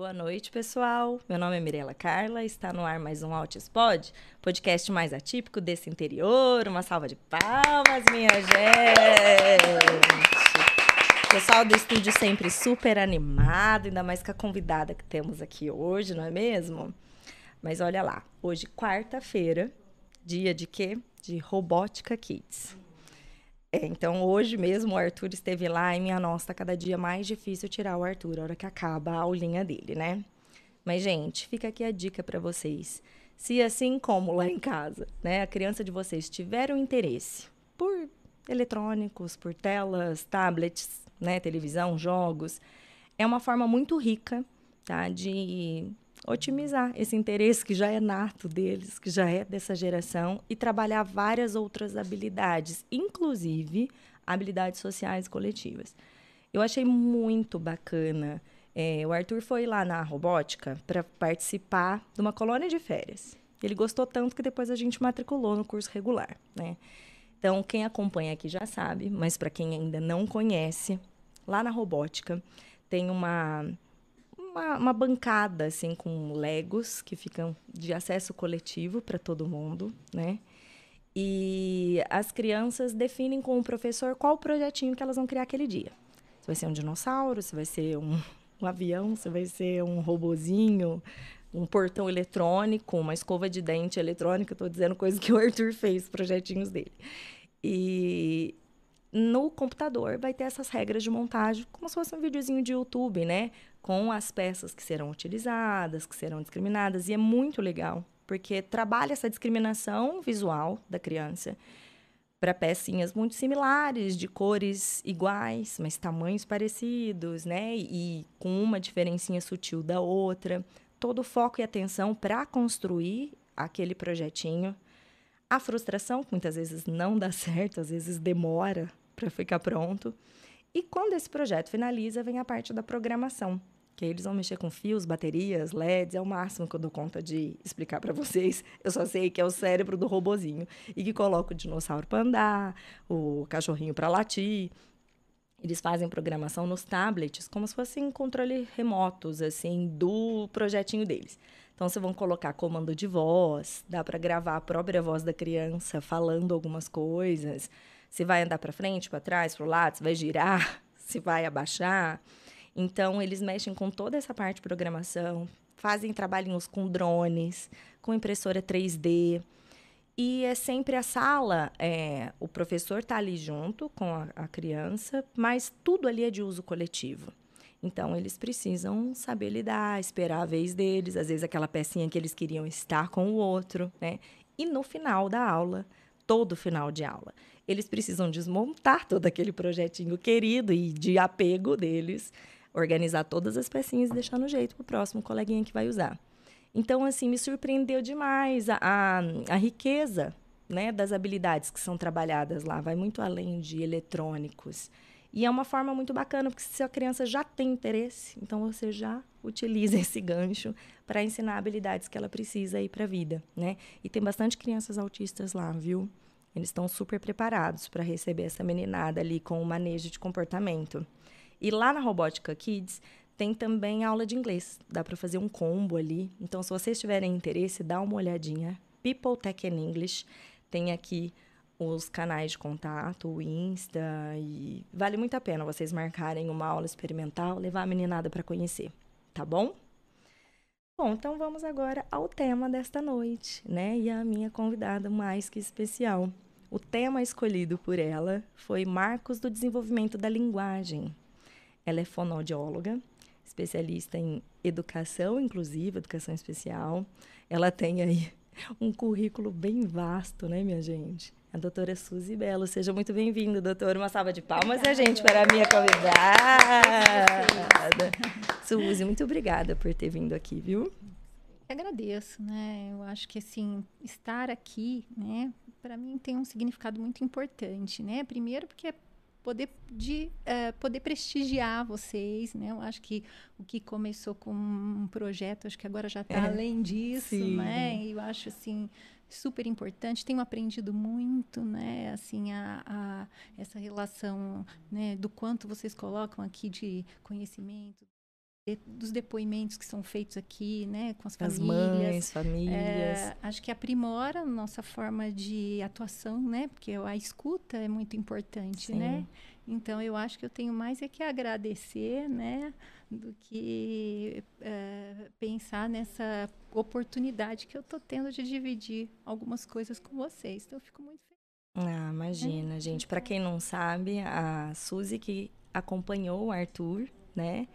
Boa noite, pessoal. Meu nome é Mirela Carla, está no ar mais um Altispod, podcast mais atípico desse interior. Uma salva de palmas, minha gente! Pessoal do estúdio sempre super animado, ainda mais com a convidada que temos aqui hoje, não é mesmo? Mas olha lá, hoje quarta-feira, dia de quê? De Robótica Kids. É, então, hoje mesmo o Arthur esteve lá e minha nossa, tá cada dia mais difícil tirar o Arthur a hora que acaba a aulinha dele, né? Mas, gente, fica aqui a dica para vocês. Se assim como lá em casa, né, a criança de vocês tiver um interesse por eletrônicos, por telas, tablets, né, televisão, jogos, é uma forma muito rica, tá, de otimizar esse interesse que já é nato deles, que já é dessa geração, e trabalhar várias outras habilidades, inclusive habilidades sociais coletivas. Eu achei muito bacana. É, o Arthur foi lá na robótica para participar de uma colônia de férias. Ele gostou tanto que depois a gente matriculou no curso regular, né? Então, quem acompanha aqui já sabe, mas para quem ainda não conhece, lá na robótica tem uma uma, uma bancada assim com legos que ficam de acesso coletivo para todo mundo, né? E as crianças definem com o professor qual projetinho que elas vão criar aquele dia. Se vai ser um dinossauro, se vai ser um, um avião, se vai ser um robozinho, um portão eletrônico, uma escova de dente eletrônica. Estou dizendo coisas que o Arthur fez, projetinhos dele. E no computador vai ter essas regras de montagem, como se fosse um videozinho de YouTube, né? Com as peças que serão utilizadas, que serão discriminadas. E é muito legal, porque trabalha essa discriminação visual da criança para pecinhas muito similares, de cores iguais, mas tamanhos parecidos, né? E, com uma diferencinha sutil da outra. Todo o foco e atenção para construir aquele projetinho. A frustração, que muitas vezes não dá certo, às vezes demora para ficar pronto. E quando esse projeto finaliza, vem a parte da programação, que aí eles vão mexer com fios, baterias, LEDs, é o máximo que eu dou conta de explicar para vocês. Eu só sei que é o cérebro do robozinho e que coloca o dinossauro para andar, o cachorrinho para latir. Eles fazem programação nos tablets como se fossem controles remotos assim do projetinho deles. Então, vocês vão colocar comando de voz, dá para gravar a própria voz da criança falando algumas coisas se vai andar para frente, para trás, para o lado, se vai girar, se vai abaixar. Então, eles mexem com toda essa parte de programação, fazem trabalhinhos com drones, com impressora 3D. E é sempre a sala, é, o professor está ali junto com a, a criança, mas tudo ali é de uso coletivo. Então, eles precisam saber lidar, esperar a vez deles, às vezes aquela pecinha que eles queriam estar com o outro, né? E no final da aula, todo final de aula, eles precisam desmontar todo aquele projetinho querido e de apego deles, organizar todas as pecinhas e deixar no jeito para o próximo coleguinha que vai usar. Então, assim, me surpreendeu demais a, a, a riqueza né, das habilidades que são trabalhadas lá. Vai muito além de eletrônicos. E é uma forma muito bacana, porque se a criança já tem interesse, então você já utiliza esse gancho para ensinar habilidades que ela precisa aí para a vida, né? E tem bastante crianças autistas lá, viu? Eles estão super preparados para receber essa meninada ali com o manejo de comportamento. E lá na Robótica Kids tem também aula de inglês. Dá para fazer um combo ali. Então, se vocês tiverem interesse, dá uma olhadinha. People Tech and English tem aqui os canais de contato, o Insta e vale muito a pena vocês marcarem uma aula experimental, levar a meninada para conhecer, tá bom? Bom, então vamos agora ao tema desta noite, né? E a minha convidada mais que especial. O tema escolhido por ela foi Marcos do Desenvolvimento da Linguagem. Ela é fonoaudióloga, especialista em educação inclusiva, educação especial. Ela tem aí um currículo bem vasto, né, minha gente? A doutora Suzy Belo. Seja muito bem-vinda, doutora. Uma salva de palmas, a gente, para a minha convidada. Suzy, muito obrigada por ter vindo aqui, viu? Eu agradeço, né? Eu acho que, assim, estar aqui, né, para mim tem um significado muito importante, né? Primeiro porque é poder de uh, poder prestigiar vocês, né? Eu acho que o que começou com um projeto, acho que agora já está é, além disso, sim. né? E eu acho assim super importante. Tenho aprendido muito, né? Assim, a, a, essa relação, né? Do quanto vocês colocam aqui de conhecimento, dos depoimentos que são feitos aqui, né, com as, as famílias. mães, famílias. É, acho que aprimora a nossa forma de atuação, né? Porque a escuta é muito importante, né? Sim. Então eu acho que eu tenho mais é que agradecer, né, do que é, pensar nessa oportunidade que eu tô tendo de dividir algumas coisas com vocês. Então eu fico muito feliz. Ah, imagina, É, gente. Para quem não sabe, a Suzy que acompanhou o Arthur, né?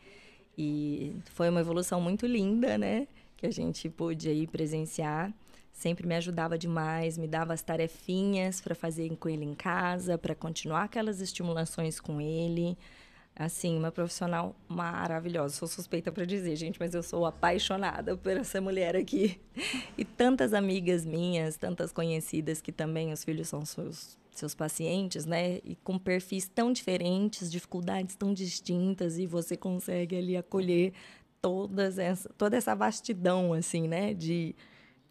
E foi uma evolução muito linda, né? Que a gente pôde aí presenciar. Sempre me ajudava demais, me dava as tarefinhas para fazer com ele em casa, para continuar aquelas estimulações com ele. Assim, uma profissional maravilhosa. Sou suspeita para dizer, gente, mas eu sou apaixonada por essa mulher aqui. E tantas amigas minhas, tantas conhecidas que também os filhos são seus, seus pacientes, né? E com perfis tão diferentes, dificuldades tão distintas, e você consegue ali acolher todas essa, toda essa vastidão, assim, né? De,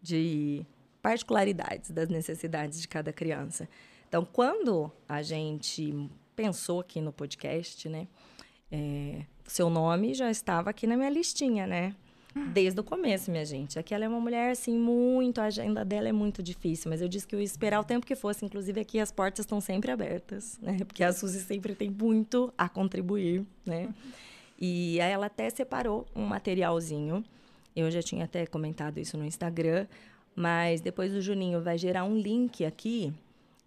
de particularidades das necessidades de cada criança. Então, quando a gente pensou aqui no podcast, né? É, seu nome já estava aqui na minha listinha, né? Desde o começo, minha gente. Aqui ela é uma mulher, assim, muito... A agenda dela é muito difícil, mas eu disse que eu ia esperar o tempo que fosse. Inclusive, aqui as portas estão sempre abertas, né? Porque a Suzy sempre tem muito a contribuir, né? E aí ela até separou um materialzinho. Eu já tinha até comentado isso no Instagram. Mas depois o Juninho vai gerar um link aqui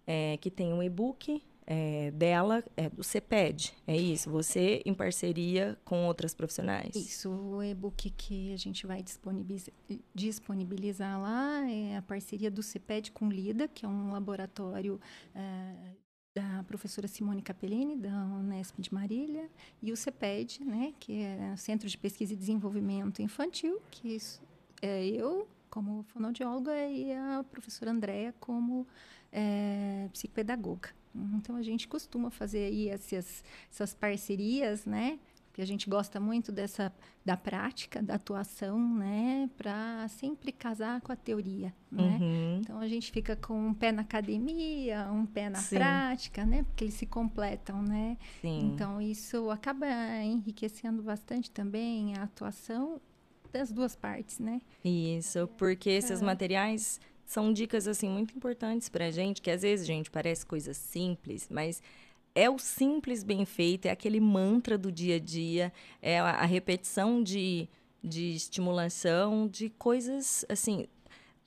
é, que tem um e-book é, dela, é do CEPED. É isso, você em parceria com outras profissionais. Isso, o e-book que a gente vai disponibilizar, disponibilizar lá é a parceria do CEPED com Lida, que é um laboratório é, da professora Simone Capellini, da Unesp de Marília, e o CEPED, né, que é o Centro de Pesquisa e Desenvolvimento Infantil, que isso, é eu como fonoaudióloga e a professora Andréa como é, psicopedagoga. Então a gente costuma fazer aí essas, essas parcerias, né? Porque a gente gosta muito dessa da prática, da atuação, né? Para sempre casar com a teoria, né? Uhum. Então a gente fica com um pé na academia, um pé na Sim. prática, né? Porque eles se completam, né? Sim. Então isso acaba enriquecendo bastante também a atuação das duas partes, né? Isso, porque esses É. materiais são dicas assim muito importantes pra gente, que às vezes, gente, parece coisa simples, mas é o simples bem feito, é aquele mantra do dia a dia, é a, a repetição de, de estimulação de coisas assim.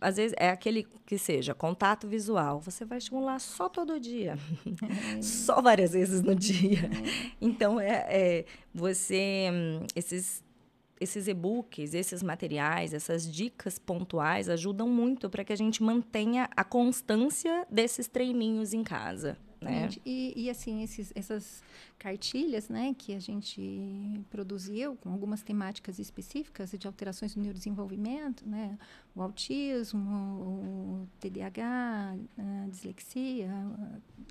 Às vezes é aquele que seja contato visual, você vai estimular só todo dia, só várias vezes no dia. Então é, é você hum, esses esses e-books, esses materiais, essas dicas pontuais ajudam muito para que a gente mantenha a constância desses treininhos em casa, né? E, e, assim, esses, essas cartilhas, né, que a gente produziu com algumas temáticas específicas de alterações no neurodesenvolvimento, né, o autismo, o TDAH, a dislexia,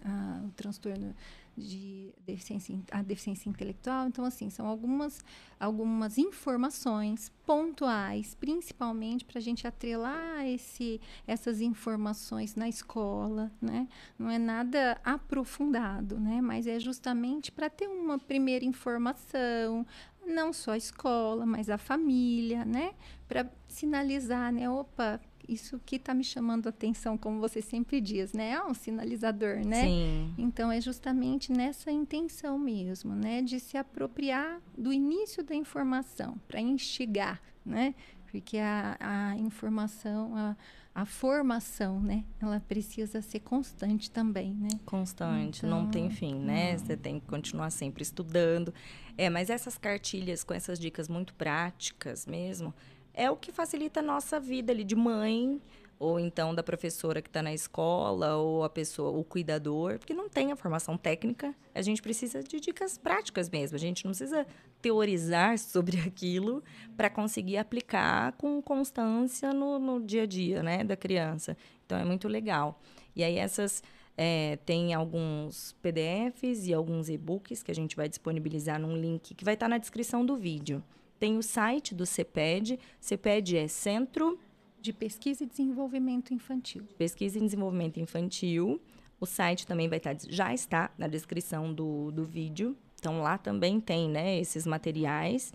a, a, o transtorno de deficiência, a deficiência intelectual. Então, assim, são algumas, algumas informações pontuais, principalmente para a gente atrelar esse, essas informações na escola, né? Não é nada aprofundado, né? Mas é justamente para ter uma primeira informação, não só a escola, mas a família, né? Para sinalizar, né? Opa, isso que está me chamando a atenção, como você sempre diz, né? É um sinalizador, né? Sim. Então é justamente nessa intenção mesmo, né, de se apropriar do início da informação para instigar, né? Porque a, a informação, a, a formação, né, ela precisa ser constante também, né? Constante, não tem Então, fim, né? não. Você tem que continuar sempre estudando. É, mas essas cartilhas com essas dicas muito práticas mesmo, é o que facilita a nossa vida ali de mãe, ou então da professora que está na escola, ou a pessoa, o cuidador, porque não tem a formação técnica, a gente precisa de dicas práticas mesmo. A gente não precisa teorizar sobre aquilo para conseguir aplicar com constância no, no dia a dia, né, da criança. Então é muito legal. E aí essas é, tem alguns PDFs e alguns e-books que a gente vai disponibilizar num link que vai estar na descrição do vídeo. Tem o site do CEPED. CEPED é Centro De pesquisa e desenvolvimento infantil. Pesquisa em Desenvolvimento Infantil. O site também vai estar, já está na descrição do, do vídeo. Então lá também tem né, esses materiais.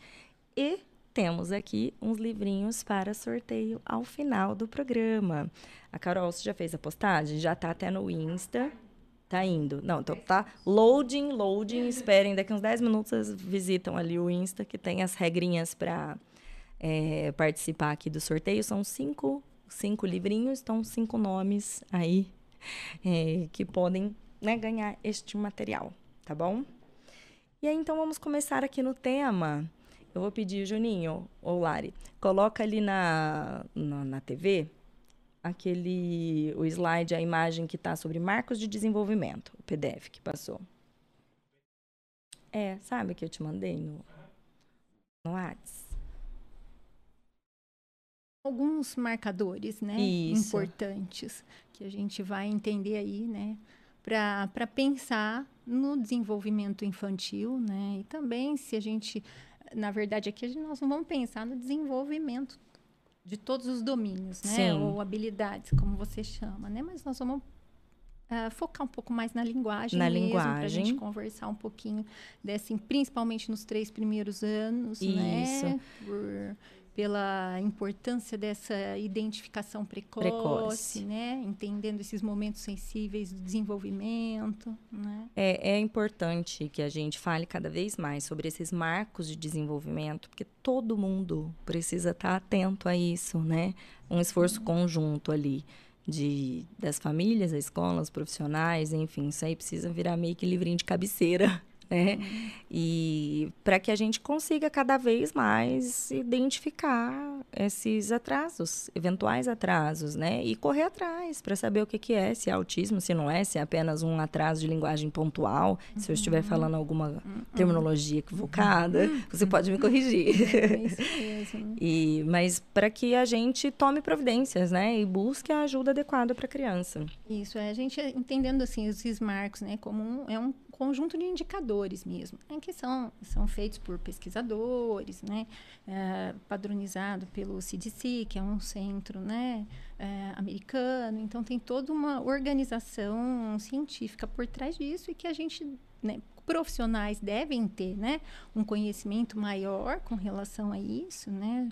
E temos aqui uns livrinhos para sorteio ao final do programa. A Carol, você já fez a postagem? Já tá até no Insta. Tá indo. Não, então tá loading, loading. Esperem, daqui uns 10 minutos visitam ali o Insta, que tem as regrinhas para é, participar aqui do sorteio. São cinco, cinco livrinhos, então cinco nomes aí é, que podem né, ganhar este material, tá bom? E aí, então, vamos começar aqui no tema. Eu vou pedir, Juninho ou Lari, coloca ali na, na, na TV aquele o slide, a imagem que está sobre marcos de desenvolvimento, o PDF que passou. É, sabe que eu te mandei no, no WhatsApp? Alguns marcadores, né? Isso. Importantes que a gente vai entender aí, né? Para pensar no desenvolvimento infantil, né? E também se a gente, na verdade, aqui nós não vamos pensar no desenvolvimento de todos os domínios, né? Sim. Ou habilidades, como você chama, né? Mas nós vamos uh, focar um pouco mais na linguagem na mesmo, linguagem. para a gente conversar um pouquinho, desse, principalmente nos três primeiros anos, né? Isso. né? Por, pela importância dessa identificação precoce, precoce, né? Entendendo esses momentos sensíveis do desenvolvimento, né? É, é importante que a gente fale cada vez mais sobre esses marcos de desenvolvimento, porque todo mundo precisa estar atento a isso, né? Um esforço uhum. conjunto ali de das famílias, as escolas, os profissionais, enfim, isso aí precisa virar meio que livrinho de cabeceira né? Uhum. E para que a gente consiga cada vez mais identificar esses atrasos, eventuais atrasos, né? E correr atrás para saber o que, que é, se é autismo, se não é, se é apenas um atraso de linguagem pontual. Uhum. Se eu estiver uhum. falando alguma uhum. terminologia equivocada, você pode me corrigir. É isso mesmo. e, mas para que a gente tome providências, né? E busque a ajuda adequada para a criança. Isso, é a gente entendendo assim esses marcos, né? Como um, é um conjunto de indicadores mesmo, né, que são, são feitos por pesquisadores, né, é, padronizado pelo CDC, que é um centro né, é, americano. Então, tem toda uma organização científica por trás disso e que a gente, né, profissionais devem ter né, um conhecimento maior com relação a isso, né,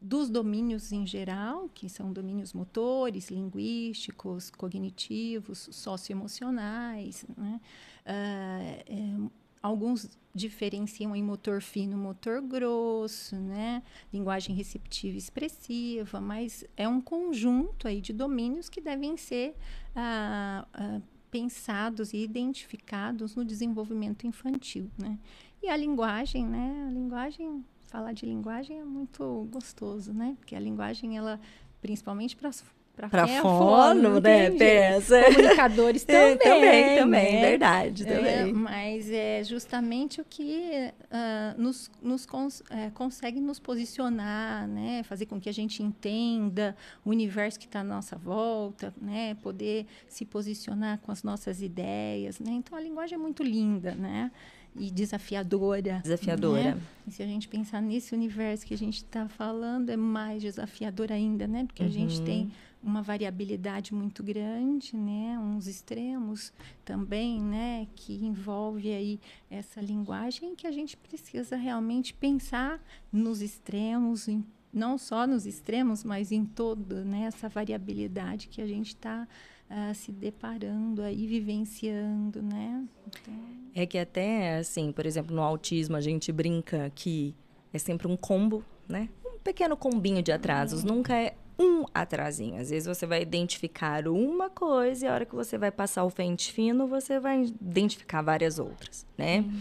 dos domínios em geral, que são domínios motores, linguísticos, cognitivos, socioemocionais, né? Uh, é, alguns diferenciam em motor fino, motor grosso, né? Linguagem receptiva e expressiva, mas é um conjunto aí de domínios que devem ser uh, uh, pensados e identificados no desenvolvimento infantil, né? E a linguagem, né? A linguagem, falar de linguagem é muito gostoso, né? Porque a linguagem, ela, principalmente para para fono, né? Pensa. Comunicadores também. É, também, também, né? verdade, é, também. mas é justamente o que uh, nos, nos cons é, consegue nos posicionar, né? Fazer com que a gente entenda o universo que está à nossa volta, né? Poder se posicionar com as nossas ideias, né? Então, a linguagem é muito linda, né? e desafiadora. Desafiadora. Né? E se a gente pensar nesse universo que a gente está falando, é mais desafiador ainda, né? Porque uhum. a gente tem uhum uma variabilidade muito grande, né? Uns extremos também, né? Que envolve aí essa linguagem que a gente precisa realmente pensar nos extremos, em, não só nos extremos, mas em toda né? essa variabilidade que a gente está uh, se deparando aí, vivenciando, né? Então... É que até, assim, por exemplo, no autismo a gente brinca que é sempre um combo, né? Um pequeno combinho de atrasos, uhum. nunca é um atrasinho. Às vezes você vai identificar uma coisa e a hora que você vai passar o pente fino, você vai identificar várias outras, né? Uhum.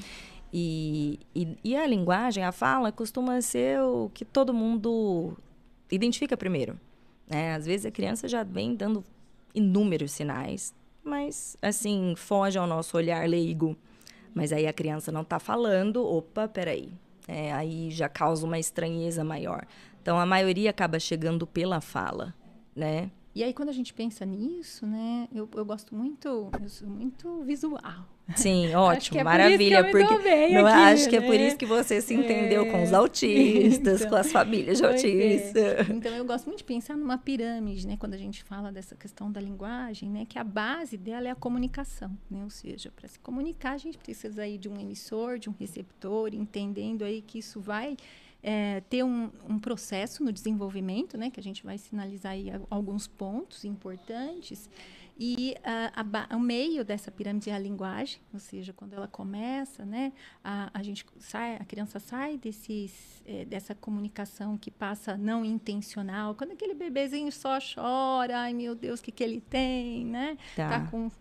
E, e, e, a linguagem, a fala, costuma ser o que todo mundo identifica primeiro. Né? Às vezes a criança já vem dando inúmeros sinais, mas assim, foge ao nosso olhar leigo. Mas aí a criança não está falando, opa, peraí. É, aí já causa uma estranheza maior. Então a maioria acaba chegando pela fala, né? E aí quando a gente pensa nisso, né? Eu, eu gosto muito, eu sou muito visual. Sim, ótimo, é maravilha. Por porque não aqui, acho né? que é por né? isso que você se entendeu é. com os é. autistas, então, com as famílias de autistas. É. Então eu gosto muito de pensar numa pirâmide, né? Quando a gente fala dessa questão da linguagem, né? Que a base dela é a comunicação, né? Ou seja, para se comunicar a gente precisa aí de um emissor, de um receptor, entendendo aí que isso vai é, ter um, um, processo no desenvolvimento, né? Que a gente vai sinalizar aí alguns pontos importantes. E uh, a, o meio dessa pirâmide é a linguagem, ou seja, quando ela começa, né, a, a gente sai, a criança sai desses, é, dessa comunicação que passa não intencional, quando aquele bebezinho só chora, ai meu Deus, o que, que ele tem, né? Tá. tá com, uh,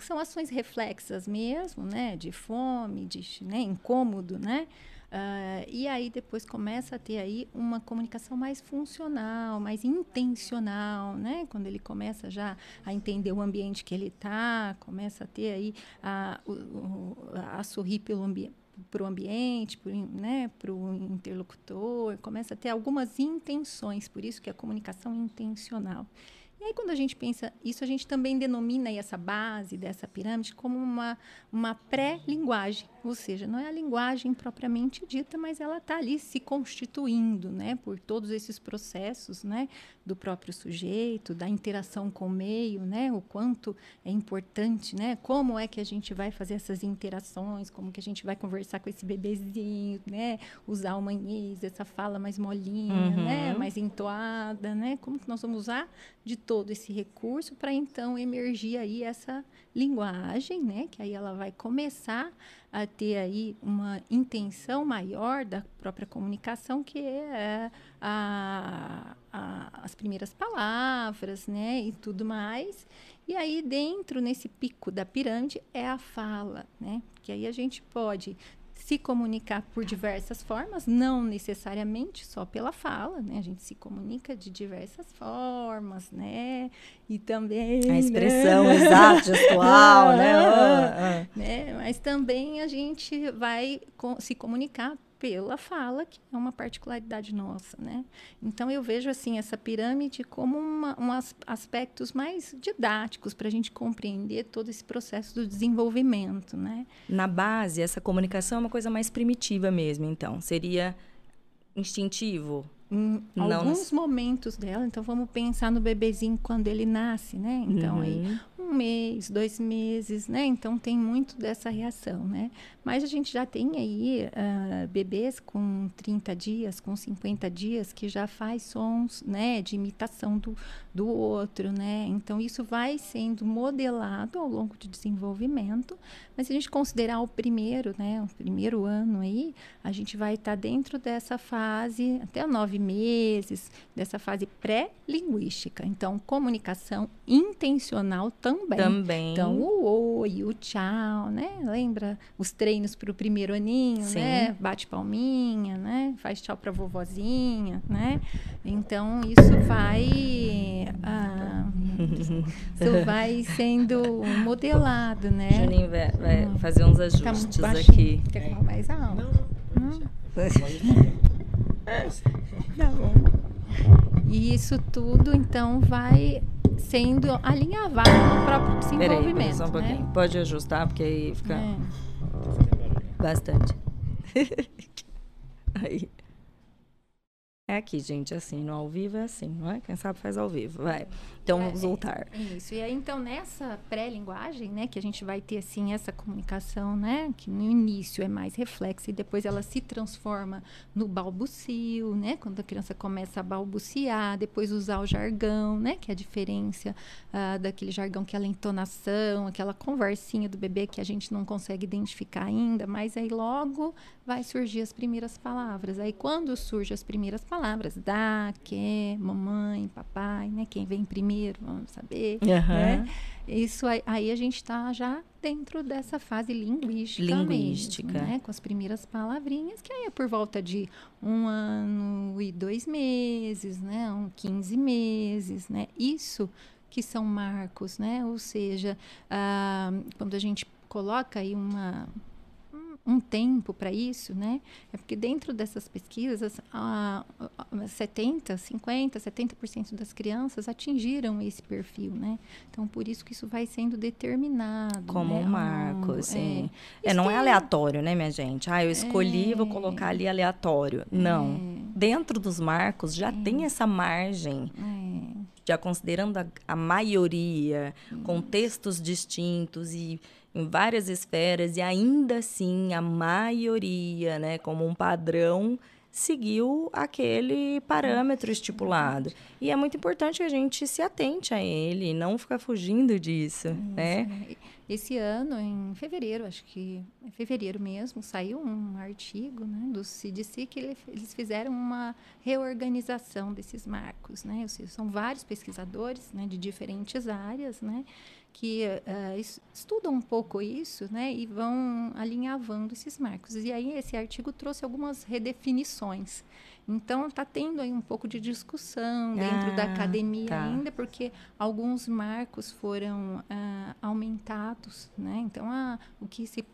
são ações reflexas mesmo, né? De fome, de né, incômodo, né? Uh, e aí depois começa a ter aí uma comunicação mais funcional, mais intencional, né? Quando ele começa já a entender o ambiente que ele está, começa a ter aí a, a, sorrir pelo ambiente para o ambiente, para né, o interlocutor, começa a ter algumas intenções, por isso que é a comunicação intencional. E aí, quando a gente pensa isso, a gente também denomina essa base dessa pirâmide como uma, uma pré-linguagem, ou seja, não é a linguagem propriamente dita, mas ela está ali se constituindo, né, por todos esses processos, né, do próprio sujeito, da interação com o meio, né? O quanto é importante, né? Como é que a gente vai fazer essas interações, como que a gente vai conversar com esse bebezinho, né? Usar o manhês, essa fala mais molinha, uhum. né? Mais entoada, né? Como que nós vamos usar de todo esse recurso para então emergir aí essa linguagem, né? Que aí ela vai começar a ter aí uma intenção maior da própria comunicação, que é a, a, as primeiras palavras, né, e tudo mais. E aí dentro nesse pico da pirâmide é a fala, né? Que aí a gente pode se comunicar por diversas formas, não necessariamente só pela fala, né? A gente se comunica de diversas formas, né? E também a expressão né? exata, gestual, né? Ah, ah. né? Mas também a gente vai se comunicar pela fala, que é uma particularidade nossa, né? Então eu vejo assim essa pirâmide como uma, um aspectos mais didáticos para a gente compreender todo esse processo do desenvolvimento, né? Na base, essa comunicação é uma coisa mais primitiva mesmo, então seria instintivo, em não alguns momentos dela. Então, vamos pensar no bebezinho quando ele nasce, né? Então, uhum. aí, um mês, dois meses, né? Então, tem muito dessa reação, né? Mas a gente já tem aí uh, bebês com 30 dias, com 50 dias, que já faz sons, né? De imitação do, do outro, né? Então, isso vai sendo modelado ao longo do desenvolvimento. Mas se a gente considerar o primeiro, né? O primeiro ano aí, a gente vai estar tá dentro dessa fase, até nove meses, dessa fase pré-linguística. Então, comunicação intencional também. Também. Então, o oi, o tchau, né? Lembra os treinos para o primeiro aninho, Sim. né? Bate palminha, né? Faz tchau para vovozinha, né? Então, isso vai... Ah, isso vai sendo modelado, né? Juninho vai, vai hum. fazer uns ajustes tá aqui. Quer falar mais alto? Não, não. Hum? Tá bom. E isso tudo, então, vai sendo alinhavado no próprio desenvolvimento. Peraí, um pouquinho. Né? Pode ajustar, porque aí fica é. bastante. aí. É aqui, gente, assim, no ao vivo é assim, não é? Quem sabe faz ao vivo, vai. Então, é, vamos voltar. É, isso, e aí, então, nessa pré-linguagem, né, que a gente vai ter, assim, essa comunicação, né, que no início é mais reflexa e depois ela se transforma no balbucio, né, quando a criança começa a balbuciar, depois usar o jargão, né, que é a diferença uh, daquele jargão, aquela entonação, aquela conversinha do bebê que a gente não consegue identificar ainda, mas aí logo vai surgir as primeiras palavras. Aí, quando surgem as primeiras palavras, da, que, mamãe, papai, né, quem vem primeiro, primeiro, vamos saber, uhum. né? Isso aí, aí a gente está já dentro dessa fase linguística, linguística. Mesmo, né? Com as primeiras palavrinhas, que aí é por volta de um ano e dois meses, né? Um 15 meses, né? Isso que são marcos, né? Ou seja, ah, quando a gente coloca aí uma um tempo para isso, né? É porque dentro dessas pesquisas, a, a 70, 50, 70% das crianças atingiram esse perfil, né? Então, por isso que isso vai sendo determinado. Como né? um marco, sim. É, é não é aleatório, né, minha gente? Ah, eu escolhi, é, vou colocar ali aleatório. Não. É. Dentro dos marcos já tem é. essa margem é. já considerando a, a maioria, contextos distintos e em várias esferas e ainda assim a maioria, né, como um padrão, seguiu aquele parâmetro estipulado. E é muito importante que a gente se atente a ele, não ficar fugindo disso, Isso, né? né? Esse ano, em fevereiro, acho que é fevereiro mesmo, saiu um artigo né, do CDC que ele, eles fizeram uma reorganização desses marcos. Né? Seja, são vários pesquisadores né, de diferentes áreas né, que uh, estudam um pouco isso né, e vão alinhavando esses marcos. E aí esse artigo trouxe algumas redefinições. Então está tendo aí um pouco de discussão dentro ah, da academia tá. ainda, porque alguns marcos foram ah, aumentados, né? Então ah, o que se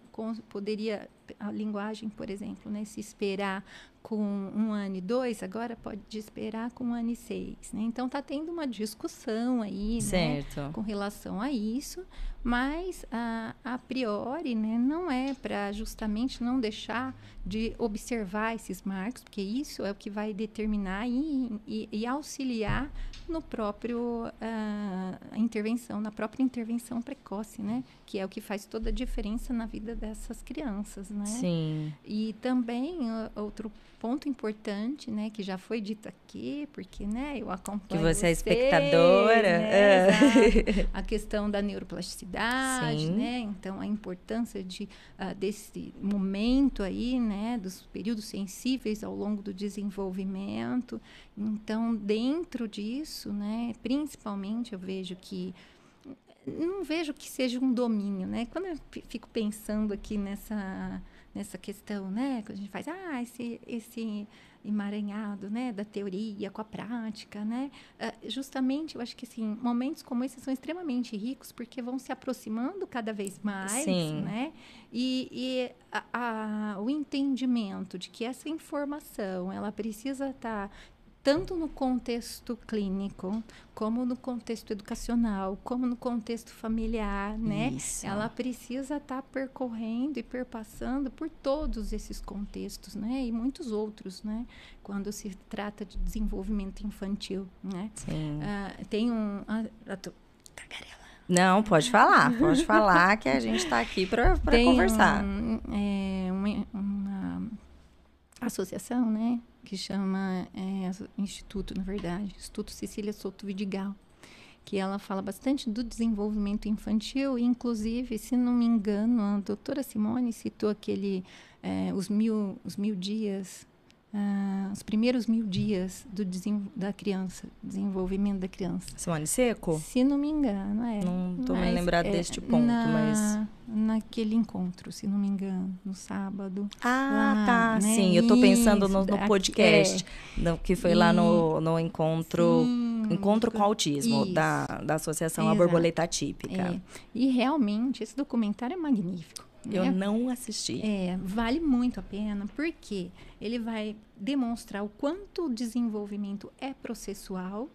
poderia a linguagem, por exemplo, né, se esperar com um ano e dois, agora pode esperar com um ano e seis. Né? Então está tendo uma discussão aí né, com relação a isso, mas a, a priori né, não é para justamente não deixar de observar esses marcos, porque isso é o que vai determinar e, e, e auxiliar no próprio uh, intervenção, na própria intervenção precoce, né? Que é o que faz toda a diferença na vida dessas crianças, né? Sim. E também outro ponto importante, né, que já foi dito aqui, porque, né, eu acompanho que você é espectadora, né, é. a questão da neuroplasticidade, Sim. né, então a importância de uh, desse momento aí, né, dos períodos sensíveis ao longo do desenvolvimento. Então, dentro disso, né, principalmente eu vejo que não vejo que seja um domínio, né? Quando eu fico pensando aqui nessa nessa questão, né? Quando a gente faz, ah, esse, esse emaranhado, né? Da teoria com a prática, né? Uh, justamente, eu acho que, assim, momentos como esses são extremamente ricos porque vão se aproximando cada vez mais, Sim. né? E, e a, a, o entendimento de que essa informação, ela precisa estar tá tanto no contexto clínico, como no contexto educacional, como no contexto familiar, né? Isso. Ela precisa estar tá percorrendo e perpassando por todos esses contextos, né? E muitos outros, né? Quando se trata de desenvolvimento infantil, né? Sim. Uh, tem um... Uh, não, pode falar, pode falar que a gente está aqui para conversar. Um, é, uma, uma associação, né? Que chama é, Instituto, na verdade, Instituto Cecília Souto Vidigal, que ela fala bastante do desenvolvimento infantil, inclusive, se não me engano, a doutora Simone citou aquele, é, os, mil, os mil dias Uh, os primeiros mil dias do da criança, desenvolvimento da criança. Simone Seco? Se não me engano, é. Não estou me lembrado é, deste ponto, na, mas... Naquele encontro, se não me engano, no sábado. Ah, lá, tá, né? sim. Eu estou pensando no, no podcast, é. que foi e, lá no, no encontro... Sim, encontro com Autismo, da, da Associação Exato. A Borboleta Típica. É. E realmente, esse documentário é magnífico. Eu né? não assisti. É, vale muito a pena, porque ele vai demonstrar o quanto o desenvolvimento é processual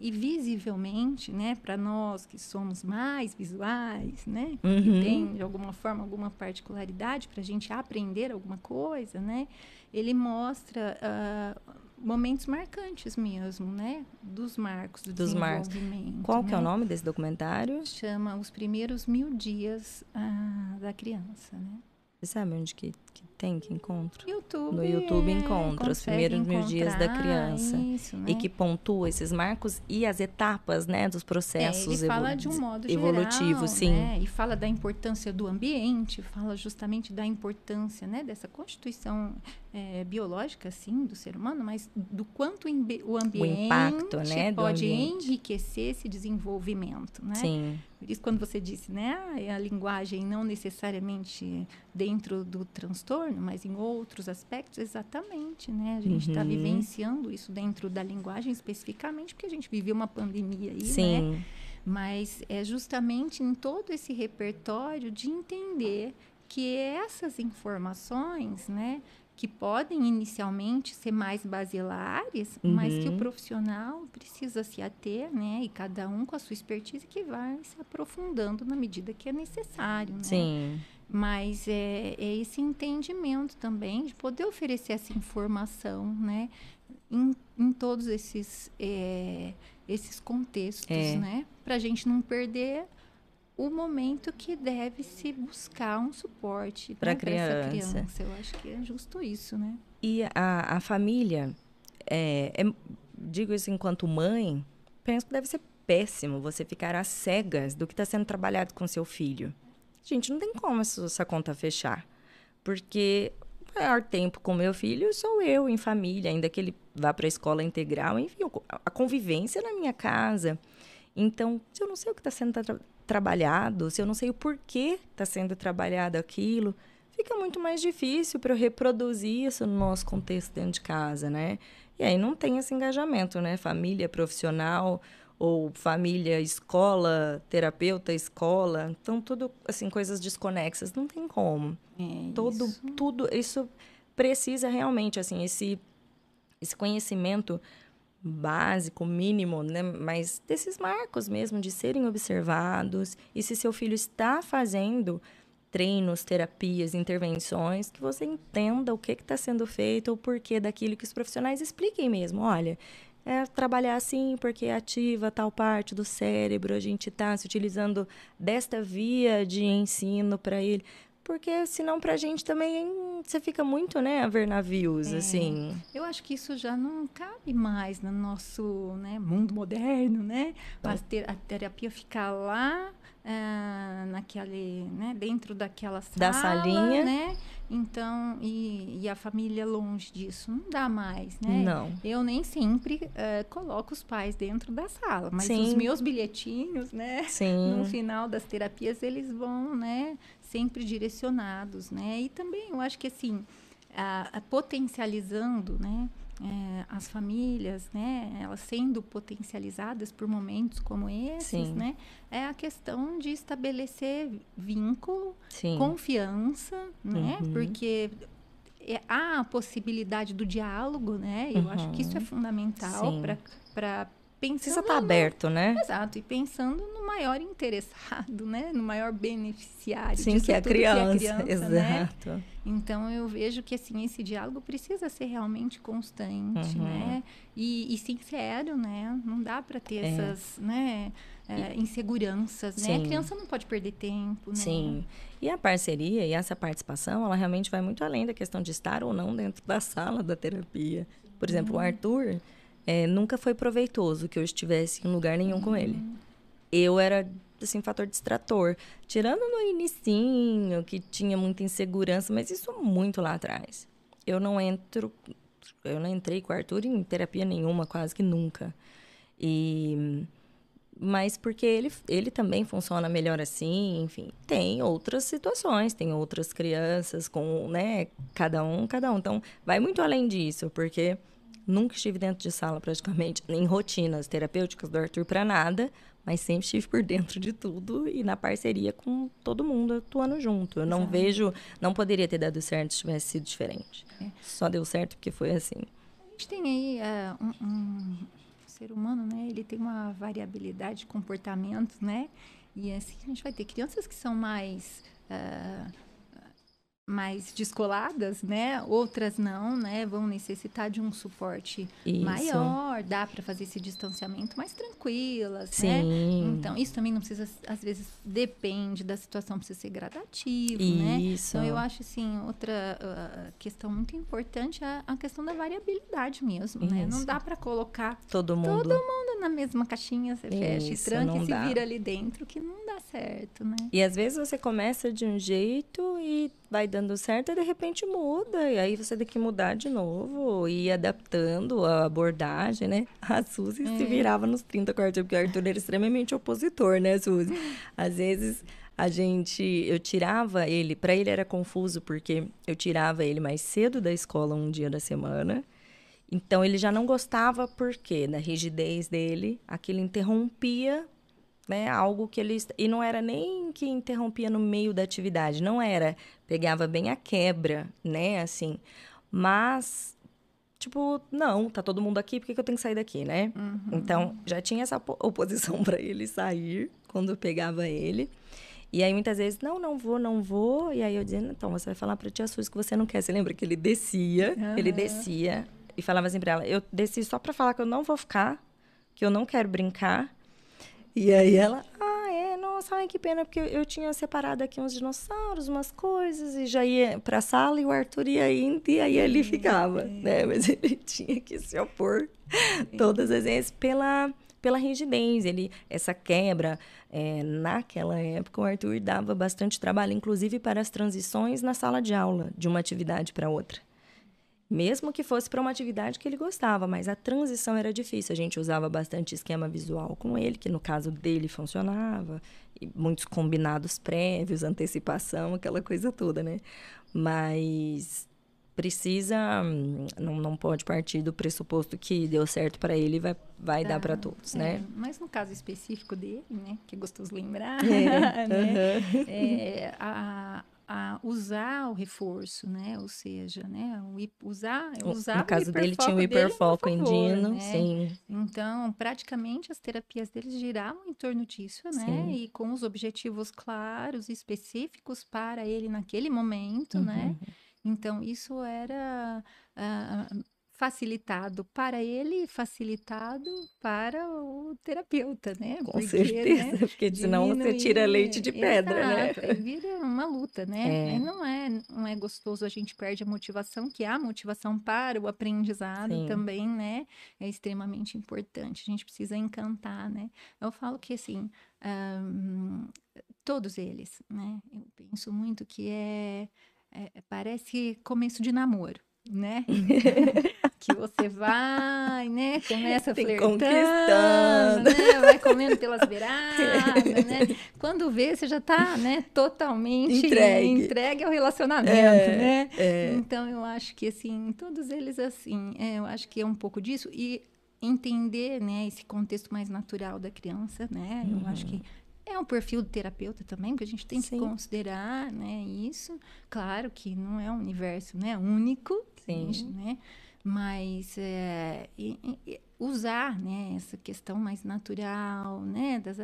e visivelmente, né, para nós que somos mais visuais, né, uhum. que tem de alguma forma alguma particularidade para a gente aprender alguma coisa, né, ele mostra uh, momentos marcantes mesmo, né? Dos marcos do dos desenvolvimento. Marcos. Qual né? que é o nome desse documentário? Chama Os Primeiros Mil Dias ah, da Criança, né? Você sabe onde que, que tem que encontro? YouTube, no YouTube é, encontra os primeiros mil dias da criança. Isso, né? E que pontua esses marcos e as etapas, né, dos processos é, fala de um modo evolutivo, geral, sim. Né? E fala da importância do ambiente, fala justamente da importância, né, dessa constituição é, biológica, assim, do ser humano, mas do quanto o ambiente o impacto, né, pode enriquecer esse desenvolvimento, né? Sim. Por isso, quando você disse, né, a linguagem não necessariamente dentro do transtorno, mas em outros aspectos, exatamente, né? A gente está uhum. vivenciando isso dentro da linguagem especificamente porque a gente viveu uma pandemia aí, Sim. né? Mas é justamente em todo esse repertório de entender que essas informações, né, que podem inicialmente ser mais basilares, uhum. mas que o uhum. profissional precisa se ater, né? E cada um com a sua expertise que vai se aprofundando na medida que é necessário, né? Sim. Mas é, é esse entendimento também de poder oferecer essa informação, né? Em, em todos esses, é, esses contextos, é. né? Para a gente não perder o momento que deve se buscar um suporte né, pra essa criança. criança. Eu acho que é justo isso, né? E a, a família, é, é- digo isso enquanto mãe, penso que deve ser péssimo você ficar às cegas do que está sendo trabalhado com seu filho. Gente, não tem como essa, conta fechar. Porque o maior tempo com meu filho sou eu, em família, ainda que ele vá para a escola integral, enfim, a convivência na minha casa. Então, se eu não sei o que está sendo tra- trabalhado, se eu não sei o porquê está sendo trabalhado aquilo, fica muito mais difícil para eu reproduzir isso no nosso contexto dentro de casa, né? E aí não tem esse engajamento, né? Família profissional ou família escola, terapeuta escola, então tudo assim coisas desconexas, não tem como. É Todo isso. tudo isso precisa realmente assim esse esse conhecimento básico, mínimo, né? Mas desses marcos mesmo de serem observados e se seu filho está fazendo treinos, terapias, intervenções, que você entenda o que está sendo feito, o porquê daquilo que os profissionais expliquem mesmo. Olha, é trabalhar assim porque ativa tal parte do cérebro, a gente está se utilizando desta via de ensino para ele. Porque senão pra gente também você fica muito, né, a ver navios, É. assim. Eu acho que isso já não cabe mais no nosso né, mundo moderno, né? Tá. A, te- a terapia ficar lá ah, naquele, né, dentro daquela sala, Da salinha. né? Então, e, e a família longe disso, não dá mais, né? Não. Eu nem sempre eh, coloco os pais dentro da sala, mas Sim. os meus bilhetinhos, né? Sim. No final das terapias, eles vão, né, sempre direcionados, né? E também, eu acho que, assim, a- a potencializando, né, eh, as famílias, né, elas sendo potencializadas por momentos como esses, Sim. né, é a questão de estabelecer vínculo, Sim. confiança, né, Uhum. porque é- há a possibilidade do diálogo, né, eu acho que isso é Uhum. fundamental para Precisa estar aberto, né? Exato, e pensando no maior interessado, né? No maior beneficiário Sim, disso que é a criança. que é a criança, né? Exato. Então eu vejo que assim esse diálogo precisa ser realmente constante, Uhum. né? E, e sincero, né? Não dá para ter É. essas, né? é, inseguranças, né? A Sim. criança não pode perder tempo, né? Sim. E a parceria e essa participação, ela realmente vai muito além da questão de estar ou não dentro da sala da terapia. Por exemplo, o Arthur eh, nunca foi proveitoso que eu estivesse em lugar nenhum com ele. Eu era, assim, fator distrator. Tirando no inicinho, que tinha muita insegurança, mas isso muito lá atrás. Eu não entro... Eu não entrei com o Arthur em terapia nenhuma, quase que nunca. E mas porque ele, ele também funciona melhor assim, enfim. Tem outras situações, tem outras crianças com, né, cada um, cada um. Então, vai muito além disso, porque nunca estive dentro de sala praticamente, nem rotinas terapêuticas do Arthur para nada, mas sempre estive por dentro de tudo e na parceria com todo mundo atuando junto. Eu não Exato. vejo, não poderia ter dado certo se tivesse sido diferente. É. Só deu certo porque foi assim. A gente tem aí é, um, um ser humano, né? Ele tem uma variabilidade de comportamentos, né? E assim a gente vai ter crianças que são mais ah, mais descoladas, né? Outras não, né? Vão necessitar de um suporte Isso. maior, dá para fazer esse distanciamento mais tranquilas, né? Sim. Então, isso também não precisa, às vezes, depende da situação, precisa ser gradativo, né? Isso. Então, eu acho, assim, outra ah, questão muito importante é a questão da variabilidade mesmo, né? Não Isso. dá para colocar todo mundo. todo mundo na mesma caixinha, você fecha e Isso, tranca e se dá. vira ali dentro, que não dá certo, né? E às vezes você começa de um jeito e vai dando certo e de repente muda. E aí você tem que mudar de novo e ir adaptando a abordagem, né? A Suzy se É. virava nos 30 com o Arthur, porque o Arthur era extremamente opositor, né, Suzy? Às vezes a gente. Eu tirava ele, para ele era confuso, porque eu tirava ele mais cedo da escola um dia da semana. Então ele já não gostava porque da rigidez dele, aquilo interrompia né, algo que ele e não era nem que interrompia no meio da atividade, não era, pegava bem a quebra, né, assim. Mas tipo, não, tá todo mundo aqui, por que, que eu tenho que sair daqui, né? Então, já tinha essa opo- oposição para ele sair quando eu pegava ele. E aí, muitas vezes, não, não vou, não vou. E aí, eu dizia, então, você vai falar pra tia Suzy que você não quer. Você lembra que ele descia, ele Aham. descia e falava assim pra ela, eu desci só pra falar que eu não vou ficar, que eu não quero brincar. E aí ela, ah, é, nossa, ai, que pena, porque eu tinha separado aqui uns dinossauros, umas coisas, e já ia pra sala e o Arthur ia indo, e aí ele ficava, né? Mas ele tinha que se opor todas as vezes pela, pela rigidez. Ele, essa quebra, é, naquela época, o Arthur dava bastante trabalho, inclusive para as transições na sala de aula, de uma atividade para outra. Mesmo que fosse para uma atividade que ele gostava, mas a transição era difícil. A gente usava bastante esquema visual com ele, que no caso dele funcionava, e muitos combinados prévios, antecipação, aquela coisa toda, né? Mas precisa, não, não pode partir do pressuposto que deu certo para ele e vai, vai tá, dar para todos, é, né? Mas no caso específico dele, né, que é gostoso lembrar, é, né, uhum. é, a, a usar o reforço, né? Ou seja, né? usar, usar no caso dele tinha o hiperfoco em Dino, né? sim. Então, praticamente as terapias deles giravam em torno disso, né? Sim. E com os objetivos claros e específicos para ele naquele momento, né? uhum. né? Então, isso era uh, facilitado para ele e facilitado para o terapeuta, né? Com porque, certeza, né? porque senão você tira leite de pedra, né? exato, né? vira uma luta, né? É. Não, é, não é gostoso, a gente perde a motivação, que a motivação para o aprendizado Sim. também, né? É extremamente importante, a gente precisa encantar, né? Eu falo que, assim, todos eles, né? Eu penso muito que é, é parece começo de namoro né? que você vai, né? Começa Tem flertando, né? Vai comendo pelas beiradas, né? Quando vê, você já está, né? Totalmente entregue, entregue ao relacionamento, é, né? É. Então, eu acho que, assim, todos eles, assim, é, eu acho que é um pouco disso. E entender, né? Esse contexto mais natural da criança, né? Eu acho que uhum. É um perfil do terapeuta também, porque a gente tem Sim. que considerar, né, isso. Claro que não é um universo, né, único, Sim. Gente, né? Mas é, e, e usar né, essa questão mais natural, né, das,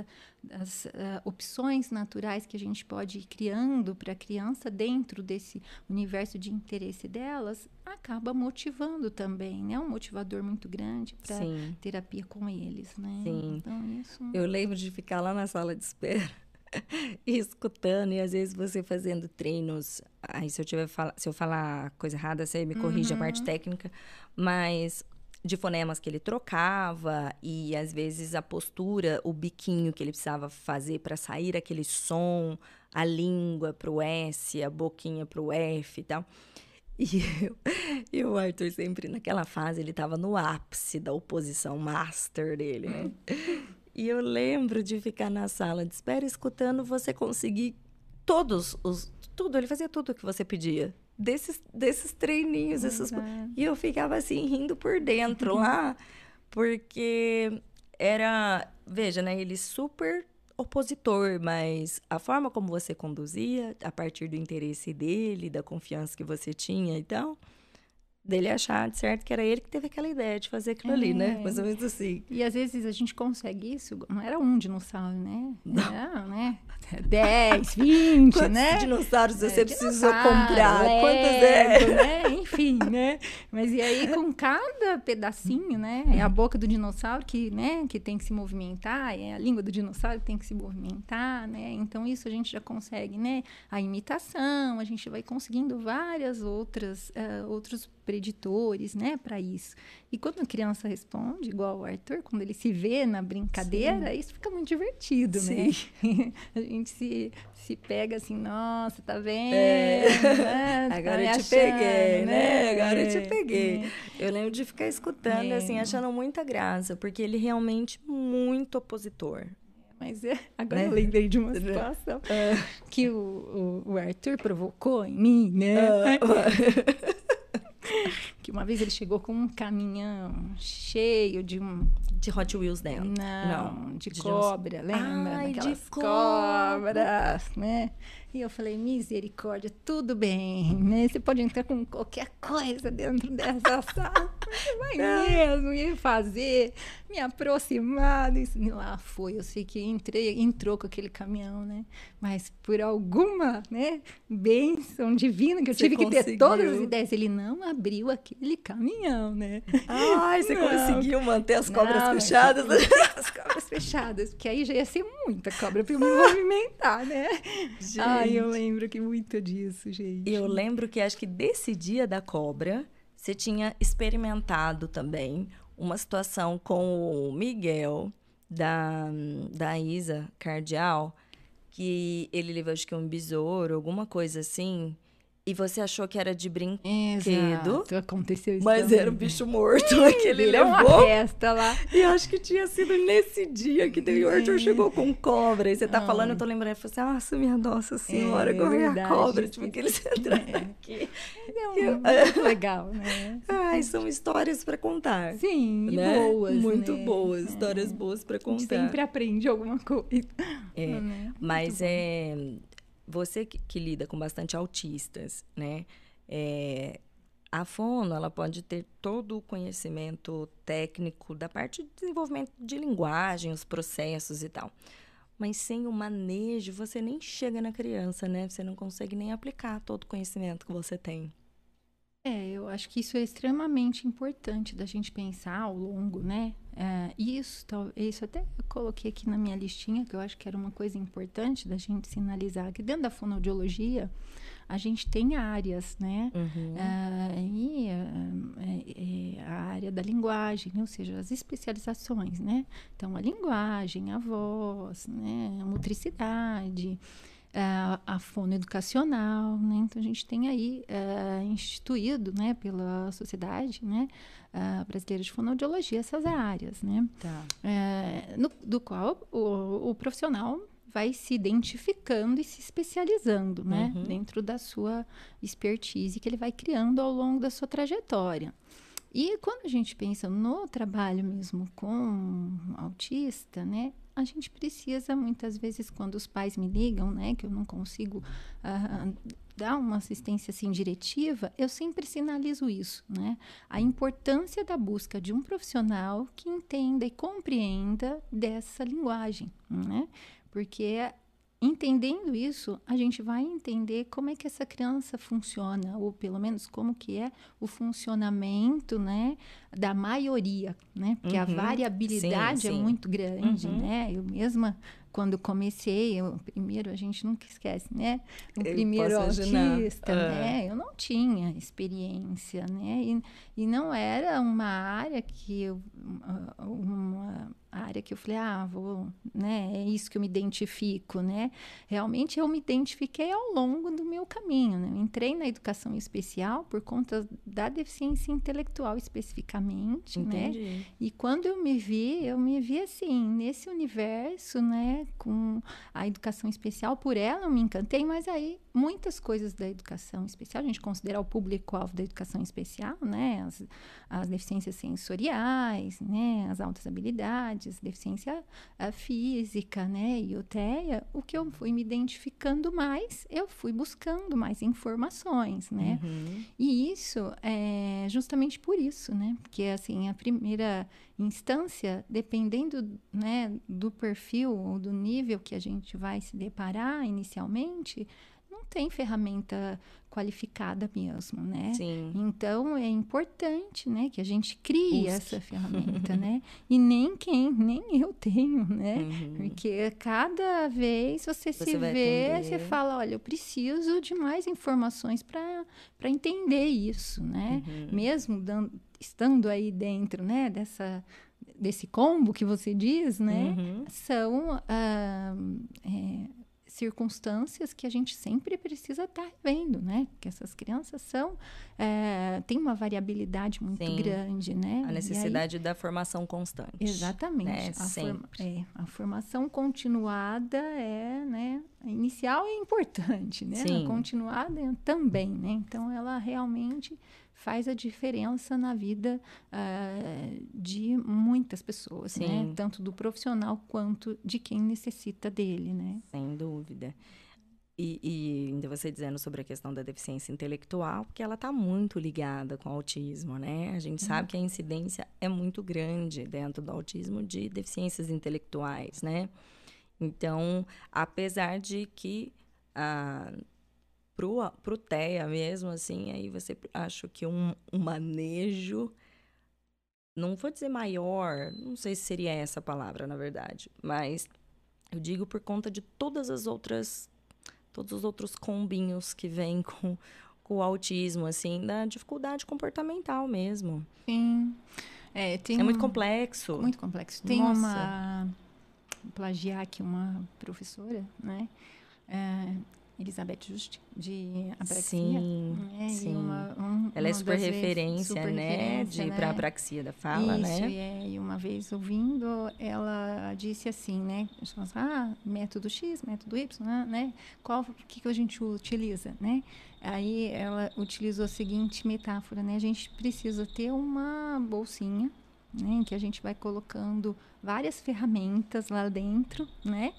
das uh, opções naturais que a gente pode ir criando para a criança dentro desse universo de interesse delas, acaba motivando também, né? Um motivador muito grande para terapia com eles, né? Sim. Então, isso... Eu lembro de ficar lá na sala de espera escutando e às vezes você fazendo treinos. Aí se eu tiver se eu falar coisa errada, você me corrige uhum. a parte uhum. técnica, mas de fonemas que ele trocava e às vezes a postura, o biquinho que ele precisava fazer para sair aquele som, a língua para o S, a boquinha para o F e tal. E, eu, e o Arthur sempre naquela fase ele estava no ápice da oposição master dele, né? E eu lembro de ficar na sala de espera escutando você conseguir todos os. Tudo, ele fazia tudo o que você pedia. Desses, desses treininhos. Esses, e eu ficava assim, rindo por dentro lá, porque era. Veja, né? Ele super opositor, mas a forma como você conduzia, a partir do interesse dele, da confiança que você tinha e então, tal dele achar de certo que era ele que teve aquela ideia de fazer aquilo é. ali, né? É. Mais ou menos assim. E às vezes a gente consegue isso, não era um dinossauro, né? Era, né? 10, 20, Quantos né? dinossauros você é, precisou comprar? Lego, Quantos é? né? Enfim, né? Mas e aí com cada pedacinho, né? É a boca do dinossauro que, né, que tem que se movimentar, é a língua do dinossauro que tem que se movimentar, né? Então isso a gente já consegue, né? A imitação, a gente vai conseguindo várias outras uh, outros preditores, né, para isso. E quando a criança responde, igual o Arthur, quando ele se vê na brincadeira, Sim. isso fica muito divertido, né? Sim. né? a gente se, se pega assim, nossa, tá vendo? É. Né? Agora tá eu te achando, peguei, né? né? Agora é. eu te peguei. É. Eu lembro de ficar escutando, assim, é. achando muita graça, porque ele realmente muito opositor. Mas é, agora né? eu lembrei de uma situação uh. que o, o, o, Arthur provocou em mim, né? Uh. que uma vez ele chegou com um caminhão cheio de um de Hot Wheels dela. Não, Não de, de cobra, lembra? Ai, de cobras, né? E eu falei, misericórdia, tudo bem, né? Você pode entrar com qualquer coisa dentro dessa sala. Vai mesmo ir fazer, me aproximar. E lá foi, eu sei que entrei, entrou com aquele caminhão, né? Mas por alguma, né, bênção divina que eu você tive conseguiu. que ter todas as ideias. Ele não abriu aquele caminhão, né? Ai, você não. conseguiu manter as cobras não, fechadas? As cobras fechadas porque aí já ia ser muita cobra pra eu me movimentar, né? Gente. Ai, eu lembro que muito disso, gente. Eu lembro que acho que desse dia da cobra, você tinha experimentado também uma situação com o Miguel da, da Isa Cardial, que ele levou acho que um besouro, alguma coisa assim, e você achou que era de brinquedo. Exato, aconteceu isso Mas também. era um bicho morto que ele Virou levou. uma festa lá. E acho que tinha sido nesse dia que o Arthur É. chegou com cobra. E você tá Ai. falando, eu tô lembrando, eu falei assim, nossa, minha nossa senhora, É, corre a verdade. cobra. Tipo, que eles entraram É. aqui. É Eu- muito legal, né? Ai, são histórias pra contar. Sim, e né? boas, Muito né? boas, É. histórias boas pra A gente contar. sempre aprende alguma coisa. É, né? Mas é você que, que lida com bastante autistas, né? É, a fono ela pode ter todo o conhecimento técnico da parte de desenvolvimento de linguagem, os processos e tal. Mas sem o manejo, você nem chega na criança, né? Você não consegue nem aplicar todo o conhecimento que você tem. É, eu acho que isso é extremamente importante da gente pensar ao longo, né? É, isso, isso até eu coloquei aqui na minha listinha, que eu acho que era uma coisa importante da gente sinalizar, que dentro da fonoaudiologia a gente tem áreas, né? Ah, e ah, é- é a área da linguagem, ou seja, as especializações, né? Então, a linguagem, a voz, né? a motricidade, ah, a fono educacional, né? Então, a gente tem aí ah, instituído, né, pela Sociedade né, ah, Brasileira de Fonoaudiologia essas áreas, né? Tá. é, no- do qual o, o profissional vai se identificando e se especializando, né? Uhum. Dentro da sua expertise que ele vai criando ao longo da sua trajetória. E quando a gente pensa no trabalho mesmo com autista, né? A gente precisa muitas vezes quando os pais me ligam, né, que eu não consigo ah, dar uma assistência assim diretiva, eu sempre sinalizo isso, né? A importância da busca de um profissional que entenda e compreenda dessa linguagem, né? Porque entendendo isso, a gente vai entender como é que essa criança funciona, ou pelo menos como que é o funcionamento, né, da maioria, né? Porque a Uhum. variabilidade Sim, é sim. muito grande, Uhum. né? Eu mesma quando comecei, eu, primeiro a gente nunca esquece, né? O Eu primeiro autista, Ah. né? Eu não tinha experiência, né? E, e não era uma área que eu, uma- área que eu falei, ah, vou, né? É isso que eu me identifico, né? Realmente eu me identifiquei ao longo do meu caminho, né? Eu entrei na educação especial por conta da deficiência intelectual especificamente, né? Entendi. E quando eu me vi, eu me vi assim, nesse universo, né, com a educação especial, por ela eu me encantei, mas aí muitas coisas da educação especial, a gente considera o público-alvo da educação especial, né, as, as deficiências sensoriais, né, as altas habilidades, deficiência ah, física, né, e o TEA, o que eu fui me identificando mais, eu fui buscando mais informações, né, Uhum. e isso é justamente por isso, né? Porque assim, a primeira instância, dependendo né, do perfil ou do nível que a gente vai se deparar inicialmente, tem ferramenta qualificada mesmo, né? Sim. Então é importante, né, que a gente crie essa ferramenta, né? E nem quem, nem eu tenho, né? Uhum. Porque cada vez você, se Você vai vê, você fala, olha, eu preciso de mais informações para entender isso, né? Uhum. Mesmo dan- estando aí dentro, né, dessa desse combo que você diz, né? Uhum. São ah, é, circunstâncias que a gente sempre precisa estar vendo, né? Que essas crianças são é, têm uma variabilidade muito Sim. grande, né? A aí- necessidade da formação constante. Exatamente. né? A, forma- é, a formação continuada é, né? A inicial é importante, né? Sim. A continuada é também, né? Então, ela realmente faz a diferença na vida ah, de muitas pessoas, né? Sim. Tanto do profissional quanto de quem necessita dele, né? Sem dúvida. E, e ainda você dizendo sobre a questão da deficiência intelectual, porque ela está muito ligada com o autismo, né? A gente sabe que a incidência é muito grande dentro do autismo de deficiências intelectuais, né? Então, apesar de que ah, pro, pro TEA mesmo, assim, aí você acho que um, um manejo não vou dizer maior, não sei se seria essa a palavra, na verdade, mas eu digo por conta de todas as outras, todos os outros combinhos que vêm com, com o autismo, assim, da dificuldade comportamental mesmo. Sim. É, é muito complexo. Muito complexo. Tem Nossa. uma plagiar aqui uma professora, né? É, Elizabeth Just, de apraxia. Sim, né? sim. Uma, um, Ela é super referência, super né? Referência, de, né? Pra apraxia da fala, Isso, né? É, e uma vez ouvindo, ela disse assim, né? Ah, método X, método Y, né? Qual que, que a gente utiliza, né? Aí ela utilizou a seguinte metáfora, né? A gente precisa ter uma bolsinha, né? Em que a gente vai colocando várias ferramentas lá dentro, né?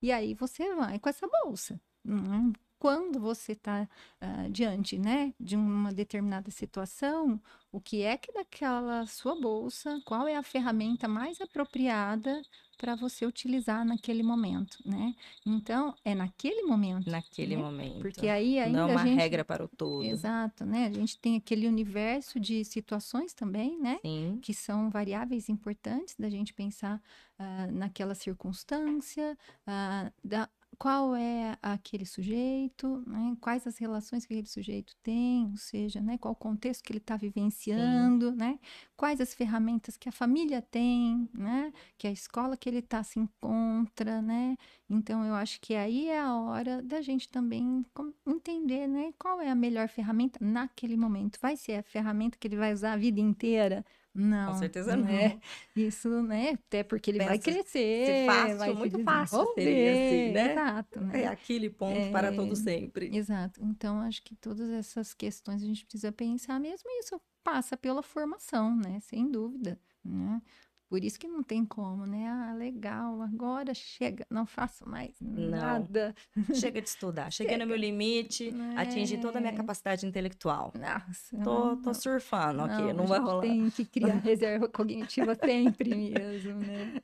E aí você vai com essa bolsa. Uhum. Quando você está uh, ah, diante né, de uma determinada situação, o que é que daquela sua bolsa, qual é a ferramenta mais apropriada para você utilizar naquele momento, né? Então, é naquele momento. Naquele né? momento. Porque aí ainda Não é uma gente... regra para o todo. Exato, né? A gente tem aquele universo de situações também, né? Sim. Que são variáveis importantes da gente pensar uh, naquela circunstância, uh, da, qual é aquele sujeito, né? quais as relações que aquele sujeito tem, ou seja, né? qual o contexto que ele está vivenciando, né? quais as ferramentas que a família tem, né? que a escola que ele está se encontra, né? Então eu acho que aí é a hora da gente também entender, né? qual é a melhor ferramenta naquele momento. Vai ser a ferramenta que ele vai usar a vida inteira? Não. Com certeza não. É. Isso, né? Até porque ele Pensa, vai crescer. Fácil, vai muito fácil seria assim, né? Exato. Né? É aquele ponto é, para todo sempre. Exato. Então, acho que todas essas questões a gente precisa pensar mesmo isso passa pela formação, né? Sem dúvida, né? Por isso que não tem como, né? Ah, legal, agora chega, não faço mais nada. Não. Chega de estudar, cheguei chega. no meu limite, é. atingi toda a minha capacidade intelectual. Nossa. Tô, tô surfando não, aqui, não vai rolar. Tem que criar reserva cognitiva sempre mesmo, né?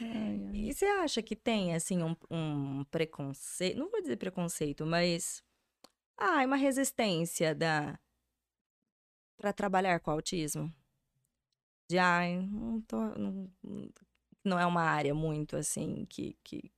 Ai. E você acha que tem, assim, um, um preconceito, não vou dizer preconceito, mas. Ah, uma resistência da para trabalhar com autismo? De ai, não, tô, não, não é uma área muito assim que, que,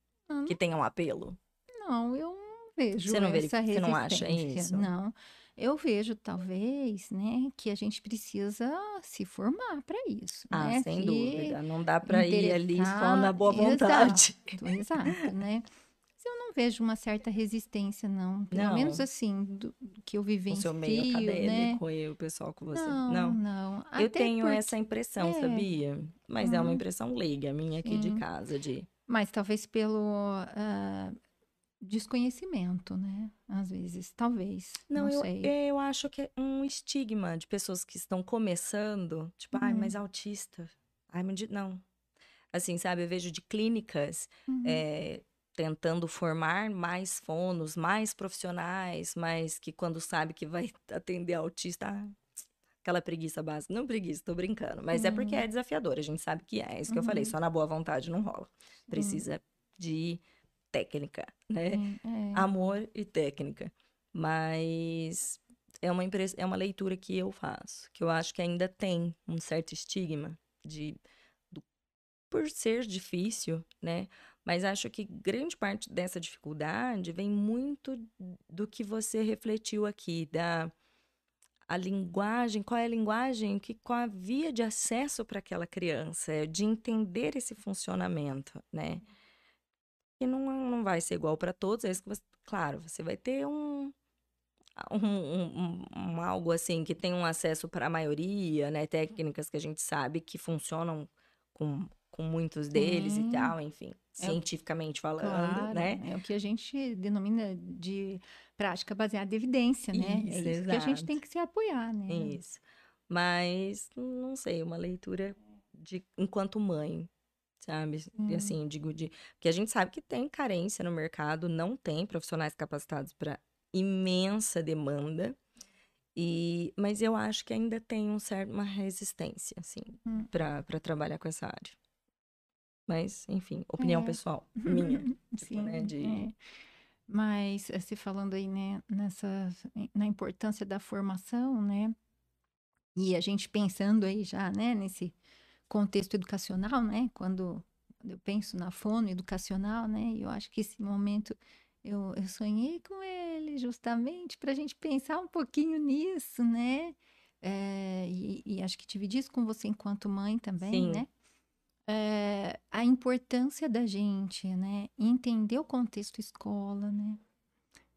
que tenha um apelo? Não, eu não vejo você não vê, Você não acha isso? Não. Eu vejo, talvez, né, que a gente precisa se formar para isso. Ah, né? sem dúvida. Não dá para ir ali só na boa vontade. Exato, exato né? Eu não vejo uma certa resistência, não. Pelo não. menos assim, do, que eu vivi em seu meio né? acadêmico né? e o pessoal com você. Não, não. não. Eu Até tenho porque... essa impressão, é. sabia? Mas uhum. é uma uhum. impressão leiga minha aqui Sim. de casa, de... Mas talvez pelo uh, desconhecimento, né? Às vezes, talvez. Não, não eu, sei. eu acho que é um estigma de pessoas que estão começando. Tipo, uhum. ai, mas autista. Ai, mas não. Assim, sabe? Eu vejo de clínicas... Uhum. É, tentando formar mais fonos, mais profissionais, mas que quando sabe que vai atender autista, ah, aquela preguiça básica. Não preguiça, tô brincando, mas uhum. é porque é uhum. desafiador, a gente sabe que é. é isso que uhum. eu falei, uhum. só na boa vontade não rola. Precisa uhum. de técnica, né? É. Amor e técnica. Mas é uma, impress... é uma leitura que eu faço, que eu acho que ainda tem um certo estigma de por ser difícil, né? Mas acho que grande parte dessa dificuldade vem muito do que você refletiu aqui, da a linguagem, qual é a linguagem, que, qual a via de acesso para aquela criança, de entender esse funcionamento, né? E não, não vai ser igual para todos, é isso que você, claro, você vai ter um, um, um, um, algo assim que tem um acesso para a maioria, né? Técnicas que a gente sabe que funcionam com, com muitos deles e tal, enfim. É cientificamente falando, claro, né? É o que a gente denomina de prática baseada em evidência, né? Isso, é isso que a gente tem que se apoiar, né? Isso. Mas, não sei, uma leitura de enquanto mãe, sabe? Hum. E assim, digo de. Porque a gente sabe que tem carência no mercado, não tem profissionais capacitados para imensa demanda. E, mas eu acho que ainda tem um certo, uma resistência, assim, hum. para trabalhar com essa área. Mas, enfim, opinião é. pessoal minha. tipo, Sim, né, de... É. Mas, se falando aí, né, nessa, na importância da formação, né, E a gente pensando aí já, né, nesse contexto educacional, né, quando eu penso na fono educacional, né, eu acho que esse momento eu, eu sonhei com ele justamente para a gente pensar um pouquinho nisso, né, é, e, e, acho que dividir isso com você enquanto mãe também, Sim. né, é, a importância da gente, né, entender o contexto escola, né,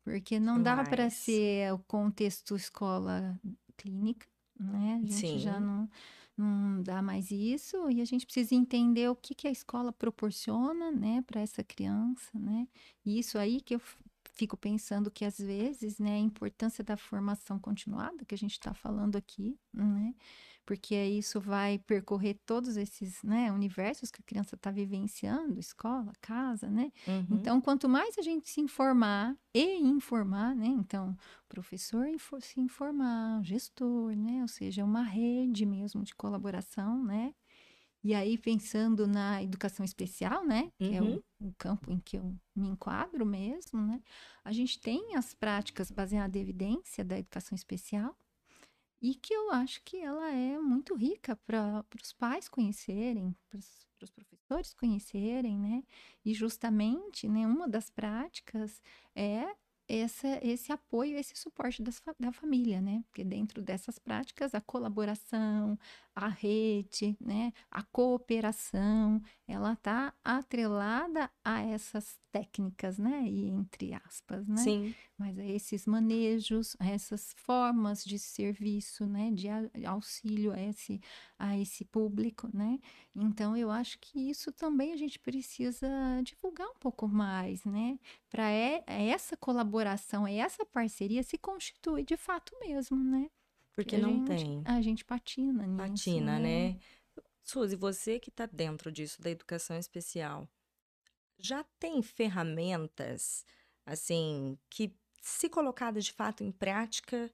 porque não dá para ser o contexto escola clínica, né? A gente Sim. já não, não dá mais isso e a gente precisa entender o que, que a escola proporciona, né, para essa criança, né? E isso aí que eu fico pensando que às vezes, né, a importância da formação continuada que a gente está falando aqui, né? Porque isso vai percorrer todos esses né, universos que a criança está vivenciando, escola, casa, né? Uhum. Então, quanto mais a gente se informar e informar, né? Então, professor se informar, gestor, né? Ou seja, uma rede mesmo de colaboração, né? E aí, pensando na educação especial, né? Que uhum. é o, uhum. o, campo em que eu me enquadro mesmo, né? A gente tem as práticas baseadas em evidência da educação especial, e que eu acho que ela é muito rica para os pais conhecerem, para os professores conhecerem, né? E justamente, né, uma das práticas é essa, esse apoio, esse suporte das, da família, né? Porque dentro dessas práticas, a colaboração, a rede, né? A cooperação, ela está atrelada a essas técnicas, né? E entre aspas, né? Sim. Mas a esses manejos, a essas formas de serviço, né? De auxílio a esse, a esse público, né? Então, eu acho que isso também a gente precisa divulgar um pouco mais, né? Para é, essa colaboração, essa parceria se constitui de fato mesmo, né? Porque não gente, tem. A gente patina nisso. Patina, né? né? Suzy, você que está dentro disso, da educação especial, já tem ferramentas, assim, que, se colocadas de fato em prática,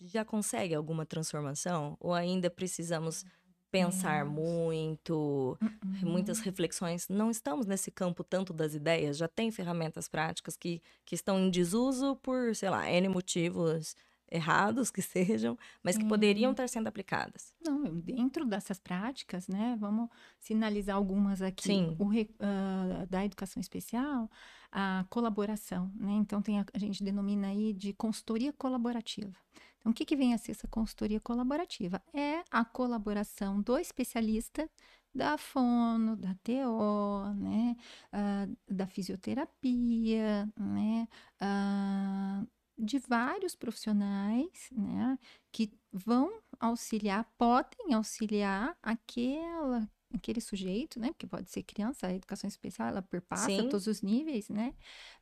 já consegue alguma transformação? Ou ainda precisamos pensar muito, uhum. muitas reflexões? Não estamos nesse campo tanto das ideias, já tem ferramentas práticas que, que estão em desuso por, sei lá, N motivos errados que sejam, mas que poderiam estar sendo aplicadas. Não, dentro dessas práticas, né, vamos sinalizar algumas aqui. Sim. O, uh, da educação especial, a colaboração, né? Então tem a, a, gente denomina aí de consultoria colaborativa. Então o que, que vem a ser essa consultoria colaborativa? É a colaboração do especialista da fono, da TO, né, uh, da fisioterapia, né, uh, de vários profissionais, né, que vão auxiliar, podem auxiliar aquela aquele sujeito, né? Porque pode ser criança, a educação especial, ela perpassa Sim. todos os níveis, né?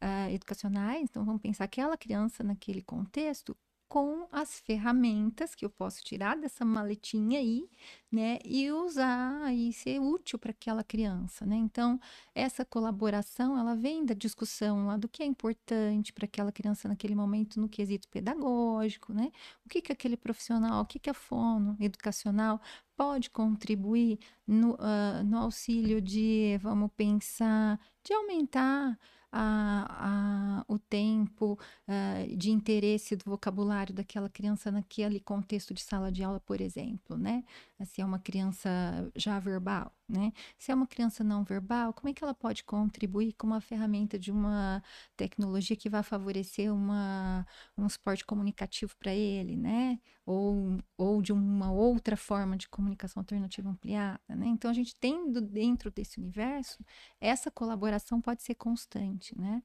Uh, educacionais. Então, vamos pensar aquela criança naquele contexto, com as ferramentas que eu posso tirar dessa maletinha aí, né, e usar e ser útil para aquela criança, né? Então, essa colaboração, ela vem da discussão lá do que é importante para aquela criança naquele momento no quesito pedagógico, né? O que que aquele profissional, o que que a fono educacional pode contribuir no, uh, no auxílio de, vamos pensar, de aumentar a, a, o tempo uh, de interesse do vocabulário daquela criança naquele contexto de sala de aula, por exemplo, né? Se é uma criança já verbal, né? Se é uma criança não verbal, como é que ela pode contribuir com uma ferramenta de uma tecnologia que vai favorecer uma, um suporte comunicativo para ele, né? Ou, ou de uma outra forma de comunicação alternativa ampliada, né? Então, a gente tendo dentro desse universo, essa colaboração pode ser constante, né?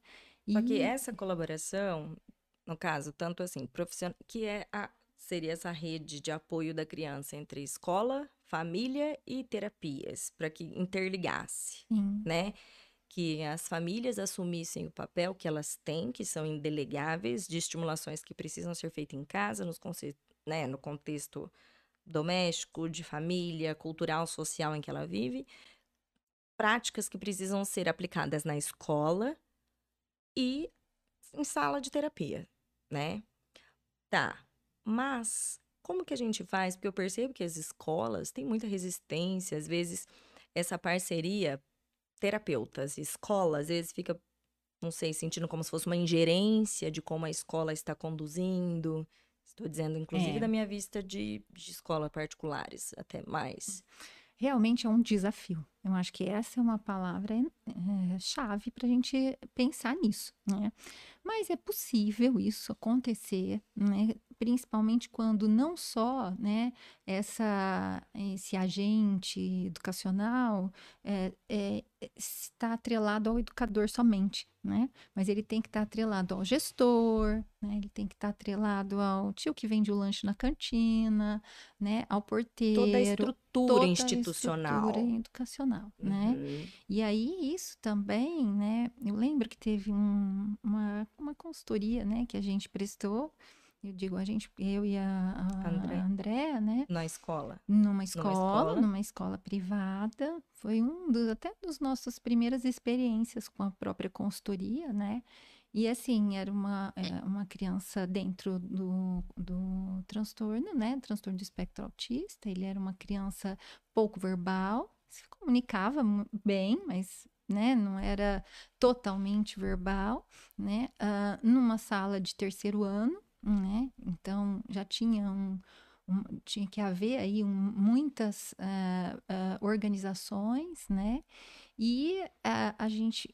E... Só que essa colaboração, no caso, tanto assim, profissional, que é a seria essa rede de apoio da criança entre escola, família e terapias, para que interligasse, Sim. né? Que as famílias assumissem o papel que elas têm, que são indelegáveis, de estimulações que precisam ser feitas em casa, nos né, no contexto doméstico, de família, cultural, social em que ela vive, práticas que precisam ser aplicadas na escola e em sala de terapia, né? Tá, mas como que a gente faz? Porque eu percebo que as escolas têm muita resistência, às vezes essa parceria terapeutas, escola, às vezes fica, não sei, sentindo como se fosse uma ingerência de como a escola está conduzindo. Estou dizendo, inclusive, é. da minha vista de, de escola particulares, até mais. Realmente é um desafio. Eu acho que essa é uma palavra é, chave para a gente pensar nisso, né? Mas é possível isso acontecer, né? Principalmente quando não só né, essa, esse agente educacional é, é, está atrelado ao educador somente, né? Mas ele tem que estar atrelado ao gestor, né? Ele tem que estar atrelado ao tio que vende o lanche na cantina, né? Ao porteiro. Toda a estrutura toda institucional. A estrutura educacional, né? uhum. né? E aí isso também, né? Eu lembro que teve um, uma, uma consultoria, né? Que a gente prestou eu digo a gente, eu e a, a André. Andréa, né? Na escola. Numa escola, numa escola, numa escola privada. Foi um dos, até dos nossas primeiras experiências com a própria consultoria, né? E assim, era uma, é, uma criança dentro do, do transtorno, né? Transtorno do espectro autista. Ele era uma criança pouco verbal, se comunicava bem, mas né, não era totalmente verbal, né, uh, numa sala de terceiro ano, né? Então já tinha um, um tinha que haver aí um, muitas uh, uh, organizações, né? E uh, a gente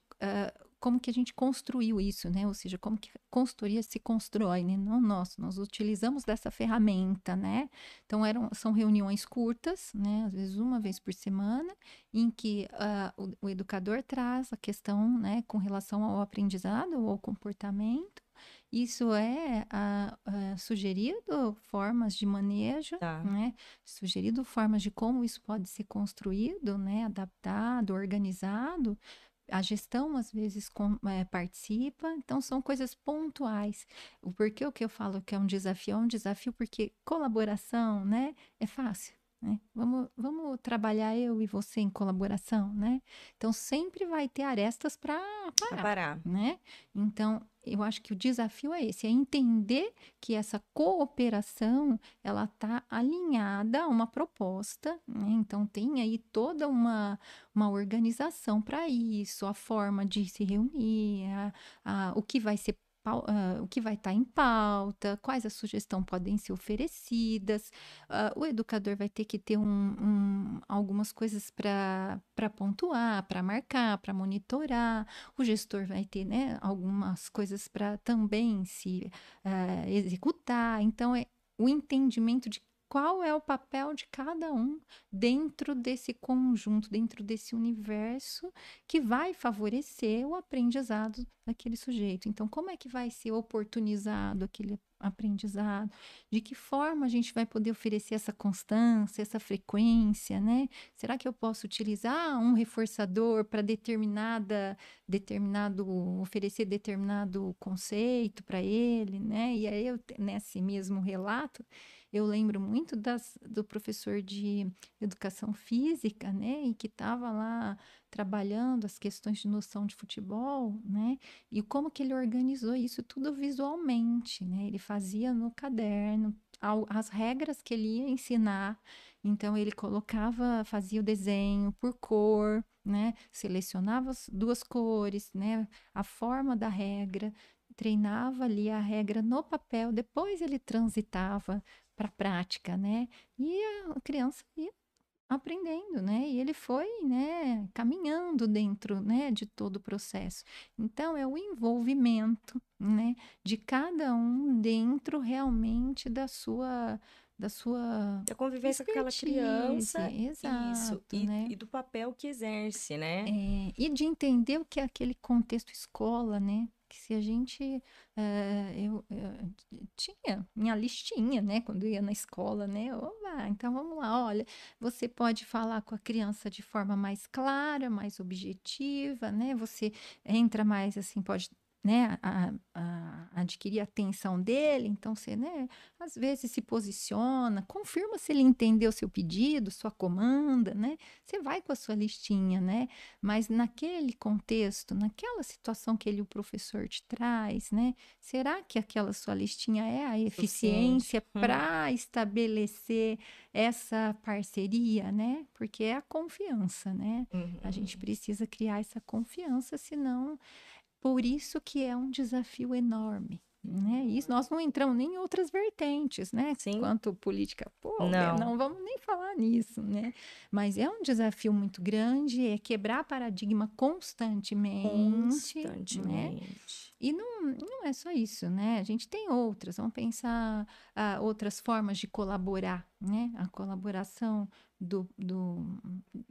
como que a gente construiu isso, né? Ou seja, como que consultoria se constrói, né? Não nós, nós utilizamos dessa ferramenta, né? Então eram, são reuniões curtas, né? Às vezes uma vez por semana, em que o, o, educador traz a questão, né? Com relação ao aprendizado ou ao comportamento, isso é a, a sugerido formas de manejo, tá. né? Sugerido formas de como isso pode ser construído, né? Adaptado, organizado. A gestão às vezes com, é, participa, então são coisas pontuais. O porquê o que eu falo que é um desafio é um desafio porque colaboração, né? É fácil. Né? Vamos, vamos trabalhar eu e você em colaboração, né? Então sempre vai ter arestas para parar, parar, né? Então eu acho que o desafio é esse, é entender que essa cooperação ela está alinhada a uma proposta, né? então tem aí toda uma, uma organização para isso, a forma de se reunir, a, a, o que vai ser Uh, o que vai estar tá em pauta, quais as sugestões podem ser oferecidas. Uh, o educador vai ter que ter um, um, algumas coisas para pontuar, para marcar, para monitorar. O gestor vai ter né, algumas coisas para também se uh, executar. Então, é o entendimento de qual é o papel de cada um dentro desse conjunto, dentro desse universo que vai favorecer o aprendizado daquele sujeito. Então, como é que vai ser oportunizado aquele aprendizado? De que forma a gente vai poder oferecer essa constância, essa frequência, né? Será que eu posso utilizar um reforçador para determinada determinado oferecer determinado conceito para ele, né? E aí eu nesse mesmo relato eu lembro muito das, do professor de educação física, né, e que estava lá trabalhando as questões de noção de futebol, né, e como que ele organizou isso tudo visualmente, né, ele fazia no caderno as regras que ele ia ensinar, então ele colocava, fazia o desenho por cor, né, selecionava as duas cores, né, a forma da regra, treinava ali a regra no papel, depois ele transitava para a prática, né? E a criança ia aprendendo, né? E ele foi, né, caminhando dentro, né, de todo o processo. Então é o envolvimento, né, de cada um dentro realmente da sua da sua da convivência com aquela criança, exato, isso, e, né? e do papel que exerce, né? É, e de entender o que é aquele contexto escola, né? Que se a gente. Uh, eu, eu, tinha minha listinha, né? Quando ia na escola, né? Oba, então vamos lá, olha, você pode falar com a criança de forma mais clara, mais objetiva, né? Você entra mais assim, pode né, a, a, adquirir a atenção dele, então você, né, às vezes se posiciona, confirma se ele entendeu seu pedido, sua comanda, né, você vai com a sua listinha, né, mas naquele contexto, naquela situação que ele, o professor te traz, né, será que aquela sua listinha é a eficiência hum. para estabelecer essa parceria, né, porque é a confiança, né, uhum. a gente uhum. precisa criar essa confiança, senão por isso que é um desafio enorme, né? E nós não entramos nem em outras vertentes, né? Sim. Quanto política pô, Não. não vamos nem falar nisso, né? Mas é um desafio muito grande, é quebrar paradigma constantemente, né? Constantemente. E não, não é só isso, né? A gente tem outras, vamos pensar ah, outras formas de colaborar, né? A colaboração do, do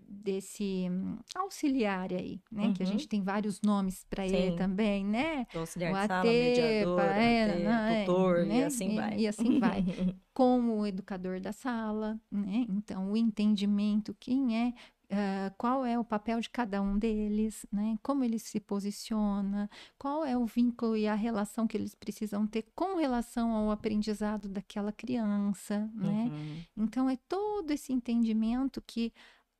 desse hum, auxiliar aí, né? Que a Uhum. gente tem vários nomes para ele também, né? Do auxiliar O de sala, mediador, é, AT, não, é, tutor, e né? assim E- vai. e assim vai. com o educador da sala, né? Então, o entendimento, quem é, ah, qual é o papel de cada um deles, né? Como ele se posiciona, qual é o vínculo e a relação que eles precisam ter com relação ao aprendizado daquela criança, né? Uhum. Então, é todo esse entendimento que,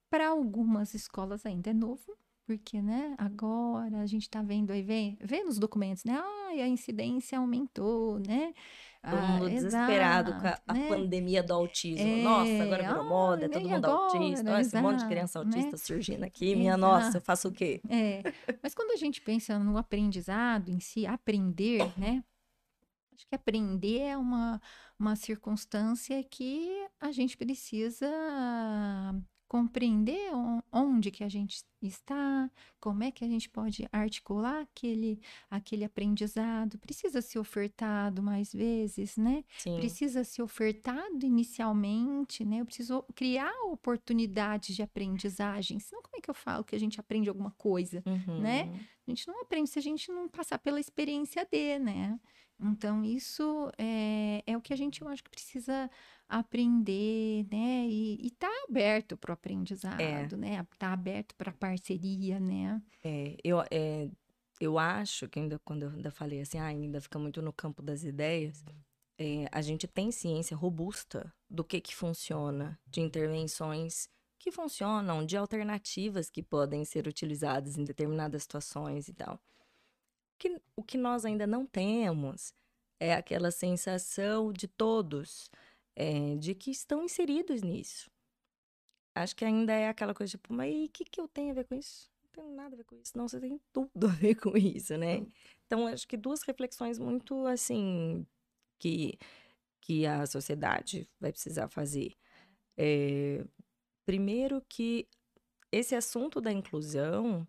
para algumas escolas, ainda é novo, porque, né, agora a gente está vendo aí, vê, vê nos documentos, né? Ai, a incidência aumentou, né? Todo Ah, mundo desesperado com a, exato, a né? pandemia do autismo. É, Nossa, agora virou moda, é todo mundo agora? autista. Olha, esse monte de Exato, criança né? autista surgindo aqui. Minha nossa, eu Exato. faço o quê? É, mas quando a gente pensa no aprendizado em si, aprender, né? Acho que aprender é uma, uma circunstância que a gente precisa compreender on- onde que a gente está, como é que a gente pode articular aquele, aquele aprendizado. Precisa ser ofertado mais vezes, né? Sim. precisa ser ofertado inicialmente, né? Eu preciso criar oportunidades de aprendizagem. Senão, como é que eu falo que a gente aprende alguma coisa? né? Uhum. A gente não aprende se a gente não passar pela experiência de, né? Então, isso é, é o que a gente, eu acho que precisa aprender, né? E, e tá aberto para o aprendizado, né? Tá aberto para parceria, né? É, eu, é, eu acho que ainda quando eu ainda falei assim, ah, ainda fica muito no campo das ideias, é, a gente tem ciência robusta do que que funciona, de intervenções que funcionam, de alternativas que podem ser utilizadas em determinadas situações e tal. Que, o que nós ainda não temos é aquela sensação de todos é, de que estão inseridos nisso. Acho que ainda é aquela coisa tipo, mas o que, que eu tenho a ver com isso? Não tenho nada a ver com isso. Não, você tem tudo a ver com isso, né? Então, acho que duas reflexões muito, assim, que, que a sociedade vai precisar fazer. É, primeiro que esse assunto da inclusão,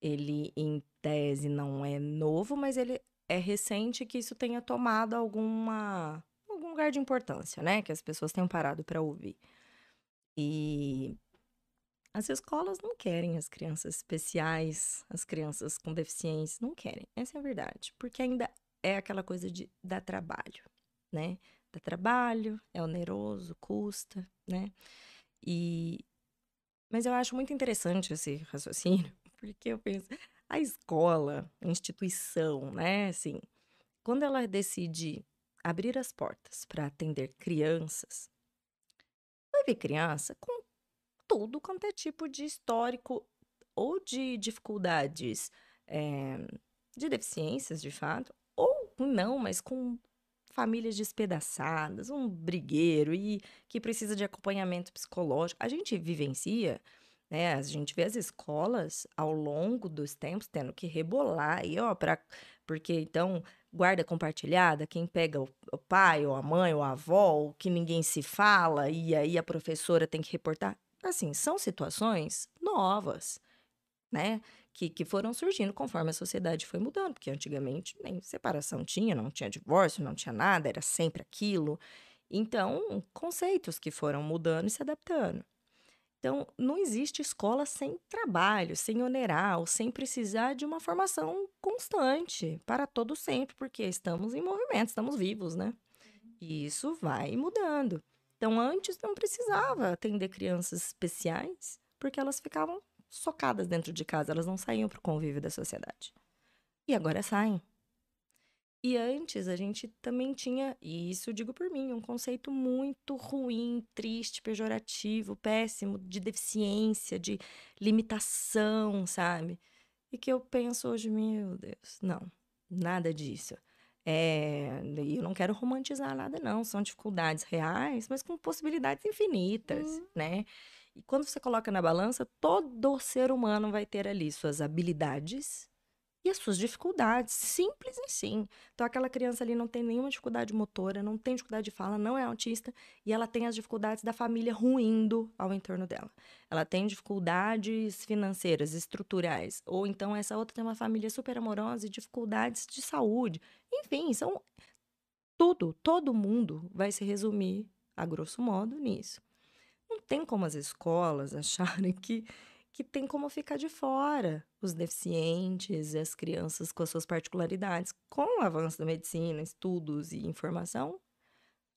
ele, em tese, não é novo, mas ele é recente que isso tenha tomado alguma, algum lugar de importância, né? Que as pessoas tenham parado para ouvir. E as escolas não querem as crianças especiais, as crianças com deficiência, não querem. Essa é a verdade. Porque ainda é aquela coisa de dar trabalho, né? Dá trabalho, é oneroso, custa, né? E... Mas eu acho muito interessante esse raciocínio, porque eu penso, a escola, a instituição, né? Assim, quando ela decide abrir as portas para atender crianças, vai ver criança com tudo quanto é tipo de histórico ou de dificuldades, eh, de deficiências, de fato, ou não, mas com famílias despedaçadas, um brigueiro e que precisa de acompanhamento psicológico. A gente vivencia, né? A gente vê as escolas ao longo dos tempos tendo que rebolar aí, ó, para porque então guarda compartilhada, quem pega o, o pai ou a mãe ou a avó, o que ninguém se fala e aí a professora tem que reportar. Assim, são situações novas, né? Que, que foram surgindo conforme a sociedade foi mudando, porque antigamente nem separação tinha, não tinha divórcio, não tinha nada, era sempre aquilo. Então, conceitos que foram mudando e se adaptando. Então, não existe escola sem trabalho, sem onerar, ou sem precisar de uma formação constante para todo sempre, porque estamos em movimento, estamos vivos, né? E isso vai mudando. Então, antes não precisava atender crianças especiais, porque elas ficavam socadas dentro de casa, elas não saíam para o convívio da sociedade. E agora saem. E antes a gente também tinha, e isso digo por mim, um conceito muito ruim, triste, pejorativo, péssimo, de deficiência, de limitação, sabe? E que eu penso hoje, meu Deus, não, nada disso. É, e eu não quero romantizar nada, não. São dificuldades reais, mas com possibilidades infinitas, Hum. né? E quando você coloca na balança, todo ser humano vai ter ali suas habilidades e as suas dificuldades, simples assim. Então, aquela criança ali não tem nenhuma dificuldade motora, não tem dificuldade de fala, não é autista, e ela tem as dificuldades da família ruindo ao entorno dela. Ela tem dificuldades financeiras, estruturais, ou então essa outra tem uma família super amorosa e dificuldades de saúde. Enfim, são tudo, todo mundo vai se resumir, a grosso modo, nisso. Não tem como as escolas acharem que que tem como ficar de fora os deficientes e as crianças com as suas particularidades. Com o avanço da medicina, estudos e informação,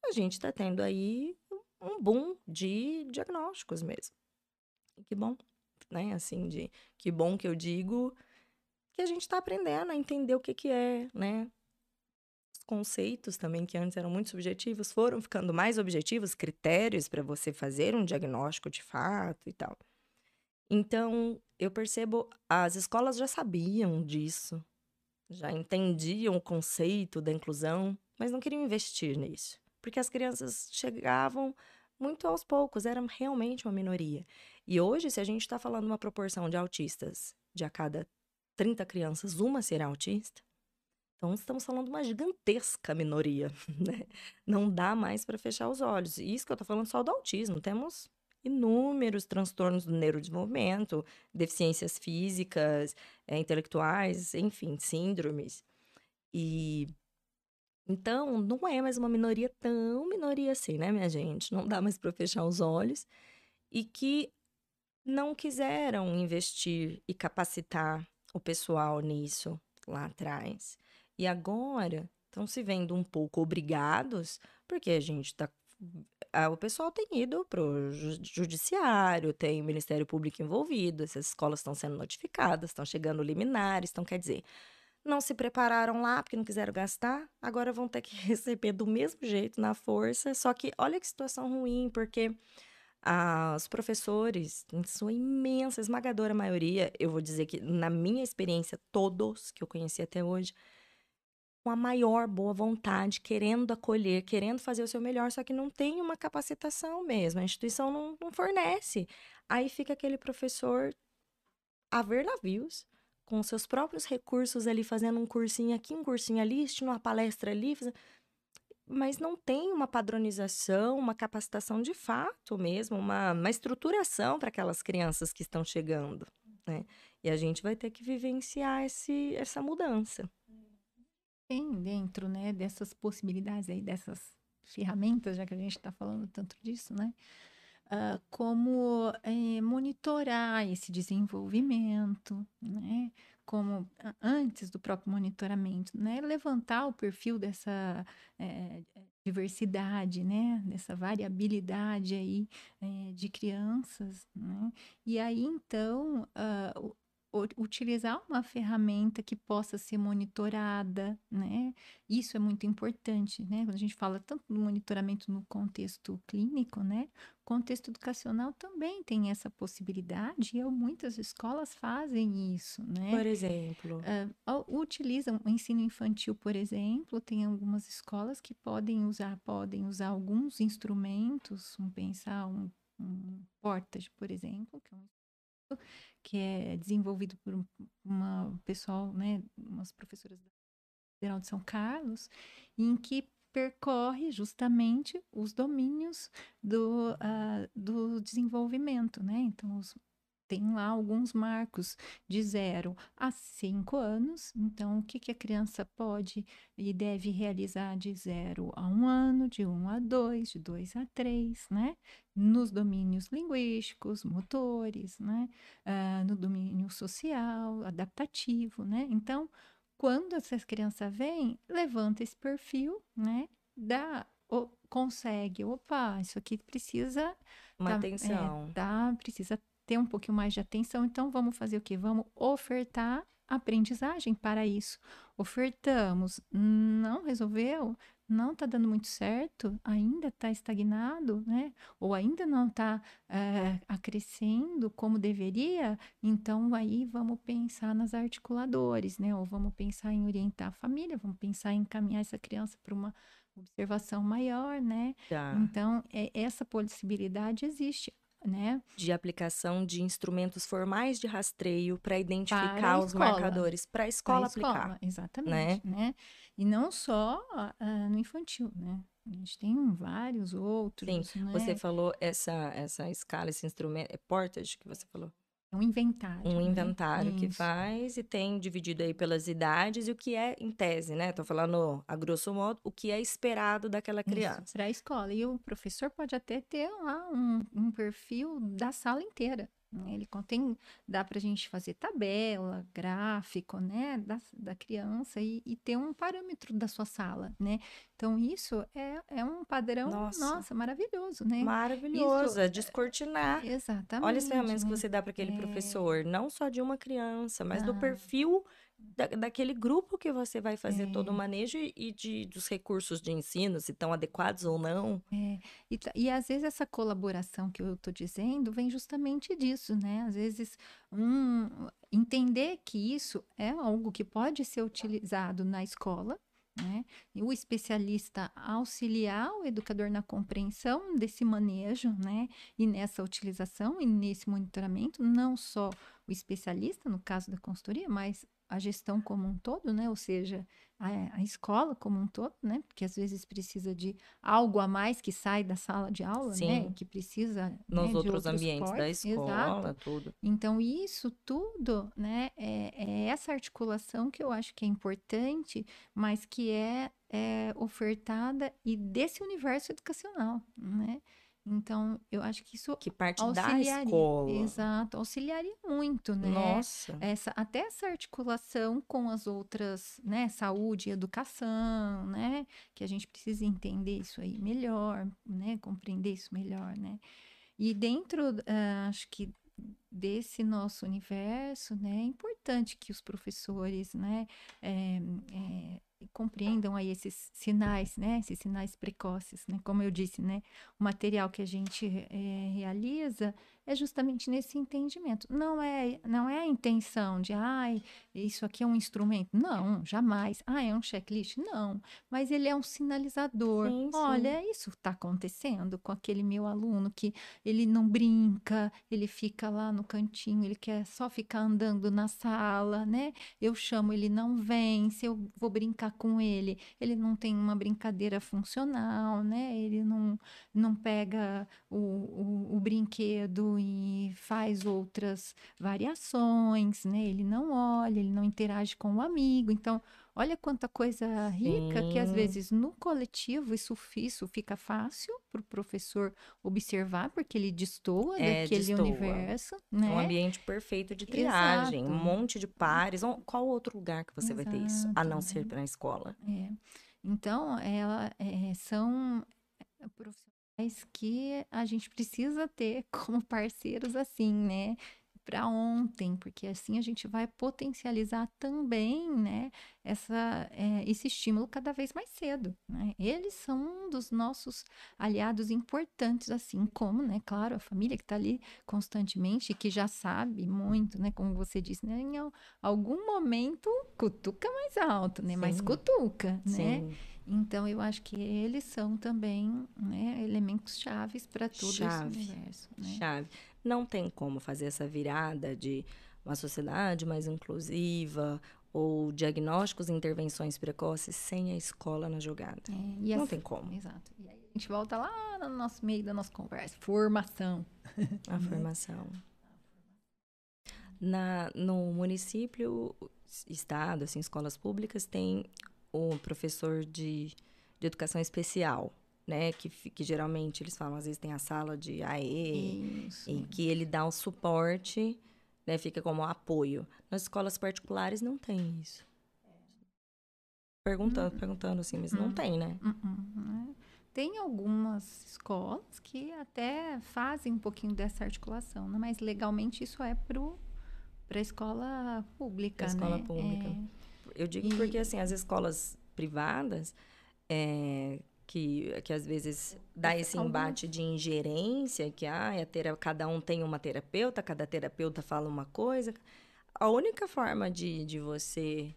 a gente está tendo aí um boom de diagnósticos mesmo. Que bom, né? Assim, de que bom que eu digo que a gente está aprendendo a entender o que, que é, né? Os conceitos também, que antes eram muito subjetivos, foram ficando mais objetivos, critérios para você fazer um diagnóstico de fato e tal. Então, eu percebo, as escolas já sabiam disso, já entendiam o conceito da inclusão, mas não queriam investir nisso, porque as crianças chegavam muito aos poucos, era realmente uma minoria. E hoje, se a gente está falando uma proporção de autistas, de a cada 30 crianças, uma será autista, então estamos falando de uma gigantesca minoria, né? Não dá mais para fechar os olhos. E isso que eu estou falando só do autismo, temos inúmeros transtornos do neurodesenvolvimento, deficiências físicas, é, intelectuais, enfim, síndromes. E então não é mais uma minoria tão minoria assim, né, minha gente? Não dá mais para fechar os olhos e que não quiseram investir e capacitar o pessoal nisso lá atrás. E agora estão se vendo um pouco obrigados, porque a gente está ah, o pessoal tem ido para o judiciário, tem o Ministério Público envolvido, essas escolas estão sendo notificadas, estão chegando liminares, então quer dizer, não se prepararam lá porque não quiseram gastar, agora vão ter que receber do mesmo jeito, na força. Só que olha que situação ruim, porque ah, os professores, em sua imensa, esmagadora maioria, eu vou dizer que na minha experiência, todos que eu conheci até hoje, com a maior boa vontade, querendo acolher, querendo fazer o seu melhor, só que não tem uma capacitação mesmo, a instituição não, não fornece. Aí fica aquele professor a ver navios, com seus próprios recursos ali, fazendo um cursinho aqui, um cursinho ali, assistindo uma palestra ali, mas não tem uma padronização, uma capacitação de fato mesmo, uma, uma estruturação para aquelas crianças que estão chegando, né? E a gente vai ter que vivenciar esse, essa mudança tem dentro, né, dessas possibilidades aí, dessas ferramentas, já que a gente está falando tanto disso, né? Uh, como é, monitorar esse desenvolvimento, né? Como antes do próprio monitoramento, né? Levantar o perfil dessa é, diversidade, né? Dessa variabilidade aí é, de crianças, né? E aí, então, uh, utilizar uma ferramenta que possa ser monitorada, né? Isso é muito importante, né? Quando a gente fala tanto do monitoramento no contexto clínico, né? O contexto educacional também tem essa possibilidade e muitas escolas fazem isso, né? Por exemplo? Uh, utilizam o ensino infantil, por exemplo, tem algumas escolas que podem usar, podem usar alguns instrumentos, vamos pensar um, um portas, por exemplo, que é um que é desenvolvido por uma pessoal, né, umas professoras da Federal de São Carlos, em que percorre justamente os domínios do, uh, do desenvolvimento, né? Então, os tem lá alguns marcos de 0 a 5 anos. Então, o que, que a criança pode e deve realizar de 0 a 1 um ano, de 1 um a 2, de 2 a 3, né? Nos domínios linguísticos, motores, né? Uh, no domínio social, adaptativo, né? Então, quando essa criança vem, levanta esse perfil, né? Dá, consegue, opa, isso aqui precisa uma tá, atenção. É, tá, precisa ter um pouquinho mais de atenção. Então, vamos fazer o quê? Vamos ofertar aprendizagem para isso. Ofertamos, não resolveu, não está dando muito certo, ainda está estagnado, né? Ou ainda não está é, eh, acrescendo como deveria, então aí vamos pensar nas articuladores, né? Ou vamos pensar em orientar a família, vamos pensar em encaminhar essa criança para uma observação maior, né? Tá. Então, é, essa possibilidade existe né? De aplicação de instrumentos formais de rastreio para identificar os marcadores para a escola aplicar. escola, exatamente, né? E não só ah, no infantil, né? A gente tem vários outros, né? Você falou essa essa escala, esse instrumento, é portage que você falou? É um inventário. Um né? inventário que Isso. faz e tem dividido aí pelas idades e o que é em tese, né? Tô falando a grosso modo, o que é esperado daquela criança. Para a escola. E o professor pode até ter lá um, um perfil da sala inteira. Né? Ele contém, dá para a gente fazer tabela, gráfico, né, da, da criança e, e ter um parâmetro da sua sala, né? Então, isso é, é um padrão, Nossa. nossa, maravilhoso, né? Maravilhoso, Isso- é descortinar. Exatamente. Olha as ferramentas que né? você dá para aquele É. professor, não só de uma criança, mas do Ah. perfil da- daquele grupo que você vai fazer todo o É. manejo e de, dos recursos de ensino, se estão adequados ou não. E, ta- e às vezes essa colaboração que eu estou dizendo vem justamente disso, né? Às vezes um, entender que isso é algo que pode ser utilizado na escola, né? E o especialista auxiliar o educador na compreensão desse manejo, né? E nessa utilização e nesse monitoramento, não só o especialista, no caso da consultoria, mas a gestão como um todo, né? Ou seja, a, a escola como um todo, né? Porque às vezes precisa de algo a mais que sai da sala de aula, né? Sim. Que precisa né, Nos de outros ambientes da escola, Exato. tudo. Então, isso tudo, né, é, é essa articulação que eu acho que é importante, mas que é, é ofertada e desse universo educacional, né? Então, eu acho que isso Que parte da auxiliaria. escola. Exato, auxiliaria muito, né? Nossa. essa até essa articulação com as outras, né, saúde educação, né, que a gente precisa entender isso aí melhor, né, compreender isso melhor, né, e dentro, ah, acho que desse nosso universo, né, é importante que os professores, né, eh, eh, compreendam aí esses sinais, né, esses sinais precoces, né, como eu disse, né, o material que a gente eh, realiza é justamente nesse entendimento. Não é, não é a intenção de, ai, isso aqui é um instrumento. Não, jamais. Ah, é um checklist? Não. Mas ele é um sinalizador. Sim, sim. Olha, isso está acontecendo com aquele meu aluno que ele não brinca, ele fica lá no cantinho, ele quer só ficar andando na sala, né? Eu chamo, ele não vem. Se eu vou brincar com ele, ele não tem uma brincadeira funcional, né? Ele não, não pega o, o, o brinquedo e faz outras variações, né? Ele não olha, ele não interage com o amigo. Então, olha quanta coisa rica que às Sim. vezes no coletivo isso, isso fica fácil para o professor observar, porque ele destoa É, daquele destoa. universo, É um né? ambiente perfeito de triagem, um Exato. monte de pares. Um- Qual outro lugar que você vai ter isso? A não Exato, ser na escola. É. Então, ela, é, são profissionais que a gente precisa ter como parceiros assim, né? Para ontem, porque assim a gente vai potencializar também, né? Essa, é, esse estímulo cada vez mais cedo, né? Eles são um dos nossos aliados importantes, assim como, né? Claro, a família que está ali constantemente, que já sabe muito, né? Como você disse, né? Em al- algum momento cutuca mais alto, né? Mas Sim. cutuca, né? Sim. Então, eu acho que eles são também né, elementos chaves para todo Chave. esse universo. Né? Chave. Não tem como fazer essa virada de uma sociedade mais inclusiva ou diagnósticos e intervenções precoces sem a escola na jogada. É, Não as- tem como. Exato. E aí a gente volta lá no nosso meio da nossa conversa. Formação. A formação. Na, no município, estado, assim, escolas públicas, tem o professor de, de educação especial, né? Que, que geralmente eles falam, às vezes tem a sala de AE, Isso. em que ele dá o suporte, né? Fica como apoio. Nas escolas particulares não tem isso. Perguntando, perguntando assim, mas não Hum. tem, né? Hum, hum? Tem algumas escolas que até fazem um pouquinho dessa articulação, né? mas legalmente isso é para a escola pública. Pra escola né? pública. É, Eu digo E- porque, assim, as escolas privadas, é, que, que às vezes dá esse embate de ingerência, que ah, a tera, cada um tem uma terapeuta, cada terapeuta fala uma coisa. A única forma de, de você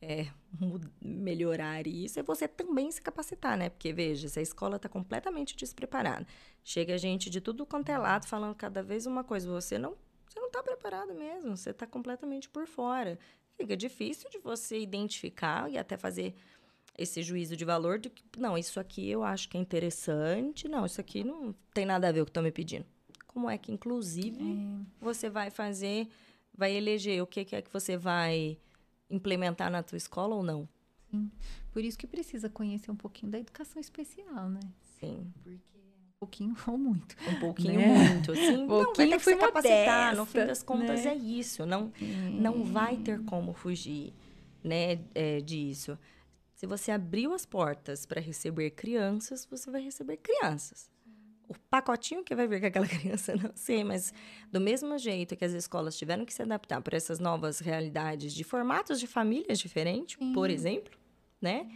é, melhorar isso é você também se capacitar, né? Porque, veja, se a escola está completamente despreparada, chega gente de tudo quanto é lado falando cada vez uma coisa, você não você não está preparado mesmo, você está completamente por fora. Fica difícil de você identificar e até fazer esse juízo de valor de que, não, isso aqui eu acho que é interessante, não, isso aqui não tem nada a ver com o que estão me pedindo. Como é que, inclusive, é. você vai fazer, vai eleger o que, que é que você vai implementar na tua escola ou não? Sim. Por isso que precisa conhecer um pouquinho da educação especial, né? Sim. Porque pouquinho ou muito. Um pouquinho né? muito, sim. Um não, vai ter capacitar. no fim das contas, né? é isso. Não, não vai ter como fugir né, é, disso. Se você abriu as portas para receber crianças, você vai receber crianças. O pacotinho que vai vir com aquela criança, não sei, mas do mesmo jeito que as escolas tiveram que se adaptar para essas novas realidades de formatos de famílias diferentes, por exemplo, né?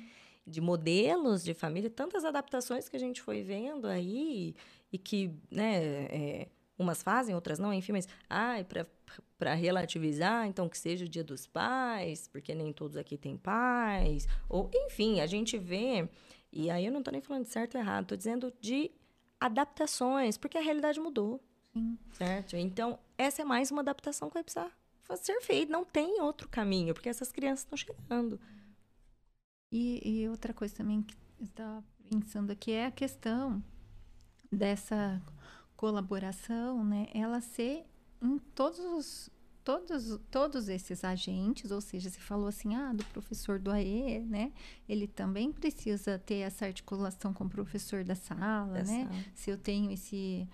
De modelos de família, tantas adaptações que a gente foi vendo aí e que, né, é, umas fazem, outras não, enfim, mas, ai, para relativizar, então que seja o dia dos pais, porque nem todos aqui têm pais, ou, enfim, a gente vê, e aí eu não estou nem falando de certo ou errado, estou dizendo de adaptações, porque a realidade mudou, Sim. certo? Então, essa é mais uma adaptação que vai precisar ser feita, não tem outro caminho, porque essas crianças estão chegando. E, e outra coisa também que está pensando aqui é a questão dessa colaboração, né? Ela ser em todos os todos, todos esses agentes, ou seja, você falou assim, ah, do professor do AE, né? Ele também precisa ter essa articulação com o professor da sala, da né? Sala. Se eu tenho esse,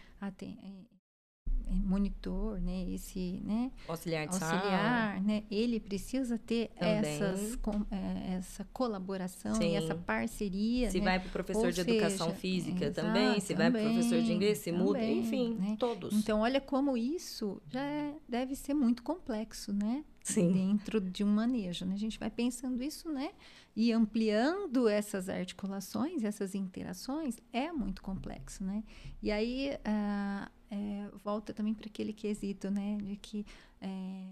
monitor, né, esse, né, auxiliar, de auxiliar, né, ele precisa ter essas, com, é, essa colaboração Sim. e essa parceria. Se né? vai para o professor Ou de seja, educação física também, se vai para o professor de inglês, se também, muda, enfim, né? todos. Então, olha como isso já é, deve ser muito complexo, né? Sim. Dentro de um manejo, né? A gente vai pensando isso, né? E ampliando essas articulações, essas interações, é muito complexo, né? E aí, uh, é, volta também para aquele quesito, né, de que é,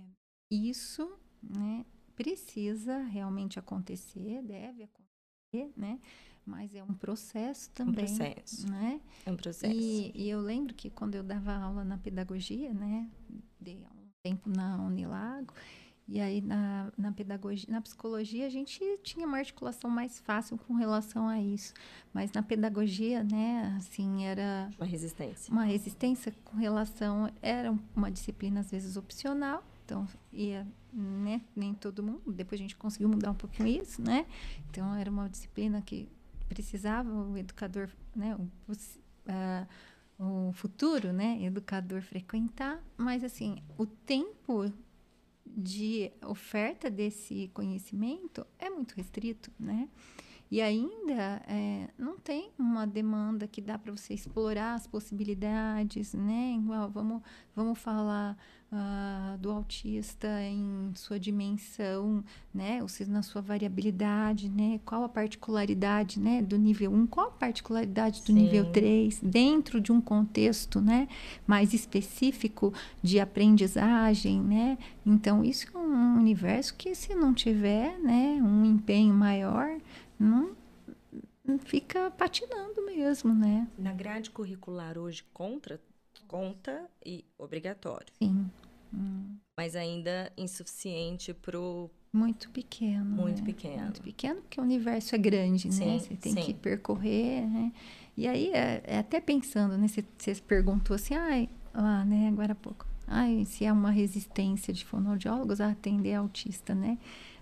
isso, né, precisa realmente acontecer, deve acontecer, né, mas é um processo também, um processo. né? É um processo. E, e, eu lembro que quando eu dava aula na pedagogia, né, dei um tempo na Unilago, e aí, na, na pedagogia, na psicologia, a gente tinha uma articulação mais fácil com relação a isso. Mas na pedagogia, né, assim, era... Uma resistência. Uma resistência com relação... Era uma disciplina, às vezes, opcional. Então, ia, né, nem todo mundo. Depois a gente conseguiu mudar um pouquinho isso, né? Então, era uma disciplina que precisava o educador, né, o, uh, o futuro, né, educador frequentar. Mas, assim, o tempo de oferta desse conhecimento é muito restrito, né? E ainda é, não tem uma demanda que dá para você explorar as possibilidades, né? Igual, vamos, vamos falar uh, do autista em sua dimensão, né? Ou seja, na sua variabilidade, né? Qual a particularidade, né? Do nível 1, qual a particularidade do Sim. nível 3, dentro de um contexto, né? Mais específico de aprendizagem, né? Então, isso é um universo que se não tiver, né? Um empenho maior não fica patinando mesmo, né? Na grade curricular hoje contra, conta e obrigatório. Sim. Hum. Mas ainda insuficiente pro muito pequeno. Muito né? pequeno. Muito pequeno, porque o universo é grande, né? sim, né? Você tem sim. que percorrer, né? E aí, é, é até pensando, né? Você, você perguntou assim, ai, lá, né? Agora há pouco. Ai, se é uma resistência de fonoaudiólogos a atender autista, né?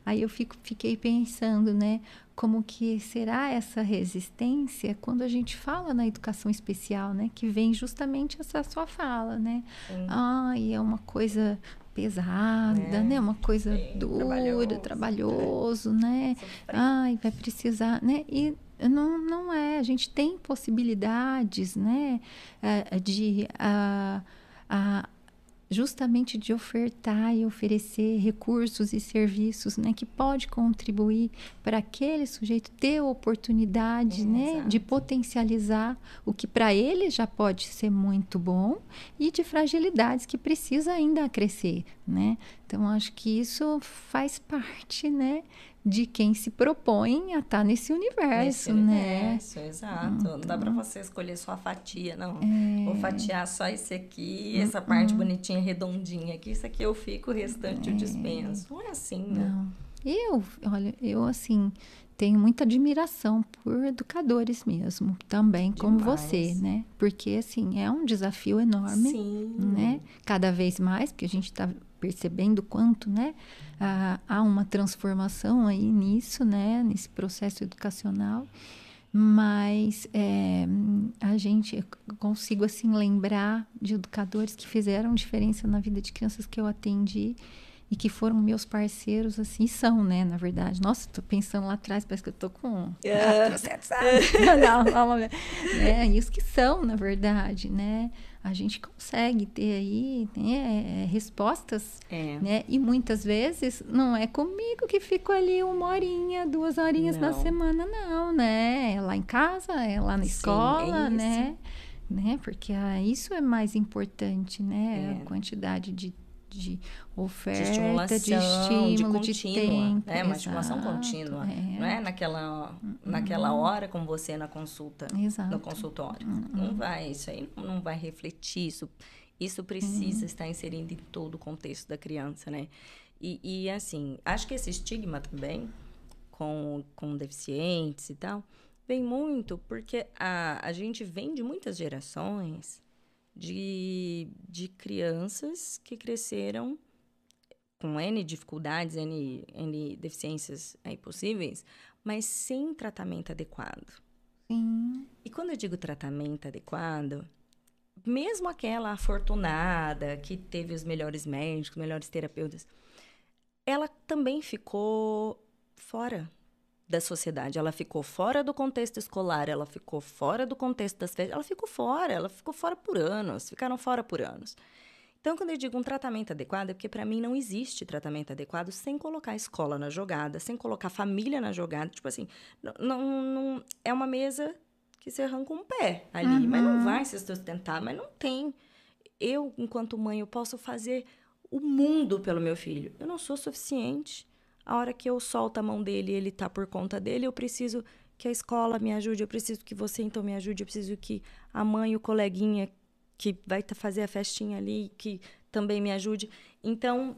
Aí eu fico, fiquei pensando, né, como que será essa resistência quando a gente fala na educação especial, né, que vem justamente essa sua fala, né? Ah, e é uma coisa pesada, é, né? Uma coisa sim, dura, trabalhoso, trabalhoso né? Ai, vai precisar, né? E não, não é. A gente tem possibilidades, né? Eh, de a, a, justamente de ofertar e oferecer recursos e serviços, né, que pode contribuir para aquele sujeito ter oportunidade, é, né, de potencializar o que para ele já pode ser muito bom e de fragilidades que precisa ainda crescer, né? Então acho que isso faz parte, né, de quem se propõe a estar tá nesse universo, nesse né? Universo, exato. Então, não dá para você escolher só a fatia, não. É... Vou fatiar só esse aqui, uhum. essa parte bonitinha, redondinha aqui, isso aqui eu fico, o restante é... eu dispenso. Não é assim, né? Não. Eu, olha, eu assim, tenho muita admiração por educadores mesmo, também Demais. como você, né? Porque assim, é um desafio enorme, Sim. né? Cada vez mais, porque a gente está percebendo quanto, né, ah, há uma transformação aí nisso, né, nesse processo educacional. Mas é, a gente consigo assim lembrar de educadores que fizeram diferença na vida de crianças que eu atendi e que foram meus parceiros, assim, são, né, na verdade. Nossa, tô pensando lá atrás, parece que eu tô com é. não, não, não, é, isso que são, na verdade, né? A gente consegue ter aí né, respostas, é. né? E muitas vezes não é comigo que fico ali uma horinha, duas horinhas não. na semana, não, né? É lá em casa, é lá na Sim, escola, é né? né? Porque ah, isso é mais importante, né? É. A quantidade de de oferta, de, estimulação, de estímulo, de, contínua, de tempo. É, uma estimulação contínua. É. Não é naquela, naquela uhum. hora como você na consulta, Exato. no consultório. Uhum. Não vai, isso aí não vai refletir. Isso, isso precisa uhum. estar inserido em todo o contexto da criança, né? E, e assim, acho que esse estigma também com, com deficientes e tal, vem muito porque a, a gente vem de muitas gerações de, de crianças que cresceram com N dificuldades, N, N deficiências aí possíveis, mas sem tratamento adequado. Sim. E quando eu digo tratamento adequado, mesmo aquela afortunada que teve os melhores médicos, melhores terapeutas, ela também ficou fora da sociedade. Ela ficou fora do contexto escolar, ela ficou fora do contexto das festas, ela ficou fora, ela ficou fora por anos, ficaram fora por anos. Então, quando eu digo um tratamento adequado, é porque para mim não existe tratamento adequado sem colocar a escola na jogada, sem colocar a família na jogada. Tipo assim, não, não, não é uma mesa que você arranca um pé ali, uhum. mas não vai se sustentar, mas não tem. Eu, enquanto mãe, eu posso fazer o mundo pelo meu filho. Eu não sou suficiente. A hora que eu solto a mão dele e ele tá por conta dele, eu preciso que a escola me ajude, eu preciso que você então me ajude, eu preciso que a mãe, o coleguinha que vai fazer a festinha ali, que também me ajude. Então,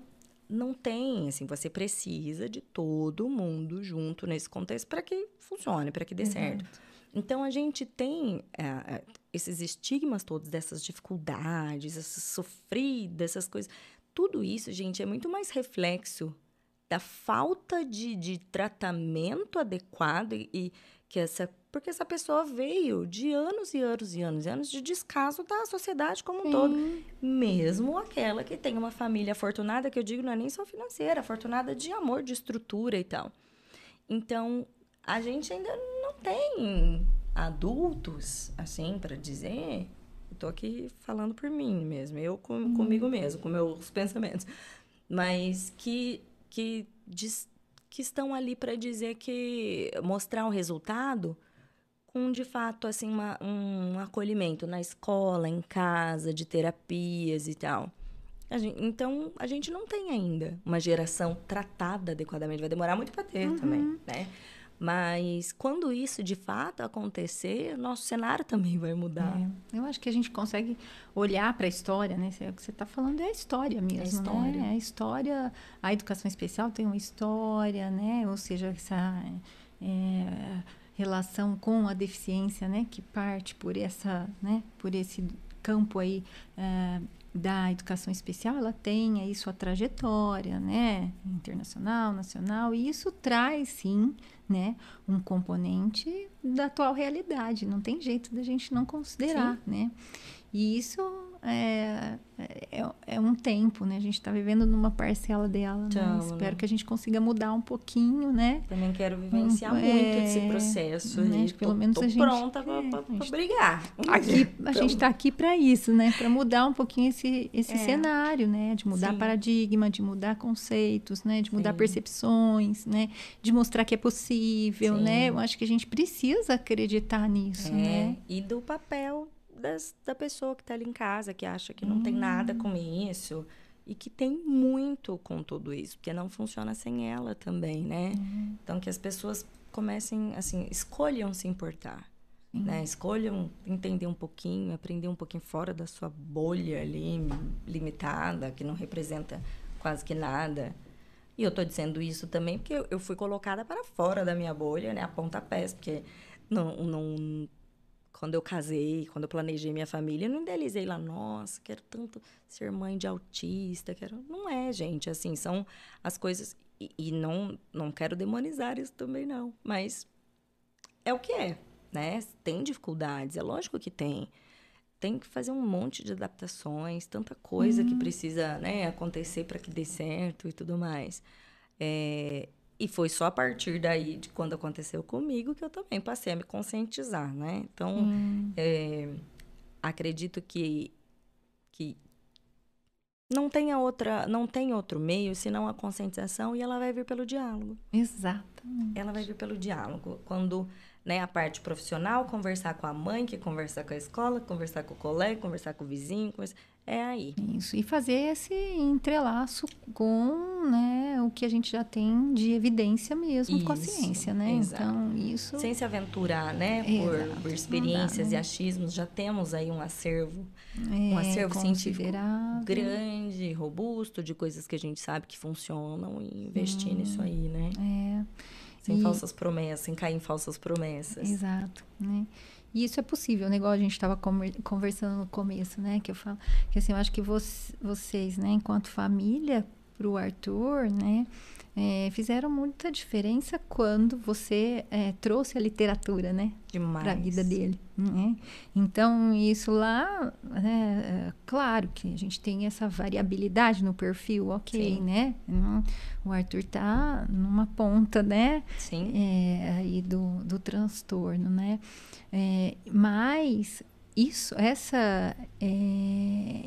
não tem, assim, você precisa de todo mundo junto nesse contexto para que funcione, para que dê certo. Então, a gente tem é, esses estigmas todos, dessas dificuldades, essas sofridas, essas coisas. Tudo isso, gente, é muito mais reflexo da falta de, de tratamento adequado e, e, que essa porque essa pessoa veio de anos e anos e anos e anos de descaso da sociedade como um todo. Mesmo aquela que tem uma família afortunada que eu digo não é nem só financeira afortunada de amor de estrutura e tal. Então a gente ainda não tem adultos assim para dizer eu tô aqui falando por mim mesmo eu com, uhum. comigo mesmo com meus pensamentos mas que que, diz, que estão ali para dizer que mostrar o resultado com de fato assim uma, um acolhimento na escola, em casa, de terapias e tal. A gente, então a gente não tem ainda uma geração tratada adequadamente, vai demorar muito para ter uhum. também, né? Mas quando isso de fato acontecer, nosso cenário também vai mudar. É, eu acho que a gente consegue olhar para a história, né? O que você está falando é a história mesmo, é a história. né? A história, a educação especial tem uma história, né? Ou seja, essa é, relação com a deficiência, né? Que parte por essa, né? Por esse campo aí é, da educação especial, ela tem aí sua trajetória, né, internacional, nacional, e isso traz sim, né, um componente da atual realidade. Não tem jeito da gente não considerar, sim. né? E isso é, é, é, um tempo, né? A gente está vivendo numa parcela dela, né? Espero né? que a gente consiga mudar um pouquinho, né? Também quero vivenciar muito é, esse processo. Né? Pelo tô, menos tô a gente pronta para é, brigar. Aqui, a gente está aqui para isso, né? Para mudar um pouquinho esse, esse é. cenário, né? De mudar Sim. paradigma, de mudar conceitos, né? De mudar Sim. percepções, né? De mostrar que é possível, Sim. né? Eu acho que a gente precisa acreditar nisso, é, né? E do papel das, da pessoa que está ali em casa, que acha que não hum. tem nada com isso. e que tem muito com tudo isso, porque não funciona sem ela também, né? Uhum. Então que as pessoas comecem assim, escolham se importar. Uhum. Né? Escolham entender um pouquinho, aprender um pouquinho fora da sua bolha ali limitada, que não representa quase que nada. E eu estou dizendo isso também porque eu, eu, fui colocada para fora da minha bolha, né? A pontapés, porque não, não, quando eu casei, quando eu planejei minha família, eu não idealizei lá, nossa, quero tanto ser mãe de autista, quero... Não é, gente, assim, são as coisas... E, e não, não quero demonizar isso também, não. Mas é o que é, né? Tem dificuldades, é lógico que tem. Tem que fazer um monte de adaptações, tanta coisa uhum. que precisa né, acontecer para que dê certo e tudo mais. É, e foi só a partir daí, de quando aconteceu comigo, que eu também passei a me conscientizar, né? Então, é, acredito que, que não tenha outra, não tem outro meio senão a conscientização e ela vai vir pelo diálogo. Exatamente. Ela vai vir pelo diálogo. Quando né, a parte profissional, conversar com a mãe, que conversar com a escola, conversar com o colega, conversar com o vizinho, conversa... é aí. Isso, e fazer esse entrelaço com né, o que a gente já tem de evidência mesmo isso, com a ciência, né? Exato. Então, isso... Sem se aventurar, né, por, por experiências dá, né? e achismos, já temos aí um acervo, é, um acervo científico grande, robusto, de coisas que a gente sabe que funcionam e investir hum, nisso aí, né? É... Sem e... falsas promessas, sem cair em falsas promessas. Exato, né? E isso é possível, né? Igual a gente estava conversando no começo, né? Que eu falo que assim, eu acho que vocês, né, enquanto família, para o Arthur, né? É, fizeram muita diferença quando você é, trouxe a literatura, né? Para a vida dele. Né? Então, isso lá, né, é, claro que a gente tem essa variabilidade no perfil, ok, Sim. né? O Arthur tá numa ponta, né? Sim. É, aí do, do transtorno, né? É, mas isso, essa é,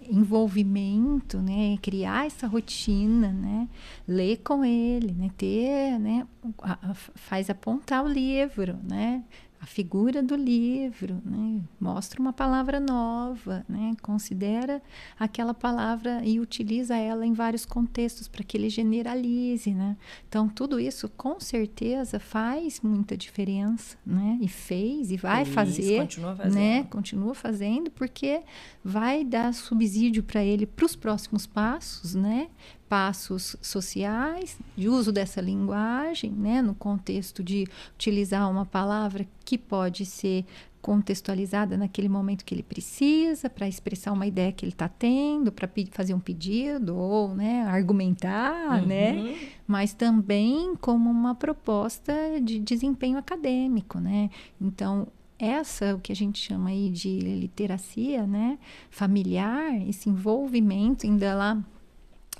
envolvimento, né, criar essa rotina, né, ler com ele, né, ter, né, a, a, faz apontar o livro, né, a figura do livro, né? mostra uma palavra nova, né? considera aquela palavra e utiliza ela em vários contextos para que ele generalize. Né? Então, tudo isso com certeza faz muita diferença, né? e fez, e vai Feliz, fazer. Continua fazendo. Né? Continua fazendo, porque vai dar subsídio para ele para os próximos passos, né? Passos sociais, de uso dessa linguagem, né, no contexto de utilizar uma palavra que pode ser contextualizada naquele momento que ele precisa para expressar uma ideia que ele está tendo, para fazer um pedido ou né, argumentar, uhum. né? Mas também como uma proposta de desempenho acadêmico, né? Então essa o que a gente chama aí de literacia, né? Familiar, esse envolvimento ainda lá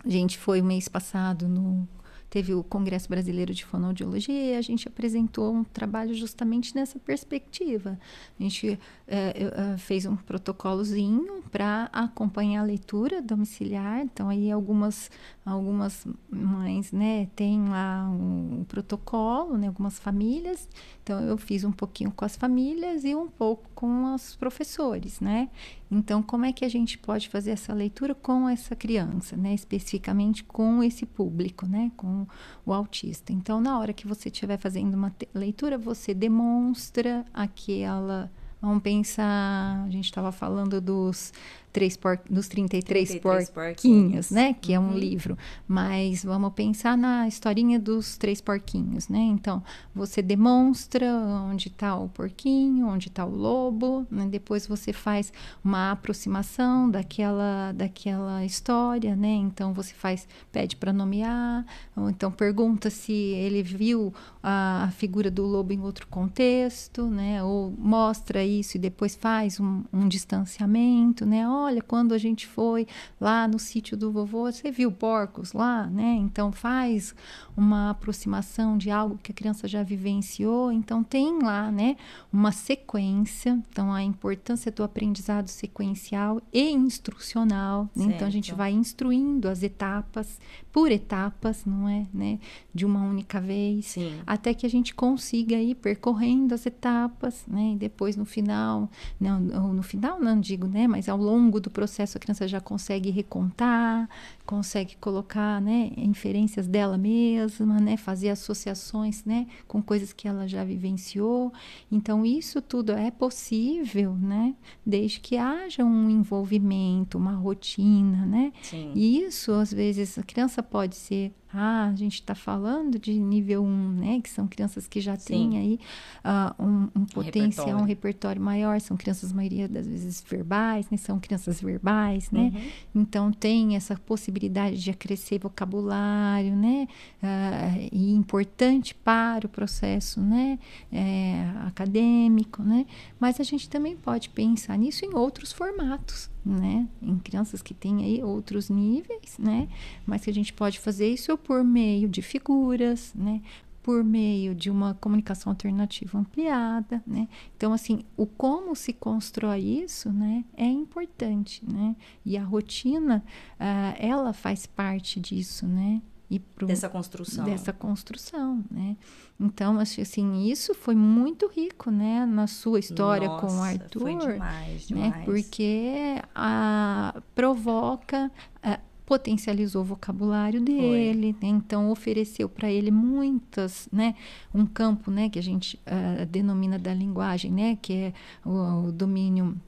a gente foi mês passado no teve o Congresso Brasileiro de Fonoaudiologia e a gente apresentou um trabalho justamente nessa perspectiva. A gente é, fez um protocolozinho para acompanhar a leitura domiciliar. Então, aí algumas, algumas mães né, têm lá um protocolo, né, algumas famílias. Então, eu fiz um pouquinho com as famílias e um pouco com os professores, né? Então, como é que a gente pode fazer essa leitura com essa criança, né? Especificamente com esse público, né? Com o autista. Então, na hora que você estiver fazendo uma leitura, você demonstra aquela. Vamos pensar, a gente estava falando dos três por, dos 33, 33 porquinhos, né? Que uhum. é um uhum. livro. Mas vamos pensar na historinha dos três porquinhos, né? Então, você demonstra onde está o porquinho, onde está o lobo, né? depois você faz uma aproximação daquela, daquela história, né? Então, você faz, pede para nomear, ou então pergunta se ele viu a, a, figura do lobo em outro contexto, né? Ou mostra isso e depois faz um, um distanciamento, né? Olha, quando a gente foi lá no sítio do vovô, você viu porcos lá, né? Então faz uma aproximação de algo que a criança já vivenciou. Então tem lá, né, uma sequência. Então a importância do aprendizado sequencial e instrucional. Né? Então a gente vai instruindo as etapas por etapas, não é, né, de uma única vez, Sim. até que a gente consiga ir percorrendo as etapas, né? E depois no final, não, no final não digo, né, mas ao longo longo do processo a criança já consegue recontar, consegue colocar, né, inferências dela mesma, né, fazer associações, né, com coisas que ela já vivenciou. Então isso tudo é possível, né, desde que haja um envolvimento, uma rotina, né? Sim. E isso às vezes a criança pode ser ah, a gente está falando de nível 1, né? Que são crianças que já Sim. têm aí uh, um, um potencial, repertório. um repertório maior. São crianças, a maioria das vezes, verbais, né? São crianças verbais, né? Uhum. Então, tem essa possibilidade de acrescer vocabulário, né? Uh, e importante para o processo, né? É, acadêmico, né? Mas a gente também pode pensar nisso em outros formatos, né? Em crianças que têm aí outros níveis, né? Mas que a gente pode fazer isso por meio de figuras, né? Por meio de uma comunicação alternativa ampliada, né? Então, assim, o como se constrói isso, né? É importante, né? E a rotina, uh, ela faz parte disso, né? E pro, dessa construção. Dessa construção, né? Então, acho assim, isso foi muito rico, né? Na sua história Nossa, com o Arthur. Foi demais, demais. Né? Porque a, provoca... A, potencializou o vocabulário dele, né? então ofereceu para ele muitas, né, um campo, né, que a gente uh, denomina da linguagem, né, que é o, o domínio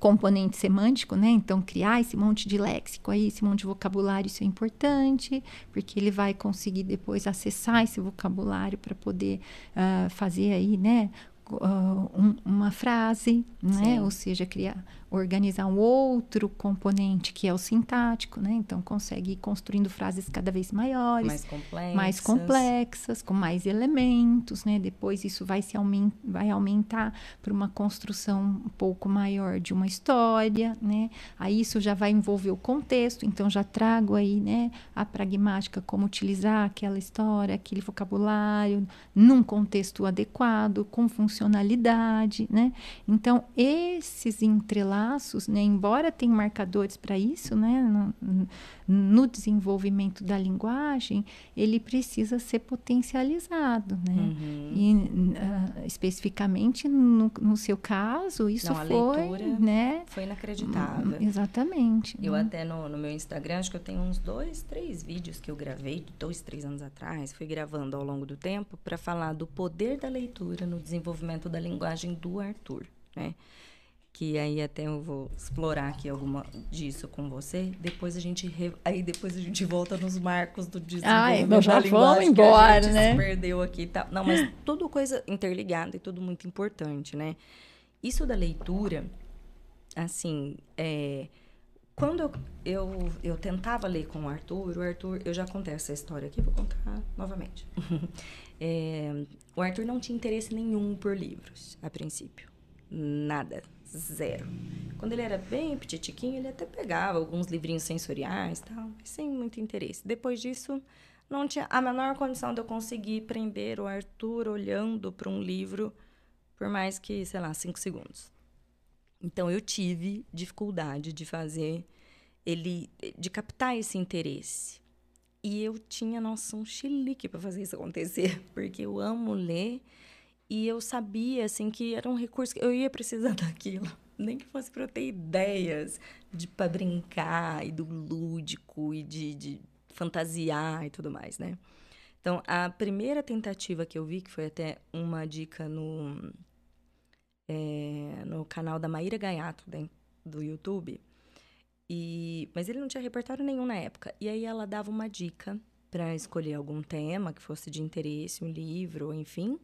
componente semântico, né? Então, criar esse monte de léxico aí, esse monte de vocabulário, isso é importante, porque ele vai conseguir depois acessar esse vocabulário para poder uh, fazer aí, né? Uh, um, uma frase, né? Ou seja, criar, organizar um outro componente que é o sintático, né? Então consegue ir construindo frases cada vez maiores, mais complexas, mais complexas com mais elementos, né? Depois isso vai se aument, vai aumentar para uma construção um pouco maior de uma história, né? Aí isso já vai envolver o contexto, então já trago aí, né? A pragmática como utilizar aquela história, aquele vocabulário num contexto adequado, com funcionalidade, né? Então esses entrelaços laços, né? embora tenha marcadores para isso, né? No, no, desenvolvimento da linguagem, ele precisa ser potencializado, né? Uhum. E uh, especificamente no, no, seu caso, isso Não, foi, né? Foi inacreditável. Exatamente. Eu né? até no, no, meu Instagram, acho que eu tenho uns dois, três vídeos que eu gravei, dois, três anos atrás, fui gravando ao longo do tempo para falar do poder da leitura no desenvolvimento da linguagem do Arthur, né? Que aí até eu vou explorar aqui alguma disso com você. Depois a gente re... aí depois a gente volta nos marcos do desenvolvimento Ai, já da vamos embora, que a gente né? perdeu aqui tal. Não, mas tudo coisa interligada e tudo muito importante, né? Isso da leitura, assim, é, quando eu, eu, eu tentava ler com o Arthur, o Arthur, eu já contei essa história aqui, vou contar novamente. é, o Arthur não tinha interesse nenhum por livros, a princípio. Nada, zero. Quando ele era bem petitiquinho, ele até pegava alguns livrinhos sensoriais tal, mas sem muito interesse. Depois disso, não tinha a menor condição de eu conseguir prender o Arthur olhando para um livro por mais que, sei lá, cinco segundos. Então, eu tive dificuldade de fazer ele, de captar esse interesse. E eu tinha, nossa, um chilique para fazer isso acontecer, porque eu amo ler e eu sabia, assim, que era um recurso que eu ia precisar daquilo. Nem que fosse para eu ter ideias de para brincar e do lúdico e de, de fantasiar e tudo mais, né? Então, a primeira tentativa que eu vi, que foi até uma dica no, é, no canal da Maíra Gaiato, do YouTube, e, mas ele não tinha repertório nenhum na época. E aí ela dava uma dica para escolher algum tema que fosse de interesse, um livro, enfim,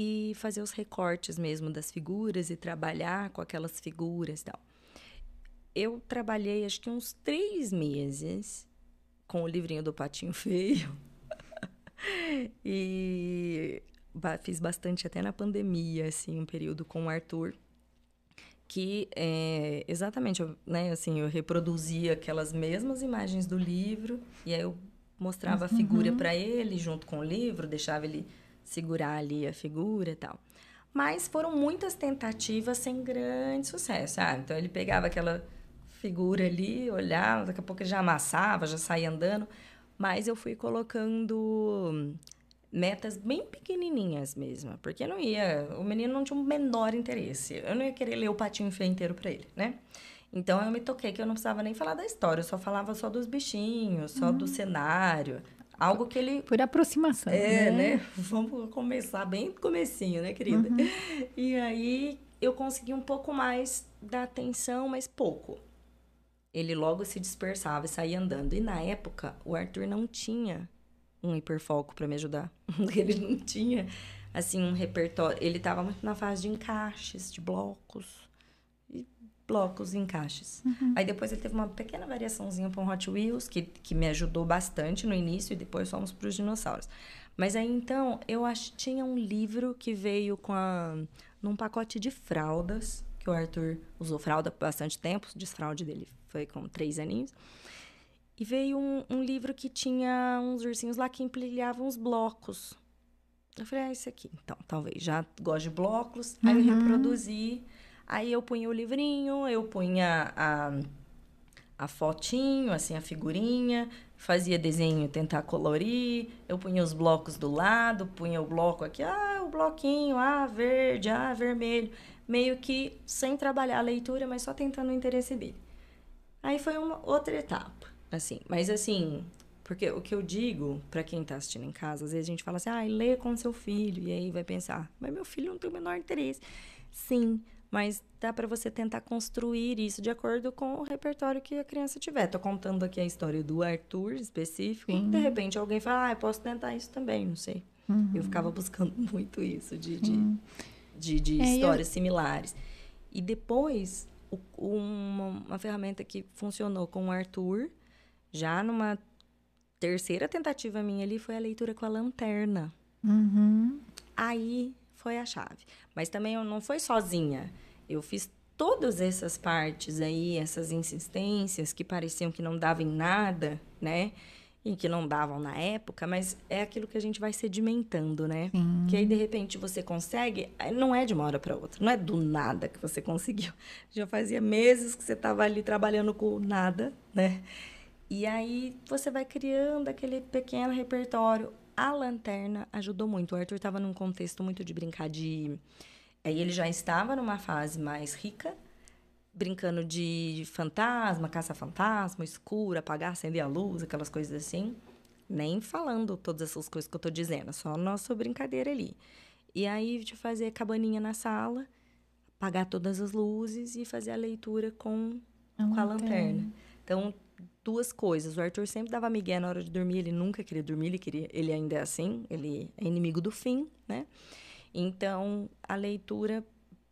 e fazer os recortes mesmo das figuras e trabalhar com aquelas figuras e tal. Eu trabalhei acho que uns três meses com o livrinho do Patinho Feio. e fiz bastante até na pandemia, assim, um período com o Arthur. Que é, exatamente, eu, né, assim, eu reproduzia aquelas mesmas imagens do livro e aí eu mostrava uhum. a figura para ele junto com o livro, deixava ele segurar ali a figura e tal. Mas foram muitas tentativas sem grande sucesso, sabe? Então ele pegava aquela figura ali, olhava, daqui a pouco ele já amassava, já saía andando. Mas eu fui colocando metas bem pequenininhas mesmo, porque não ia, o menino não tinha o menor interesse. Eu não ia querer ler o patinho feio inteiro para ele, né? Então eu me toquei que eu não precisava nem falar da história, eu só falava só dos bichinhos, só do cenário. Algo que ele. Por aproximação. É, né? né? Vamos começar bem do comecinho, né, querida? E aí eu consegui um pouco mais da atenção, mas pouco. Ele logo se dispersava e saía andando. E na época, o Arthur não tinha um hiperfoco para me ajudar. Ele não tinha, assim, um repertório. Ele estava muito na fase de encaixes, de blocos. Blocos e encaixes. Aí depois ele teve uma pequena variaçãozinha para um Hot Wheels, que, que me ajudou bastante no início, e depois fomos para os dinossauros. Mas aí então, eu acho tinha um livro que veio com a, num pacote de fraldas, que o Arthur usou fralda por bastante tempo, o desfraude dele foi com três aninhos. E veio um, um livro que tinha uns ursinhos lá que empilhavam os blocos. Eu falei, ah, esse aqui. Então, talvez. Já gosto de blocos. Aí eu reproduzi. Aí eu punha o livrinho, eu punha a, a fotinho, assim, a figurinha. Fazia desenho, tentar colorir. Eu punha os blocos do lado, punha o bloco aqui. Ah, o bloquinho, ah, verde, ah, vermelho. Meio que sem trabalhar a leitura, mas só tentando o interesse dele. Aí foi uma outra etapa, assim. Mas assim, porque o que eu digo para quem tá assistindo em casa, às vezes a gente fala assim, ah, lê com seu filho, e aí vai pensar, mas meu filho não tem o menor interesse. Sim, mas dá para você tentar construir isso de acordo com o repertório que a criança tiver. Tô contando aqui a história do Arthur específico, Sim. de repente alguém fala, ah, eu posso tentar isso também, não sei. Eu ficava buscando muito isso de, de, de, de É, e eu- histórias similares. E depois, o- uma, uma ferramenta que funcionou com o Arthur, já numa terceira tentativa minha ali, foi a leitura com a lanterna. Uhum. Aí foi a chave. Mas também eu não foi sozinha. Eu fiz todas essas partes aí, essas insistências que pareciam que não davam em nada, né? E que não davam na época, mas é aquilo que a gente vai sedimentando, né? Sim. Que aí, de repente, você consegue. aí Não é de uma hora para outra. Não é do nada que você conseguiu. Já fazia meses que você estava ali trabalhando com nada, né? E aí você vai criando aquele pequeno repertório. A lanterna ajudou muito. O Arthur estava num contexto muito de brincar de. Aí ele já estava numa fase mais rica, brincando de fantasma, caça-fantasma, escuro, apagar, acender a luz, aquelas coisas assim. Nem falando todas essas coisas que eu tô dizendo, só a nossa brincadeira ali. E aí de fazer cabaninha na sala, apagar todas as luzes e fazer a leitura com com a lanterna. Então, duas coisas. O Arthur sempre dava migué na hora de dormir, ele nunca queria dormir, ele, queria, ele ainda é assim, ele é inimigo do fim, né? Então, a leitura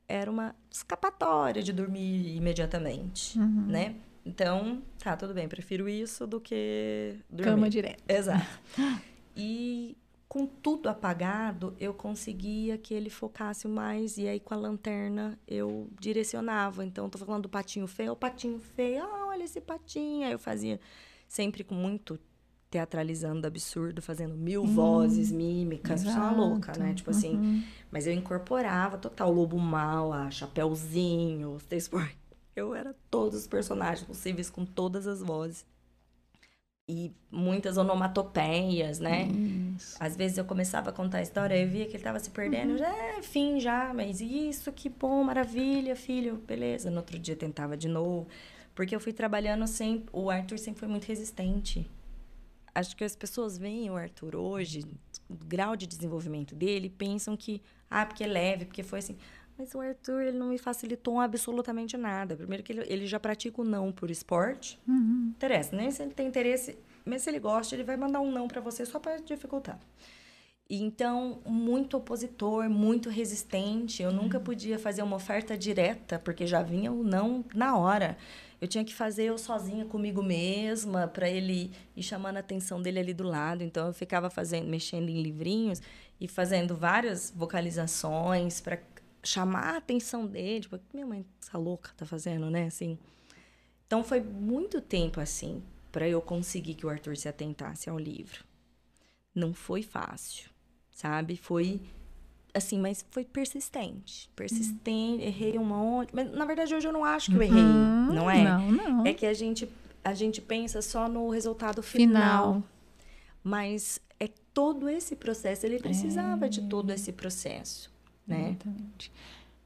era uma escapatória de dormir imediatamente, né? Então, tá, tudo bem, prefiro isso do que dormir. Cama direto. Exato. E com tudo apagado, eu conseguia que ele focasse mais. E aí, com a lanterna, eu direcionava. Então, tô falando do patinho feio, o patinho feio, ah, olha esse patinho. Aí eu fazia sempre com muito teatralizando absurdo, fazendo mil vozes, mímicas. Eu sou uma louca, né? Tipo assim. Mas eu incorporava total lobo mal, a Chapeuzinho, os três por... Eu era todos os personagens possíveis com todas as vozes. E muitas onomatopeias, né? Isso. Às vezes eu começava a contar a história, eu via que ele tava se perdendo, eu já, é, fim já, mas isso, que bom, maravilha, filho, beleza. No outro dia tentava de novo, porque eu fui trabalhando sempre, o Arthur sempre foi muito resistente. Acho que as pessoas veem o Arthur hoje, o grau de desenvolvimento dele, pensam que, ah, porque é leve, porque foi assim. Mas o Arthur, ele não me facilitou absolutamente nada. Primeiro que ele, ele já pratica o não por esporte. Uhum. Interessa, nem se ele tem interesse, mesmo se ele gosta, ele vai mandar um não pra você só pra dificultar. Então, muito opositor, muito resistente. Eu nunca podia fazer uma oferta direta, porque já vinha o não na hora. Eu tinha que fazer eu sozinha comigo mesma, para ele ir chamando a atenção dele ali do lado. Então, eu ficava fazendo, mexendo em livrinhos e fazendo várias vocalizações para chamar a atenção dele. Tipo, o que minha mãe, essa louca, tá fazendo, né? Assim. Então, foi muito tempo assim para eu conseguir que o Arthur se atentasse ao livro. Não foi fácil, sabe? Foi assim, mas foi persistente. Persistente, errei um monte. Mas na verdade hoje eu não acho que eu errei, Uhum. não é? Não, não. É que a gente a gente pensa só no resultado final, Final. mas é todo esse processo, ele precisava de todo esse processo, né? Exatamente.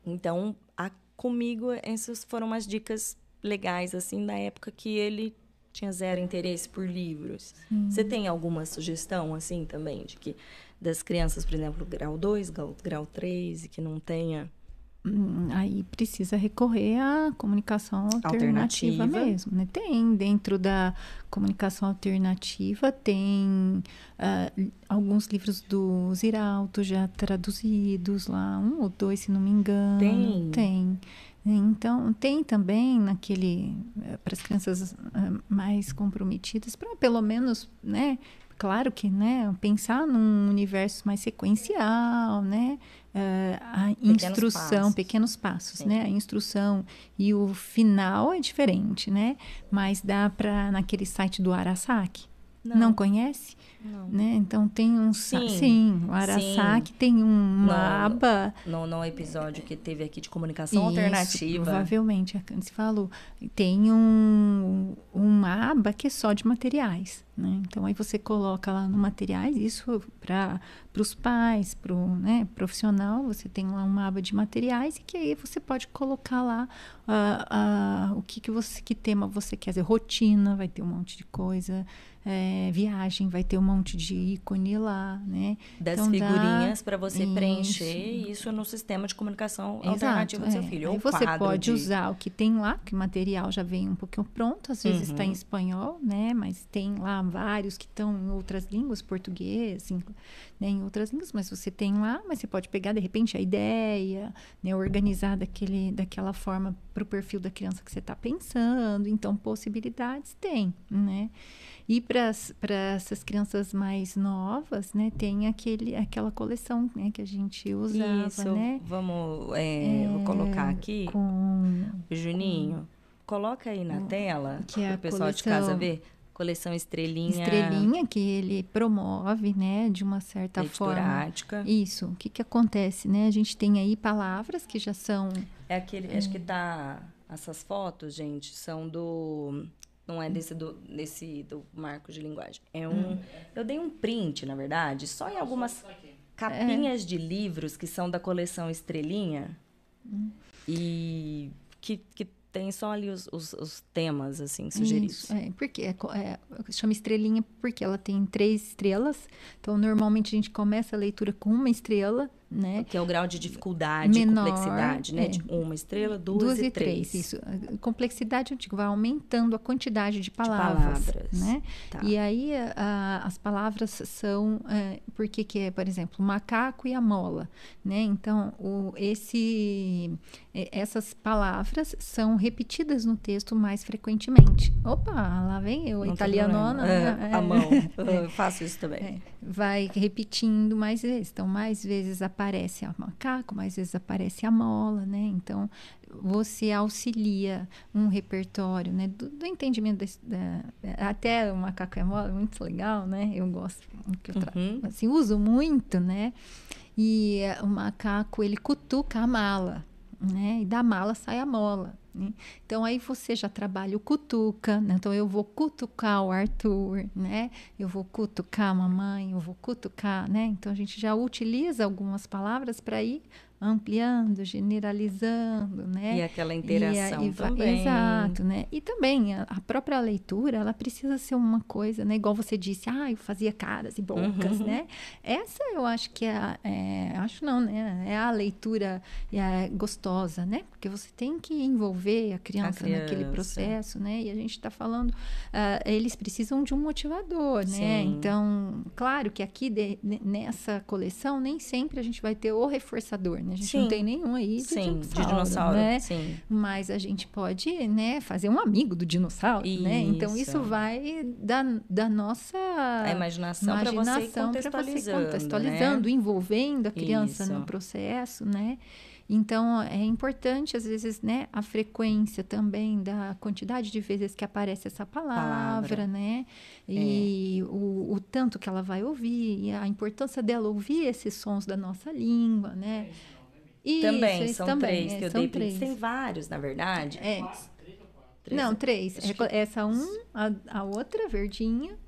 Então, a- comigo essas foram umas dicas legais, assim, da época que ele tinha zero interesse por livros. Você tem alguma sugestão, assim, também, de que das crianças, por exemplo, grau 2, grau, grau 3, e que não tenha Aí precisa recorrer à comunicação alternativa, Alternativa. mesmo, né? Tem dentro da comunicação alternativa tem li- alguns livros do Ziraldo já traduzidos lá, um ou dois, se não me engano. Tem? Tem. Então, tem também naquele para as crianças ah, mais comprometidas, para pelo menos, né? Claro que, né? Pensar num universo mais sequencial, né? eh, a instrução, passos. pequenos passos, Sim. né? A instrução e o final é diferente, né? Mas dá para naquele site do Arasaki. Não, conhece? não. Né? Então tem um Sim. sim, o Arasaki tem um- uma No- aba No, no episódio que teve aqui de comunicação isso, alternativa. Provavelmente, a Candice falou. Tem um, uma aba que é só de materiais. Né? Então, aí você coloca lá no materiais, isso para os pais, para o né, profissional, você tem lá uma aba de materiais e que aí você pode colocar lá ah, ah, o que, que, você, que tema você quer dizer. Rotina, vai ter um monte de coisa. Eh, viagem, vai ter um monte de ícone lá, né? das Então, figurinhas para você Isso. preencher isso no sistema de comunicação alternativo do seu é. filho. Ou você pode de- usar o que tem lá, que o material já vem um pouquinho pronto, às vezes está Uhum. em espanhol, né? Mas tem lá vários que estão em outras línguas, português, em, né, em outras línguas, mas você tem lá, mas você pode pegar de repente a ideia, né, organizar daquele, daquela forma para o perfil da criança que você está pensando. Então, possibilidades tem, né? E para essas crianças mais novas, né, tem aquele, aquela coleção né, que a gente usava, Isso, né? vamos é, vou colocar aqui. Com Juninho, coloca aí na tela que é para o pessoal de coleção- casa ver. Coleção Estrelinha, estrelinha que ele promove, né, de uma certa forma. Ática. Isso. O que que acontece, né? A gente tem aí palavras que já são É aquele, acho que tá. Essas fotos, gente, são do. Não é desse do, desse do marco de linguagem. É um. Eu dei um print, na verdade, só em algumas capinhas de livros que são da coleção Estrelinha. E que, que tem só ali os, os, os temas, assim, sugeridos. Isso, é, porque é, é, chama estrelinha porque ela tem três estrelas. Então, normalmente a gente começa a leitura com uma estrela, né? Que é o grau de dificuldade, Menor, complexidade, né? é. De uma estrela, duas, e três. Isso. A complexidade, eu digo, vai aumentando a quantidade de palavras. palavras. Né? Tá. E aí, a- a- as palavras são. É, por que, que é, por exemplo, o macaco e a mola? Né? Então, o, esse, é, essas palavras são repetidas no texto mais frequentemente. Opa, lá vem eu, Não italianona. né? É, a É. mão. Eu faço isso também. É, vai repetindo mais vezes. Então, mais vezes aparece a macaco, mais vezes aparece a mola, né? Então, você auxilia um repertório, né? Do, do entendimento desse- da, até o macaco a mola, é muito legal, né? Eu gosto, que eu Uhum. assim, uso muito, né? E eh, o macaco, ele cutuca a mala, né? E da mala sai a mola. Né? Então aí você já trabalha o cutuca, né? Então eu vou cutucar o Arthur, né? Eu vou cutucar a mamãe, eu vou cutucar, né? Então a gente já utiliza algumas palavras para ir ampliando, generalizando, né? E aquela E interação aí vai- também. Exato, né? E também a, a própria leitura, ela precisa ser uma coisa, né? Igual você disse, ah, eu fazia caras e bocas, Uhum. né? Essa eu acho que é, a- é- acho não, né? É a leitura é, gostosa, né? Porque você tem que envolver a criança, naquele criança. processo, né? E a gente está falando, ah, eles precisam de um motivador, né? Sim. Então, claro que aqui de- ne- nessa coleção nem sempre a gente vai ter o reforçador, né? A gente não Sim. tem nenhum aí de Sim, de dinossauro, dinossauro. né? Sim. Mas a gente pode, né, fazer um amigo do dinossauro, né? Então Isso. isso vai da, da nossa A imaginação para você imaginação pra contextualizando, contextualizando, né? envolvendo a criança Isso. no processo, né? Então é importante às vezes, né, a frequência também da quantidade de vezes que aparece essa palavra, Palavra. É. né? E o, o tanto que ela vai ouvir, e a importância dela ouvir esses sons da nossa língua, né? Isso, Também, isso são também, três é, que eu são dei três. Tem vários, na verdade. É, Três. não, três. Essa um, a, a outra verdinha,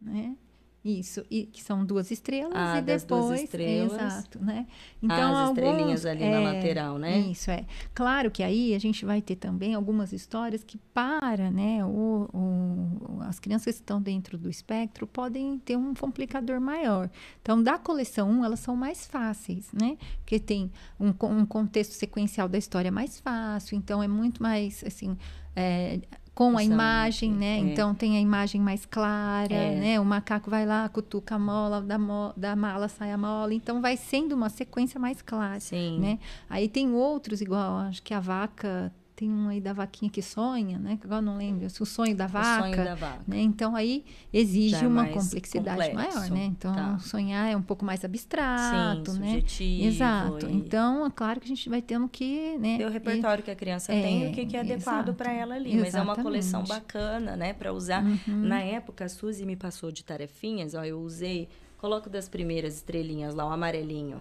né? Isso, e que são duas estrelas Ah, e das duas depois, estrelas. exato, né? As estrelinhas alguns- ali na lateral, né? Isso é. Claro que aí a gente vai ter também algumas histórias que para, né? O, o- as crianças que estão dentro do espectro podem ter um complicador maior. Então, da coleção 1, elas são mais fáceis, né? Porque tem um, um contexto sequencial da história mais fácil, então é muito mais assim. é, com a imagem, né? é. Então tem a imagem mais clara, É. né? O macaco vai lá, cutuca a mola, da, mo- da mala sai a mola. Então vai sendo uma sequência mais clara Sim. né? Aí tem outros, igual, acho que a vaca, tem um aí da vaquinha que sonha, né? Que agora não lembro, o sonho da O vaca. sonho da vaca. Né? Então aí exige é uma complexidade complexo, maior, né? Então tá. sonhar é um pouco mais abstrato, Sim, né? subjetivo. Exato. e- Então, é claro que a gente vai tendo que, né? Ter o repertório que a criança É, tem e o que, que é adequado para ela ali. Mas é uma coleção Exatamente. bacana, né? Para usar. Uhum. Na época, a Suzy me passou de tarefinhas, ó, eu usei. Coloco das primeiras estrelinhas lá, o amarelinho.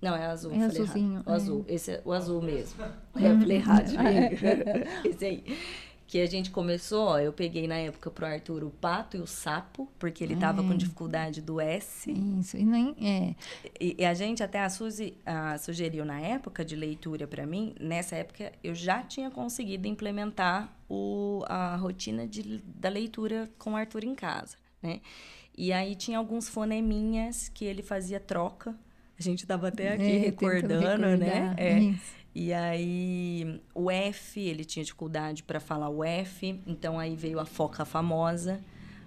Não, é azul. É azulzinho, O é. azul. Esse é o azul mesmo. É, eu falei errado. Esse aí. Que a gente começou, ó, eu peguei na época pro Arthur o pato e o sapo, porque ele tava com É. dificuldade do S. Isso, e nem é. E, e a gente, até a Suzy ah, sugeriu na época de leitura para mim, nessa época eu já tinha conseguido implementar o, a rotina de, da leitura com o Arthur em casa, né? E aí tinha alguns foneminhas que ele fazia troca. A gente tava até aqui é, recordando, né? É. isso. E aí, o F, ele tinha dificuldade para falar o F, então aí veio a foca famosa,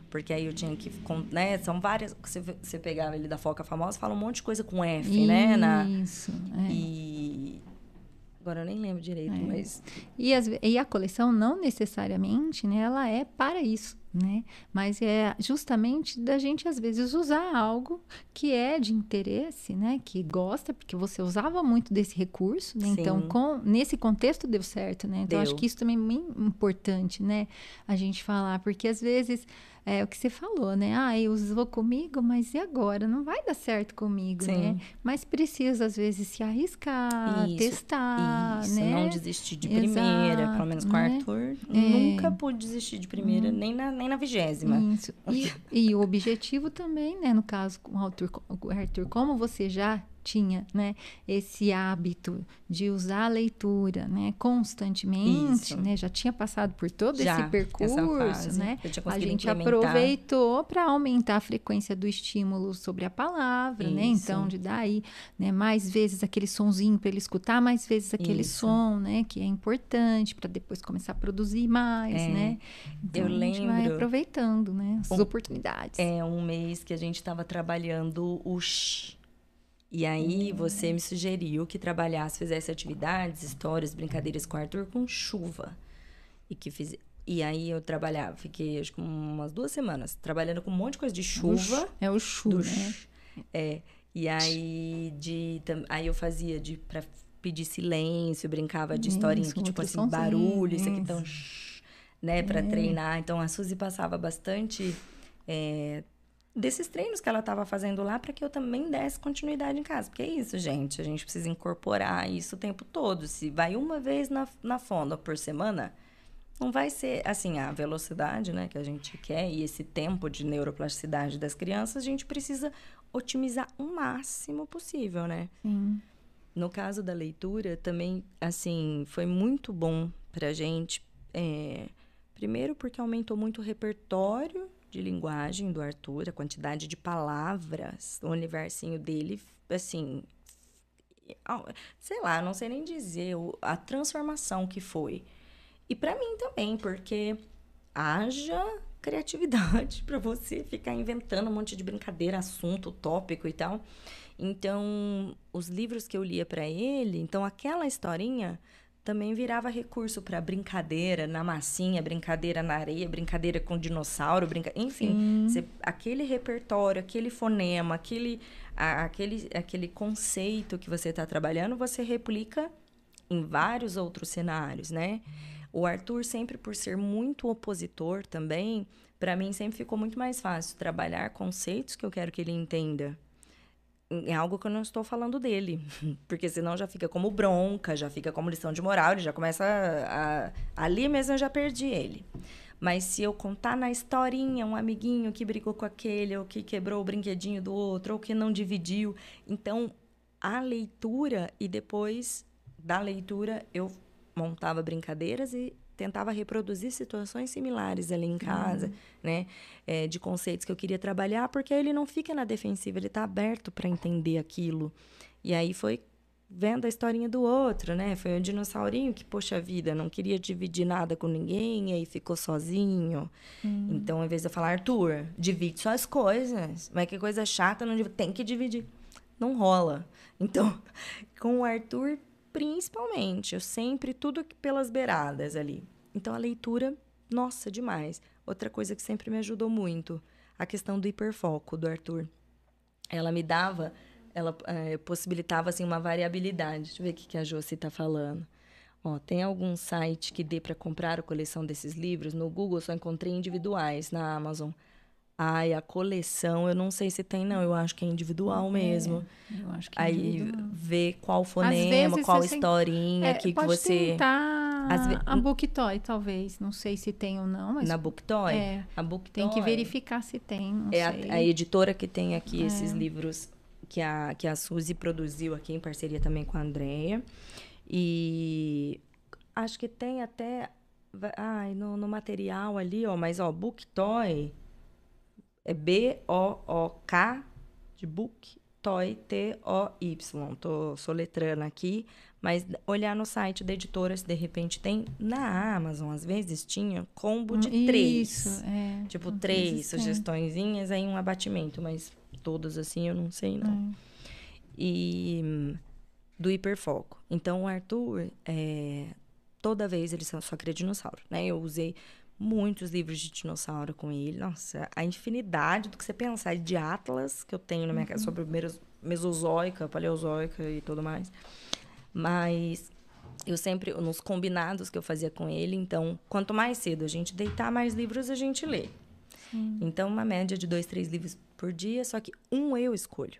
porque aí eu tinha que, né, são várias, você, você pegava ele da foca famosa, fala um monte de coisa com F, né, na, Isso. é. e agora eu nem lembro direito, É. mas E, as e a coleção não necessariamente, né, ela é para isso, né? Mas é justamente da gente às vezes usar algo que é de interesse, né, que gosta, porque você usava muito desse recurso, né? Então, com nesse contexto deu certo, né? Então, acho Deu. que isso também é bem importante, né, a gente falar, porque às vezes é o que você falou, né? Ah, eu usou comigo, mas e agora? Não vai dar certo comigo, Sim. né? Mas precisa às vezes se arriscar, Isso, testar, isso, né? não desistir de primeira, Exato, pelo menos com o né? Arthur, É. nunca pude desistir de primeira, Hum. nem, na, nem na vigésima. Isso. E, e o objetivo também, né? No caso com o Arthur, com o Arthur, como você já tinha, né? Esse hábito de usar a leitura, né? Constantemente, Isso. né? Já tinha passado por todo Já, esse percurso, né? A gente aproveitou para aumentar a frequência do estímulo sobre a palavra, né? Então, de dar aí, né, mais vezes aquele sonzinho para ele escutar, mais vezes aquele Isso. som, né, que é importante para depois começar a produzir mais, É. né? Então, Eu a gente vai lembro- aproveitando, né, as Um- oportunidades. É um mês que a gente estava trabalhando o sh. E aí você me sugeriu que trabalhasse, fizesse atividades, histórias, brincadeiras com o Arthur com chuva. E que fiz... E aí eu trabalhava, fiquei acho que umas duas semanas trabalhando com um monte de coisa de chuva. É o chu, do né? É. E aí de aí eu fazia de para pedir silêncio, brincava de Isso, historinha que tipo assim, sonzinho, barulho, isso aqui isso. então né, para É. treinar. Então a Suzy passava bastante é, desses treinos que ela estava fazendo lá para que eu também desse continuidade em casa. Porque é isso, gente. A gente precisa incorporar isso o tempo todo. Se vai uma vez na, na fonda por semana, não vai ser assim a velocidade né, que a gente quer e esse tempo de neuroplasticidade das crianças, a gente precisa otimizar o máximo possível, né? Sim. No caso da leitura, também, assim, foi muito bom pra gente. é, primeiro, porque aumentou muito o repertório de linguagem do Arthur, a quantidade de palavras, o universinho dele, assim. Sei lá, não sei nem dizer a transformação que foi. E pra mim também, porque haja criatividade pra você ficar inventando um monte de brincadeira, assunto, tópico e tal. Então, os livros que eu lia pra ele, então aquela historinha também virava recurso pra brincadeira na massinha, brincadeira na areia, brincadeira com dinossauro, brinca... enfim, você- aquele repertório, aquele fonema, aquele, a- aquele, aquele conceito que você está trabalhando, você replica em vários outros cenários, né? O Arthur, sempre por ser muito opositor também, para mim sempre ficou muito mais fácil trabalhar conceitos que eu quero que ele entenda. É algo que eu não estou falando dele, porque senão já fica como bronca, já fica como lição de moral, ele já começa a, a- ali mesmo eu já perdi ele. Mas se eu contar na historinha um amiguinho que brigou com aquele, ou que quebrou o brinquedinho do outro, ou que não dividiu. Então, a leitura e depois da leitura eu montava brincadeiras e tentava reproduzir situações similares ali em casa, uhum. né? É, de conceitos que eu queria trabalhar, porque ele não fica na defensiva, ele está aberto para entender aquilo. E aí foi vendo a historinha do outro, né? Foi um dinossaurinho que, poxa vida, não queria dividir nada com ninguém, aí ficou sozinho. Hum. Então, ao invés de eu falar, Arthur, divide suas coisas. Mas que coisa chata, não tem que dividir. Não rola. Então, com o Arthur, principalmente, eu sempre, tudo pelas beiradas ali. Então, a leitura, nossa, demais. Outra coisa que sempre me ajudou muito, a questão do hiperfoco do Arthur. Ela me dava ela é, possibilitava assim uma variabilidade. Deixa eu ver o que a Josi está falando. Ó, tem algum site que dê para comprar a coleção desses livros? No Google só encontrei individuais na Amazon. Ai, a coleção, eu não sei se tem, não. Eu acho que é individual é, mesmo. Eu acho que é Aí individual. ver qual fonema, qual historinha é, que, pode que você. Tentar ve... a Booktoy, talvez. Não sei se tem ou não, mas. Na Booktoy? É. A Booktoy. Tem que verificar se tem. é a, a, editora que tem aqui é. esses livros que a, que a Suzy produziu aqui em parceria também com a Andrea. E acho que tem até. Ai, no, no material ali, ó, mas ó, Book Toy é B-O-O-K de Book Toy T-O-Y. Tô soletrando aqui, mas olhar no site da editora se de repente tem. Na Amazon, às vezes tinha combo de Isso, três. É, tipo, três sugestõezinhas, aí um abatimento, mas todas assim, eu não sei, não. É. E do hiperfoco. Então, o Arthur, é, toda vez ele só cria dinossauro, né? Eu usei muitos livros de dinossauro com ele. Nossa, a infinidade do que você pensar de Atlas que eu tenho na minha casa uhum. sobre Mesozoica, Paleozoica e tudo mais. Mas eu sempre, nos combinados que eu fazia com ele, então, quanto mais cedo a gente deitar, mais livros a gente lê. Sim. Então, uma média de dois, três livros por dia, só que um eu escolho.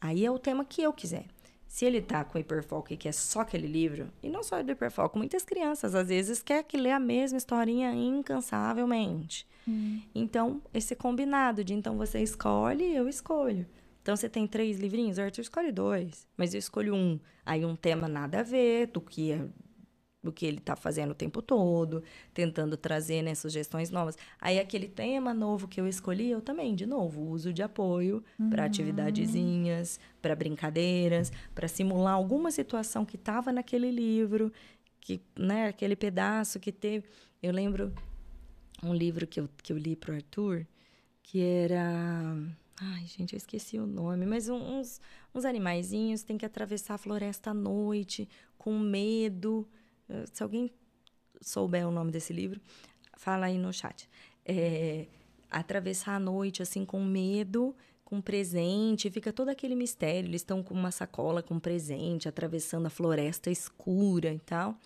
Aí é o tema que eu quiser. Se ele tá com hiperfoco e quer só aquele livro, e não só do hiperfoco, muitas crianças às vezes quer que lê a mesma historinha incansavelmente. Hum. Então, esse combinado de então você escolhe, eu escolho. Então você tem três livrinhos, Arthur escolhe dois, mas eu escolho um. Aí um tema nada a ver, do que é do que ele está fazendo o tempo todo, tentando trazer né, sugestões novas. Aí aquele tema novo que eu escolhi, eu também, de novo, uso de apoio uhum. para atividadezinhas, para brincadeiras, para simular alguma situação que estava naquele livro, que, né, aquele pedaço que teve. Eu lembro um livro que eu, que eu li para o Arthur, que era. Ai, gente, eu esqueci o nome, mas uns, uns animaizinhos têm que atravessar a floresta à noite com medo. Se alguém souber o nome desse livro, fala aí no chat. É, atravessar a noite assim com medo, com presente, fica todo aquele mistério. Eles estão com uma sacola com presente, atravessando a floresta escura e tal.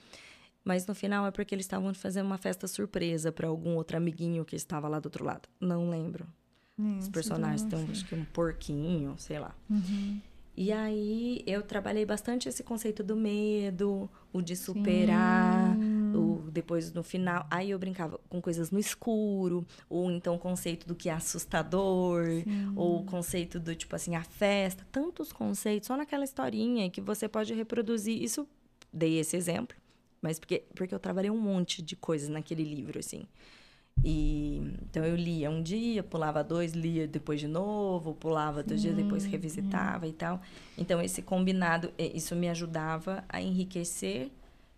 Mas no final é porque eles estavam fazendo uma festa surpresa para algum outro amiguinho que estava lá do outro lado. Não lembro. Hum, Os personagens têm, acho que um porquinho, sei lá. Uhum. E aí eu trabalhei bastante esse conceito do medo, o de superar, o depois no final. Aí eu brincava com coisas no escuro, ou então o conceito do que é assustador, Sim. ou o conceito do tipo assim, a festa, tantos conceitos só naquela historinha que você pode reproduzir. Isso dei esse exemplo, mas porque porque eu trabalhei um monte de coisas naquele livro assim. E, então eu lia um dia, pulava dois, lia depois de novo, pulava dois dias, depois revisitava e tal. Então esse combinado, isso me ajudava a enriquecer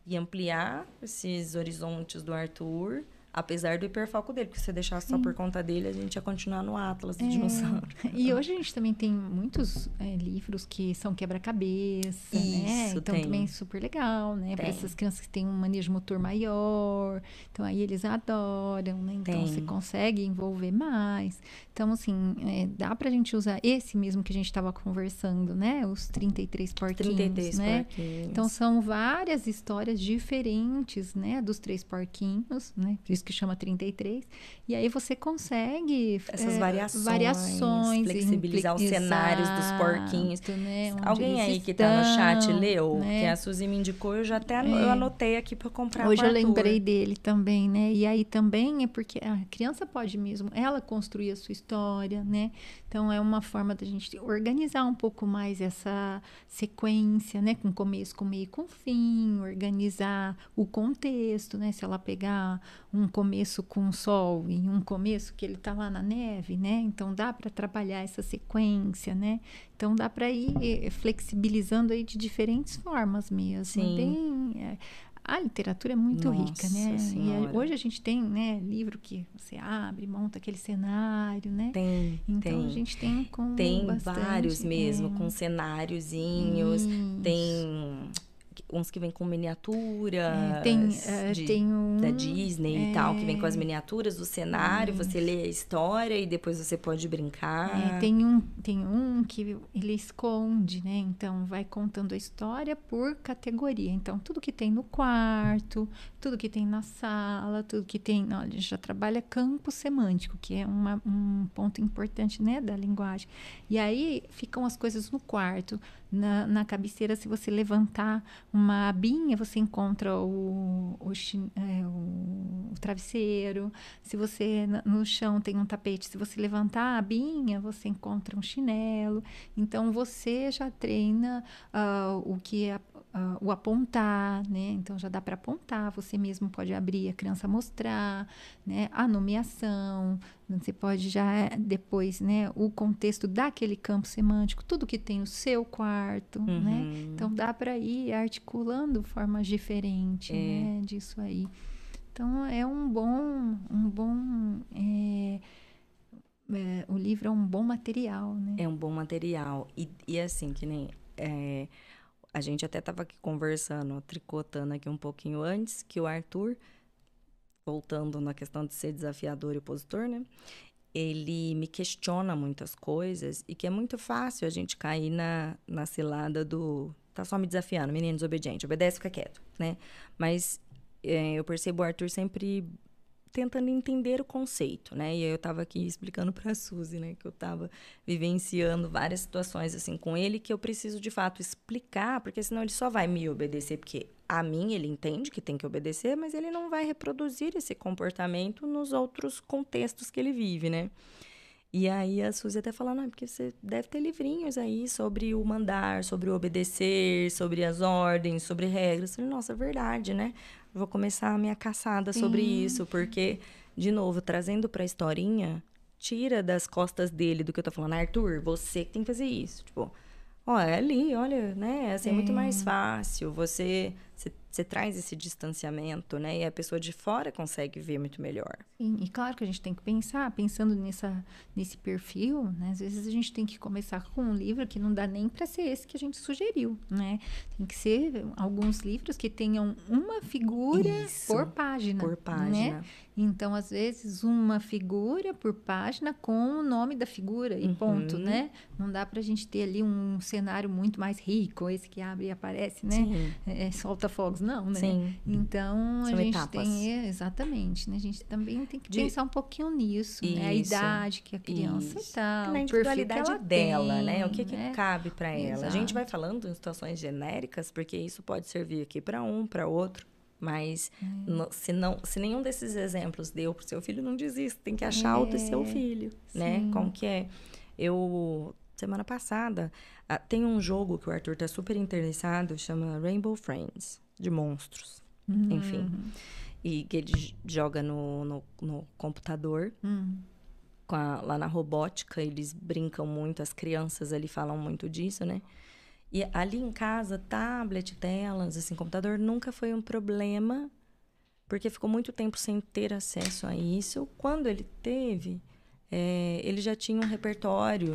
e ampliar esses horizontes do Arthur Apesar do hiperfoco dele, porque se você deixasse só por conta dele, a gente ia continuar no Atlas do é. dinossauro. E hoje a gente também tem muitos é, livros que são quebra-cabeça, né? Então tem. também é super legal, né? Para essas crianças que têm um manejo motor maior. Então aí eles adoram, né? Então tem. você consegue envolver mais. Então, assim, é, dá pra gente usar esse mesmo que a gente estava conversando, né? Os 33 porquinhos, 33 né? Porquinhos. Então são várias histórias diferentes, né? Dos três porquinhos, né? Isso que chama 33. E aí você consegue essas é, variações, variações flexibilizar os cenários dos porquinhos. Né? Alguém aí que está no chat leu, né? que a Suzy me indicou, eu já até é. eu anotei aqui para comprar. Hoje eu lembrei dele também, né? E aí também é porque a criança pode mesmo ela construir a sua história, né? Então é uma forma da gente organizar um pouco mais essa sequência, né? Com começo, com meio, com fim, organizar o contexto, né? Se ela pegar um começo com sol e um começo que ele está lá na neve, né? Então dá para trabalhar essa sequência, né? Então dá para ir eh, flexibilizando aí de diferentes formas mesmo. Sim. Bem, é, a literatura é muito Nossa rica, né? Senhora. E hoje a gente tem, né, livro que você abre, monta aquele cenário, né? Tem, então tem. a gente tem com tem bastante, vários mesmo, é. com cenáriozinhos, tem uns que vêm com miniaturas é, tem, uh, de, tem um, da Disney é, e tal, que vem com as é. miniaturas do cenário, você lê a história e depois você pode brincar. É, tem, um, tem um que ele esconde, né? Então vai contando a história por categoria. Então, tudo que tem no quarto, tudo que tem na sala, tudo que tem. Olha, já trabalha campo semântico, que é uma, um ponto importante né, da linguagem. E aí ficam as coisas no quarto na, na cabeceira, se você levantar uma abinha, você encontra o, o, é, o, o travesseiro. Se você no chão tem um tapete, se você levantar a abinha, você encontra um chinelo. Então você já treina uh, o que é uh, o apontar, né? Então já dá para apontar, você mesmo pode abrir a criança mostrar, né? A nomeação, você pode já depois, né? O contexto daquele campo semântico, tudo que tem no seu quarto, né? uhum. né? Então dá para ir articulando formas diferentes, é. né? Disso aí. Então é um bom, um bom é, é, o livro é um bom material, né? É um bom material. E, e assim, que nem. É, a gente até estava aqui conversando, tricotando aqui um pouquinho antes, que o Arthur, voltando na questão de ser desafiador e opositor, né? Ele me questiona muitas coisas e que é muito fácil a gente cair na, na cilada do tá só me desafiando, menino desobediente, obedece, fica quieto, né? Mas é, eu percebo o Arthur sempre tentando entender o conceito, né? E eu estava aqui explicando para a Suzy, né, que eu estava vivenciando várias situações assim com ele que eu preciso de fato explicar, porque senão ele só vai me obedecer porque a mim ele entende que tem que obedecer, mas ele não vai reproduzir esse comportamento nos outros contextos que ele vive, né? E aí a Suzy até falou, não, porque você deve ter livrinhos aí sobre o mandar, sobre o obedecer, sobre as ordens, sobre regras. Eu falei, nossa, é verdade, né? Vou começar a minha caçada Sim. sobre isso, porque, de novo, trazendo pra historinha, tira das costas dele do que eu tô falando, Arthur, você que tem que fazer isso. Tipo, ó, é ali, olha, né? Assim, é muito mais fácil. Você você, você traz esse distanciamento, né? E a pessoa de fora consegue ver muito melhor. Sim, e claro que a gente tem que pensar, pensando nessa, nesse perfil, né? Às vezes a gente tem que começar com um livro que não dá nem para ser esse que a gente sugeriu, né? Tem que ser alguns livros que tenham uma figura Isso, por página. Por página. Né? Então, às vezes, uma figura por página com o nome da figura e uhum. ponto, né? Não dá para a gente ter ali um cenário muito mais rico, esse que abre e aparece, né? É, solta fogos, não, né? Sim. Então, São a gente etapas. tem, é, exatamente, né? A gente também tem que De... pensar um pouquinho nisso, Isso. né? A idade que a criança está, Na individualidade dela, tem, né? O que, né? que cabe para ela. A gente vai falando em situações genéricas, porque isso pode servir aqui para um, para outro. Mas é. se, não, se nenhum desses exemplos deu para o seu filho, não desista. Tem que achar é. o do seu filho, né? Sim. né? Como que é? Eu, semana passada, ah, tem um jogo que o Arthur tá super interessado, chama Rainbow Friends, de monstros. Uhum. Enfim. E que ele joga no, no, no computador. Uhum. A, lá na robótica, eles brincam muito, as crianças ali falam muito disso, né? E ali em casa, tablet, telas, assim, computador nunca foi um problema, porque ficou muito tempo sem ter acesso a isso. Quando ele teve, é, ele já tinha um repertório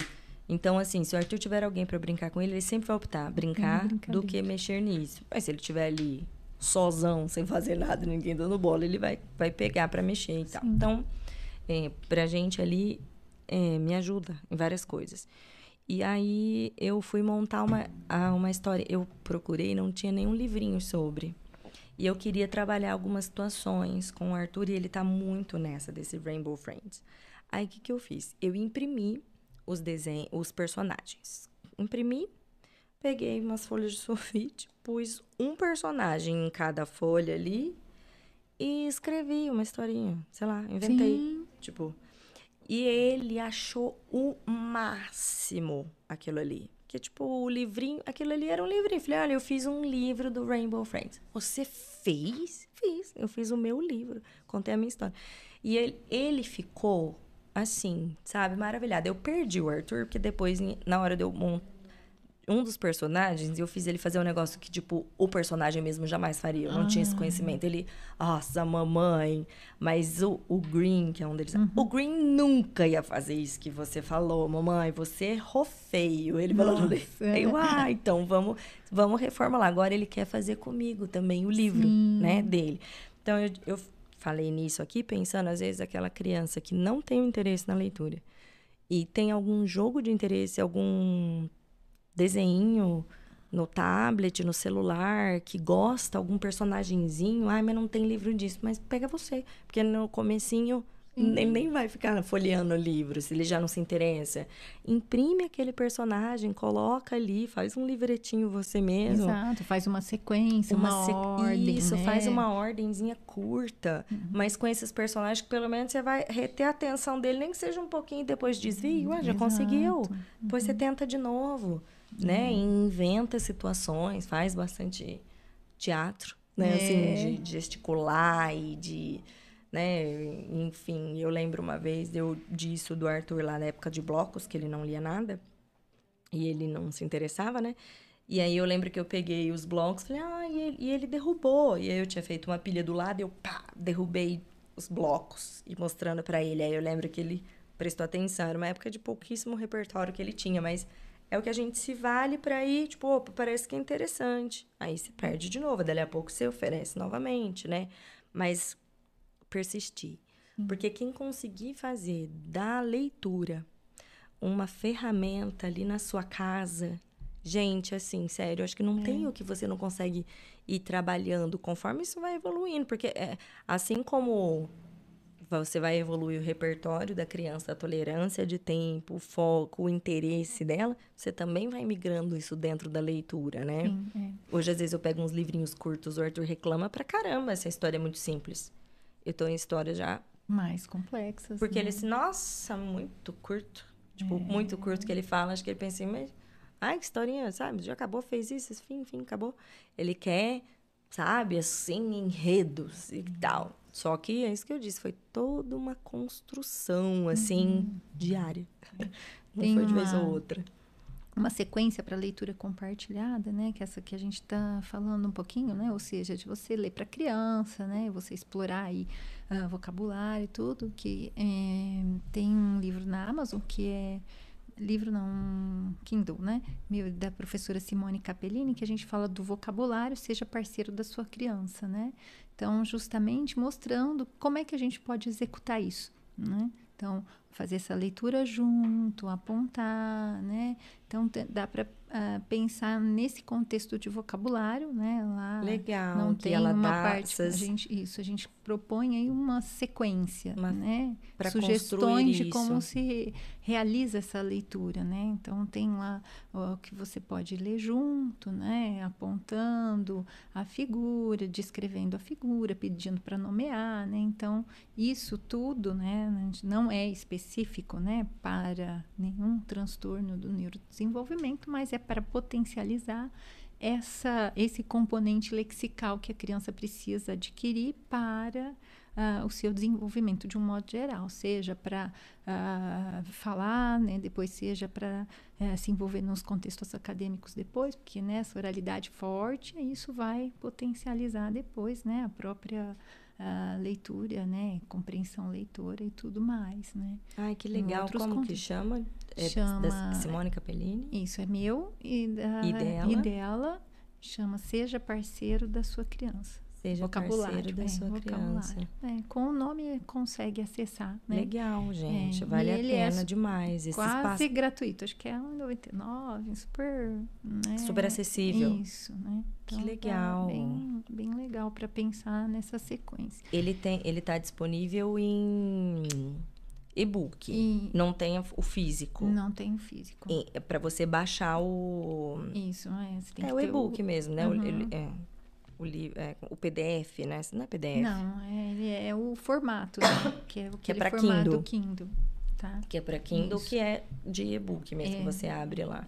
então, assim, se o Arthur tiver alguém para brincar com ele, ele sempre vai optar brincar do que mexer nisso. Mas se ele tiver ali sozão, sem fazer nada, ninguém dando bola, ele vai, vai pegar para mexer e tal. Então, é, pra gente ali, é, me ajuda em várias coisas. E aí eu fui montar uma, uma história. Eu procurei, não tinha nenhum livrinho sobre. E eu queria trabalhar algumas situações com o Arthur e ele tá muito nessa desse Rainbow Friends. Aí o que, que eu fiz? Eu imprimi os desenhos, os personagens. Imprimi, peguei umas folhas de sulfite, pus um personagem em cada folha ali e escrevi uma historinha, sei lá, inventei. Sim. Tipo, e ele achou o máximo aquilo ali. Que, tipo, o livrinho, aquilo ali era um livrinho. Falei, olha, eu fiz um livro do Rainbow Friends. Você fez? Fiz. Eu fiz o meu livro. Contei a minha história. E ele, ele ficou, assim, sabe, maravilhado. Eu perdi o Arthur, porque depois, na hora de eu montar um dos personagens, eu fiz ele fazer um negócio que, tipo, o personagem mesmo jamais faria. Eu não tinha esse conhecimento. Ele, nossa, mamãe. Mas o, o Green, que é um deles, o Green nunca ia fazer isso que você falou, mamãe. Você errou feio. Ele falou, Nossa. Aí eu, ah, então vamos, vamos reformular. Agora ele quer fazer comigo também o livro, Sim. né, dele. Então eu, eu falei nisso aqui, pensando, às vezes, aquela criança que não tem interesse na leitura e tem algum jogo de interesse, algum desenho no tablet, no celular, que gosta, algum personagenzinho, ai, mas não tem livro disso, mas pega você, porque no comecinho ele nem vai ficar folheando o livro, se ele já não se interessa. Imprime aquele personagem, coloca ali, faz um livretinho você mesmo. Exato, faz uma sequência, uma, se- ordem. Isso, né? faz uma ordemzinha curta, mas com esses personagens que pelo menos você vai reter a atenção dele, nem que seja um pouquinho depois desvia, ué, já Exato. conseguiu. Depois você tenta de novo, né? E inventa situações, faz bastante teatro, né? É. Assim, de gesticular e de, né? Enfim, eu lembro uma vez eu disso do Arthur lá na época de blocos, que ele não lia nada e ele não se interessava, né? E aí eu lembro que eu peguei os blocos, falei, ah, e ele, e ele derrubou. E aí eu tinha feito uma pilha do lado, e eu pá, derrubei os blocos e mostrando pra ele. Aí eu lembro que ele prestou atenção. Era uma época de pouquíssimo repertório que ele tinha, mas é o que a gente se vale pra ir, tipo, opa, parece que é interessante. Aí se perde de novo, dali a pouco você oferece novamente, né? Mas persistir. Porque quem conseguir fazer da leitura uma ferramenta ali na sua casa, gente, assim, sério, acho que não tem o que você não consegue ir trabalhando conforme isso vai evoluindo, porque é, assim como você vai evoluir o repertório da criança, a tolerância de tempo, o foco, o interesse dela, você também vai migrando isso dentro da leitura, né? Sim, é. Hoje, às vezes, eu pego uns livrinhos curtos, o Arthur reclama pra caramba, essa história é muito simples. Eu tô em história já Mais complexas. porque né? ele assim, nossa, muito curto. Tipo, muito curto que ele fala. Acho que ele pensa assim, mas. Ai, que historinha, sabe? Já acabou, fez isso, enfim, enfim, acabou. Ele quer, sabe, assim, enredos e tal. Só que é isso que eu disse, foi toda uma construção, assim, diária. Não Tem foi de vez uma- ou outra. uma sequência para leitura compartilhada, né? Que é essa que a gente está falando um pouquinho, né? Ou seja, de você ler para criança, né? Você explorar aí ah, vocabulário e tudo. Que é, tem um livro na Amazon que é livro não Kindle, né? Meu, da professora Simone Capellini que a gente fala do vocabulário seja parceiro da sua criança, né? Então, justamente mostrando como é que a gente pode executar isso, né? Então, fazer essa leitura junto, apontar, né? Então, dá para pensar nesse contexto de vocabulário, né? Lá Legal, não tem ela uma parte. essas- A gente, isso, a gente propõe aí uma sequência, Uma- né? Sugestões de como se realiza essa leitura, né? Então tem lá o que você pode ler junto, né? Apontando a figura, descrevendo a figura, pedindo para nomear, né? Então isso tudo, né? Não é específico, né? Para nenhum transtorno do neurodesenvolvimento, mas é para potencializar essa, esse componente lexical que a criança precisa adquirir para ah, o seu desenvolvimento de um modo geral, seja para ah, falar, né, depois seja para eh, se envolver nos contextos acadêmicos depois, porque nessa oralidade forte isso vai potencializar depois, né, a própria ah, leitura, né, compreensão leitora e tudo mais, né. Ai, que legal. Como que contextos. chama? É Chama- Simone Capellini? Isso é meu e, da, E dela? e dela chama Seja Parceiro da Sua Criança. Seja vocabulário parceiro da é, sua criança. É, com o nome consegue acessar, né? Legal, gente. É, vale e a pena demais. Esse Quase espaço gratuito, acho que é R$1,99, super, né? super acessível. Isso, né? Que tá legal. bem, bem legal para pensar nessa sequência. Ele tem, ele tá disponível em e-book. E Não tem o físico. não tem o físico. É para você baixar o Isso, é. Você tem é o e-book mesmo, né? O, Uhum. ele- é, o, é, o PDF, né? Não é PDF. Não, é, ele é o formato, né? que é o Que é formato Kindle. Kindle, tá? Que é para Kindle, Isso. que é de e-book mesmo, É. você abre lá.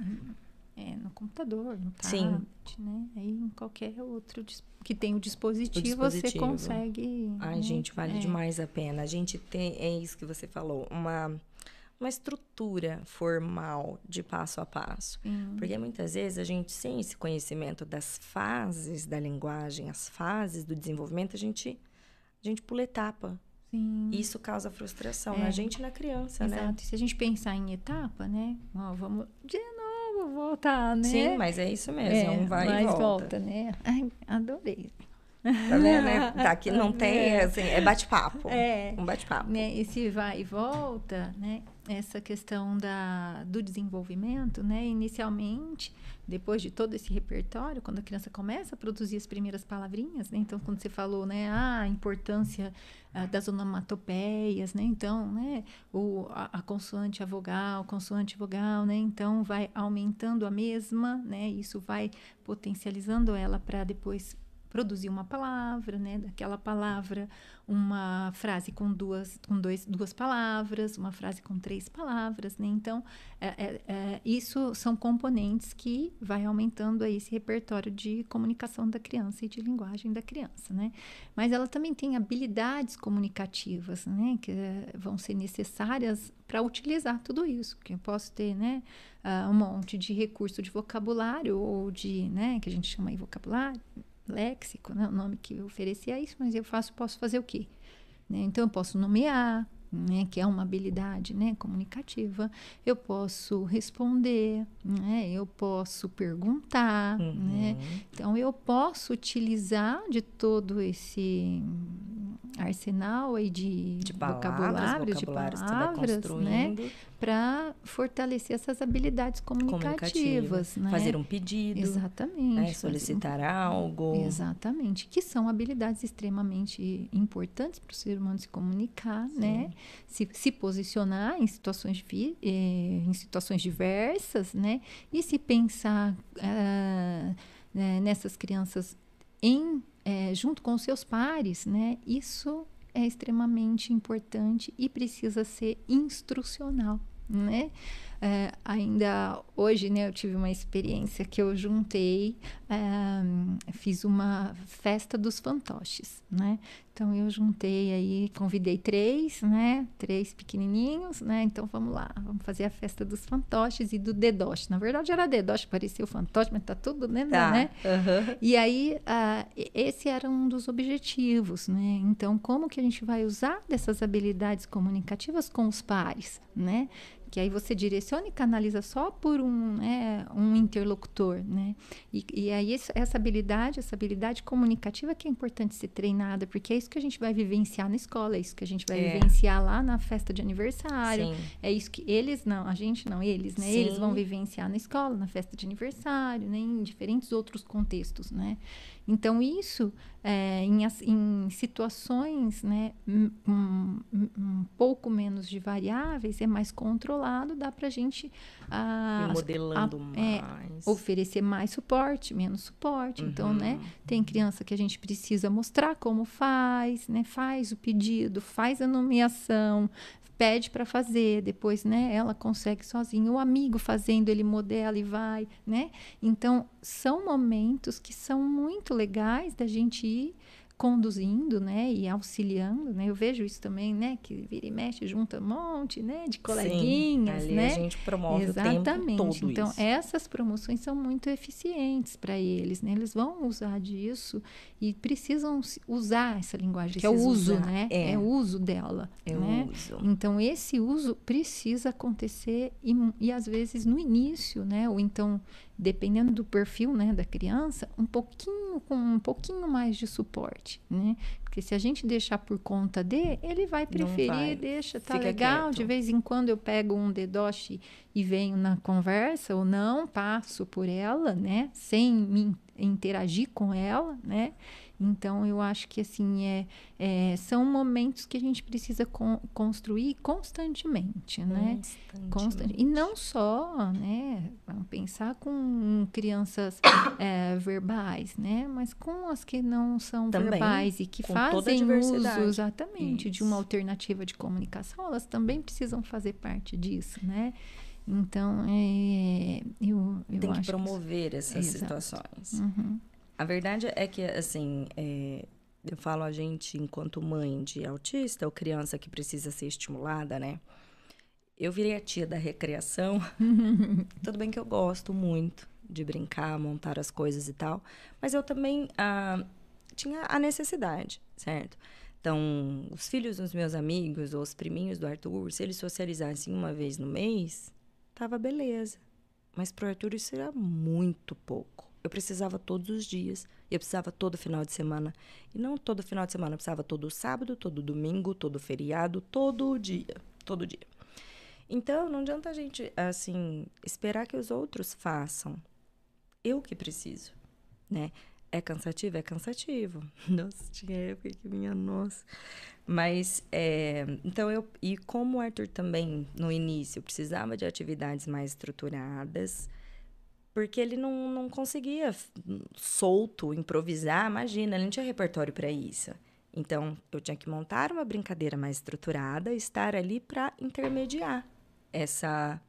É, no computador, no Sim. tablet, né? Aí em qualquer outro que tem o dispositivo, dispositivo. você consegue. Ai, né? gente, vale É. demais a pena. A gente tem, é isso que você falou, uma, uma estrutura formal de passo a passo. Sim. Porque muitas vezes a gente, sem esse conhecimento das fases da linguagem, as fases do desenvolvimento, a gente, a gente pula etapa. Sim. Isso causa frustração É. na gente e na criança, né? Exato. E se a gente pensar em etapa, né? Ó, vamos de novo voltar, né? Sim, mas é isso mesmo, é, um vai e mas volta. né? Ai, adorei. Tá vendo, né? Tá aqui não tem, É. assim, é bate-papo. É. Um bate-papo. né, esse vai e volta, né, essa questão da, do desenvolvimento, né, inicialmente, depois de todo esse repertório, quando a criança começa a produzir as primeiras palavrinhas, né, então quando você falou, né, ah, a importância ah, das onomatopeias, né, então, né, o, a, a consoante, a vogal, consoante, vogal, né, então vai aumentando a mesma, né, isso vai potencializando ela para depois produzir uma palavra, né? Daquela palavra, uma frase com duas, com dois, duas palavras, uma frase com três palavras, né? Então, é, é, é, isso são componentes que vai aumentando aí esse repertório de comunicação da criança e de linguagem da criança, né? Mas ela também tem habilidades comunicativas, né? Que eh, vão ser necessárias para utilizar tudo isso, que eu posso ter, né? ah, um monte de recurso de vocabulário ou de, né? Que a gente chama aí vocabulário, léxico, né? O nome que eu ofereci é isso, mas eu faço, posso fazer o quê? Né? Então, eu posso nomear, né? Que é uma habilidade, né? Comunicativa. Eu posso responder, né? Eu posso perguntar, né? Uhum. Então, eu posso utilizar de todo esse arsenal aí de, De palavras, vocabulário, de vocabulários que palavras, né? Para fortalecer essas habilidades comunicativas, né? Fazer um pedido, Exatamente. né? fazer um- solicitar algo. Exatamente, que são habilidades extremamente importantes para o ser humano se comunicar, né? Se, se posicionar em situações, eh, em situações diversas, né? E se pensar ah, né, nessas crianças em eh, junto com seus pares, né? Isso é extremamente importante e precisa ser instrucional, né? É, ainda hoje, né, eu tive uma experiência que eu juntei, é, fiz uma festa dos fantoches, né? Então eu juntei aí, convidei três, né? Três pequenininhos, né? Então vamos lá, vamos fazer a festa dos fantoches e do dedoche. Na verdade era dedoche, parecia o fantoche, mas tá tudo, né? Tá. né? aham. E aí, e- esse era um dos objetivos, né? Então, como que a gente vai usar dessas habilidades comunicativas com os pares, né? Que aí você direciona e canaliza só por um, né, um interlocutor, né? E, e aí, esse- essa habilidade, essa habilidade comunicativa que é importante ser treinada, porque é isso que a gente vai vivenciar na escola, é isso que a gente vai É. vivenciar lá na festa de aniversário, Sim. é isso que eles não, a gente não, eles, né? Eles Sim. vão vivenciar na escola, na festa de aniversário, né? Em diferentes outros contextos, né? Então isso, é, em, em situações, né? Um, um- pouco menos de variáveis, é mais controlado, dá para a gente ah, modelando a- é, mais. oferecer mais suporte, menos suporte. Então, né? Uhum. Tem criança que a gente precisa mostrar como faz, né? Faz o pedido, faz a nomeação, pede para fazer, depois, né? Ela consegue sozinha. O amigo fazendo, ele modela e vai, né? Então, são momentos que são muito legais da gente ir conduzindo, né, e auxiliando, né? Eu vejo isso também, né, que vira e mexe, junta um monte, né, de coleguinhas, Sim, ali né? a gente promove o tempo Exatamente. todo então, isso. essas promoções são muito eficientes para eles, né? Eles vão usar disso e precisam usar essa linguagem, que é o uso, usar, né? é. o uso dela, Eu né? uso. Então, esse uso precisa acontecer e, e às vezes no início, né? Ou então dependendo do perfil, né, da criança, um pouquinho com um pouquinho mais de suporte, né? Porque se a gente deixar por conta de, ele vai preferir, vai. deixa, tá Fica legal, quieto. de vez em quando eu pego um dedoche e venho na conversa ou não, passo por ela, né, sem me interagir com ela, né? Então, eu acho que, assim, é, é são momentos que a gente precisa con construir constantemente, né? Constantemente. E não só, né? Vamos pensar com crianças é, verbais, né? Mas com as que não são também, verbais e que fazem uso, exatamente, Isso. de uma alternativa de comunicação, elas também precisam fazer parte disso, né? Então, é, eu, eu Tem que promover que... essas situações. Uhum. A verdade é que, assim, é, eu falo a gente enquanto mãe de autista ou criança que precisa ser estimulada, né? Eu virei a tia da recreação. Tudo bem que eu gosto muito de brincar, montar as coisas e tal, mas eu também ah, tinha a necessidade, certo? Então, os filhos dos meus amigos ou os priminhos do Arthur, se eles socializassem uma vez no mês, tava beleza. Mas pro Arthur isso era muito pouco. Eu precisava todos os dias. Eu precisava todo final de semana. E não todo final de semana, eu precisava todo sábado, todo domingo, todo feriado, todo dia. Todo dia. Então, não adianta a gente, assim, esperar que os outros façam. Eu que preciso, né? É cansativo? É cansativo. Nossa, tinha época que minha nossa. Mas, é, então eu. E como o Arthur também, no início, precisava de atividades mais estruturadas, porque ele não, não conseguia solto, improvisar, imagina, ele não tinha repertório para isso. Então, eu tinha que montar uma brincadeira mais estruturada, estar ali para intermediar essa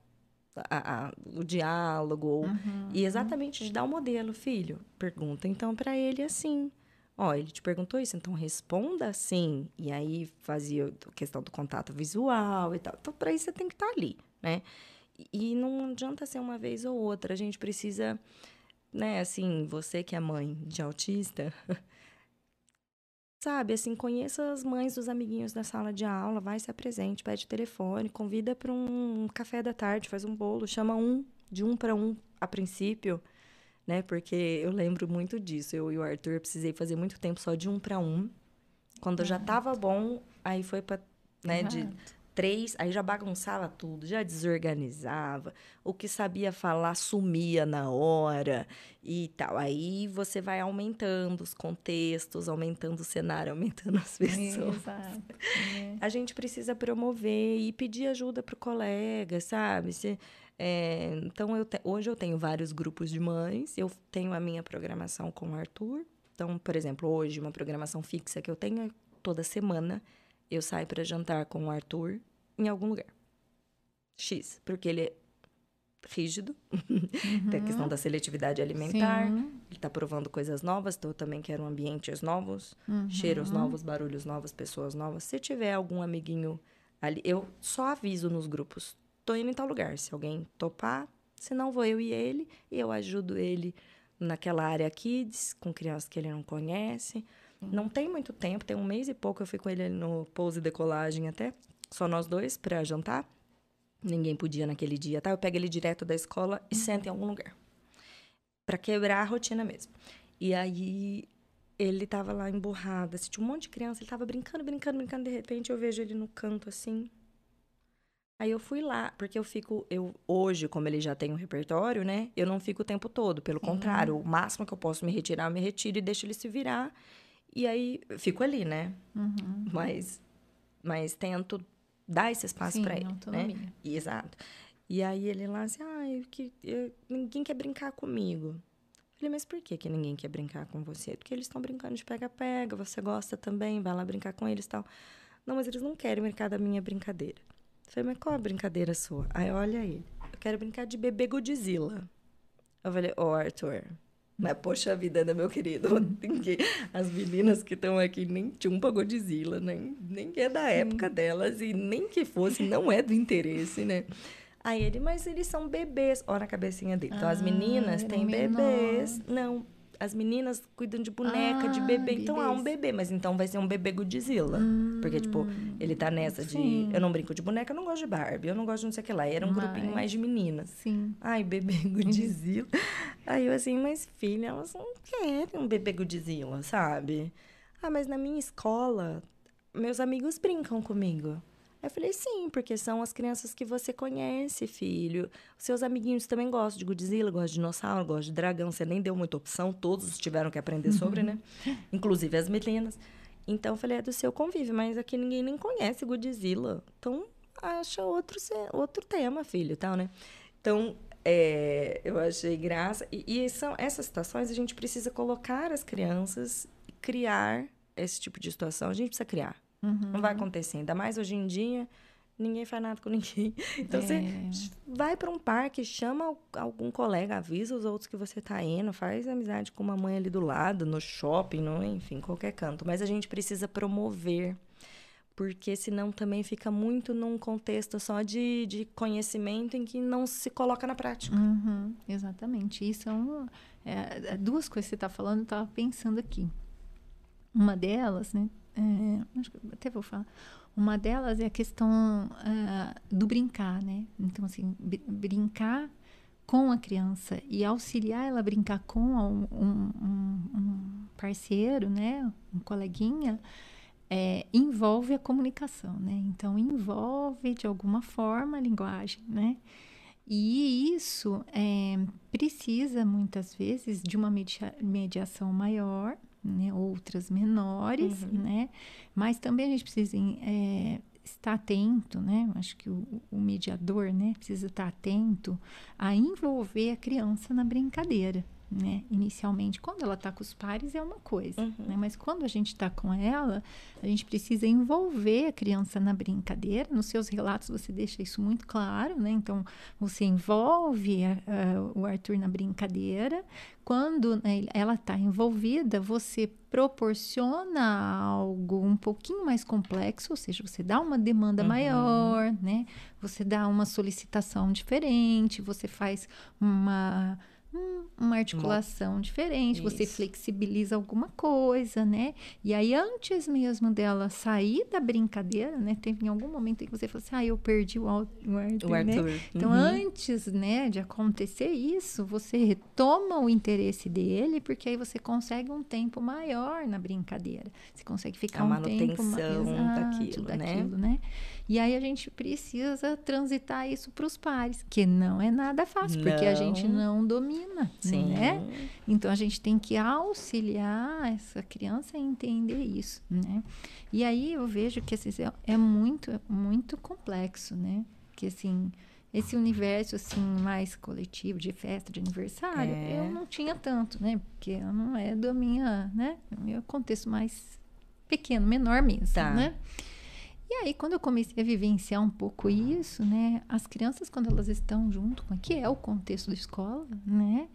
a, a, o diálogo uhum, e exatamente de dar o um modelo, filho. Pergunta então para ele assim. Ó, ele te perguntou isso, então responda assim. E aí fazia questão do contato visual e tal. Então, para isso você tem que estar tá ali, né? E não adianta ser uma vez ou outra. A gente precisa, né, assim, você que é mãe de autista, sabe, assim, conheça as mães dos amiguinhos da sala de aula, vai se apresente, pede telefone, convida para um café da tarde, faz um bolo, chama um, de um para um a princípio, né? Porque eu lembro muito disso. Eu e o Arthur precisei fazer muito tempo só de um para um. Quando já tava bom, aí foi para né, de três, aí já bagunçava tudo, já desorganizava. O que sabia falar sumia na hora e tal. Aí você vai aumentando os contextos, aumentando o cenário, aumentando as pessoas. Exato. É. A gente precisa promover e pedir ajuda para o colega, sabe? Se, é, então, eu te, hoje eu tenho vários grupos de mães, eu tenho a minha programação com o Arthur. Então, por exemplo, hoje, uma programação fixa que eu tenho é toda semana eu saio para jantar com o Arthur em algum lugar. X, porque ele é rígido, uhum. tem a questão da seletividade alimentar, Sim. ele está provando coisas novas, então eu também quero ambientes novos, uhum. cheiros novos, barulhos novos, pessoas novas. Se tiver algum amiguinho ali, eu só aviso nos grupos, tô indo em tal lugar, se alguém topar, se não vou eu e ele, e eu ajudo ele naquela área kids, com crianças que ele não conhece. Uhum. Não tem muito tempo, tem um mês e pouco eu fui com ele no pouso e decolagem até só nós dois para jantar. Ninguém podia naquele dia, tá? Eu pego ele direto da escola e sento em algum lugar. para quebrar a rotina mesmo. E aí ele tava lá emburrado, assim, tinha um monte de criança, ele tava brincando, brincando, brincando, de repente eu vejo ele no canto assim. Aí eu fui lá, porque eu fico, eu hoje, como ele já tem um repertório, né? Eu não fico o tempo todo, pelo uhum. contrário, o máximo que eu posso me retirar, eu me retiro e deixo ele se virar. E aí fico ali, né? Uhum. Mas mas tento dar esse espaço para ele, né? autonomia. né? Exato. E aí ele lá assim, ah, que, ninguém quer brincar comigo. Eu falei, mas por que, que ninguém quer brincar com você? Porque eles estão brincando de pega-pega, você gosta também, vai lá brincar com eles e tal. Não, mas eles não querem brincar da minha brincadeira. Eu falei, mas qual a brincadeira sua? Aí olha ele, eu quero brincar de bebê Godzilla. Eu falei, ô oh, Arthur, mas, poxa vida, né, meu querido? As meninas que estão aqui nem tinham pra Godzilla, nem, nem é da época delas, e nem que fosse, não é do interesse, né? Aí ele, mas eles são bebês. Olha a cabecinha dele. Então, ah, as meninas têm bebês. Não, as meninas cuidam de boneca, ah, de bebê. Então, ah, um bebê, mas então vai ser um bebê Godzilla. Hum, porque, tipo, ele tá nessa sim. de. Eu não brinco de boneca, eu não gosto de Barbie, eu não gosto de não sei o que lá. E era um grupinho mais de meninas. Sim. Ai, bebê Godzilla. Aí eu assim, mas filha, elas não querem um bebê Godzilla, sabe? Ah, mas na minha escola, meus amigos brincam comigo. Eu falei, sim, porque são as crianças que você conhece, filho. Os seus amiguinhos também gostam de Godzilla, gostam de dinossauro, gostam de dragão. Você nem deu muita opção, todos tiveram que aprender sobre, né? Inclusive as meninas. Então, eu falei, é do seu convívio, mas aqui ninguém nem conhece Godzilla. Então, acha outro, outro tema, filho, tal, né? Então, é, eu achei graça. E, e são essas situações, a gente precisa colocar as crianças, criar esse tipo de situação. A gente precisa criar. Uhum. Não vai acontecer. Ainda mais hoje em dia, ninguém faz nada com ninguém. Então, é. você vai para um parque, chama algum colega, avisa os outros que você está indo, faz amizade com uma mãe ali do lado, no shopping, no, enfim, qualquer canto. Mas a gente precisa promover, porque senão também fica muito num contexto só de, de conhecimento em que não se coloca na prática. Uhum, exatamente. Isso são é, é, duas coisas que você está falando, eu estava pensando aqui. Uma delas, né, é, até vou falar. Uma delas é a questão uh, do brincar, né? Então, assim, br brincar com a criança e auxiliar ela a brincar com um, um, um parceiro, né? Um coleguinha, é, envolve a comunicação, né? Então, envolve de alguma forma a linguagem, né? E isso é, precisa muitas vezes de uma media mediação maior, né, outras menores, uhum. né? Mas também a gente precisa é, estar atento, né? Acho que o, o, mediador, né, precisa estar atento a envolver a criança na brincadeira, né? Inicialmente, quando ela está com os pares é uma coisa, uhum. né? Mas quando a gente está com ela, a gente precisa envolver a criança na brincadeira. Nos seus relatos você deixa isso muito claro, né? Então você envolve a, a, o Arthur na brincadeira. Quando né, ela está envolvida, você proporciona algo um pouquinho mais complexo, ou seja, você dá uma demanda uhum. maior, né? Você dá uma solicitação diferente, você faz uma uma articulação uma... diferente, Isso. você flexibiliza alguma coisa, né? E aí, antes mesmo dela sair da brincadeira, né? Teve em algum momento em que você falou assim, ah, eu perdi o, Arthur, o Arthur, né? Então, uhum. antes, né, de acontecer isso, você retoma o interesse dele, porque aí você consegue um tempo maior na brincadeira. Você consegue ficar um tempo mais daquilo, daquilo, né? né? E aí a gente precisa transitar isso para os pares, que não é nada fácil, não. porque a gente não domina, Sim. né? Então a gente tem que auxiliar essa criança a entender isso, né? E aí eu vejo que assim, é muito, muito complexo, né? Que assim, esse universo assim mais coletivo de festa de aniversário, é. eu não tinha tanto, né? Porque não é do minha, né? O meu contexto mais pequeno, menor mesmo, tá. né? E aí, quando eu comecei a vivenciar um pouco isso, né? As crianças, quando elas estão junto com... Que é o contexto da escola, né?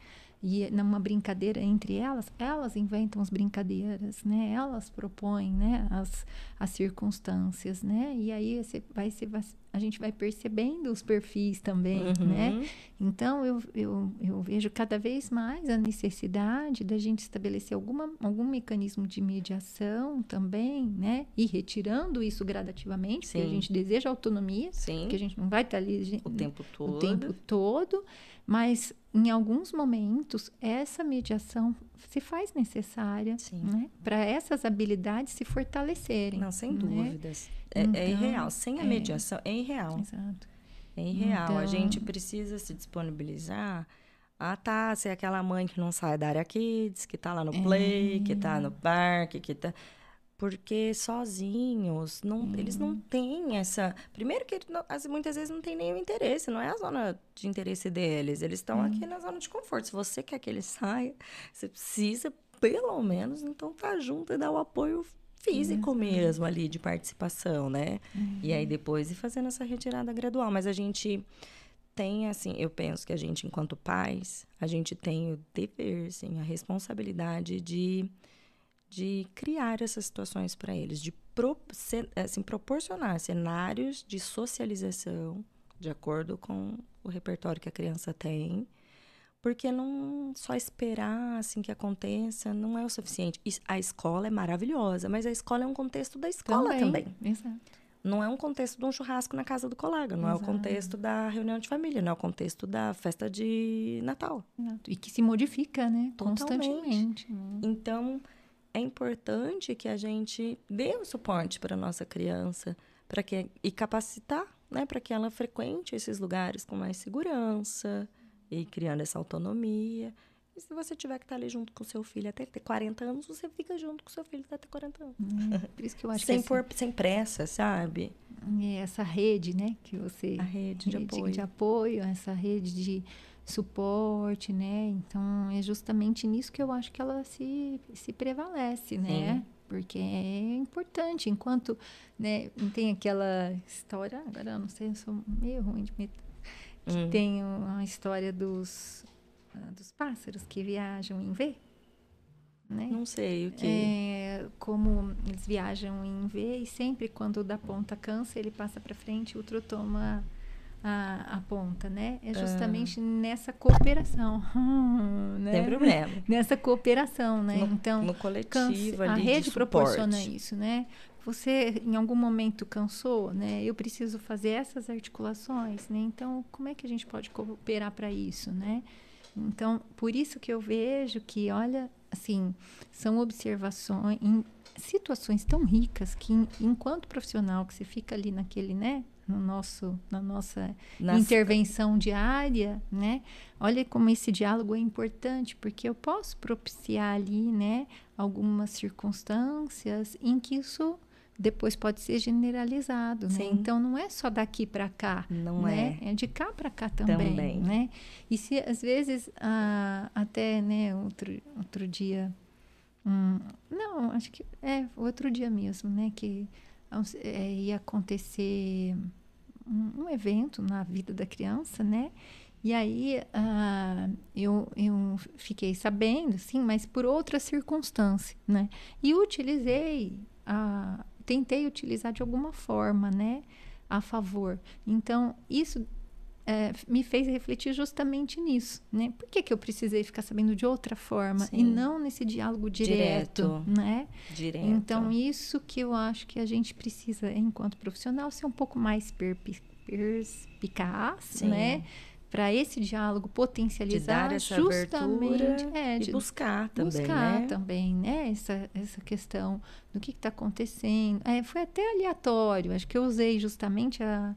E numa brincadeira entre elas, elas inventam as brincadeiras, né? Elas propõem, né? As, as circunstâncias, né? E aí você vai, você vai, a gente vai percebendo os perfis também, uhum. né? Então eu, eu, eu vejo cada vez mais a necessidade da gente estabelecer alguma, algum mecanismo de mediação também, né? E retirando isso gradativamente, Sim. porque a gente deseja autonomia, Sim. porque a gente não vai estar ali o tempo todo. O tempo todo mas em alguns momentos essa mediação se faz necessária né, para essas habilidades se fortalecerem. Não, sem né? dúvidas. É, é então, é, irreal. Sem a é. mediação, é, é irreal. Exato. É irreal. Então, a gente precisa se disponibilizar. Ah, tá. Ser aquela mãe que não sai da área kids, que tá lá no play, que tá no parque, que tá porque sozinhos não, uhum. eles não têm essa primeiro que muitas vezes não tem nenhum interesse não é a zona de interesse deles eles estão uhum. aqui na zona de conforto se você quer que eles saiam você precisa pelo menos então estar tá junto e dar o apoio físico uhum. mesmo ali de participação né e aí uhum. depois ir fazendo essa retirada gradual mas a gente tem assim eu penso que a gente enquanto pais a gente tem o dever sim a responsabilidade de de criar essas situações para eles, de pro, assim, proporcionar cenários de socialização de acordo com o repertório que a criança tem, Porque não só esperar assim que aconteça não é o suficiente. A escola é maravilhosa, mas a escola é um contexto da escola também. também. Exato. Não é um contexto de um churrasco na casa do colega, não Exato. é o contexto da reunião de família, não é o contexto da festa de Natal. E que se modifica, né? Totalmente. Constantemente. Né? Então, é importante que a gente dê o suporte para nossa criança, para que e capacitar, né, para que ela frequente esses lugares com mais segurança e criando essa autonomia. E se você tiver que estar ali junto com seu filho até ter 40 anos, você fica junto com seu filho até ter 40 anos. Hum, por isso que eu acho sem que por, sem pressa, sabe? É essa rede, né, que você a rede, de apoio, de apoio, essa rede de suporte, né? Então é justamente nisso que eu acho que ela se, se prevalece, né? Sim. Porque é importante, enquanto né, tem aquela história, agora eu não sei, eu sou meio ruim de me que hum. tem a história dos, uh, dos pássaros que viajam em V. Né? Não sei o que. É, como eles viajam em V e sempre quando o da ponta cansa, ele passa para frente e o outro toma a, a, ponta, né? É justamente ah. nessa cooperação. né? Tem problema. Nessa cooperação, né? No, então, no coletivo ali a rede proporciona isso, né? você em algum momento cansou, né? Eu preciso fazer essas articulações, né? Então, como é que a gente pode cooperar para isso, né? Então, por isso que eu vejo que, olha, assim, são observações em situações tão ricas que, enquanto profissional, que você fica ali naquele, né? No nosso, na nossa intervenção diária, né? Olha como esse diálogo é importante, porque eu posso propiciar ali, né? Algumas circunstâncias em que isso depois pode ser generalizado, né? Então não é só daqui para cá, não né? é, é de cá para cá também, também, né? E se às vezes ah, até né outro outro dia, hum, não, acho que é outro dia mesmo, né? Que ia acontecer um, um, evento na vida da criança, né? E aí ah, eu, eu fiquei sabendo, sim, mas por outra circunstância, né? E utilizei a, tentei utilizar de alguma forma, né, a favor. Então, isso é, me fez refletir justamente nisso, né? Por que, que eu precisei ficar sabendo de outra forma Sim. e não nesse diálogo direto, direto, né? Direto. Então, isso que eu acho que a gente precisa, enquanto profissional, ser um pouco mais perspicaz, Sim. né? para esse diálogo potencializar de essa justamente é, de buscar também, buscar né? também, né? Essa, essa questão do que está acontecendo. É, foi até aleatório. Acho que eu usei justamente a,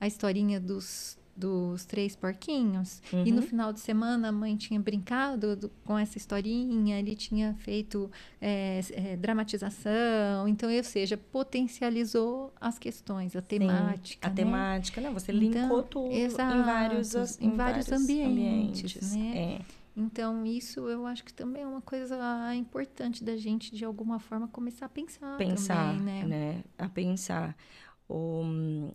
a historinha dos dos três porquinhos. Uhum. E no uhum. final de semana a mãe tinha brincado do, com essa historinha, ele tinha feito é, é, dramatização. Então, ou seja, potencializou as questões, a temática. Sim, a né? temática, né? Você linkou então, tudo exato, em vários, em, em vários, vários ambientes. ambientes né? É. Então, isso eu acho que também é uma coisa importante da gente, de alguma forma, começar a pensar. Pensar, também, né? né? A pensar. O,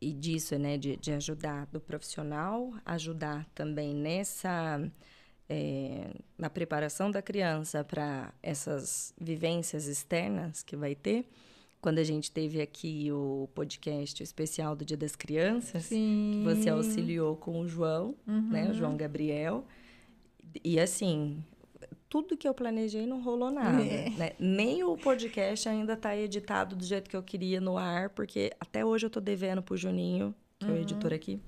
e disso, né, de, de ajudar do profissional, ajudar também nessa é, na preparação da criança para essas vivências externas que vai ter. Quando a gente teve aqui o podcast especial do Dia das Crianças, Sim. que você auxiliou com o João, uhum. né, o João Gabriel. E assim, tudo que eu planejei não rolou nada. É. Né? Nem o podcast ainda está editado do jeito que eu queria no ar, porque até hoje eu estou devendo pro Juninho, que uhum. é o uhum. editor aqui,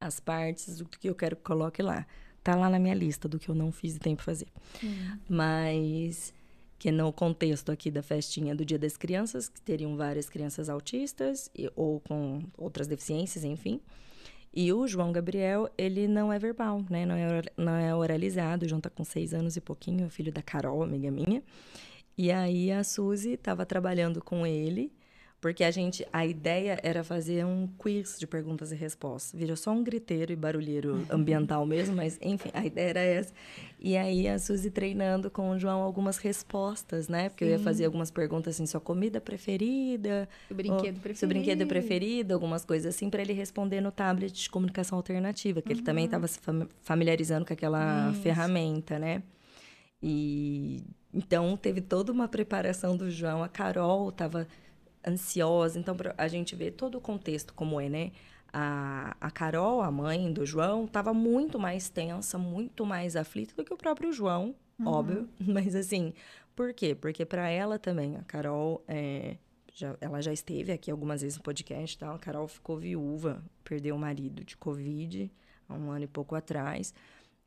as partes do que eu quero que coloque lá. Tá lá na minha lista do que eu não fiz e tenho para fazer. Uhum. Mas que no contexto aqui da festinha do Dia das Crianças, que teriam várias crianças autistas e, ou com outras deficiências, enfim. E o João Gabriel, ele não é verbal, né? Não é, não é oralizado. O João tá com seis anos e pouquinho, filho da Carol, amiga minha. E aí a Suzy estava trabalhando com ele porque a gente, a ideia era fazer um quiz de perguntas e respostas. Virou só um griteiro e barulheiro uhum. ambiental mesmo, mas enfim, a ideia era essa. E aí a Suzy treinando com o João algumas respostas, né? Porque Sim. eu ia fazer algumas perguntas assim, sua comida preferida, o brinquedo preferido, seu brinquedo preferido, algumas coisas assim para ele responder no tablet de comunicação alternativa, que uhum. ele também estava se familiarizando com aquela Isso. ferramenta, né? E então teve toda uma preparação do João, a Carol estava ansiosa. Então, a gente vê todo o contexto como é, né? A, a Carol, a mãe do João, estava muito mais tensa, muito mais aflita do que o próprio João, uhum. óbvio. Mas assim, por quê? Porque para ela também, a Carol, é, já, ela já esteve aqui algumas vezes no podcast, tá? a Carol ficou viúva, perdeu o marido de Covid há um ano e pouco atrás.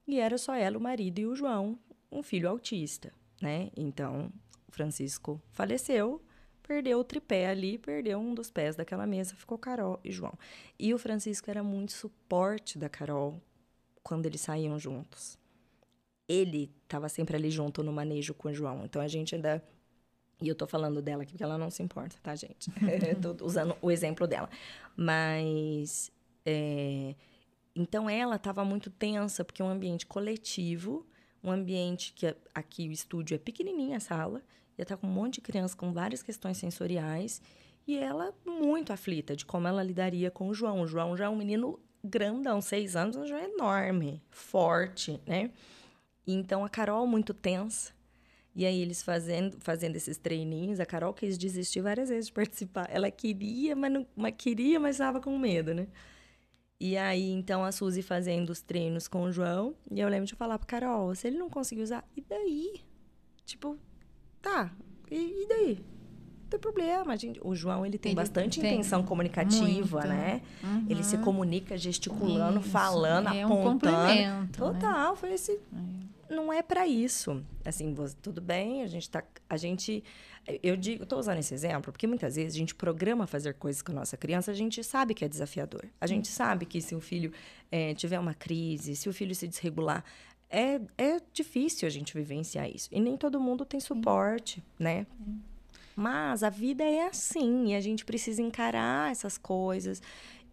E era só ela, o marido e o João, um filho autista, né? Então, Francisco faleceu, perdeu o tripé ali, perdeu um dos pés daquela mesa, ficou Carol e João. E o Francisco era muito suporte da Carol quando eles saíam juntos. Ele estava sempre ali junto no manejo com o João. Então a gente ainda e eu tô falando dela aqui porque ela não se importa, tá, gente? tô usando o exemplo dela. Mas. É... Então ela estava muito tensa, porque é um ambiente coletivo, um ambiente que aqui o estúdio é pequenininha a sala, ia estar com um monte de crianças com várias questões sensoriais. E ela muito aflita de como ela lidaria com o João. O João já é um menino grandão, seis anos, já é enorme, forte, né? Então a Carol muito tensa. E aí eles fazendo, fazendo esses treininhos, a Carol quis desistir várias vezes de participar. Ela queria, mas não mas queria, mas estava com medo, né? E aí, então, a Suzy fazendo os treinos com o João. E eu lembro de falar pra Carol, se ele não conseguir usar, e daí? Tipo, tá, e, e daí? Não tem problema, gente. O João, ele tem ele bastante tem. intenção comunicativa, Muito. né? Uhum. Ele se comunica gesticulando, isso. falando, é apontando. Um Total, né? foi esse... É. Não é para isso. Assim, você, tudo bem, a gente tá... A gente... Eu digo, tô usando esse exemplo, porque muitas vezes a gente programa fazer coisas com a nossa criança, a gente sabe que é desafiador. A gente sabe que se o filho é, tiver uma crise, se o filho se desregular, é, é difícil a gente vivenciar isso. E nem todo mundo tem suporte, né? Mas a vida é assim, e a gente precisa encarar essas coisas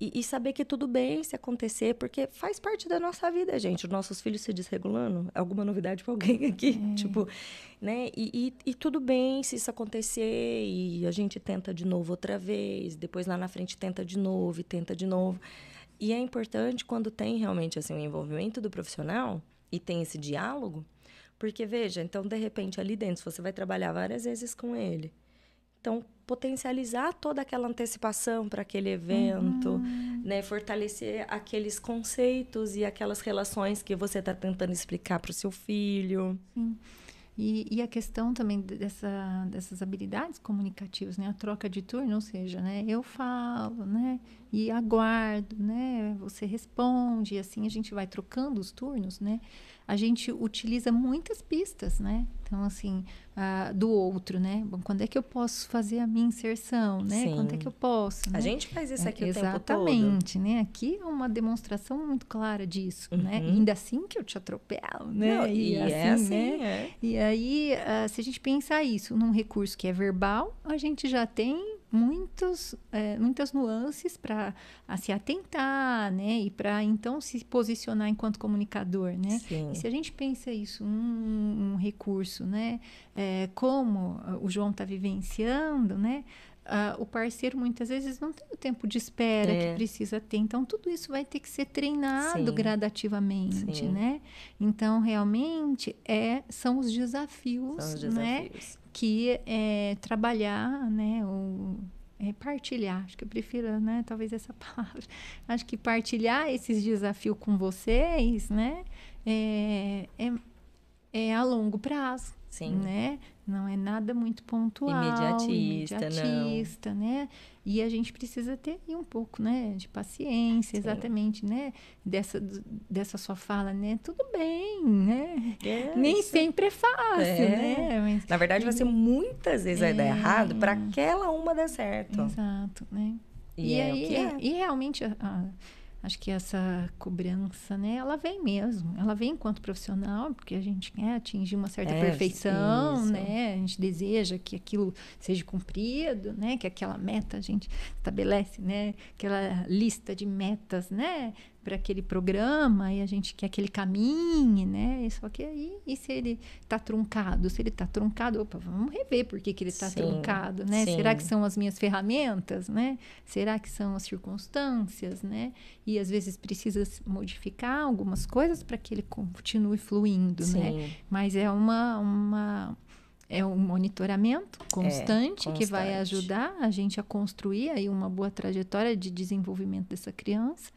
e, e, saber que tudo bem se acontecer, porque faz parte da nossa vida, gente. Os nossos filhos se desregulando, alguma novidade para alguém aqui, é. tipo, né? E, e, e, tudo bem se isso acontecer e a gente tenta de novo outra vez, depois lá na frente tenta de novo e tenta de novo. E é importante quando tem realmente assim o um envolvimento do profissional e tem esse diálogo, porque veja, então de repente ali dentro você vai trabalhar várias vezes com ele. Então, potencializar toda aquela antecipação para aquele evento, uhum. né? fortalecer aqueles conceitos e aquelas relações que você está tentando explicar para o seu filho. Sim. E, e, a questão também dessa, dessas habilidades comunicativas, né? A troca de turno, ou seja, né? Eu falo, né? E aguardo, né? Você responde, e assim a gente vai trocando os turnos, né? A gente utiliza muitas pistas, né? Então, assim, uh, do outro, né? Bom, quando é que eu posso fazer a minha inserção, né? Sim. Quando é que eu posso? Né? A gente faz isso aqui é, o tempo todo. Exatamente, né? Aqui é uma demonstração muito clara disso, né? uhum. né? E ainda assim que eu te atropelo, né? Não, e, e assim, é assim, né? É. E aí, uh, se a gente pensar isso num recurso que é verbal, a gente já tem muitos, é, muitas nuances para se atentar, né? E para então se posicionar enquanto comunicador, né? Sim. E se a gente pensa isso, um, um recurso, né? É, como o João está vivenciando, né? Uh, o parceiro muitas vezes não tem o tempo de espera é. que precisa ter. Então, tudo isso vai ter que ser treinado Sim. gradativamente, Sim. né? Então, realmente, é, são os desafios, são os né? desafios. né? Que é trabalhar, né? O, é partilhar, acho que eu prefiro, né? Talvez essa palavra. Acho que partilhar esses desafios com vocês, né? É, é, é a longo prazo. Sim. Né? Não é nada muito pontual. Imediatista, imediatista não. né? E a gente precisa ter um pouco, né? De paciência, Sim. exatamente, né? Dessa, dessa sua fala, né? Tudo bem, né? É, Nem isso. sempre é fácil, é. né? Mas, Na verdade, ser muitas vezes é. vai dar errado para aquela uma dar certo. Exato, né? E, e é aí, é. e realmente... A, a, acho que essa cobrança, né, ela vem mesmo. Ela vem enquanto profissional, porque a gente quer atingir uma certa é, perfeição, isso. né? A gente deseja que aquilo seja cumprido, né? Que aquela meta a gente estabelece, né? Aquela lista de metas, né? Para aquele programa e a gente quer que ele caminhe, né? Só que aí, e se ele está truncado? Se ele está truncado, opa, vamos rever por que, que ele está truncado, né? Sim. Será que são as minhas ferramentas, né? Será que são as circunstâncias, né? E às vezes precisa modificar algumas coisas para que ele continue fluindo, né? sim. né? Mas é uma, uma é um monitoramento constante, é, que vai ajudar a gente a construir aí uma boa trajetória de desenvolvimento dessa criança,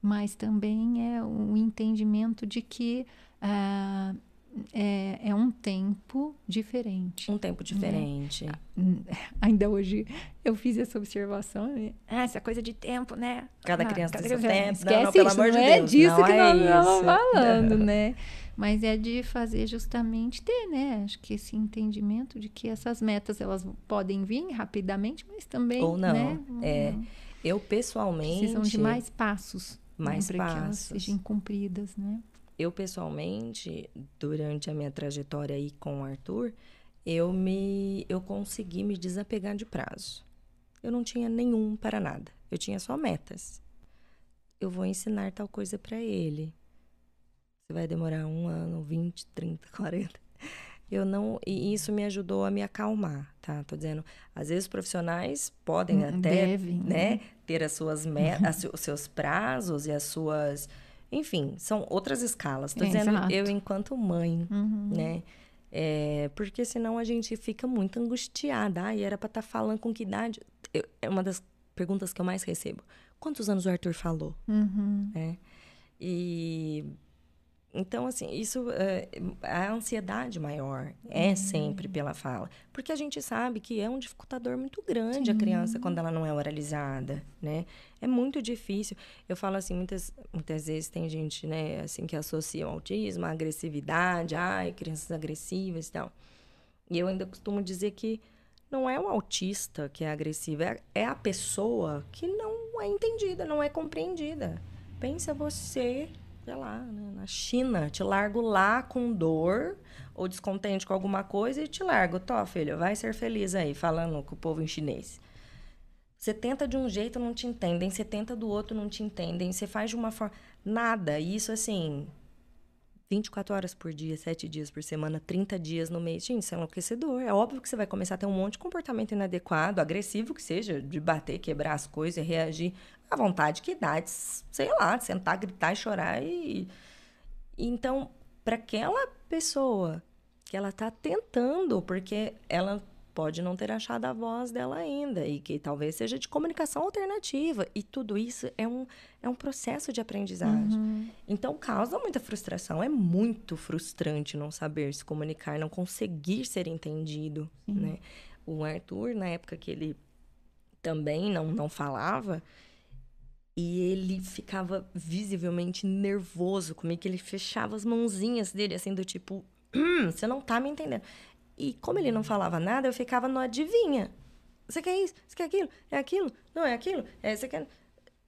mas também é um entendimento de que ah, é, é, um tempo diferente. Um tempo diferente. Né? Ainda hoje eu fiz essa observação. Né? Ah, essa coisa de tempo, né? Cada ah, criança cada tem seu tempo. Esquece não, não, pelo isso, amor não de é Deus. disso não que é nós estamos falando, né? Mas é de fazer justamente ter, né? Acho que esse entendimento de que essas metas elas podem vir rapidamente, mas também. Ou não. Né? É, eu pessoalmente. Precisam de mais passos. Mais né? passos. Que elas sejam cumpridas, né? Eu pessoalmente, durante a minha trajetória aí com o Arthur, eu me eu consegui me desapegar de prazo. Eu não tinha nenhum para nada. Eu tinha só metas. Eu vou ensinar tal coisa para ele. Você vai demorar um ano, 20, 30, 40. Eu não. E isso me ajudou a me acalmar, tá? Tô dizendo, às vezes os profissionais podem Hum, até devem, né, ter as suas metas, os seus prazos e as suas. Enfim, são outras escalas. Tô É, dizendo exato. eu enquanto mãe, Uhum. né? É, porque senão a gente fica muito angustiada. Ai, era pra estar falando com que idade? Eu- é uma das perguntas que eu mais recebo. Quantos anos o Arthur falou? Uhum. né? E então assim, isso é, a ansiedade maior é sempre pela fala, porque a gente sabe que é um dificultador muito grande a criança quando ela não é oralizada, né? É muito difícil. Eu falo assim, muitas muitas vezes tem gente, né, assim que associa o autismo à agressividade, ai, crianças agressivas e tal. E eu ainda costumo dizer que não é o autista que é agressivo, é, é a pessoa que não é entendida, não é compreendida. Pensa você, sei lá, né, na China, te largo lá com dor ou descontente com alguma coisa e te largo. Tó, filho, vai ser feliz aí, falando com o povo em chinês. Você tenta de um jeito, não te entendem. Você tenta do outro, não te entendem. Você faz de uma forma... Nada. E Isso, assim, 24 horas por dia, 7 dias por semana, 30 dias no mês. Gente, isso é enlouquecedor. É óbvio que você vai começar a ter um monte de comportamento inadequado, agressivo que seja, de bater, quebrar as coisas, reagir à vontade que dá, de, sei lá, de sentar, gritar chorar. E... Então, para aquela pessoa que ela tá tentando, porque ela pode não ter achado a voz dela ainda e que talvez seja de comunicação alternativa e tudo isso é um, é um processo de aprendizagem. Uhum. Então causa muita frustração, é muito frustrante não saber se comunicar, não conseguir ser entendido, né? O Arthur na época que ele também não não falava e ele ficava visivelmente nervoso comigo, que ele fechava as mãozinhas dele assim do tipo, hum, você não tá me entendendo. E como ele não falava nada, eu ficava no adivinha. Você quer isso? Você quer aquilo? É aquilo? Não é aquilo? É, você quer...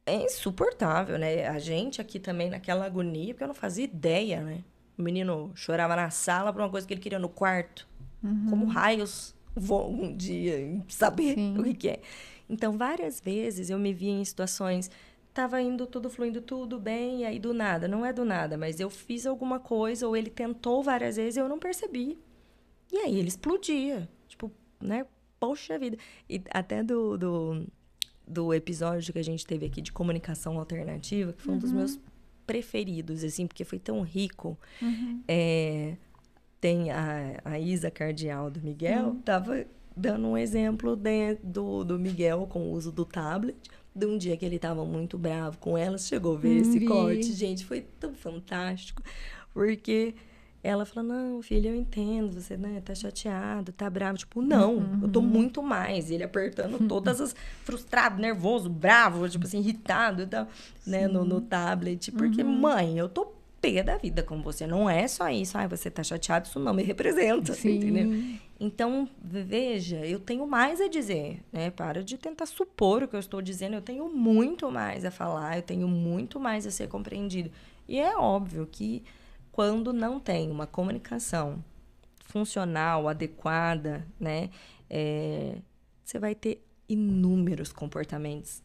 É insuportável, né? A gente aqui também naquela agonia, porque eu não fazia ideia, né? O menino chorava na sala por uma coisa que ele queria no quarto. Como raios vou um dia saber Sim. o que, que é. Então, várias vezes eu me via em situações tava indo tudo fluindo tudo bem e aí do nada não é do nada mas eu fiz alguma coisa ou ele tentou várias vezes e eu não percebi e aí ele explodia tipo né poxa vida e até do, do do episódio que a gente teve aqui de comunicação alternativa que foi um dos meus preferidos assim porque foi tão rico é, tem a, a Isa Cardial do Miguel, tava dando um exemplo de- do, do Miguel com o uso do tablet. De um dia que ele tava muito bravo com ela, chegou a ver Hum, esse vi. corte, gente, foi tão fantástico. Porque ela falou: Não, filho, eu entendo, você né, tá chateado, tá bravo. Tipo, não, eu tô muito mais. E ele apertando todas as. frustrado, nervoso, bravo, tipo assim, irritado e tal, né, no, no tablet. Porque, mãe, eu tô pé da vida com você. Não é só isso. Ai, você tá chateado, isso não me representa, Sim. entendeu? Então, veja, eu tenho mais a dizer, né? Para de tentar supor o que eu estou dizendo. Eu tenho muito mais a falar, eu tenho muito mais a ser compreendido. E é óbvio que quando não tem uma comunicação funcional, adequada, né? é, você vai ter inúmeros comportamentos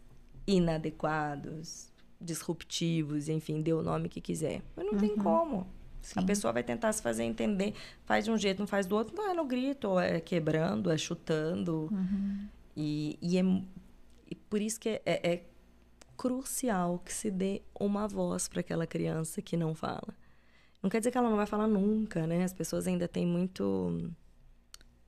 inadequados, disruptivos, enfim, dê o nome que quiser. Mas não tem como. A Sim. pessoa vai tentar se fazer entender, faz de um jeito, não faz do outro, não é no grito, é quebrando, é chutando. E, e, é, e por isso que é, é crucial que se dê uma voz para aquela criança que não fala. Não quer dizer que ela não vai falar nunca, né? As pessoas ainda têm muito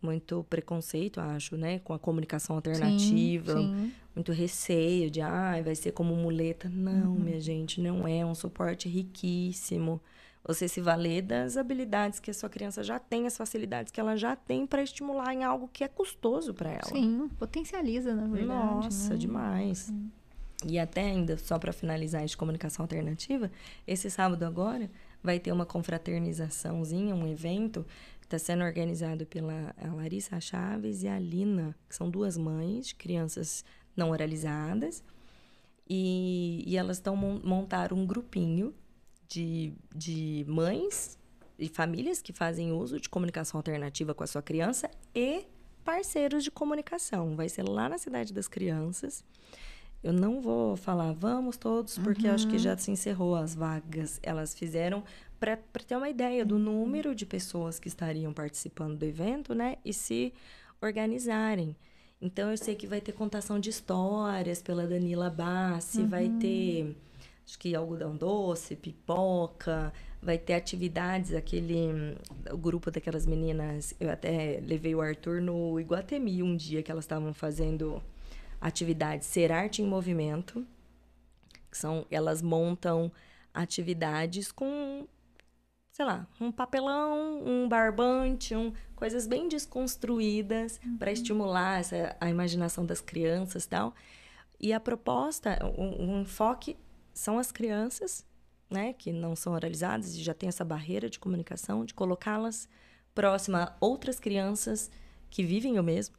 muito preconceito, acho, né? Com a comunicação alternativa. Sim, sim. Muito receio de, ah, vai ser como muleta. Não, Uhum. minha gente, não é. Um suporte riquíssimo. Você se valer das habilidades que a sua criança já tem, as facilidades que ela já tem para estimular em algo que é custoso para ela. Sim, potencializa, na verdade. Nossa, né? demais. E até ainda, só para finalizar de comunicação alternativa, esse sábado agora vai ter uma confraternizaçãozinha, um evento está sendo organizado pela Larissa Chaves e a Lina, que são duas mães de crianças não oralizadas. E, e elas estão mon montar um grupinho de, de mães e famílias que fazem uso de comunicação alternativa com a sua criança e parceiros de comunicação. Vai ser lá na Cidade das Crianças. Eu não vou falar vamos todos, porque acho que já se encerrou as vagas. Elas fizeram para ter uma ideia do número de pessoas que estariam participando do evento, né? E se organizarem. Então, eu sei que vai ter contação de histórias pela Danila Bassi, vai ter, acho que algodão doce, pipoca, vai ter atividades, aquele, o grupo daquelas meninas, eu até levei o Arthur no Iguatemi um dia que elas estavam fazendo atividades Ser Arte em Movimento, que são, elas montam atividades com sei lá, um papelão, um barbante, um, coisas bem desconstruídas para estimular essa, a imaginação das crianças e tal. E a proposta, o, o enfoque são as crianças, né, que não são oralizadas e já tem essa barreira de comunicação, de colocá-las próxima a outras crianças que vivem o mesmo,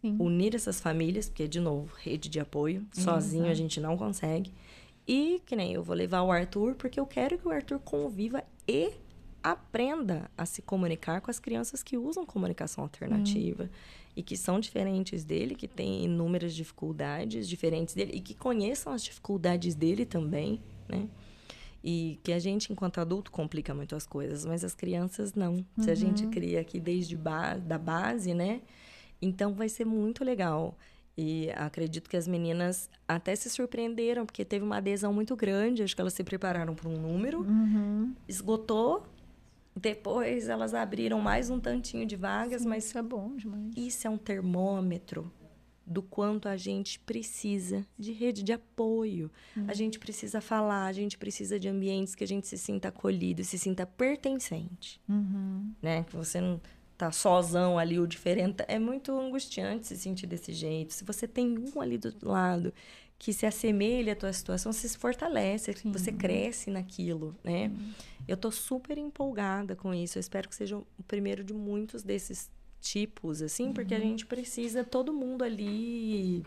Sim. unir essas famílias, porque, de novo, rede de apoio, sozinho a gente não consegue. E que nem eu vou levar o Arthur, porque eu quero que o Arthur conviva e aprenda a se comunicar com as crianças que usam comunicação alternativa e que são diferentes dele, que têm inúmeras dificuldades diferentes dele e que conheçam as dificuldades dele também, né? E que a gente, enquanto adulto, complica muito as coisas, mas as crianças não. Se a gente cria aqui desde ba da base, né? Então vai ser muito legal. E acredito que as meninas até se surpreenderam, porque teve uma adesão muito grande. Acho que elas se prepararam para um número, Uhum. esgotou. Depois elas abriram mais um tantinho de vagas, mas Isso é bom demais. isso é um termômetro do quanto a gente precisa de rede de apoio. A gente precisa falar, a gente precisa de ambientes que a gente se sinta acolhido, se sinta pertencente, Uhum. né? Que você não tá sozão ali, o diferente. É muito angustiante se sentir desse jeito. Se você tem um ali do lado que se assemelha à tua situação, você se fortalece, você cresce naquilo, né? Eu tô super empolgada com isso. Eu espero que seja o primeiro de muitos desses tipos, assim, porque a gente precisa todo mundo ali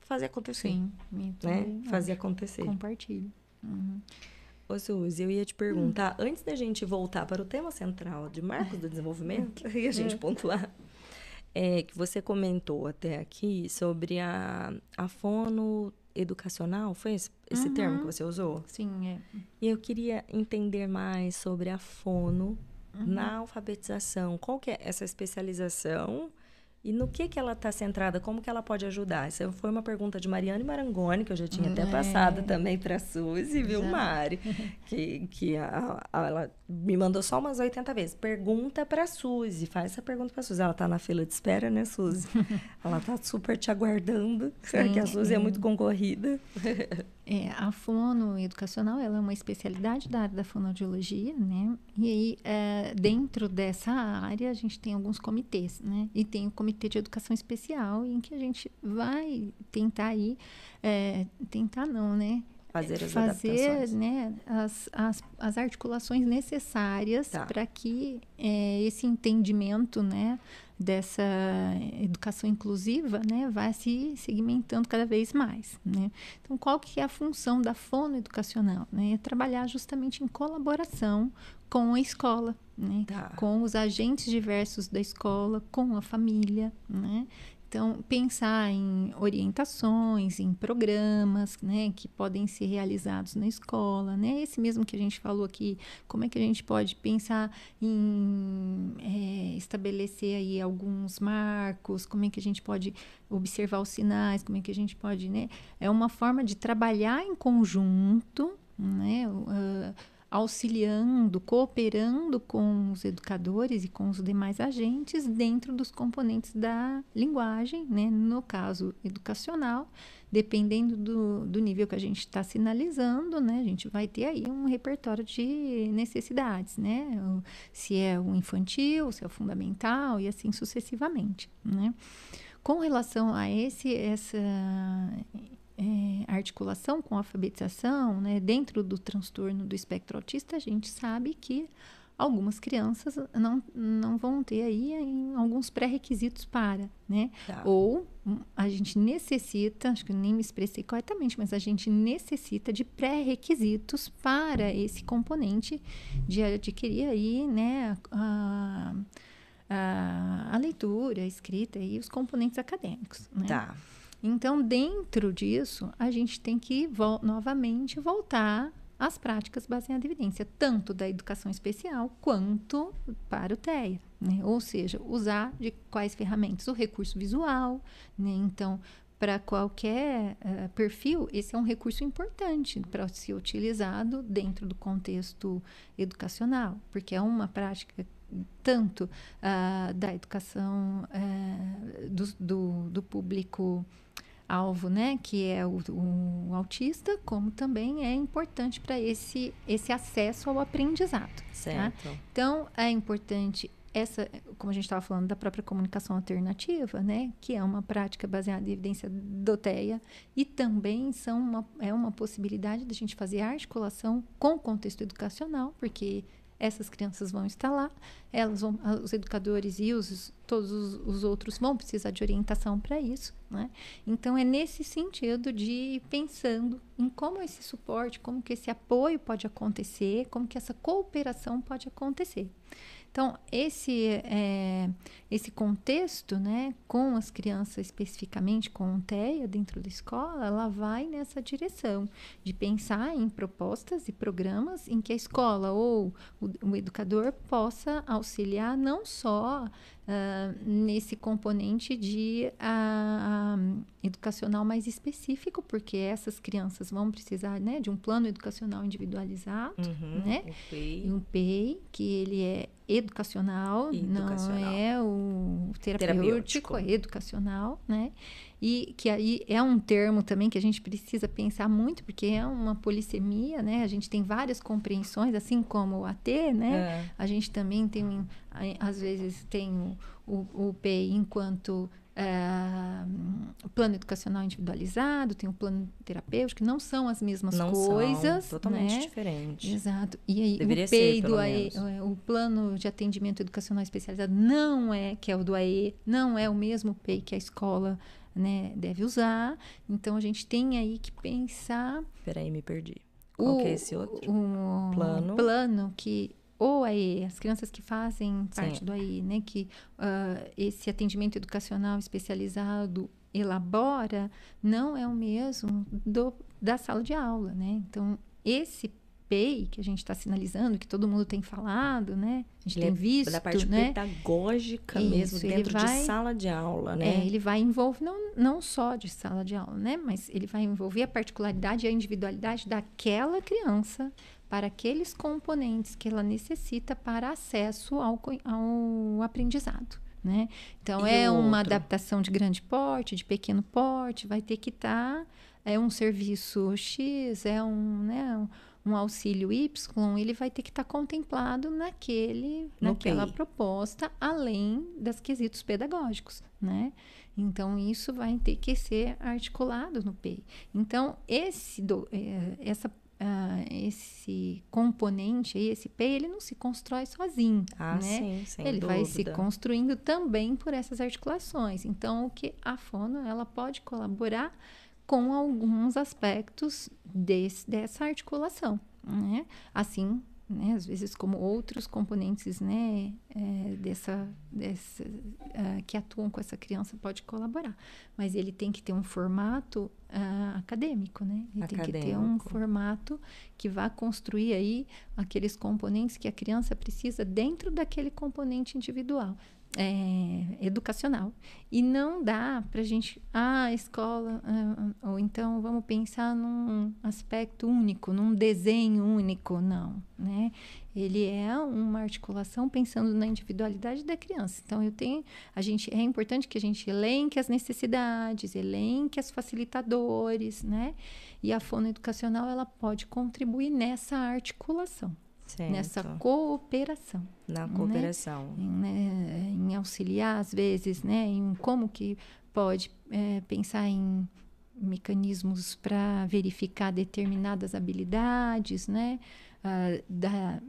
fazer acontecer, Sim. né? Fazer acontecer. Compartilho. Uhum. Ô, Suzy, eu ia te perguntar, antes da gente voltar para o tema central de marcos do desenvolvimento, e a gente pontuar, é, que você comentou até aqui sobre a, a fono educacional, foi esse, esse termo que você usou? Sim, é. E eu queria entender mais sobre a fono na alfabetização. Qual que é essa especialização e no que que ela está centrada? Como que ela pode ajudar? Essa foi uma pergunta de Mariane Marangoni, que eu já tinha até É. passado também para a Suzy, viu, Já. Mari? Que, que a- a- ela me mandou só umas 80 vezes. Pergunta para a Suzy, faz essa pergunta para a Suzy. Ela está na fila de espera, né, Suzy? ela está super te aguardando, que a Sim, Suzy é sim. muito concorrida. É, a fono educacional ela é uma especialidade da área da fonoaudiologia, né? E aí, é, dentro dessa área, a gente tem alguns comitês, né? E tem o Comitê de Educação Especial, em que a gente vai tentar aí, é, tentar não, né? Fazer as fazer né, as, as, as articulações necessárias Tá. para que é, esse entendimento né, dessa educação inclusiva né, vá se segmentando cada vez mais. Né? Então, qual que é a função da fono educacional? Né? É trabalhar justamente em colaboração com a escola, né? Tá. com os agentes diversos da escola, com a família, né? Então, pensar em orientações, em programas, né, que podem ser realizados na escola, né? Esse mesmo que a gente falou aqui, como é que a gente pode pensar em é, estabelecer aí alguns marcos, como é que a gente pode observar os sinais, como é que a gente pode, né? É uma forma de trabalhar em conjunto, né? ah, auxiliando, cooperando com os educadores e com os demais agentes dentro dos componentes da linguagem, né? no caso educacional, dependendo do, do nível que a gente está sinalizando, né? a gente vai ter aí um repertório de necessidades, né? se é o infantil, se é o fundamental e assim sucessivamente. Né? Com relação a esse, essa é, articulação com a alfabetização, né, dentro do transtorno do espectro autista, a gente sabe que algumas crianças não, não vão ter aí em, alguns pré-requisitos para, né? Tá. Ou hum, a gente necessita, acho que nem me expressei corretamente, mas a gente necessita de pré-requisitos para esse componente de adquirir aí, né, a, a, a leitura, a escrita e os componentes acadêmicos, né? Tá. Então, dentro disso, a gente tem que vo novamente voltar às práticas baseadas em evidência, tanto da educação especial quanto para o TEA. Né? Ou seja, usar de quais ferramentas? O recurso visual, né? Então, para qualquer uh, perfil, esse é um recurso importante para ser utilizado dentro do contexto educacional, porque é uma prática tanto uh, da educação uh, do, do, do, público alvo, né, que é o, o autista, como também é importante para esse esse acesso ao aprendizado. Tá? Certo. Tá? Então é importante essa, como a gente estava falando da própria comunicação alternativa, né, que é uma prática baseada em evidência doteia e também são uma, é uma possibilidade de a gente fazer articulação com o contexto educacional, porque essas crianças vão estar lá, elas vão, os educadores e os, todos os, os outros vão precisar de orientação para isso. Né? Então, é nesse sentido de ir pensando em como esse suporte, como que esse apoio pode acontecer, como que essa cooperação pode acontecer. Então, esse, é, esse contexto, né, com as crianças especificamente, com o TEA dentro da escola, ela vai nessa direção de pensar em propostas e programas em que a escola ou o, o educador possa auxiliar não só uh, nesse componente de uh, educacional mais específico, porque essas crianças vão precisar né, de um plano educacional individualizado, uhum, né? O PEI. E um PEI, que ele é educacional, educacional. não é o terapêutico, terapêutico, é educacional, né? E que aí é um termo também que a gente precisa pensar muito, porque é uma polissemia, né? A gente tem várias compreensões, assim como o AT, né? É. A gente também tem, às vezes, tem o, o, o PEI enquanto é, plano educacional individualizado, tem o plano terapêutico, que não são as mesmas não coisas. São, totalmente né? diferente. Exato. E aí Deveria o PEI ser, do AE, o plano de atendimento educacional especializado não é, que é o do AE, não é o mesmo PEI que a escola né, deve usar. Então a gente tem aí que pensar. Peraí, me perdi. Qual o, que é esse outro? O plano. plano que ou aí as crianças que fazem parte Sim. do AI, né, que uh, esse atendimento educacional especializado elabora, não é o mesmo do, da sala de aula, né? Então, esse PEI que a gente está sinalizando, que todo mundo tem falado, né? A gente ele tem é visto, da parte né? pedagógica Isso, mesmo, dentro vai, de sala de aula, né? É, ele vai envolver, não, não só de sala de aula, né? Mas ele vai envolver a particularidade e a individualidade daquela criança para aqueles componentes que ela necessita para acesso ao, ao aprendizado. Né? Então, e é uma adaptação de grande porte, de pequeno porte, vai ter que estar. Tá, é um serviço X, é um, né, um, um auxílio Y, ele vai ter que estar tá contemplado naquele, no naquela PEI. proposta, além dos quesitos pedagógicos. Né? Então, isso vai ter que ser articulado no PEI. Então, esse do, é, essa uh, esse componente, esse P, ele não se constrói sozinho, ah, né? Sim, sem ele dúvida. vai se construindo também por essas articulações. Então, o que a fono ela pode colaborar com alguns aspectos desse, dessa articulação, né? Assim né? às vezes como outros componentes né? É, dessa, dessa uh, que atuam com essa criança pode colaborar, mas ele tem que ter um formato uh, acadêmico, né? Ele acadêmico. tem que ter um formato que vá construir aí aqueles componentes que a criança precisa dentro daquele componente individual. É, educacional. E não dá para a gente, ah, escola, ah, ou então vamos pensar num aspecto único, num desenho único. Não, né? Ele é uma articulação pensando na individualidade da criança. Então, eu tenho, a gente, é importante que a gente elenque as necessidades, elenque as facilitadores, né? E a fonoeducacional, ela pode contribuir nessa articulação. Certo. nessa cooperação. Na né? cooperação. Né? Em, em, auxiliar, às vezes, né? em como que pode é, pensar em mecanismos para verificar determinadas habilidades né? Uh, da,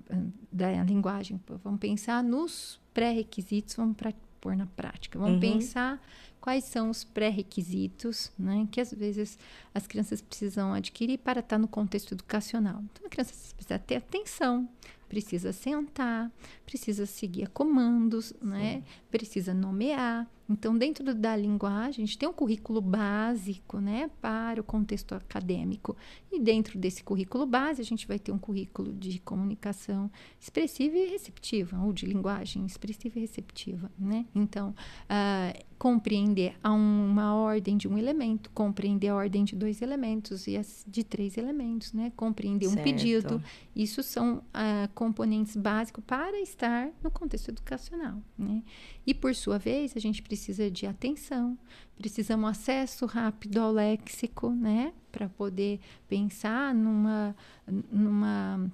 da linguagem. Vamos pensar nos pré-requisitos, vamos pra, pôr na prática. Vamos uhum. pensar quais são os pré-requisitos né, que às vezes as crianças precisam adquirir para estar no contexto educacional. Então, a criança precisa ter atenção, precisa sentar, precisa seguir comandos, né? Precisa nomear, então, dentro da linguagem, a gente tem um currículo básico, né, para o contexto acadêmico. E dentro desse currículo base, a gente vai ter um currículo de comunicação expressiva e receptiva, ou de linguagem expressiva e receptiva, né? Então, uh, compreender a uma ordem de um elemento, compreender a ordem de dois elementos e as de três elementos, né? Compreender certo. um pedido. Isso são uh, componentes básicos para estar no contexto educacional, né? E, por sua vez, a gente precisa de atenção, precisamos acesso rápido ao léxico, né? Para poder pensar numa, numa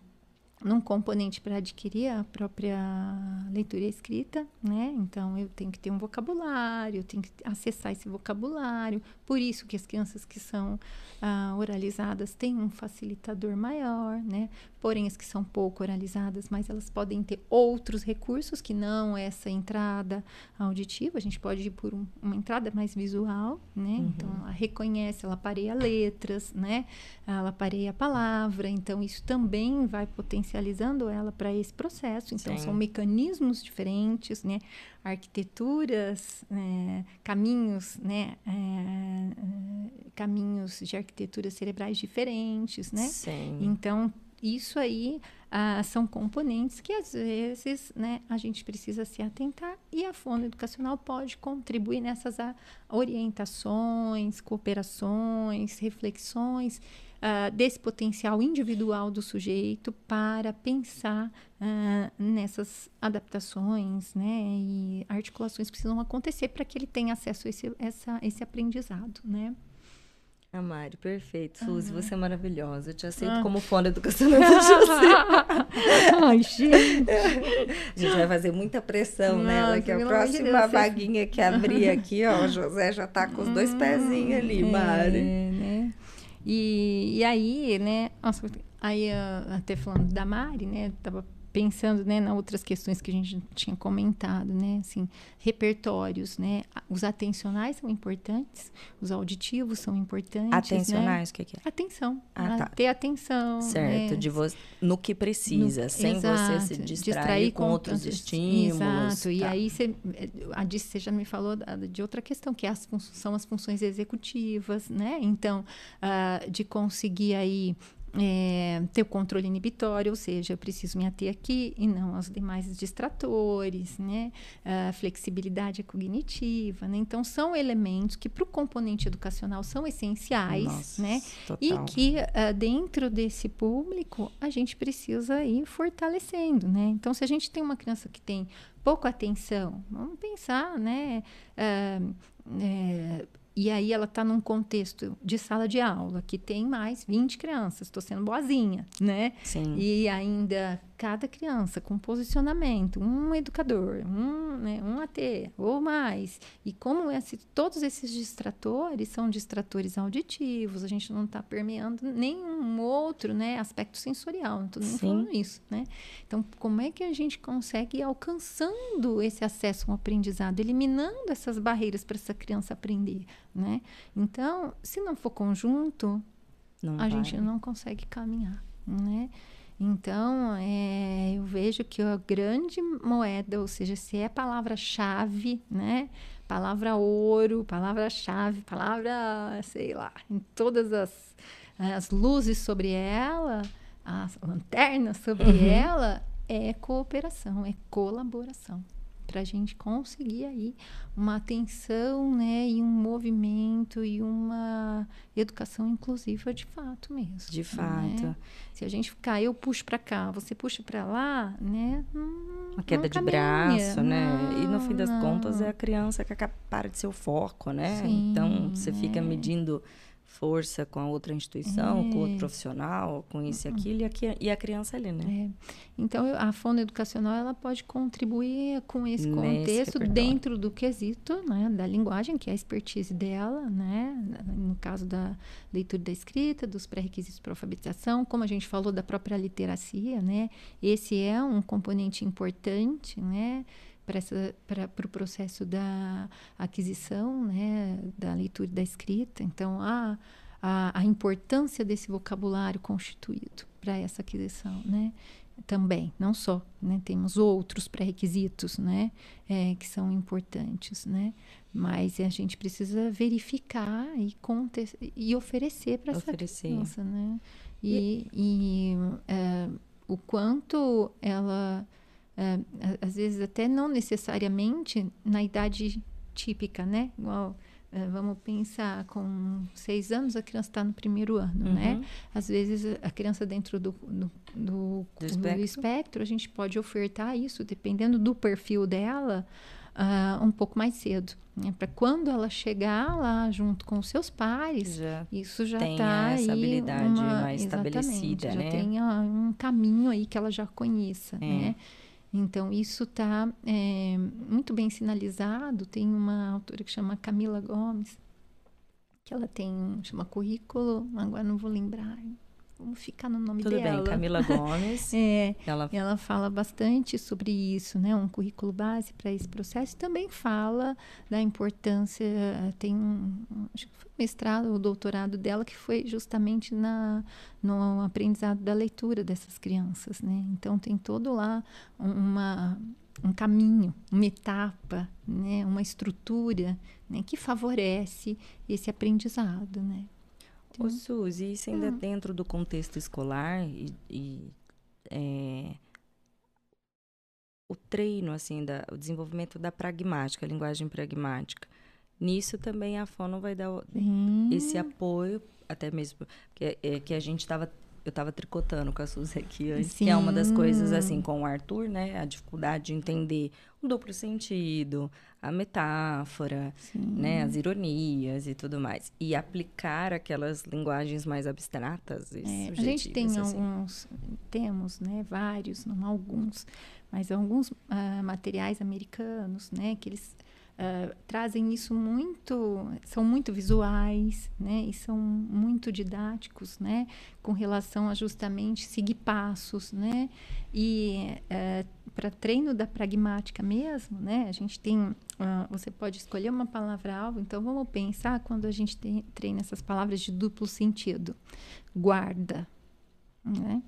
num componente para adquirir a própria leitura escrita, né? Então eu tenho que ter um vocabulário, eu tenho que acessar esse vocabulário. Por isso que as crianças que são ah, oralizadas têm um facilitador maior, né? Porém as que são pouco oralizadas, mas elas podem ter outros recursos que não essa entrada auditiva. A gente pode ir por um, uma entrada mais visual, né? Uhum. Então ela reconhece, ela pareia letras, né? Ela pareia a palavra. Então isso também vai potencializando ela para esse processo. Então, Sim. são mecanismos diferentes, né? arquiteturas, né? caminhos, né? É, caminhos de arquiteturas cerebrais diferentes, né? Sim. Então, isso aí ah, são componentes que às vezes né, a gente precisa se atentar e a fono educacional pode contribuir nessas ah, orientações, cooperações, reflexões uh, desse potencial individual do sujeito para pensar uh, nessas adaptações né, e articulações que precisam acontecer para que ele tenha acesso a esse, essa, esse aprendizado. Né? Amari, perfeito. Suzy, uhum. você é maravilhosa. Eu te aceito uhum. como fone educacional do José. Ai, gente. A gente vai fazer muita pressão Nossa, nela, que a próxima Deus, vaguinha que abrir aqui, ó, o José já tá com os dois pezinhos ali, é, Mari. Né? E, e aí, né? Nossa, aí até falando da Mari, né? Tava pensando né, nas outras questões que a gente tinha comentado, né, assim, repertórios, né, os atencionais são importantes, os auditivos são importantes, atencionais, o né? que, que é? Atenção, ah, tá. ter atenção, certo, né? de vo no que precisa, no, sem exato, você se distrair, distrair com, com, outros estímulos. Exato, tá. e aí você, a Dice, você já me falou de outra questão, que é as, são as funções executivas, né, então, uh, de conseguir aí é, ter o controle inibitório, ou seja, eu preciso me ater aqui e não aos demais distratores, né? A flexibilidade cognitiva, né? Então, são elementos que para o componente educacional são essenciais, Nossa, né? Total. E que uh, dentro desse público a gente precisa ir fortalecendo, né? Então, se a gente tem uma criança que tem pouca atenção, vamos pensar, né? Uh, é, e aí ela está num contexto de sala de aula que tem mais 20 crianças, estou sendo boazinha, né? Sim. E ainda cada criança com posicionamento, um educador, um, né, um AT ou mais. E como esse, todos esses distratores são distratores auditivos, a gente não está permeando nenhum outro né, aspecto sensorial, não estou nem Sim. falando isso. Né? Então, como é que a gente consegue ir alcançando esse acesso ao aprendizado, eliminando essas barreiras para essa criança aprender? Né? Então, se não for conjunto, não a vai. gente não consegue caminhar. Né? Então, é, eu vejo que a grande moeda, ou seja, se é palavra-chave, né? Palavra ouro, palavra-chave, palavra, sei lá, em todas as, as luzes sobre ela, as lanternas sobre uhum. ela, é cooperação, é colaboração. Para a gente conseguir aí uma atenção, né, e um movimento e uma educação inclusiva de fato mesmo. De fato. Né? Se a gente ficar, eu puxo para cá, você puxa para lá, né? Hum, uma queda de braço, né? Não, e no fim das não. contas é a criança que para de ser o foco, né? Sim, então você fica medindo força com a outra instituição, é. com outro profissional, com isso e uhum. aquilo, e a, e a criança ali, né? É. Então, a fono educacional, ela pode contribuir com esse Nesse contexto repertório. dentro do quesito, né, da linguagem, que é a expertise dela, né, no caso da leitura da escrita, dos pré-requisitos para alfabetização, como a gente falou da própria literacia, né, esse é um componente importante, né, para o pro processo da aquisição, né, da leitura e da escrita. Então, a, a, a importância desse vocabulário constituído para essa aquisição, né? Também, não só, né? Temos outros pré-requisitos, né? É, que são importantes, né? Mas a gente precisa verificar e, e oferecer para essa criança, né? E, e... e é, o quanto ela é, às vezes até não necessariamente na idade típica, né? Igual, é, vamos pensar, com seis anos a criança está no primeiro ano, né? uhum. né? Às vezes a criança dentro do, do, do, do, espectro. do espectro, a gente pode ofertar isso, dependendo do perfil dela, uh, um pouco mais cedo. Né? Para quando ela chegar lá junto com os seus pares, já isso já está essa habilidade uma, mais estabelecida, já né? tem um caminho aí que ela já conheça, é. né? Então, isso está é, muito bem sinalizado. Tem uma autora que chama Camila Gomes, que ela tem, chama currículo, agora não vou lembrar, Vamos ficar no nome Tudo dela. Tudo bem, Camila Gomes. é, ela... ela fala bastante sobre isso, né? Um currículo base para esse processo. E também fala da importância, tem um, acho que foi mestrado ou doutorado dela que foi justamente na, no aprendizado da leitura dessas crianças, né? Então tem todo lá uma um caminho, uma etapa, né, uma estrutura né, que favorece esse aprendizado, né? Ô, Suzy, isso ainda hum. dentro do contexto escolar e, e é, o treino, assim, da, o desenvolvimento da pragmática, a linguagem pragmática. Nisso também a Fono vai dar hum. esse apoio, até mesmo que, é, que a gente estava eu estava tricotando com a Suzy aqui antes, Sim. que é uma das coisas, assim, com o Arthur, né? A dificuldade de entender o duplo sentido, a metáfora, Sim. né? As ironias e tudo mais. E aplicar aquelas linguagens mais abstratas e é, A gente tem assim. alguns, temos, né? Vários, não alguns, mas alguns uh, materiais americanos, né? Que eles trazem isso muito, são muito visuais, né? E são muito didáticos, né? Com relação a justamente seguir passos, né? E uh, para treino da pragmática mesmo, né? A gente tem, uh, você pode escolher uma palavra-alvo. Então vamos pensar quando a gente tem, treina essas palavras de duplo sentido, guarda, né?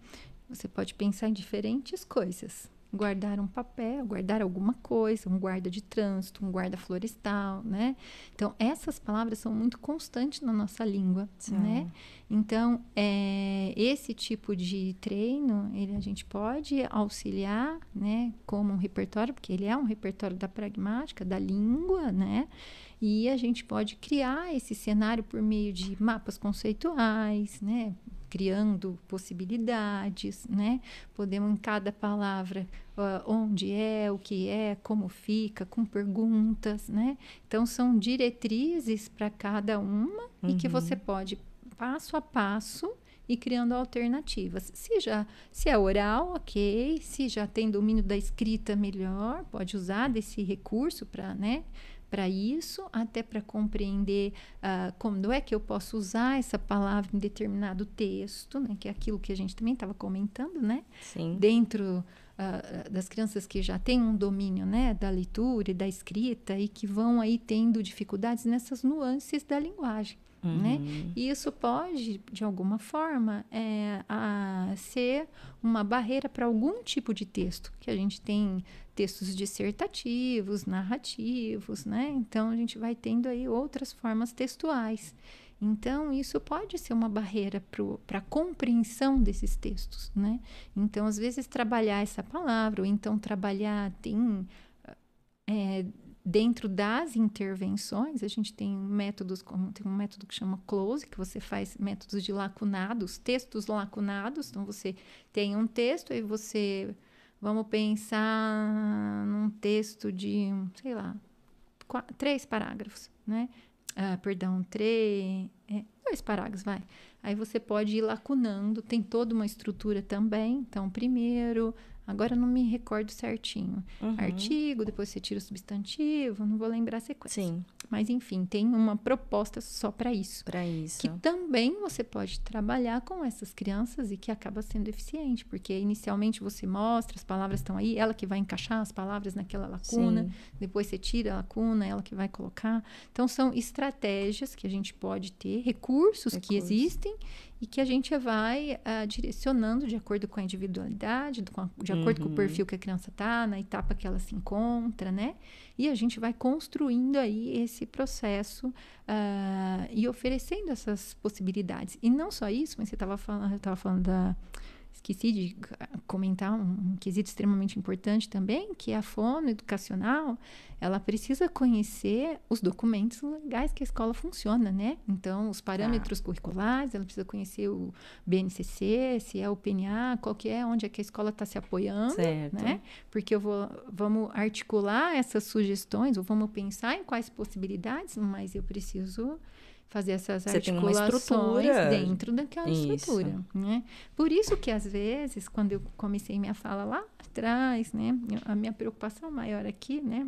Você pode pensar em diferentes coisas guardar um papel, guardar alguma coisa, um guarda de trânsito, um guarda florestal, né? Então, essas palavras são muito constantes na nossa língua, Sim. né? Então, é, esse tipo de treino, ele, a gente pode auxiliar, né? Como um repertório, porque ele é um repertório da pragmática, da língua, né? E a gente pode criar esse cenário por meio de mapas conceituais, né? Criando possibilidades, né? Podemos em cada palavra uh, onde é, o que é, como fica, com perguntas, né? Então são diretrizes para cada uma uhum. e que uhum. você pode passo a passo e criando alternativas. Se já se é oral, ok. Se já tem domínio da escrita, melhor. Pode usar desse recurso para, né? Para isso, até para compreender uh, como é que eu posso usar essa palavra em determinado texto, né? Que é aquilo que a gente também estava comentando, né? Sim. Dentro uh, das crianças que já têm um domínio, né? Da leitura e da escrita e que vão aí tendo dificuldades nessas nuances da linguagem. Né? Uhum. Né? E isso pode, de alguma forma, é, a, ser uma barreira para algum tipo de texto, que a gente tem textos dissertativos, narrativos, né? Então a gente vai tendo aí outras formas textuais. Então, isso pode ser uma barreira para a compreensão desses textos, né? Então, às vezes, trabalhar essa palavra, ou então trabalhar, tem é, dentro das intervenções, a gente tem métodos como tem um método que chama close, que você faz métodos de lacunados, textos lacunados. Então você tem um texto e você vamos pensar num texto de, sei lá, quatro, três parágrafos, né? Ah, perdão, três, é, dois parágrafos, vai. Aí você pode ir lacunando, tem toda uma estrutura também. Então, primeiro, Agora não me recordo certinho. Uhum. Artigo, depois você tira o substantivo, não vou lembrar a sequência. Sim. Mas enfim, tem uma proposta só para isso. Para isso. Que também você pode trabalhar com essas crianças e que acaba sendo eficiente, porque inicialmente você mostra, as palavras estão aí, ela que vai encaixar as palavras naquela lacuna, Sim. depois você tira a lacuna, ela que vai colocar. Então são estratégias que a gente pode ter, recursos Recurso. que existem e que a gente vai uh, direcionando de acordo com a individualidade, com a, de acordo uhum. com o uhum. perfil que a criança está, na etapa que ela se encontra, né? E a gente vai construindo aí esse processo uh, e oferecendo essas possibilidades. E não só isso, mas você estava falando, eu estava falando da esqueci de comentar um, um quesito extremamente importante também, que é a fono educacional, ela precisa conhecer os documentos legais que a escola funciona, né? Então, os parâmetros ah. curriculares, ela precisa conhecer o BNCC, se é o PNA, qual que é, onde é que a escola está se apoiando, certo. né? Porque eu vou, vamos articular essas sugestões, ou vamos pensar em quais possibilidades, mas eu preciso fazer essas Você articulações dentro daquela isso. estrutura, né? Por isso que às vezes, quando eu comecei minha fala lá atrás, né, a minha preocupação maior aqui, né,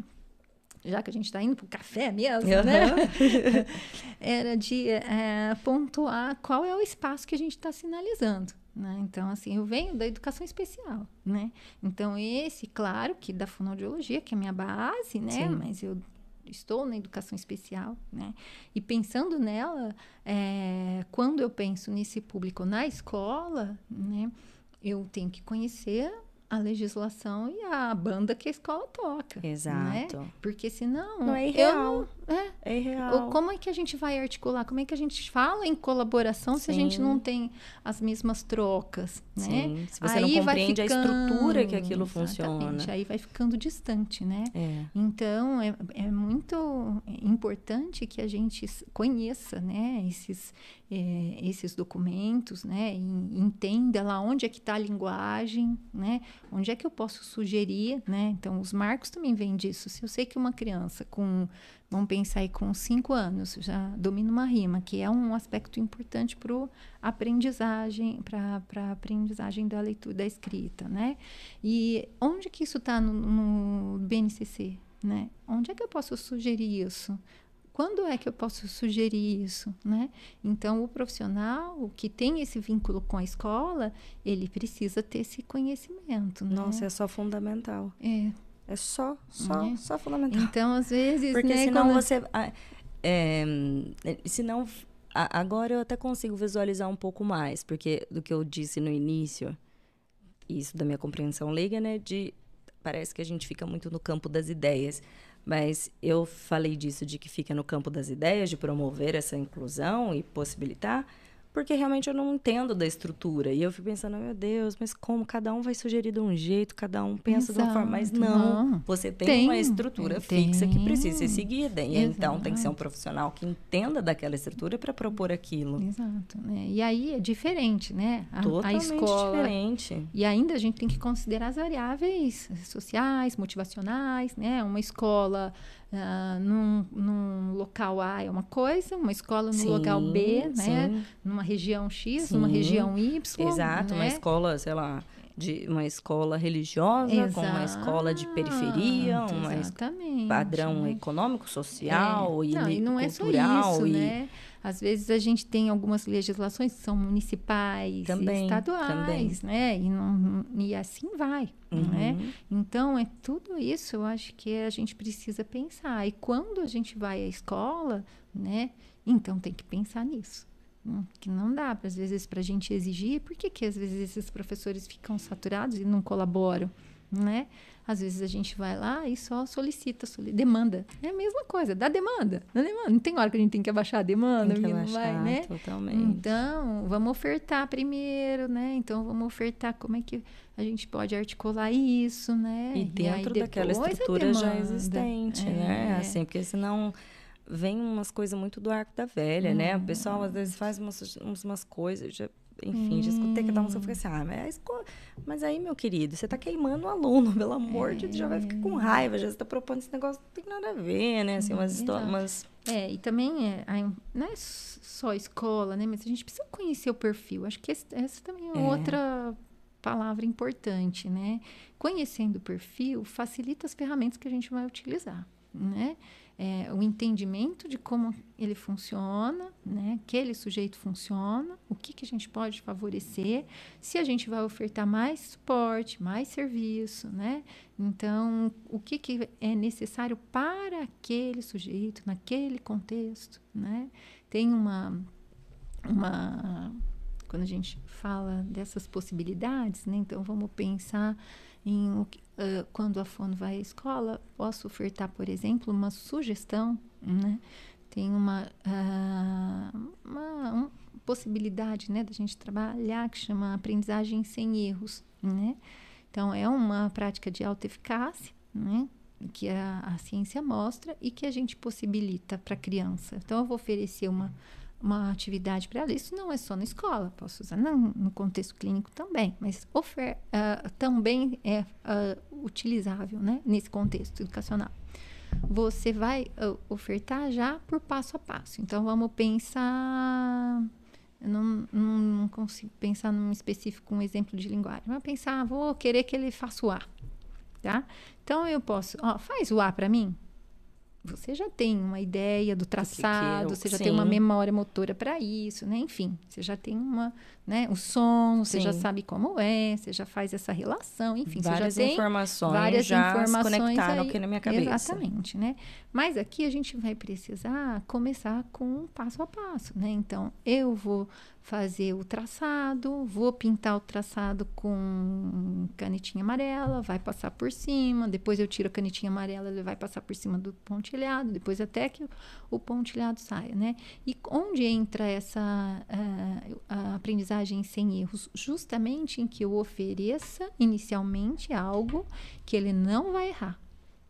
já que a gente está indo para o café mesmo, uhum. né? Era de é, pontuar qual é o espaço que a gente está sinalizando. Né? Então, assim, eu venho da educação especial, né? Então, esse, claro, que da fonoaudiologia, que é a minha base, né? Sim. Mas eu estou na educação especial, né? E pensando nela, é, quando eu penso nesse público na escola, né? Eu tenho que conhecer a legislação e a banda que a escola toca. Né? Exato. Né? Porque senão. Não é irreal. Não, é, é irreal. Como é que a gente vai articular? Como é que a gente fala em colaboração Sim. se a gente não tem as mesmas trocas? Né? Sim. Se você Aí não compreende ficando, a estrutura que aquilo funciona. Aí vai ficando distante, né? É. Então, é, é muito importante que a gente conheça né, esses, é, esses documentos, né? E entenda lá onde é que está a linguagem, né? Onde é que eu posso sugerir, né? Então, os marcos também vêm disso. Se eu sei que uma criança com, vamos pensar aí, com cinco anos já domina uma rima, que é um aspecto importante para aprendizagem, para a aprendizagem da leitura, da escrita, né? E onde que isso está no, no BNCC, né? Onde é que eu posso sugerir isso? Quando é que eu posso sugerir isso, né? Então, o profissional que tem esse vínculo com a escola, ele precisa ter esse conhecimento, né? Nossa, é só fundamental. É. É só, só, é. só fundamental. Então, às vezes, Porque né, senão quando... você... É, senão, agora eu até consigo visualizar um pouco mais, porque do que eu disse no início, isso da minha compreensão leiga, né? De, parece que a gente fica muito no campo das ideias. Mas eu falei disso de que fica no campo das ideias, de promover essa inclusão e possibilitar, porque realmente eu não entendo da estrutura. E eu fico pensando, meu Deus, mas como cada um vai sugerir de um jeito, cada um pensa Exato, de uma forma. Mas não, não. você tem, tem, uma estrutura tem. fixa que precisa ser seguida. E Exato. então tem que ser um profissional que entenda daquela estrutura para propor aquilo. Exato. Né? E aí é diferente, né? A, Totalmente a escola. diferente. E ainda a gente tem que considerar as variáveis sociais, motivacionais, né? Uma escola Uh, num, num, local A é uma coisa, uma escola no sim, local B, né? Sim. Numa região X, sim. numa região Y. Exato, né? uma escola, sei lá, de uma escola religiosa Exato, com uma escola de periferia, um padrão né? econômico, social é. e, não, e não cultural. É só isso, e... né? Às vezes a gente tem algumas legislações que são municipais, também, estaduais, também. né? E, não, e assim vai, uhum. né? Então, é tudo isso eu acho que a gente precisa pensar. E quando a gente vai à escola, né? Então tem que pensar nisso. Que não dá, às vezes, para a gente exigir. Por que, que às vezes esses professores ficam saturados e não colaboram? Né? Às vezes a gente vai lá e só solicita, solic... demanda. É a mesma coisa, dá demanda, dá demanda. Não tem hora que a gente tem que abaixar a demanda, Tem que abaixar, vai, né? totalmente. Então, vamos ofertar primeiro, né? Então, vamos ofertar como é que a gente pode articular isso, né? E dentro daquela depois a estrutura já existente, É. né? Assim, porque senão vem umas coisas muito do arco da velha, né? O Hum. pessoal às vezes faz umas, umas coisas, já, enfim, já escutei cada um, você fica assim, ah, mas, mas aí, meu querido, você tá queimando o aluno, pelo amor de Deus, já vai ficar com raiva, já você tá propondo esse negócio, não tem nada a ver, né? Assim, umas histórias, Exato. umas... É, e também é, não é só escola, né? Mas a gente precisa conhecer o perfil. Acho que esse- essa também é, É. outra palavra importante, né? Conhecendo o perfil facilita as ferramentas que a gente vai utilizar, né? É, o entendimento de como ele funciona, né? Aquele sujeito funciona, o que, que a gente pode favorecer, se a gente vai ofertar mais suporte, mais serviço, né? Então, o que, que é necessário para aquele sujeito, naquele contexto, né? Tem uma, uma quando a gente fala dessas possibilidades, né? Então, vamos pensar em ah, quando a fono vai à escola, posso ofertar, por exemplo, uma sugestão, né? Tem uma, ah, uma, uma possibilidade, né, da gente trabalhar que chama aprendizagem sem erros, né? Então, é uma prática de alta eficácia, né? Que a, a ciência mostra e que a gente possibilita para a criança. Então, eu vou oferecer uma, uma atividade para ela. Isso não é só na escola, posso usar no, no contexto clínico também, mas ofer, ah, também é ah, utilizável né, nesse contexto educacional. Você vai ah, ofertar já por passo a passo. Então, vamos pensar. Eu não, não, não consigo pensar num específico, um exemplo de linguagem. Vamos pensar, ah, vou querer que ele faça o A. Tá? Então, eu posso, ó, faz o A para mim. Você já tem uma ideia do traçado, eu- você já tem uma memória motora para isso, né? Enfim, você já tem uma, né? O som, você já Sim. sabe como é, você já faz essa relação, enfim, várias você já tem informações várias já informações se conectaram aí. aqui na minha cabeça. Exatamente, né? Mas aqui a gente vai precisar começar com um passo a passo, né? Então, eu vou fazer o traçado, vou pintar o traçado com canetinha amarela, vai passar por cima, depois eu tiro a canetinha amarela, ele vai passar por cima do pontilhado, depois até que o- pontilhado saia, né? E onde entra essa ah, a aprendizagem sem erros? Justamente em que eu ofereça inicialmente algo que ele não vai errar.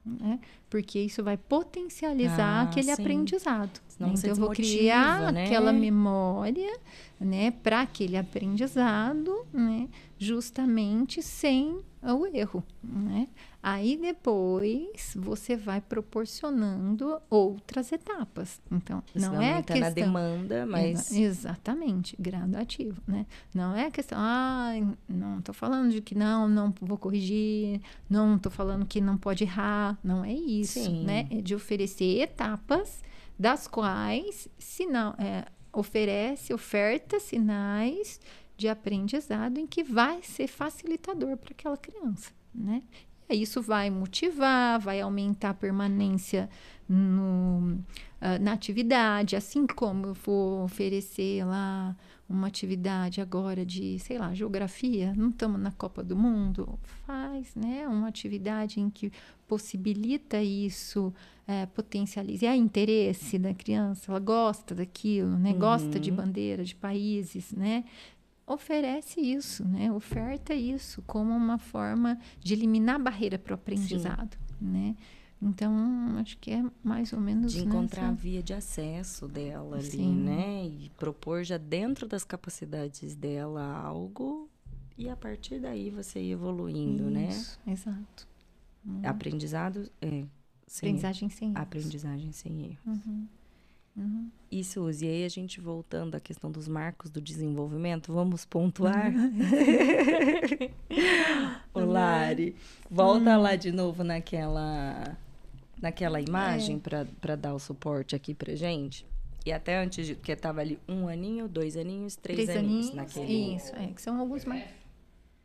Né? Porque isso vai potencializar Ah, aquele sim. aprendizado. Né? Então, eu vou criar né? aquela memória né, para aquele aprendizado, né, justamente sem o erro. Né? Aí depois você vai proporcionando outras etapas. Então, Você não é questão. demanda, mas... Exa- Exatamente, gradativo, né? Não é a questão, ah, não estou falando de que não, não vou corrigir, não estou falando que não pode errar, não é isso, Sim. né? É de oferecer etapas das quais sinal, é, oferece, oferta sinais de aprendizado em que vai ser facilitador para aquela criança, né? Aí Isso vai motivar, vai aumentar a permanência no, ah, na atividade, assim como eu vou oferecer lá uma atividade agora de, sei lá, geografia, não estamos na Copa do Mundo, faz, né, uma atividade em que possibilita isso, eh, potencializa, há interesse da criança, ela gosta daquilo, né, gosta de Uhum. bandeira, de países, né, oferece isso, né, oferta isso como uma forma de eliminar a barreira para o aprendizado, né, então, acho que é mais ou menos de encontrar a nessa- via de acesso dela ali, Sim. né? E propor já dentro das capacidades dela algo e a partir daí você ir evoluindo, né? Isso, Exato. Uhum. Aprendizado é sem Aprendizagem sem erros. aprendizagem sem erro. Uhum. Uhum. E Suzy, aí a gente voltando à questão dos marcos do desenvolvimento, vamos pontuar? Ô, Lari, volta lá de novo naquela, naquela imagem É. para dar o suporte aqui pra gente. E até antes, de, que tava ali um aninho, dois aninhos, três, Três aninhos. aninhos. naquele, Isso, é, que são alguns mais.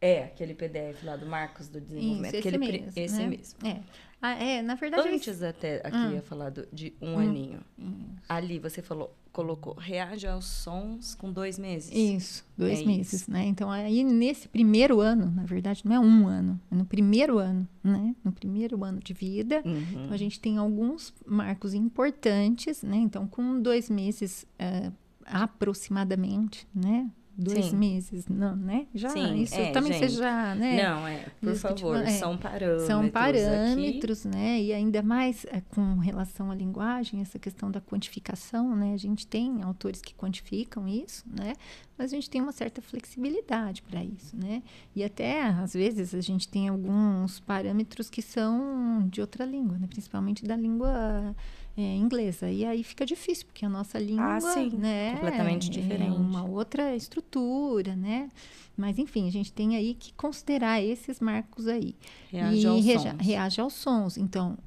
É, aquele PDF lá do Marcos do Isso, Desenvolvimento. esse aquele, pri- mesmo. esse né? mesmo. É. Ah, é, na verdade. Antes até aqui Hum. ia falar do- de um Hum. aninho. Isso. Ali você falou, colocou, reage aos sons com dois meses. Isso, dois é meses, isso. né? Então, aí nesse primeiro ano, na verdade, não é um ano, é no primeiro ano, né? No primeiro ano de vida, uhum. então, a gente tem alguns marcos importantes, né? Então, com dois meses uh, aproximadamente, né? Dois Sim. meses, não, né? Já, Sim, isso é, também gente, seja, né? Não, é, por favor, é, são parâmetros. São parâmetros, aqui. né? E ainda mais é, com relação à linguagem, essa questão da quantificação, né? A gente tem autores que quantificam isso, né? Mas a gente tem uma certa flexibilidade para isso, né? E até, às vezes, a gente tem alguns parâmetros que são de outra língua, né? Principalmente da língua é, inglesa. E aí fica difícil, porque a nossa língua ah, sim, né, completamente diferente. É uma outra estrutura, né? Mas, enfim, a gente tem aí que considerar esses marcos aí. Reage e aos reage, sons. reage aos sons. Então,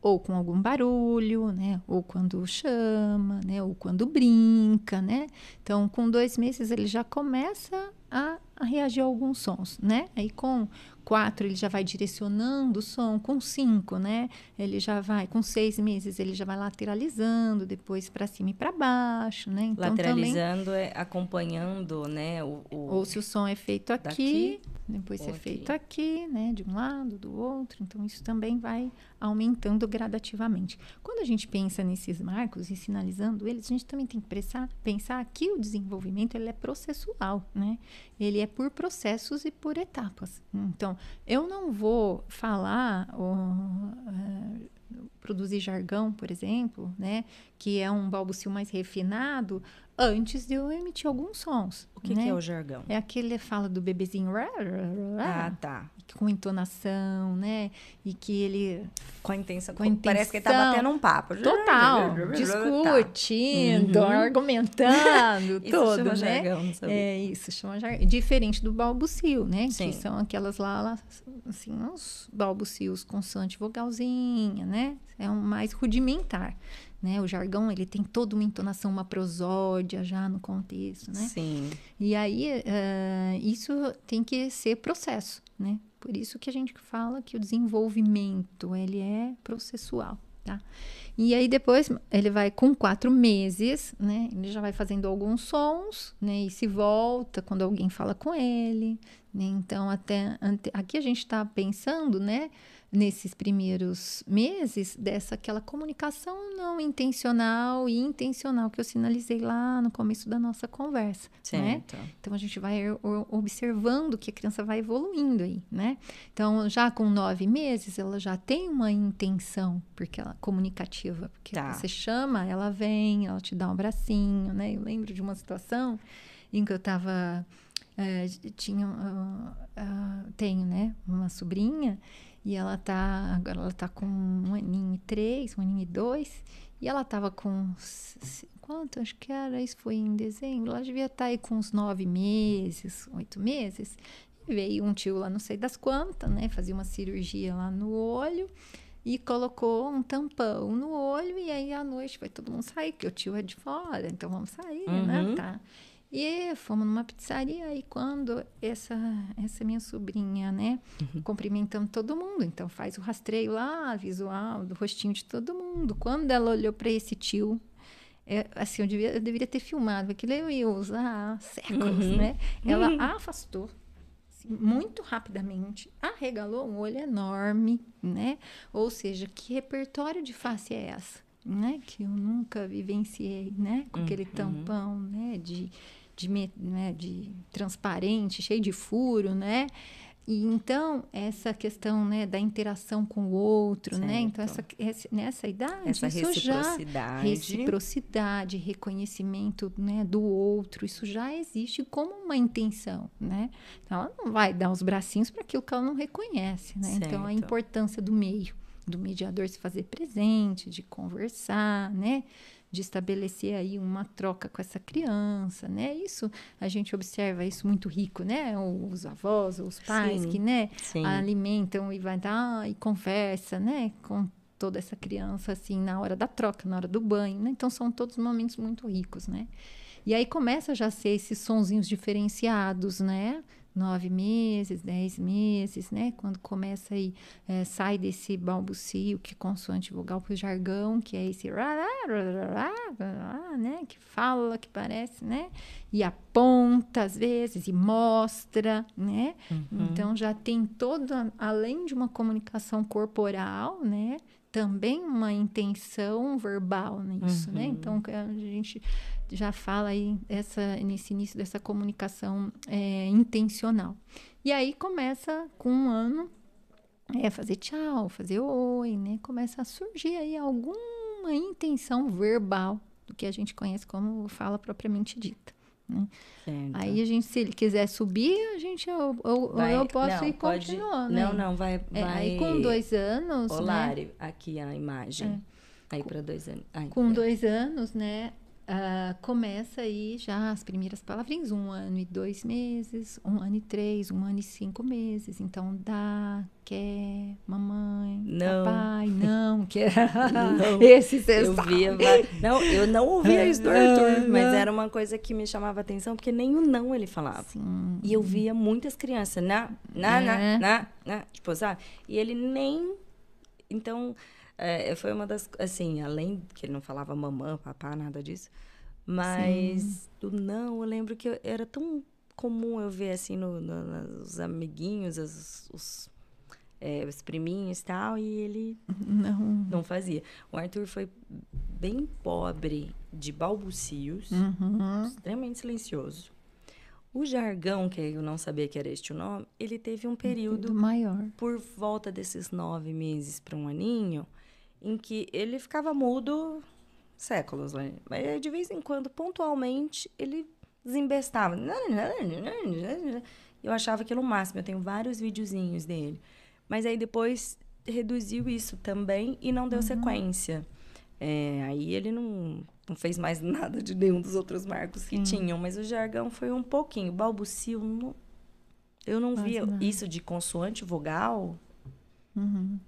ou com algum barulho, né? Ou quando chama, né? Ou quando brinca, né? Então, com dois meses ele já começa a, a reagir a alguns sons, né? Aí com quatro ele já vai direcionando o som, com cinco, né? Ele já vai, com seis meses ele já vai lateralizando, depois para cima e para baixo, né? Então, lateralizando também, é acompanhando, né? O, o, ou se o som é feito aqui, daqui, depois é feito aqui, né? De um lado, do outro. Então isso também vai aumentando gradativamente. Quando a gente pensa nesses marcos e sinalizando eles, a gente também tem que pensar, pensar que o desenvolvimento ele é processual, né? Ele é por processos e por etapas. Então, eu não vou falar ou uh, produzir jargão, por exemplo, né, que é um balbucio mais refinado, antes de eu emitir alguns sons. O que, né? que é o jargão? É aquele fala do bebezinho. Ah, tá. Com entonação, né? E que ele. Com a intenção. Com a intenção parece que ele tá batendo um papo. Total. discutindo, tá. uhum. argumentando, isso tudo, chama né? Jargão, não sabia. É, isso chama jargão. Diferente do balbucio, né? Sim. Que são aquelas lá, assim, uns balbucios consoante vogalzinha, né? É um mais rudimentar. Né? O jargão ele tem toda uma entonação, uma prosódia já no contexto, né? Sim. E aí uh, isso tem que ser processo, né? Por isso que a gente fala que o desenvolvimento ele é processual, tá? E aí depois ele vai com quatro meses, né? Ele já vai fazendo alguns sons, né? E se volta quando alguém fala com ele, né? Então até aqui a gente está pensando, né? Nesses primeiros meses dessa aquela comunicação não intencional e intencional que eu sinalizei lá no começo da nossa conversa, né? certo. né? Então a gente vai observando que a criança vai evoluindo aí, né? Então já com nove meses ela já tem uma intenção porque ela comunicativa, porque tá. você chama, ela vem, ela te dá um abracinho, né? Eu lembro de uma situação em que eu estava é, tinha uh, uh, tenho né uma sobrinha e ela tá, agora ela tá com um aninho e três, um aninho e dois. E ela tava com, quanto? Acho que era, isso foi em dezembro. Ela devia estar tá aí com uns nove meses, oito meses. E veio um tio lá, não sei das quantas, né? Fazia uma cirurgia lá no olho e colocou um tampão no olho. E aí à noite vai todo mundo sair, porque o tio é de fora, então vamos sair, né? uhum. né? Tá. E fomos numa pizzaria e quando essa essa minha sobrinha, né, uhum. cumprimentando todo mundo, então faz o rastreio lá, visual do rostinho de todo mundo. Quando ela olhou para esse tio, é, assim, eu, devia, eu deveria ter filmado, aquilo eu ia usar séculos, uhum. né? Ela uhum. afastou assim, muito rapidamente, arregalou um olho enorme, né? Ou seja, que repertório de face é essa? Né, que eu nunca vivenciei, né, com aquele uhum. tampão, né, de de, né, de transparente, cheio de furo, né? E então, essa questão né, da interação com o outro, certo. né? Então, essa, essa, nessa idade, essa isso reciprocidade. já... Reciprocidade, reconhecimento né, do outro, isso já existe como uma intenção, né? Então, ela não vai dar os bracinhos para aquilo que ela não reconhece, né? Certo. Então, a importância do meio, do mediador se fazer presente, de conversar, né? De estabelecer aí uma troca com essa criança, né? Isso a gente observa isso muito rico, né? Os avós, os pais sim, que, né, sim. alimentam e vai dar e conversa, né, com toda essa criança assim na hora da troca, na hora do banho, né? Então são todos momentos muito ricos, né? E aí começa já a ser esses sonzinhos diferenciados, né? Nove meses, dez meses, né? Quando começa aí, é, sai desse balbucio, que é consoante vogal para o jargão, que é esse né? Que fala, que parece, né? E aponta às vezes e mostra, né? Uhum. Então já tem todo, além de uma comunicação corporal, né? Também uma intenção verbal nisso, né? uhum. né? Então a gente já fala aí essa, nesse início dessa comunicação é, intencional. E aí começa com um ano é fazer tchau, fazer oi, né? Começa a surgir aí alguma intenção verbal do que a gente conhece como fala propriamente dita. Né? Aí a gente, se ele quiser subir, a gente eu, eu, vai, eu posso não, ir pode, continuando. Não, não, vai, vai. É, aí com dois anos. Olare, né? aqui a imagem. É. Aí para dois anos. Ai, com é. dois anos, né? Uh, começa aí já as primeiras palavrinhas, um ano e dois meses, um ano e três, um ano e cinco meses. Então, dá, quer, mamãe, não. papai, não, quer. não. Esse eu via, Não, eu não ouvia isso do Arthur, mas era uma coisa que me chamava atenção, porque nem o não ele falava. Sim. E eu via muitas crianças, na, na, é. na, na, na, tipo, sabe? E ele nem... Então é, foi uma das. Assim, além que ele não falava mamã, papá, nada disso. Mas Sim. do não, eu lembro que eu, era tão comum eu ver assim no, no, nos amiguinhos, os, os, é, os priminhos e tal, e ele não. não fazia. O Arthur foi bem pobre de balbucios, uhum. extremamente silencioso. O jargão, que eu não sabia que era este o nome, ele teve um período maior. Por volta desses nove meses para um aninho, em que ele ficava mudo séculos, né? Mas de vez em quando, pontualmente, ele desembestava. Eu achava aquilo o máximo. Eu tenho vários videozinhos dele. Mas aí depois reduziu isso também e não deu uhum. sequência. É, aí ele não, não fez mais nada de nenhum dos outros marcos que tinham, mas o jargão foi um pouquinho. Balbucio, não, eu não via isso de consoante vogal. Uhum.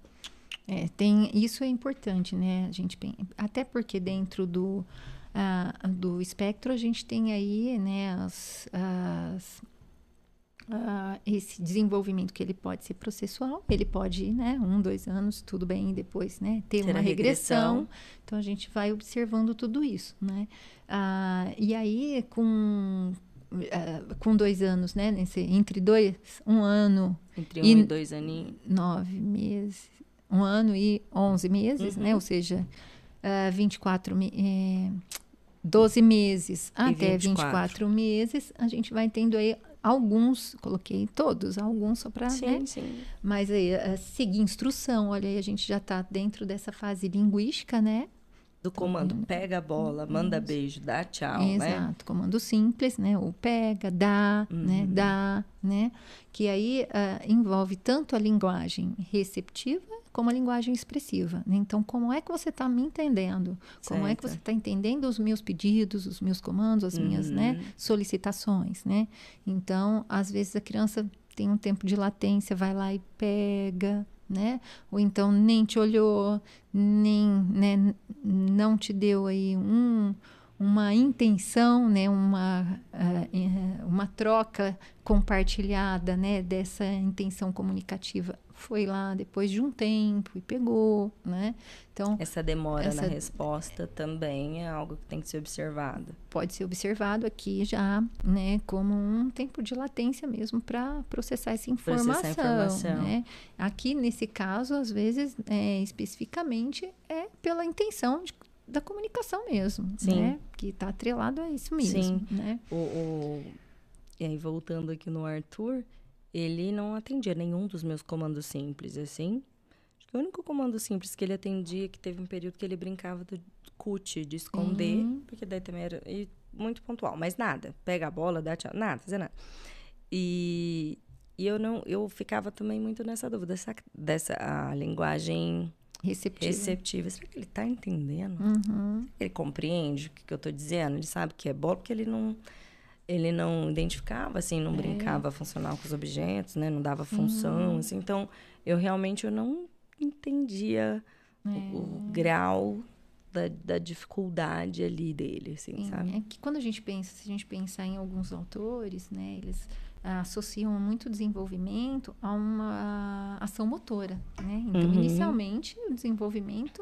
É, tem, isso é importante, né? A gente, até porque dentro do, uh, do espectro a gente tem aí né, as, as uh, esse desenvolvimento que ele pode ser processual, ele pode ir, né, um, dois anos, tudo bem, depois, né, ter Será uma regressão. regressão. Então a gente vai observando tudo isso, né? Uh, e aí com Uh, com dois anos, né? Nesse, entre dois, um ano. Entre um e, e dois aninhos. Nove meses um ano e 11 meses, né? uhum. né? Ou seja, uh, 24 eh, 12 meses e até 24. 24 meses, a gente vai tendo aí alguns, coloquei todos, alguns só para, né? Sim. Mas aí, uh, seguir instrução, olha aí, a gente já está dentro dessa fase linguística, né? Do comando então, pega a bola, manda beijo, dá tchau, né? Exato, né? comando simples, né? O pega, dá, né? uhum. né? Dá, né? Que aí uh, envolve tanto a linguagem receptiva como a linguagem expressiva. Né? Então, como é que você está me entendendo? Como certo. é que você está entendendo os meus pedidos, os meus comandos, as uhum. minhas né, uhum. solicitações, né? Então, às vezes a criança tem um tempo de latência, vai lá e pega, né? Ou então nem te olhou, nem, né, não te deu aí um uma intenção, né, uma, uh, uma troca compartilhada né, dessa intenção comunicativa foi lá depois de um tempo e pegou, né? Então essa demora essa... na resposta também é algo que tem que ser observado. Pode ser observado aqui já, né, como um tempo de latência mesmo para processar essa informação. Processar informação. Né? Aqui nesse caso, às vezes, é, especificamente é pela intenção de da comunicação mesmo, Sim. né? Que está atrelado a isso mesmo, Sim. né? O, o, E aí, voltando aqui no Arthur, ele não atendia nenhum dos meus comandos simples, assim. Acho que o único comando simples que ele atendia, que teve um período que ele brincava do cut, de esconder, uhum. porque daí também era e muito pontual, mas nada. Pega a bola, dá tchau, nada, fazer nada. E, e eu não, eu ficava também muito nessa dúvida, dessa, dessa a linguagem receptiva. receptiva. Será que ele está entendendo? Uhum. Ele compreende o que, que eu estou dizendo? Ele sabe que é bola porque ele não ele não identificava assim, não é. brincava funcional com os objetos, né? Não dava função, uhum. assim. Então, eu realmente eu não entendia é. o, o, grau da, da, dificuldade ali dele, assim, Sim, sabe? É que quando a gente pensa, se a gente pensar em alguns autores, né? Eles associam muito desenvolvimento a uma ação motora, né? Então, Uhum. inicialmente, o desenvolvimento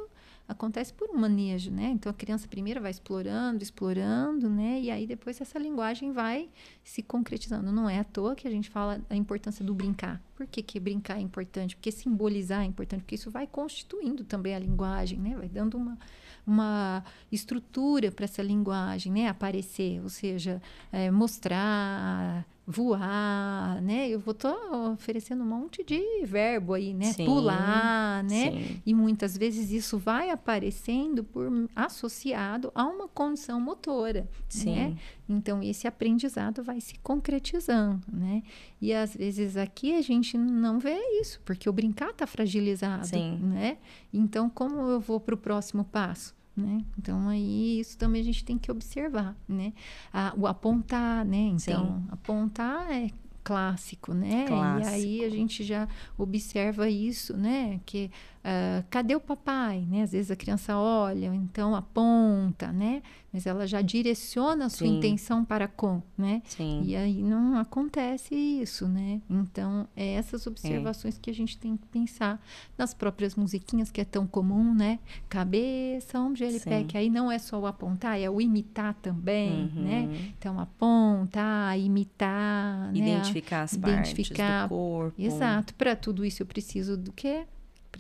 acontece por um manejo, né? Então, a criança primeiro vai explorando, explorando, né? E aí, depois, essa linguagem vai se concretizando. Não é à toa que a gente fala a importância do brincar. Por que, que brincar é importante? Porque simbolizar é importante, porque isso vai constituindo também a linguagem, né? Vai dando uma, uma estrutura para essa linguagem, né? Aparecer, ou seja, é, mostrar, voar, né? Eu vou tô oferecendo um monte de verbo aí, né? Sim, Pular, né? Sim. E muitas vezes isso vai aparecendo por associado a uma condição motora, Sim. né? Então esse aprendizado vai se concretizando, né? E às vezes aqui a gente não vê isso, porque o brincar está fragilizado, Sim. né? Então como eu vou para o próximo passo? Né? Então aí isso também a gente tem que observar, né? Ah, o apontar, né? Então apontar é clássico, né? Clássico. E aí a gente já observa isso, né? Que ah, cadê o papai, né? Às vezes a criança olha, então aponta, né? Mas ela já direciona a sua Sim. intenção para com, né? Sim. E aí não acontece isso, né? Então, é essas observações que a gente tem que pensar nas próprias musiquinhas, que é tão comum, né? Cabeça, ombro, que aí não é só o apontar, é o imitar também, Uhum. né? Então, apontar, imitar, né? Identificar as Identificar- partes do corpo. Exato. Para tudo isso eu preciso do quê?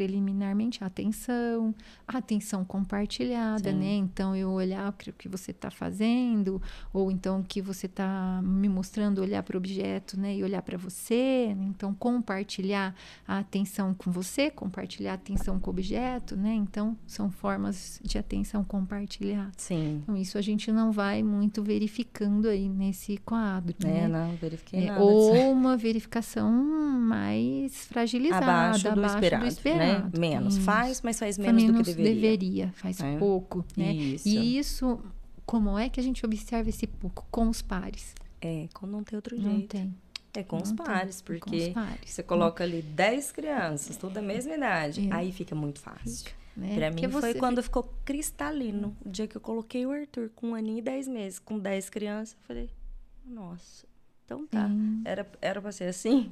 Preliminarmente, a atenção, a atenção compartilhada, Sim. né? Então, eu olhar o que você está fazendo, ou então o que você está me mostrando, olhar para o objeto, né? E olhar para você. Então, compartilhar a atenção com você, compartilhar a atenção com o objeto, né? Então, são formas de atenção compartilhada. Sim. Então, isso a gente não vai muito verificando aí nesse quadro, É, né? não, verifiquei É, nada. disso. ou uma verificação mais fragilizada, abaixo, do, esperado, né? Menos. Faz, mas faz Foi menos, do que deveria. faz É. pouco, né? Isso. E isso, como é que a gente observa esse pouco? Com os pares. É, quando não tem outro Não jeito. tem. É com os não tem. pares, Com os porque pares. você coloca ali 10 crianças, tudo da mesma idade, É. aí fica muito fácil. Né? Pra Porque mim foi quando ficou cristalino. O dia que eu coloquei o Arthur com um aninho e 10 meses, com 10 crianças, eu falei, nossa, então tá. Sim. Era, era pra ser assim?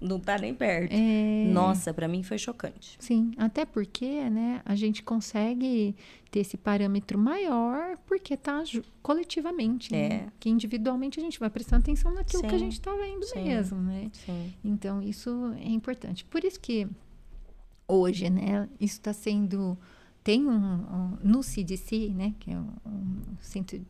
Não tá nem perto. É, Nossa, pra mim foi chocante. Sim, até porque, né, a gente consegue ter esse parâmetro maior porque tá coletivamente, né? É. Que individualmente a gente vai prestando atenção naquilo que a Sim, gente tá vendo sim. mesmo, né? Sim. Então, isso é importante. Por isso que hoje, né, isso está sendo. Tem um, um- No CDC, né, que é um, um centro.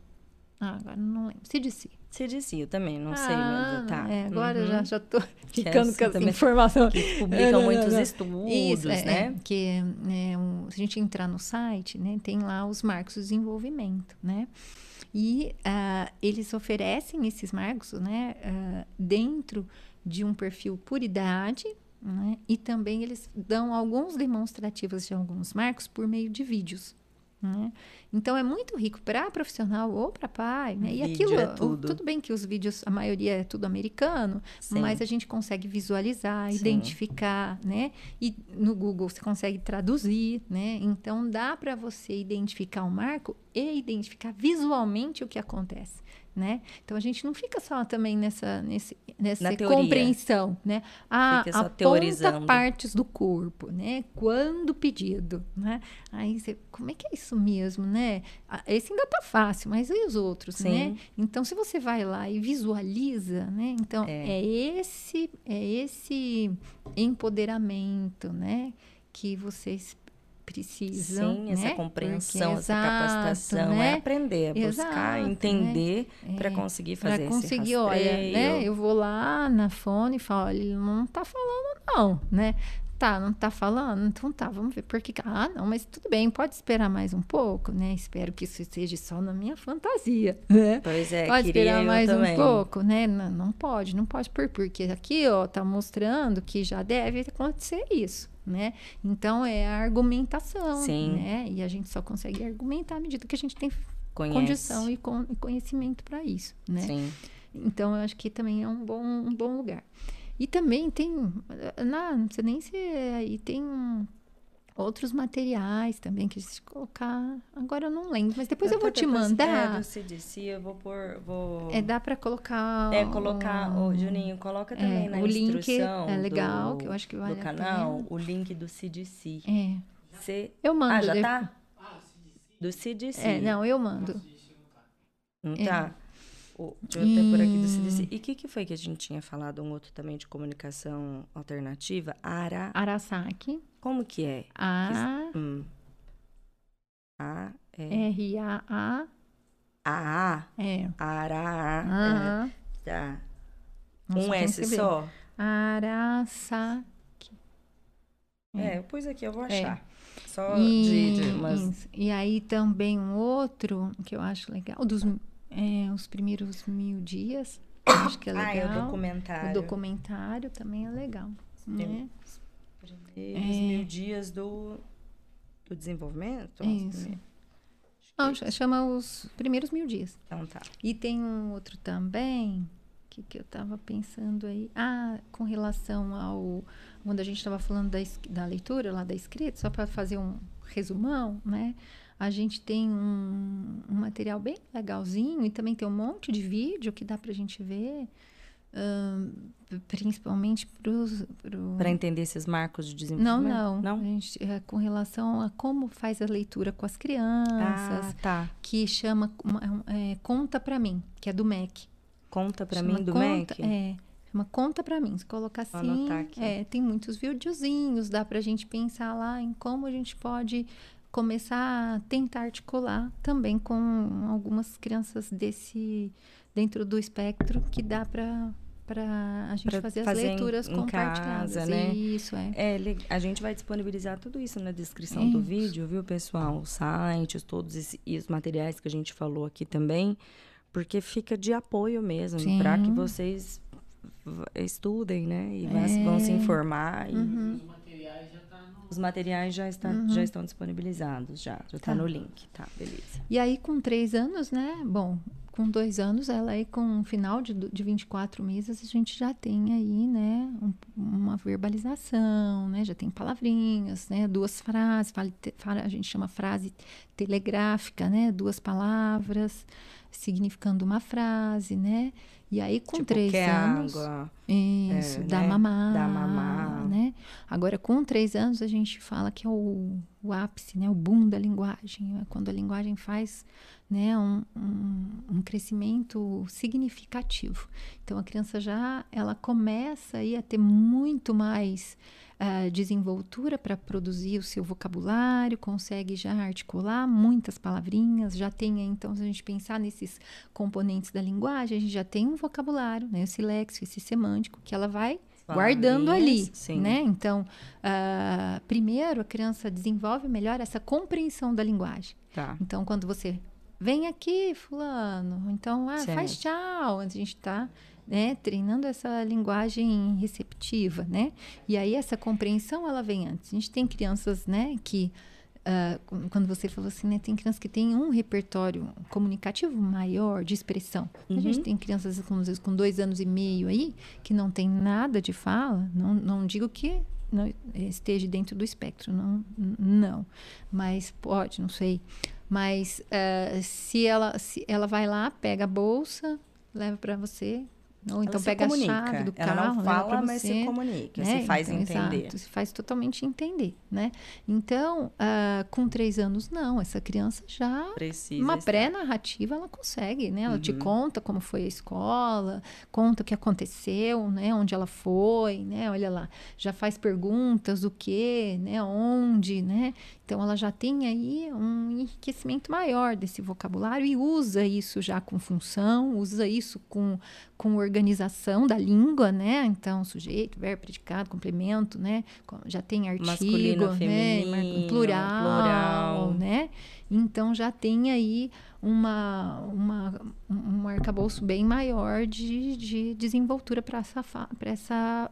Ah, agora não lembro. CDC. CDC, eu também não sei Ah, mesmo, tá? É, agora Uhum. já, já tô ficando essa com essa informação. Que publicam Não, não, muitos não. estudos, Isso, é, né? é, que né, um- se a gente entrar no site, né, tem lá os marcos de desenvolvimento, né? E ah, eles oferecem esses marcos, né, ah, dentro de um perfil por idade, né? E também eles dão alguns demonstrativos de alguns marcos por meio de vídeos. Né? Então é muito rico para profissional ou para pai, né? E Vídeo aquilo, é tudo. tudo bem que os vídeos, a maioria é tudo americano, Sim. mas a gente consegue visualizar, Sim. identificar, né? E no Google você consegue traduzir, né? Então dá para você identificar o marco e identificar visualmente o que acontece, né? Então a gente não fica só também nessa nesse, nessa teoria. compreensão, né? Ah, Fica só aponta teorizando. partes do corpo, né? Quando pedido, né? Aí você, como é que é isso mesmo, né? Ah, Esse ainda tá fácil, mas e os outros, Sim. né? Então, se você vai lá e visualiza, né? Então, É. é, esse é esse empoderamento, né? Que vocês precisam, Sim, essa né? compreensão, Porque- essa exato, capacitação, né? é aprender, é buscar, Exato, entender né? para É, conseguir Pra fazer conseguir, esse olha, né? Eu vou lá na fone e falo, olha, ele não tá falando, não, né? Tá, não tá falando? Então tá, vamos ver por que. Ah, não, mas tudo bem, pode esperar mais um pouco, né? Espero que isso seja só na minha fantasia, né? Pois é, pode esperar mais também. um pouco, né? Não, não pode, não pode por porque aqui, ó, tá mostrando que já deve acontecer isso, né? Então é a argumentação, Sim. né? E a gente só consegue argumentar à medida que a gente tem Conhece. condição e, con- e conhecimento para isso, né? Sim. Então, eu acho que também é um bom, um bom lugar. E também tem, na, não sei nem se é aí tem um, outros materiais também que a gente colocar. Agora eu não lembro, mas depois eu, Eu vou te depois- mandar. É, do CDC, eu vou pôr. Vou... É, dá para colocar. É, colocar, o- Juninho, coloca também é, na o link instrução é legal, do, que eu acho que vale do a canal, o link do CDC. É. Cê- Eu mando. Ah, já de- tá? Do CDC. É, não, eu mando. Não é. tá? O, deixa eu até por aqui do. CDC. E o que, que foi que a gente tinha falado, um outro também de comunicação alternativa? Ara... Arasaki. Como que é? A Hum. A, é... R A A A, é. Ara, Ah, é, tá. Nossa, Um S só? Arasaki. É, eu pus aqui, eu vou É. achar. Só E, de, de isso. E aí também um outro que eu acho legal, dos é, os primeiros mil dias, acho que é Ah, é o legal. documentário. O documentário também é legal. Né? Primeiros mil dias do, do desenvolvimento? É isso. Não, ch- chama os primeiros mil dias. Então tá. E tem um outro também, que, que eu estava pensando aí. Ah, com relação ao. Quando a gente estava falando da, da leitura, lá da escrita, só para fazer um resumão, né? A gente tem um, um material bem legalzinho e também tem um monte de vídeo que dá para a gente ver, principalmente para Para entender esses marcos de Não, desenvolvimento? não. Não? A gente, é, com relação a como faz a leitura com as crianças, Ah, tá. que chama uma- é, Conta Pra Mim, que é do MEC. Conta pra Chama mim do conta, Mac. É, chama Conta Pra Mim. Se colocar assim, é, tem muitos videozinhos, dá pra gente pensar lá em como a gente pode começar a tentar articular também com algumas crianças desse dentro do espectro que dá pra para a gente Pra fazer as fazer em- leituras em compartilhadas. casa, né? Isso é. É, a gente vai disponibilizar tudo isso na descrição do Isso. vídeo, viu, pessoal? Os sites, todos esse- e os materiais que a gente falou aqui também, porque fica de apoio mesmo, para que vocês estudem, né? E vão, vão se É. informar. e Uhum. Os materiais já tá no. Os materiais já, está, Uhum. já estão disponibilizados, já. Já está Tá. no link, tá? Beleza. E aí, com três anos, né? Bom, com dois anos, ela aí com um final de, de 24 meses, a gente já tem aí, né? um- uma verbalização, né? Já tem palavrinhas, né? Duas frases, a gente chama frase telegráfica, né? Duas palavras significando uma frase, né? E aí, com tipo, três anos... água. Isso, É, dá né? mamar. Dá mamar. Né? Agora, com três anos, a gente fala que é o, o ápice, né? o boom da linguagem. É quando a linguagem faz né? um, um, um crescimento significativo. Então, a criança já ela começa aí a ter muito mais ah, desenvoltura para produzir o seu vocabulário, consegue já articular muitas palavrinhas, já tem, então, se a gente pensar nesses componentes da linguagem, a gente já tem um vocabulário, né? Esse léxico, esse semântico, que ela vai guardando ali, sim. né? Então, ah, primeiro, a criança desenvolve melhor essa compreensão da linguagem. Tá. Então, quando você vem aqui, fulano, então, ah, faz tchau, a gente está né, treinando essa linguagem receptiva, né? E aí essa compreensão ela vem antes. A gente tem crianças, né, que qu- quando você falou assim, né, tem crianças que têm um repertório comunicativo maior de expressão. A gente Uhum. tem crianças com, às vezes, com dois anos e meio aí que não tem nada de fala. Não, não digo que não esteja dentro do espectro, não, não. Mas pode, não sei. Mas ah, se ela se ela vai lá, pega a bolsa, leva para você, ou então ela pega a chave do Ela carro, não leva fala, mas você se comunica, né? se faz Então, entender. Exato, se faz totalmente entender, né? Então, ah, com três anos, não. Essa criança já Precisa. uma pré-narrativa ela consegue, né? Ela te Uhum. conta como foi a escola, conta o que aconteceu, né? Onde ela foi, né? Olha lá, já faz perguntas, o que, né? Onde, né? Então ela já tem aí um enriquecimento maior desse vocabulário e usa isso já com função, usa isso com, com organização da língua, né? Então sujeito, verbo, predicado, complemento, né? Já tem artigo, Masculino, né? feminino, plural, plural. né? Então já tem aí uma, uma, um arcabouço bem maior de, de desenvoltura para essa, pra essa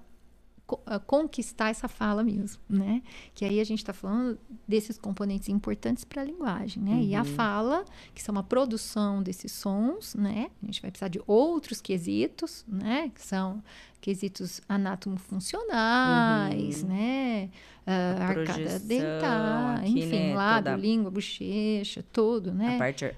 conquistar essa fala mesmo, né? Que aí a gente está falando desses componentes importantes para a linguagem, né? E a Uhum. fala, que são a produção desses sons, né? A gente vai precisar de outros quesitos, né? Que são quesitos anatomofuncionais, Uhum. né? A arcada dentar, aqui, enfim, né, lábio, toda- língua, bochecha, todo, né? A parte ar-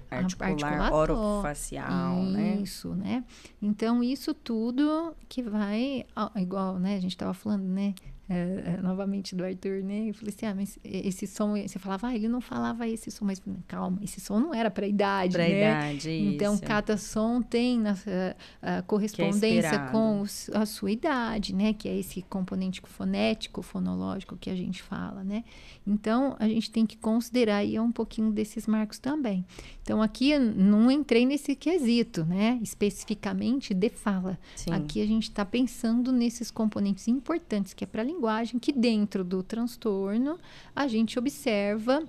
articular, orofacial, né? Isso, né? Então, isso tudo que vai, igual, né? A gente estava falando, né? É, é, novamente do Arthur, né? Eu falei assim, ah, mas esse som, você falava, ah, ele não falava esse som, mas calma, esse som não era para idade, Pra né? idade, Então, isso. cada som tem na, a, correspondência esperado. com os- a sua idade, né? Que é esse componente fonético, fonológico que a gente fala, né? Então, a gente tem que considerar aí um pouquinho desses marcos também. Então, aqui não entrei nesse quesito, né? Especificamente de fala. Sim. Aqui a gente está pensando nesses componentes importantes, que é para a linguagem, que dentro do transtorno a gente observa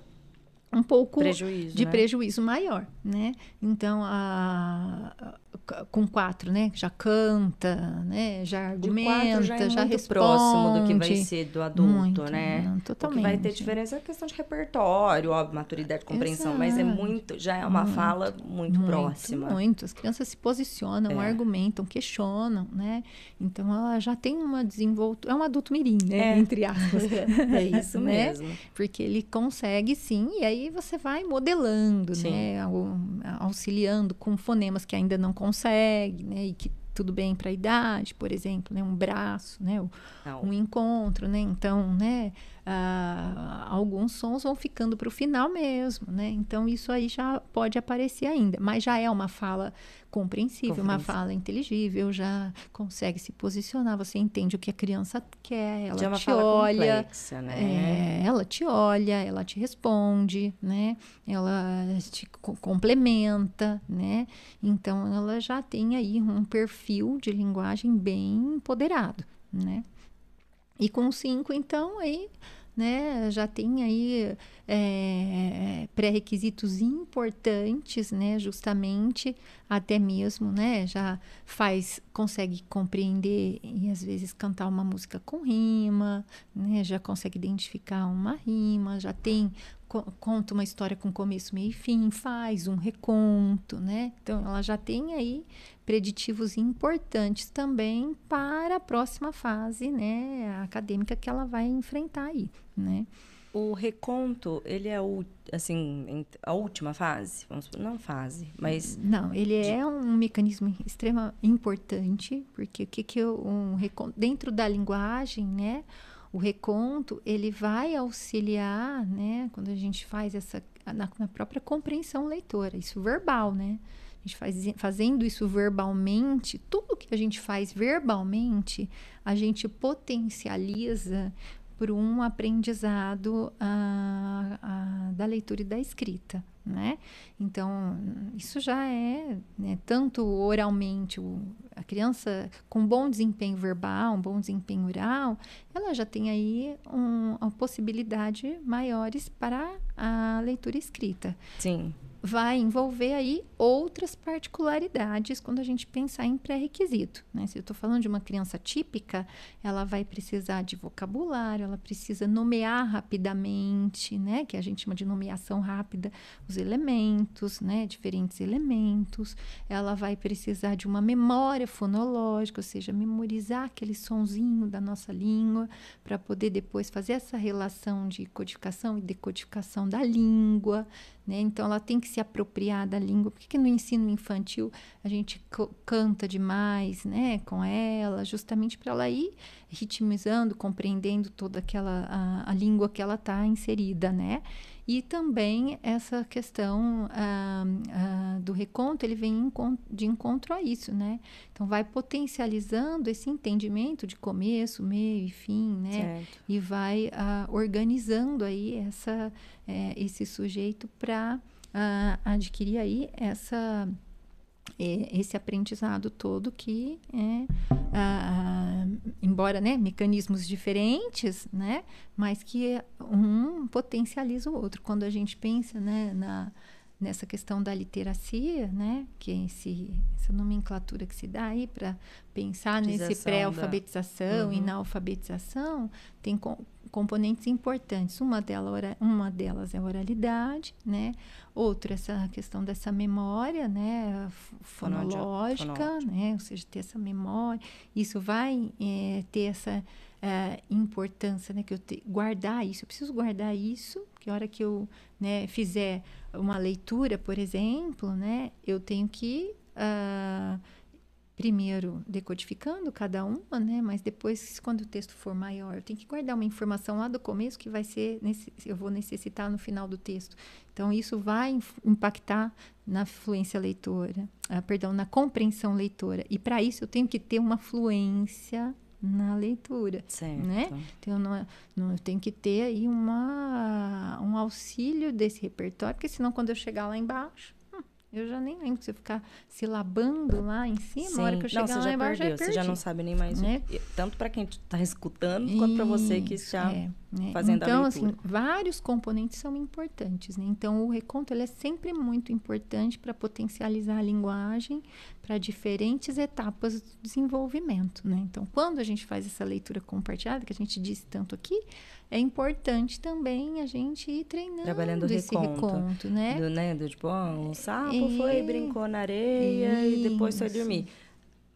um pouco prejuízo, de né? prejuízo maior, né? Então, a- com quatro, né? Já canta, né? Já argumenta, já é muito responde. próximo do que vai ser do adulto, Muito, né? não, O que totalmente. vai ter diferença é a questão de repertório, óbvio, maturidade, compreensão, mas é Exato. muito, já é uma Muito, fala muito, próxima. Muito. As crianças se posicionam, É. argumentam, questionam, né? Então, ela já tem uma desenvoltura... É um adulto mirim, né? É. Entre aspas. É isso Né? mesmo. Porque ele consegue sim, e aí você vai modelando, Sim. né? Au- Auxiliando com fonemas que ainda não consegue, né? E que tudo bem para a idade, por exemplo, né? Um braço, né? Não. Um encontro, né? Então, né? ah, alguns sons vão ficando para o final mesmo, né? Então, isso aí já pode aparecer ainda, mas já é uma fala compreensível, uma fala inteligível, já consegue se posicionar, você entende o que a criança quer, ela Já é te olha, complexa, né? é, ela te olha, ela te responde, né? Ela te co- complementa, né? Então ela já tem aí um perfil de linguagem bem empoderado, né? E com cinco, então, aí, né, já tem aí é, pré-requisitos importantes, né, justamente, até mesmo, né, já faz, consegue compreender e às vezes cantar uma música com rima, né, já consegue identificar uma rima, já tem conta uma história com começo, meio e fim, faz um reconto, né? Então ela já tem aí preditivos importantes também para a próxima fase, né, acadêmica que ela vai enfrentar aí, né? O reconto, ele é o, assim, a última fase? Vamos supor, não fase, mas Não, ele é um mecanismo extremamente importante, porque o que que eu- um recon- dentro da linguagem, né? O reconto, ele vai auxiliar, né? Quando a gente faz essa na, na própria compreensão leitora, isso verbal, né? A gente faz, fazendo isso verbalmente, tudo que a gente faz verbalmente, a gente potencializa por um aprendizado ah, ah, da leitura e da escrita, né? Então, isso já é, né, tanto oralmente, o, a criança com bom desempenho verbal, um bom desempenho oral, ela já tem aí um, uma possibilidade maiores para a leitura escrita sim. Vai envolver aí outras particularidades quando a gente pensar em pré-requisito. Né? Se eu estou falando de uma criança típica, ela vai precisar de vocabulário, ela precisa nomear rapidamente, né? que a gente chama de nomeação rápida, os elementos, né? diferentes elementos. Ela vai precisar de uma memória fonológica, ou seja, memorizar aquele sonzinho da nossa língua para poder depois fazer essa relação de codificação e decodificação da língua. Né? Então, ela tem que se apropriar da língua. Por que, que no ensino infantil a gente canta demais né? com ela? Justamente para ela ir ritmizando, compreendendo toda aquela a, a língua que ela está inserida, né? E também essa questão ah, ah, do reconto, ele vem de encontro a isso, né? Então, vai potencializando esse entendimento de começo, meio e fim, né? Certo. e vai ah, organizando aí essa, eh, esse sujeito para adquirir aí essa esse aprendizado todo que é ah, embora né mecanismos diferentes né mas que um potencializa o outro quando a gente pensa né na nessa questão da literacia, né, que é esse, essa nomenclatura que se dá aí para pensar nesse pré-alfabetização da- e Uhum. na alfabetização, tem componentes importantes. Uma, dela, uma delas é a oralidade, né? Outra, essa questão dessa memória, né? Fonológica, Fonológica. né? Ou seja, ter essa memória. Isso vai é, ter essa é, importância, né? Que eu te, guardar isso. Eu preciso guardar isso, que a hora que eu né, fizer uma leitura, por exemplo, né? Eu tenho que... Uh, primeiro decodificando cada uma, né? Mas depois, quando o texto for maior, eu tenho que guardar uma informação lá do começo que vai ser, eu vou necessitar no final do texto. Então, isso vai impactar na fluência leitora, ah, perdão, na compreensão leitora. E para isso eu tenho que ter uma fluência na leitura, certo. né? Então, não, não, eu tenho que ter aí uma, um auxílio desse repertório, porque senão quando eu chegar lá embaixo, eu já nem lembro se eu ficar se labando lá em cima, Sim. a hora que eu chegar não, lá embaixo, perdeu, já Você já não sabe nem mais. Né? Tanto para quem está escutando, quanto para você que está é, né? fazendo então, assim, vários componentes são importantes. Né? Então, o reconto ele é sempre muito importante para potencializar a linguagem para diferentes etapas do desenvolvimento. Né? Então, quando a gente faz essa leitura compartilhada, que a gente disse tanto aqui, é importante também a gente ir treinando Trabalhando esse reconto, reconto né? Do, né? Do tipo, oh, o sapo e... foi, brincou na areia Isso. e depois foi dormir.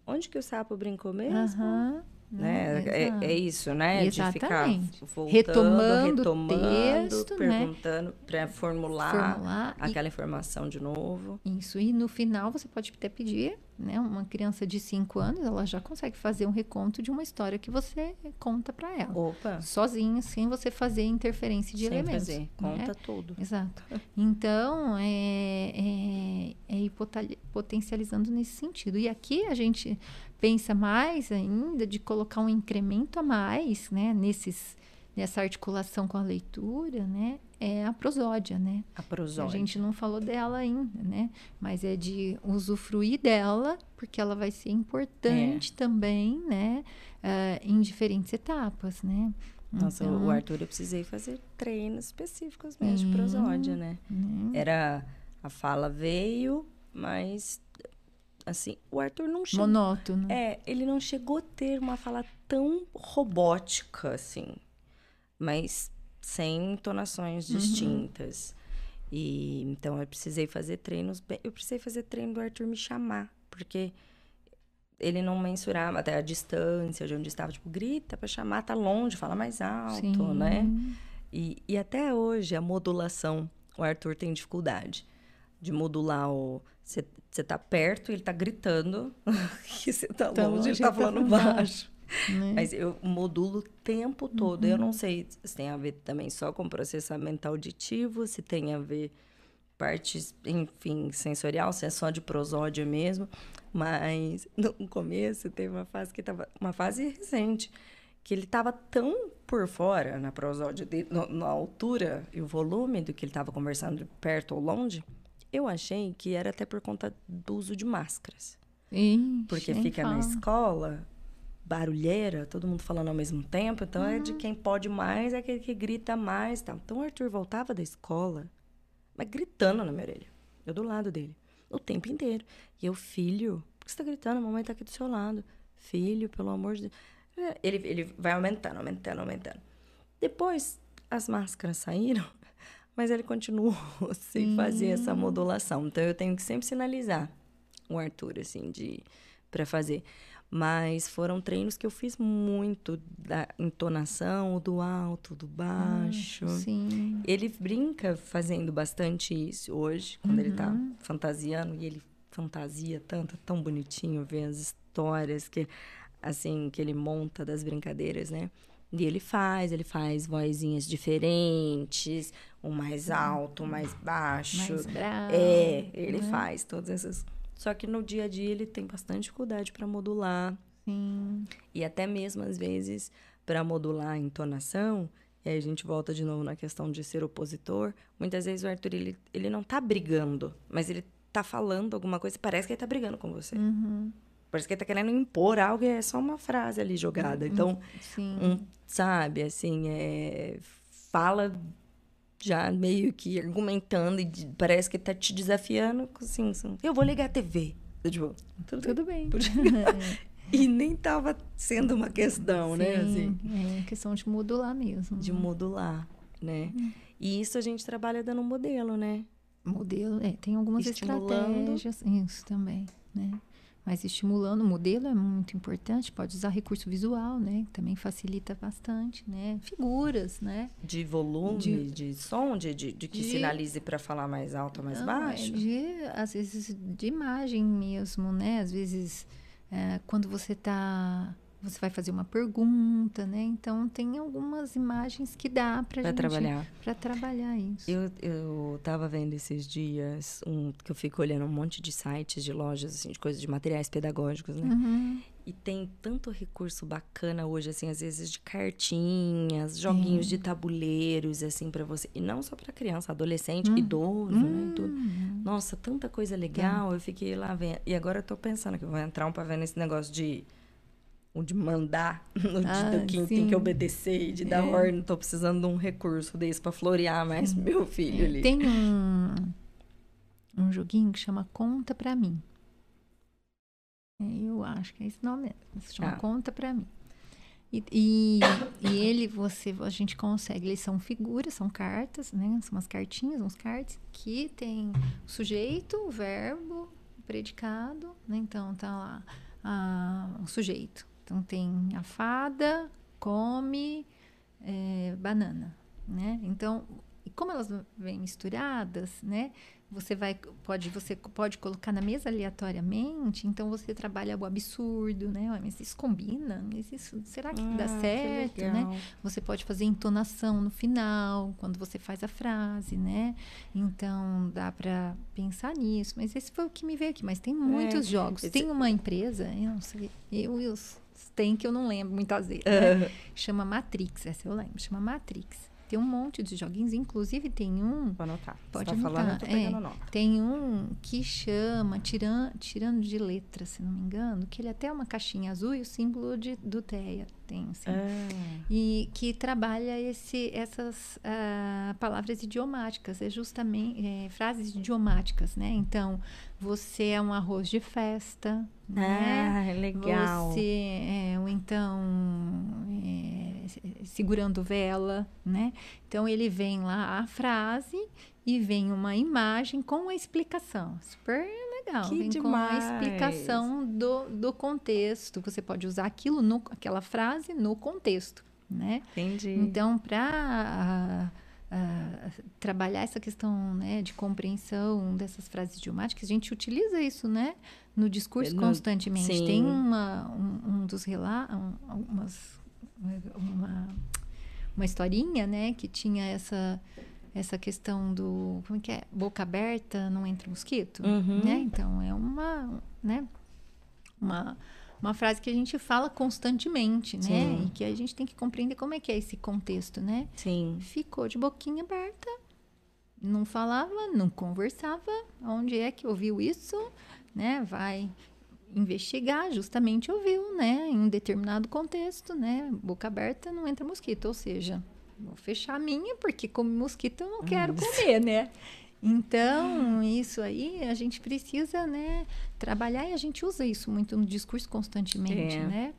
Onde que o sapo brincou mesmo? Uhum. Né? É, é, isso, né? Exatamente. De ficar voltando, retomando, retomando texto, né? perguntando né? para formular, formular, aquela e... informação de novo. Isso, e no final você pode até pedir né? Uma criança de 5 anos, ela já consegue fazer um reconto de uma história que você conta para ela. Opa. Sozinha, sem você fazer interferência de sem elementos. Fazer. Conta né? tudo. Exato. Então, é, é, é potencializando nesse sentido. E aqui a gente pensa mais ainda de colocar um incremento a mais, né? Nesses, nessa articulação com a leitura, né? é a prosódia, né? A prosódia. A gente não falou dela ainda, né? Mas é de usufruir dela, porque ela vai ser importante é. também, né? Uh, em diferentes etapas, né? Nossa, então, o Arthur eu precisei fazer treinos específicos mesmo de prosódia, né? Hum. Era a fala veio, mas assim, o Arthur não chegou. Monótono. É, ele não chegou a ter uma fala tão robótica assim. Mas sem entonações uhum. distintas. E então eu precisei fazer treinos, eu precisei fazer treino do Arthur me chamar, porque ele não mensurava até a distância de onde estava, tipo, grita para chamar, tá longe, fala mais alto, Sim. né? E, e até hoje a modulação, o Arthur tem dificuldade de modular o você tá perto e ele tá gritando que você tá longe, ele tá, tá falando baixo. Né? Mas eu modulo o tempo todo. Uhum. Eu não sei se tem a ver também só com processamento auditivo, se tem a ver partes, enfim, sensorial, se é só de prosódia mesmo. Mas no começo teve uma fase que tava. Uma fase recente. Que ele estava tão por fora na prosódia dele, no, na altura e o volume do que ele estava conversando perto ou longe, eu achei que era até por conta do uso de máscaras. Ixi, Porque fica fala. na escola, barulheira, todo mundo falando ao mesmo tempo. Então, uhum. é de uhum. quem pode mais, é aquele que grita mais. Tal. Então, o Arthur voltava da escola, mas gritando na minha orelha. Eu do lado dele, o tempo inteiro. E eu, filho, por que você tá gritando? A mamãe tá aqui do seu lado. Filho, pelo amor de Deus. É, ele, ele vai aumentando, aumentando, aumentando. Depois, as máscaras saíram, mas ele continuou sem uhum. fazer essa modulação. Então, eu tenho que sempre sinalizar o Arthur, assim, de para fazer. Mas foram treinos que eu fiz muito da entonação, do alto, do baixo. Ah, sim. Ele brinca fazendo bastante isso hoje, quando uhum. ele tá uhum. fantasiando, e ele fantasia tanto, tão bonitinho ver as histórias que assim que ele monta das brincadeiras, né? E ele faz, ele faz vozinhas diferentes, um mais alto, um mais baixo. Mais bravo. É, ele uhum. faz todas essas só que no dia a dia ele tem bastante dificuldade para modular. Sim. E até mesmo às vezes para modular a entonação, e aí a gente volta de novo na questão de ser opositor. Muitas vezes o Arthur ele, ele não tá brigando, mas ele tá falando alguma coisa e parece que ele tá brigando com você. Uhum. Parece que ele tá querendo impor algo é só uma frase ali jogada. Então, um, sabe, assim, é, fala já meio que argumentando e parece que tá te desafiando, assim, assim eu vou ligar a TV. Eu, tipo, tudo, tudo bem. e nem tava sendo uma questão, né? Assim. É questão de modular mesmo. De modular, né? Hum. E isso a gente trabalha dando um modelo, né? Modelo, é, tem algumas estratégias, isso também, né? Mas estimulando o modelo é muito importante. Pode usar recurso visual, né? Também facilita bastante, né? Figuras, né? De volume, de, de som, de, de, de que de, sinalize para falar mais alto ou mais não, é baixo? É de, às vezes, de imagem mesmo, né? Às vezes, é, quando você está você vai fazer uma pergunta, né? Então tem algumas imagens que dá para trabalhar para trabalhar isso. Eu eu tava vendo esses dias um que eu fico olhando um monte de sites de lojas assim de coisas de materiais pedagógicos, né? Uhum. E tem tanto recurso bacana hoje assim, às vezes de cartinhas, joguinhos de tabuleiros assim para você e não só para criança, adolescente, uhum. idoso, né? Tudo. Uhum. Nossa, tanta coisa legal. Eu fiquei lá vendo e agora eu tô pensando que eu vou entrar um para ver nesse negócio de ou de mandar, no ah, de quem tem que obedecer e de dar é. ordem. Tô precisando de um recurso desse para florear mais meu filho é. ali. Tem um, um joguinho que chama Conta Pra Mim. É, eu acho que é esse nome mesmo. Se chama ah. Conta Pra Mim. E, e, e, ele, você, a gente consegue, eles são figuras, são cartas, né? São umas cartinhas, uns cards, que tem o sujeito, o verbo, o predicado, né? Então, tá lá ah, o sujeito. Então tem a fada, come é, banana, né? Então, e como elas vêm misturadas, né? Você vai pode você pode colocar na mesa aleatoriamente, então você trabalha o absurdo, né? Mas isso combina, mas isso será que ah, dá certo, que né? Você pode fazer entonação no final, quando você faz a frase, né? Então dá para pensar nisso, mas esse foi o que me veio aqui, mas tem muitos é, jogos. Esse... Tem uma empresa, eu não sei, eu, eu tem que eu não lembro muitas vezes. Né? Chama Matrix, essa eu lembro, chama Matrix. Tem um monte de joguinhos, inclusive tem um. Vou anotar. Pode Você tá anotar. Falando, eu tô pegando é, nota. Tem um que chama Tiran, Tirando de Letras, se não me engano, que ele é até uma caixinha azul e o símbolo de, do TEA tem, assim. Ah. E que trabalha esse, essas uh, palavras idiomáticas, é justamente é, frases idiomáticas, né? Então, você é um arroz de festa, né? Ah, legal. Você é, ou então é, segurando vela, né? Então ele vem lá a frase e vem uma imagem com a explicação. Super legal. Que vem demais. com a explicação do, do contexto. Você pode usar aquilo no, aquela frase no contexto, né? Entendi. Então, para trabalhar essa questão né, de compreensão dessas frases idiomáticas, a gente utiliza isso né, no discurso no, constantemente. Sim. Tem uma, um, um dos relatos, um, uma, uma historinha né, que tinha essa essa questão do como é que é boca aberta não entra mosquito uhum. né então é uma né uma uma frase que a gente fala constantemente, né? Sim. E que a gente tem que compreender como é que é esse contexto, né? Sim. Ficou de boquinha aberta, não falava, não conversava. Onde é que ouviu isso, né? Vai investigar, justamente ouviu, né? Em um determinado contexto, né? Boca aberta não entra mosquito, ou seja, vou fechar a minha porque como mosquito eu não quero comer, né? Então, isso aí a gente precisa, né, trabalhar e a gente usa isso muito no discurso constantemente, é. né?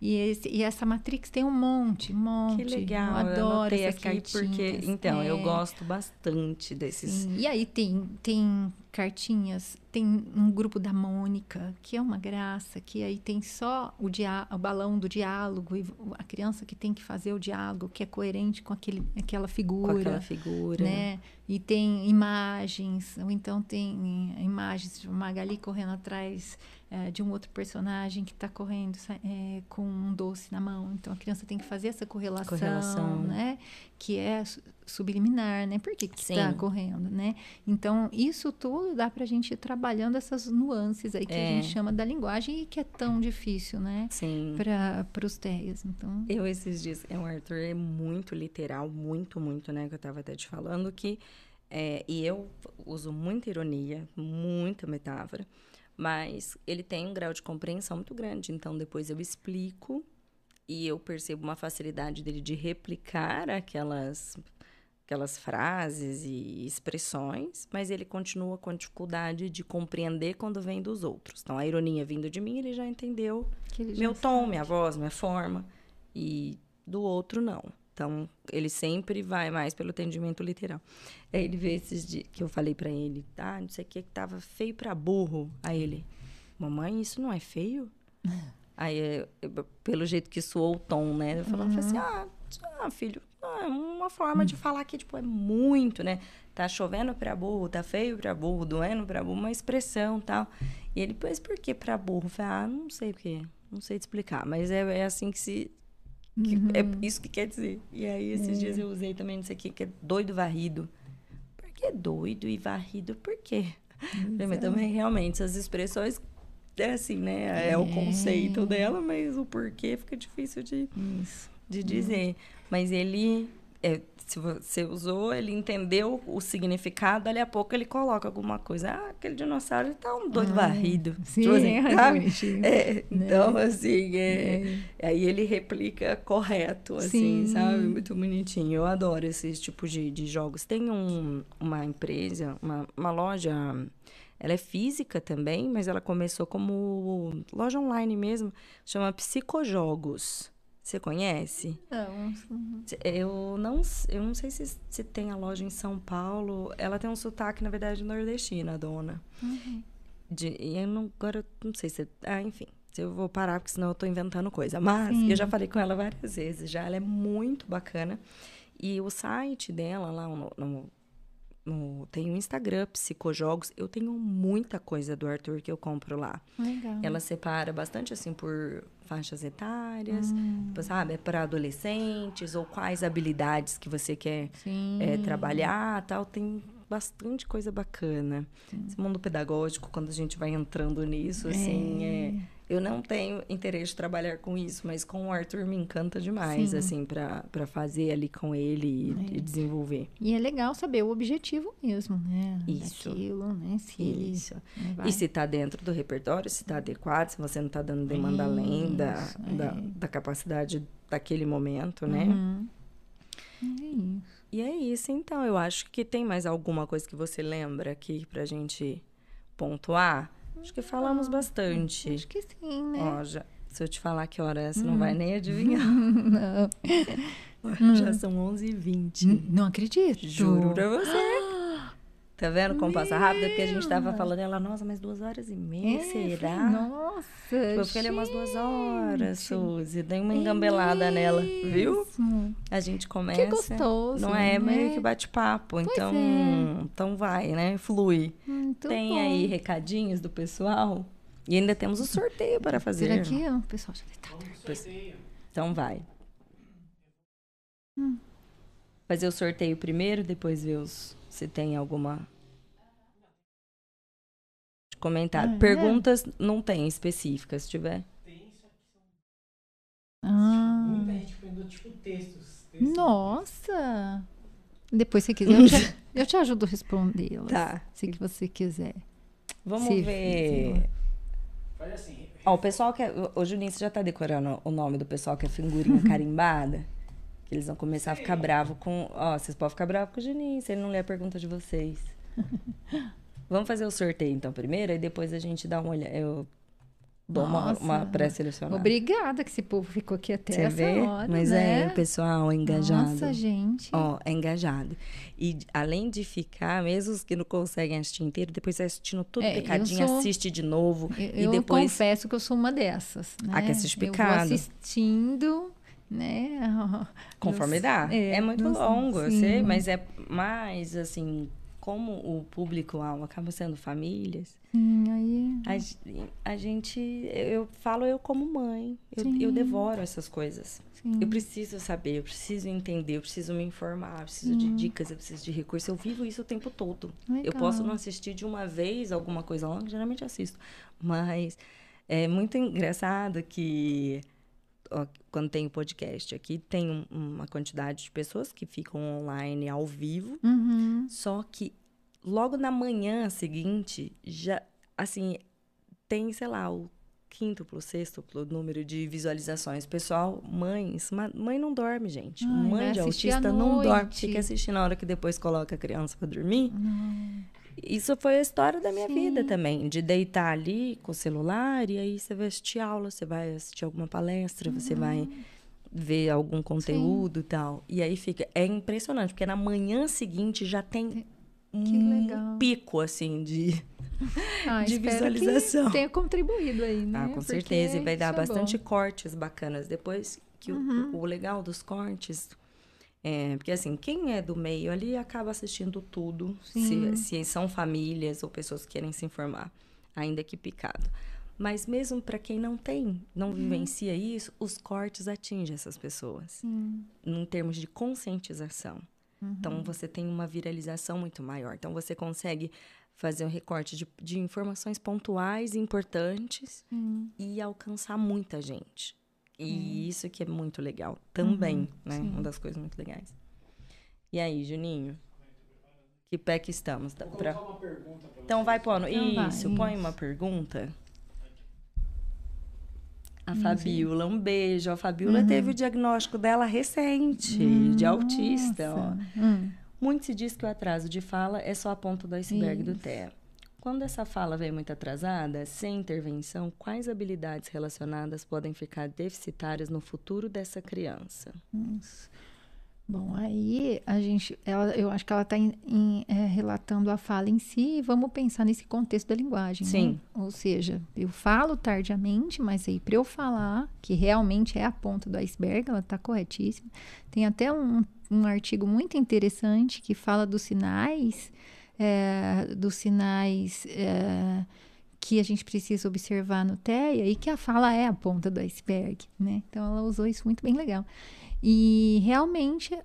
E, esse, e, essa Matrix tem um monte, um monte. Que legal, eu adoro eu aqui porque então é. eu gosto bastante desses. Sim. E aí tem tem cartinhas, tem um grupo da Mônica que é uma graça, que aí tem só o, dia, o balão do diálogo e a criança que tem que fazer o diálogo que é coerente com aquele, aquela figura, com aquela figura, né? E tem imagens, ou então tem imagens de Magali correndo atrás é, de um outro personagem que está correndo é, com um doce na mão. Então a criança tem que fazer essa correlação, correlação. né? Que é subliminar, né? Por que está correndo, né? Então isso tudo dá para a gente ir trabalhando essas nuances aí que é. a gente chama da linguagem e que é tão difícil, né? Sim. Para os TEAs. Então. Eu esses dias, o Arthur é muito literal, muito, muito, né? Que eu estava até te falando que é, e eu uso muita ironia, muita metáfora. Mas ele tem um grau de compreensão muito grande. Então, depois eu explico e eu percebo uma facilidade dele de replicar aquelas aquelas frases e expressões, mas ele continua com dificuldade de compreender quando vem dos outros. Então, a ironia vindo de mim, ele já entendeu ele meu já tom, sabe. minha voz, minha forma, e do outro não. Então, ele sempre vai mais pelo entendimento literal. Aí ele vê esses dias que eu falei pra ele, ah, não sei o que, que tava feio pra burro. Aí ele, mamãe, isso não é feio? Aí, eu- eu- pelo jeito que soou o tom, né? Eu falava assim, ah, ah, filho, é uma forma de falar que, tipo, é muito, né? Tá chovendo pra burro, tá feio pra burro, doendo pra burro, uma expressão e tal. E ele, pois por que pra burro? Eu falei, ah, não sei por quê, não sei te explicar, mas é, é assim que se... que É isso que quer dizer. E aí, esses dias eu usei também, não sei o que, que é doido varrido. Por que doido e varrido? Por quê? Mas também, realmente, essas expressões, é assim, né? É, o conceito dela, mas o porquê fica difícil de, Isso. de dizer. Mas ele, é, se você usou, ele entendeu o significado, dali a pouco ele coloca alguma coisa. Ah, aquele dinossauro ele tá um doido varrido. Sim, Tipo assim, é. É, então, assim, é, aí ele replica correto, assim, Sim. sabe? Muito bonitinho. Eu adoro esses tipos de, de jogos. Tem um, uma empresa, uma, uma loja, ela é física também, mas ela começou como loja online mesmo, chama Psicojogos. Você conhece? Não, Eu não, eu não sei se, se tem a loja em São Paulo. Ela tem um sotaque, na verdade, nordestino, a dona. De, e eu não, agora eu não sei se. Ah, enfim. Eu vou parar, porque senão eu tô inventando coisa. Mas eu já falei com ela várias vezes já. Ela é muito bacana. E o site dela lá no, no- no- tem o Instagram, Psicojogos. Eu tenho muita coisa do Arthur que eu compro lá. legal. Ela separa bastante assim por faixas etárias, Hum. tipo, sabe? É para adolescentes ou quais habilidades que você quer Sim. é, trabalhar, tal. Tem bastante coisa bacana. Esse mundo pedagógico, quando a gente vai entrando nisso, assim, é, eu não tenho interesse de trabalhar com isso, mas com o Arthur me encanta demais, Sim. assim, para fazer ali com ele e, e desenvolver. E é legal saber o objetivo mesmo, né? Isso. Daquilo, né? Se ele Isso. né, vai- E se está dentro do repertório, se está adequado, se você não está dando demanda além da, Isso, da, é. da capacidade daquele momento, né? Uhum. É isso. E é isso, então. Eu acho que tem mais alguma coisa que você lembra aqui pra gente pontuar? Acho que falamos bastante. Acho que sim, né? Ó, já, se eu te falar que hora é, você não vai nem adivinhar. Não. Já são 11h20. Não acredito. Juro pra você. Tá vendo como passa rápido? É porque a gente tava falando, ela, nossa, mas duas horas e meia, É, será? Nossa. Eu fiquei ali umas duas horas. Suzy. Dei uma engambelada nela, viu? A gente começa. Que gostoso. Não é né? meio que bate-papo. Então, é. então vai, né? Flui. Muito Tem bom. aí recadinhos do pessoal. E ainda temos o sorteio para fazer. Será que o pessoal já tá Então vai. Fazer o sorteio primeiro, depois ver os, se tem alguma. Comentário. Ah, é? Perguntas não tem específicas, se tiver. Ah, Muita gente mandou tipo textos. textos. nossa. Depois, se quiser, eu te, eu te ajudo a respondê-las. Tá. Se que você quiser. Vamos Se ver. fizer. Faz assim. Ó, o pessoal que. é- Ô, Juninho, você já tá decorando o nome do pessoal que é figurinha carimbada? Que eles vão começar a ficar bravos com. Ó, vocês podem ficar bravos com o Juninho se ele não ler a pergunta de vocês. Vamos fazer o sorteio então primeiro, e depois a gente dá uma olhada. Eu dou uma, Nossa. uma pré-selecionada. Obrigada que esse povo ficou aqui até Você essa vê? hora, Mas né? é, o pessoal é engajado. Nossa, gente. Ó, é engajado. E além de ficar, mesmo os que não conseguem assistir inteiro, depois vai assistindo tudo É, eu picadinho, sou- assiste de novo. Eu, e eu depois. confesso que eu sou uma dessas, né? Ah, que assiste Eu picado. vou assistindo, né? Conforme dá. É, é, muito nos- longo, eu sim. sei, mas é mais assim, como o público-alvo acaba sendo famílias, Sim, aí... a, a gente. Eu falo eu como mãe. Eu, eu devoro essas coisas. Sim. Eu preciso saber, eu preciso entender, eu preciso me informar, eu preciso de dicas, eu preciso de recursos. Eu vivo isso o tempo todo. Eu Legal. posso não assistir de uma vez alguma coisa longa, geralmente assisto. Mas é muito engraçado que quando tem o podcast aqui, tem um- uma quantidade de pessoas que ficam online ao vivo, Uhum. só que logo na manhã seguinte, já, assim, tem, sei lá, o quíntuplo, sextuplo número de visualizações. Pessoal, mães, mãe não dorme, gente. Ai, mãe vai de autista não dorme. Fica assistindo a hora que depois coloca a criança pra dormir. Não. Isso foi a história da minha Sim. vida também, de deitar ali com o celular e aí você vai assistir aula, você vai assistir alguma palestra, você vai Uhum. ver algum conteúdo e tal. E aí fica, é impressionante, porque na manhã seguinte já tem um pico assim de Ah, De visualização. Que tenha contribuído aí, né? Ah, com Porque certeza. E vai dar é bastante bom. cortes bacanas. Depois que o- Uhum. o, legal dos cortes. É, porque assim, quem é do meio ali acaba assistindo tudo. Se, se são famílias ou pessoas que querem se informar. Ainda que picado. Mas mesmo para quem não tem, não Uhum. vivencia isso, os cortes atingem essas pessoas. Em termos de conscientização. Uhum. Então, você tem uma viralização muito maior. Então, você consegue fazer um recorte de, de informações pontuais, importantes, e alcançar muita gente. E isso que é muito legal também, né? sim. Uma das coisas muito legais. E aí, Juninho? Que pé que estamos? Vou pra- uma pergunta pra Então vai pondo. Então vai, isso, põe isso. uma pergunta. A Isso. Fabiola, um beijo. A Fabiola Uhum. teve o diagnóstico dela recente, de autista. ó. Hum. Muito se diz que o atraso de fala é só a ponta do iceberg do Isso. Quando essa fala vem muito atrasada, sem intervenção, quais habilidades relacionadas podem ficar deficitárias no futuro dessa criança? Nossa. Bom, aí a gente, ela, eu acho que ela está relatando a fala em si e vamos pensar nesse contexto da linguagem. né? Sim. Ou seja, eu falo tardiamente, mas aí para eu falar, que realmente é a ponta do iceberg, ela está corretíssima. Tem até um, um artigo muito interessante que fala dos sinais, é, dos sinais é, que a gente precisa observar no TEA e que a fala é a ponta do iceberg, né? Então ela usou isso muito bem legal. E realmente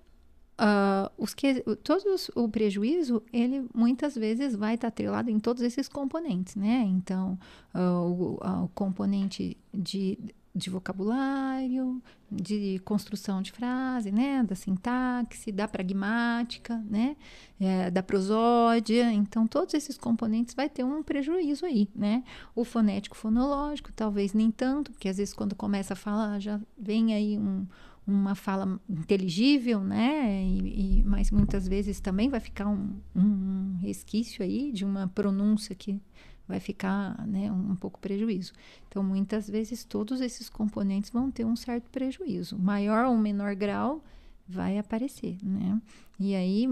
ah, os que todos o prejuízo ele muitas vezes vai estar atrelado em todos esses componentes, né? Então ah, o, ah, o componente de, de vocabulário, de construção de frase, né? Da sintaxe, da pragmática, né? É, da prosódia. Então todos esses componentes vai ter um prejuízo aí, né? O fonético fonológico talvez nem tanto, porque às vezes quando começa a falar já vem aí um uma fala inteligível, né? E, e- mas muitas vezes também vai ficar um, um resquício aí de uma pronúncia que vai ficar né, um, pouco prejuízo. Então, muitas vezes, todos esses componentes vão ter um certo prejuízo. Maior ou menor grau vai aparecer, né? E aí,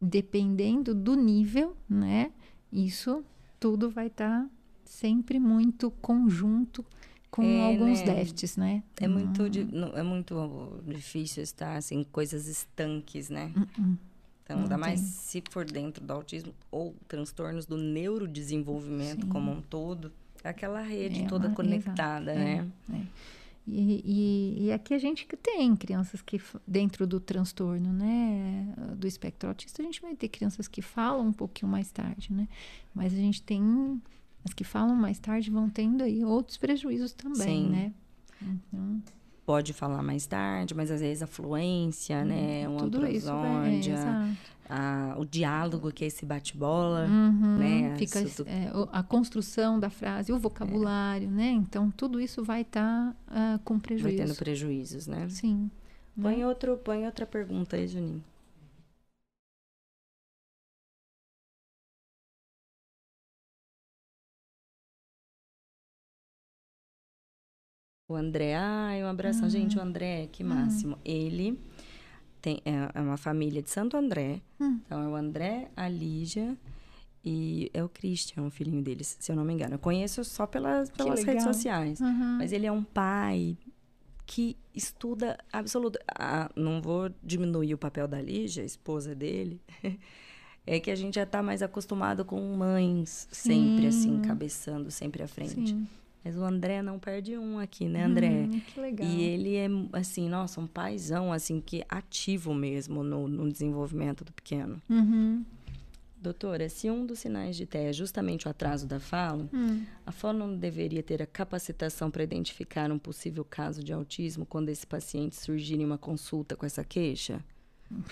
dependendo do nível, né? Isso tudo vai estar sempre muito conjunto com É, alguns né? déficits, né? É muito, não- é muito difícil estar assim, coisas estanques, né? Hum, Então, Não ainda mais se for dentro do autismo ou transtornos do neurodesenvolvimento Sim. como um todo, é aquela rede É toda uma- conectada, exato, né? E, e, e aqui a gente que tem crianças que, dentro do transtorno, né, do espectro autista, a gente vai ter crianças que falam um pouquinho mais tarde, né? Mas a gente tem as que falam mais tarde vão tendo aí outros prejuízos também, Sim. né? Então, Pode falar mais tarde, mas às vezes a fluência, né? Uma Hum, tudo isso vai, é, prosódia, exato. a- o diálogo, que é esse bate-bola. Uhum, né? Fica Isso é, a construção da frase, o vocabulário, né? Então, tudo isso vai estar com Vai prejuízo. tendo prejuízos, né? Sim. né? Põe, outro, põe outra pergunta aí, Juninho. O André, ai, um abração. Gente, o André, que máximo. Ele tem, é, é uma família de Santo André. Hum. Então, é o André, a Lígia e é o Christian, o filhinho deles, se eu não me engano. Eu conheço só pelas, pelas redes sociais. Uhum. Mas ele é um pai que estuda absoluto. Ah, não vou diminuir o papel da Lígia, a esposa dele. É que a gente já tá mais acostumado com mães sempre assim, Sim. cabeçando sempre à frente. Sim. Mas o André não perde um aqui, né, André? Hum, que legal. E ele é, assim, nossa, um paizão, assim, que ativo mesmo no, no desenvolvimento do pequeno. Uhum. Doutora, se um dos sinais de TEA é justamente o atraso da fala, Hum. a fono não deveria ter a capacitação para identificar um possível caso de autismo quando esse paciente surgir em uma consulta com essa queixa?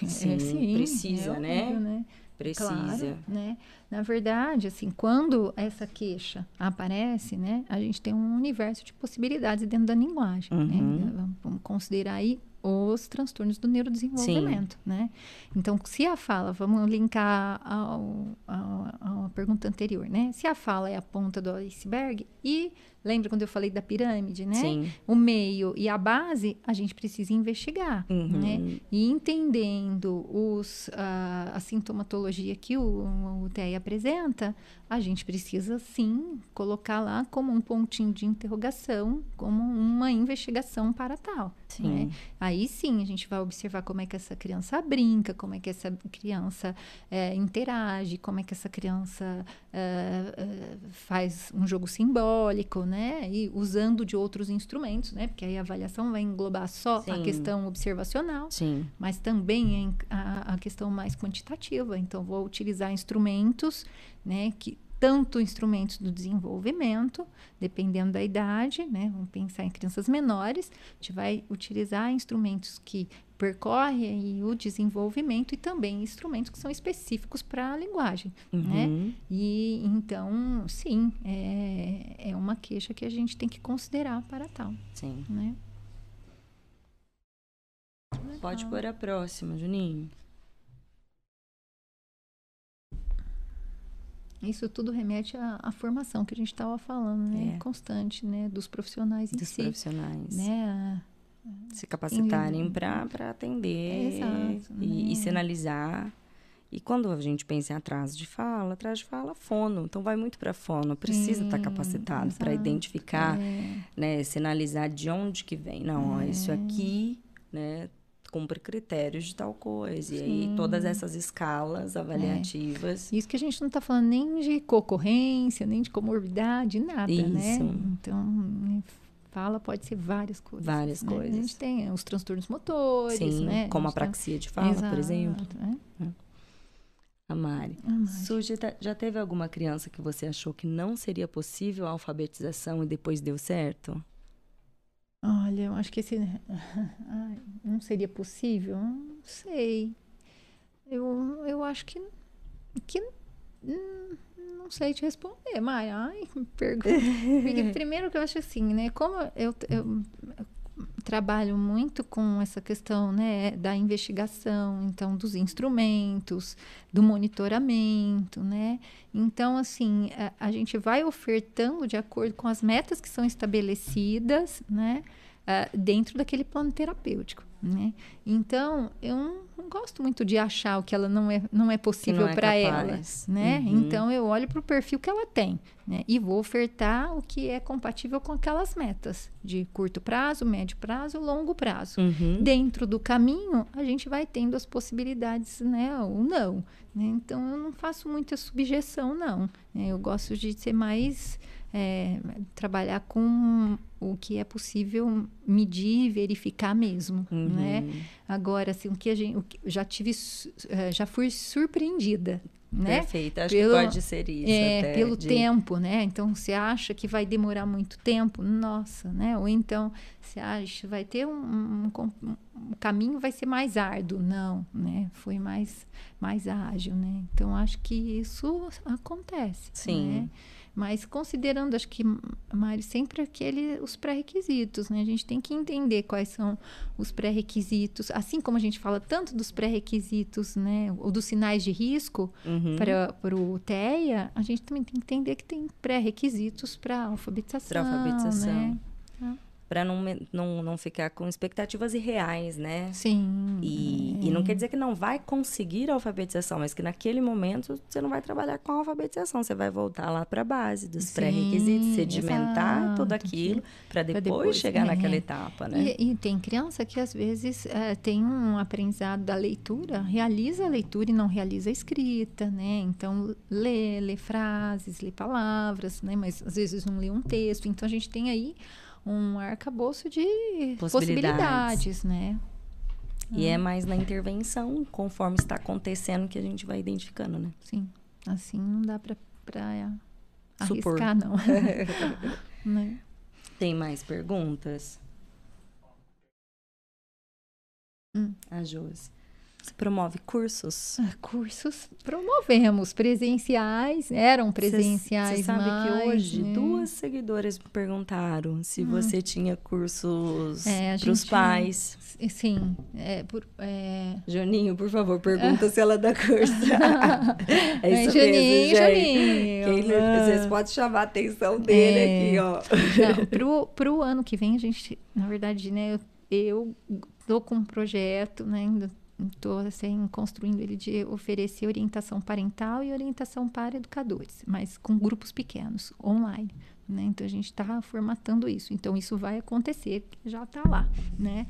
É, Sim, precisa, é né? óbvio, precisa. Claro, né? Na verdade, assim, quando essa queixa aparece, né, a gente tem um universo de possibilidades dentro da linguagem, Uhum. né? Vamos considerar aí os transtornos do neurodesenvolvimento, né? Então, se a fala, vamos linkar ao, ao, à pergunta anterior, né? Se a fala é a ponta do iceberg e lembra quando eu falei da pirâmide, né? Sim. O meio e a base, a gente precisa investigar, Uhum. né? E entendendo os, a, a sintomatologia que o, o TEI apresenta, a gente precisa sim colocar lá como um pontinho de interrogação, como uma investigação para tal. Sim. né? Aí sim a gente vai observar como é que essa criança brinca, como é que essa criança eh, interage, como é que essa criança eh, eh, faz um jogo simbólico, né? E usando de outros instrumentos, né? Porque aí a avaliação vai englobar só a Sim. questão observacional, Sim. mas também a, a questão mais quantitativa. Então, vou utilizar instrumentos, né, que tanto instrumentos do desenvolvimento, dependendo da idade, né, vamos pensar em crianças menores, a gente vai utilizar instrumentos que percorrem aí o desenvolvimento e também instrumentos que são específicos para a linguagem, né? Uhum. E então, sim, é, é uma queixa que a gente tem que considerar para tal, Sim. né? Pode pôr a próxima, Juninho. Isso tudo remete à, à formação que a gente estava falando, né? É. Constante, né? Dos profissionais em Dos si, profissionais. né? Se capacitarem Em- para atender Exato, e, né? e sinalizar. E quando a gente pensa em atraso de fala, atraso de fala, fono. Então vai muito para fono. Precisa estar Sim, capacitado para identificar, É, né, sinalizar de onde que vem. Não, ó, isso aqui, né, cumpre critérios de tal coisa. E aí Sim. É. todas essas escalas avaliativas. Isso que a gente não está falando nem de concorrência, nem de comorbidade, nada, né? Isso. Então, né, fala pode ser várias coisas. Várias né? A coisas. gente tem os transtornos motores, Sim, né? como a gente tá- praxia de fala, por exemplo. Exato, né? A Mari. Mari. Suji, tá- já teve alguma criança que você achou que não seria possível a alfabetização e depois deu certo? Olha, eu acho que esse ai, não seria possível, não sei. Eu, eu acho que que hum, não sei te responder, Maia. Ai, pergunta. Porque primeiro que eu acho assim, né? Como eu, eu trabalho muito com essa questão, né, da investigação, então dos instrumentos, do monitoramento, né? Então, assim, a, a gente vai ofertando de acordo com as metas que são estabelecidas, né, ah, dentro daquele plano terapêutico, né? Então, eu não, gosto muito de achar o que ela não é, não é possível é para ela, né? Uhum. Então, eu olho para o perfil que ela tem, né? E vou ofertar o que é compatível com aquelas metas de curto prazo, médio prazo, longo prazo. Uhum. Dentro do caminho, a gente vai tendo as possibilidades, né? Ou não. né? Então, eu não faço muita subjeção, não. né? Eu gosto de ser mais... é, trabalhar com o que é possível medir e verificar mesmo, Uhum. né? Agora, assim, o que a gente... o que- já tive... eh, já fui surpreendida, né? Perfeito, acho Pelo- que pode ser isso. É, até, pelo de- tempo, né? Então, você acha que vai demorar muito tempo? Nossa, né? Ou então, você acha que vai ter um, um, com- um caminho vai ser mais árduo? Não, né? Foi mais, mais ágil, né? Então, acho que isso acontece. Sim. né? Mas considerando, acho que, Mari, sempre aquele, os pré-requisitos, né? A gente tem que entender quais são os pré-requisitos, assim como a gente fala tanto dos pré-requisitos, né? Ou dos sinais de risco, Uhum. para o TEA, a gente também tem que entender que tem pré-requisitos para alfabetização. Alfabetização. Né? Pra não, não, não ficar com expectativas irreais, né? Sim. E, é. e não quer dizer que não vai conseguir a alfabetização, mas que naquele momento você não vai trabalhar com a alfabetização, você vai voltar lá para a base dos pré-requisitos, sedimentar tudo exato, aquilo para depois, depois, chegar é. naquela etapa, né? E, e tem criança que às vezes eh, tem um aprendizado da leitura, realiza a leitura e não realiza a escrita, né? Então lê, lê frases, lê palavras, né? Mas às vezes não lê um texto. Então a gente tem aí um arcabouço de Possibilidades. possibilidades, né? E é mais na intervenção, conforme está acontecendo, que a gente vai identificando, né? Sim, assim não dá para Supor. arriscar, não. né? Tem mais perguntas? Hum. A Josi. Você promove cursos? Ah, Cursos promovemos, presenciais, eram presenciais. Você sabe que mais, hoje né? duas seguidoras me perguntaram se você tinha cursos É, para os pais. Sim, é, por, é, Juninho, por favor, pergunta se ela dá curso. é isso Juninho, mesmo, gente. Juninho. Quem- Ah. vocês podem chamar a atenção dele É. aqui, ó. Não, pro, pro ano que vem, a gente, na verdade, né, eu, eu tô com um projeto, né, ainda tô assim, construindo ele de oferecer orientação parental e orientação para educadores, mas com grupos pequenos, online. Né? Então a gente está formatando isso. Então isso vai acontecer, já está lá, né?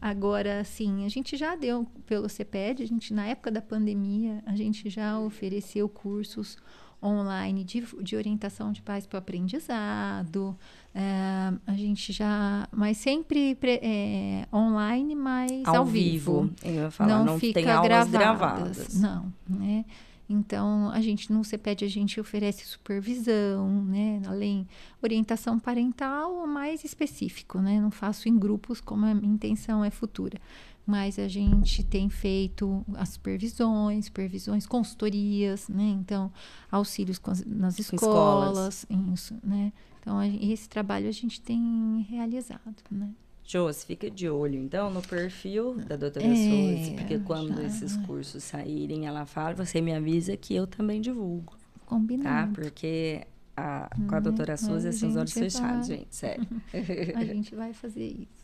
Agora, assim, a gente já deu pelo CEPED, a gente na época da pandemia, a gente já ofereceu cursos online de, de orientação de pais para o aprendizado. é, a gente já, mas sempre pre- é, online, mas ao, Ao vivo. Eu ia falar, não, não, fica tem gravadas. gravadas. Não, né? Então, a gente no CEPED a gente oferece supervisão, né? Além orientação parental, mais específico, né? Não faço em grupos como a minha intenção é futura. Mas a gente tem feito as supervisões, supervisões, consultorias, né? Então, auxílios com as- nas escolas. escolas, isso, né? Então, a- esse trabalho a gente tem realizado, né? Josi, fica de olho, então, no perfil da doutora É, Suzy, porque quando já. esses cursos saírem, ela fala, você me avisa que eu também divulgo, tá? Combinado. Porque a, com a Né? doutora Suzy, Mas assim, os olhos fechados, gente, sério. A gente vai fazer isso.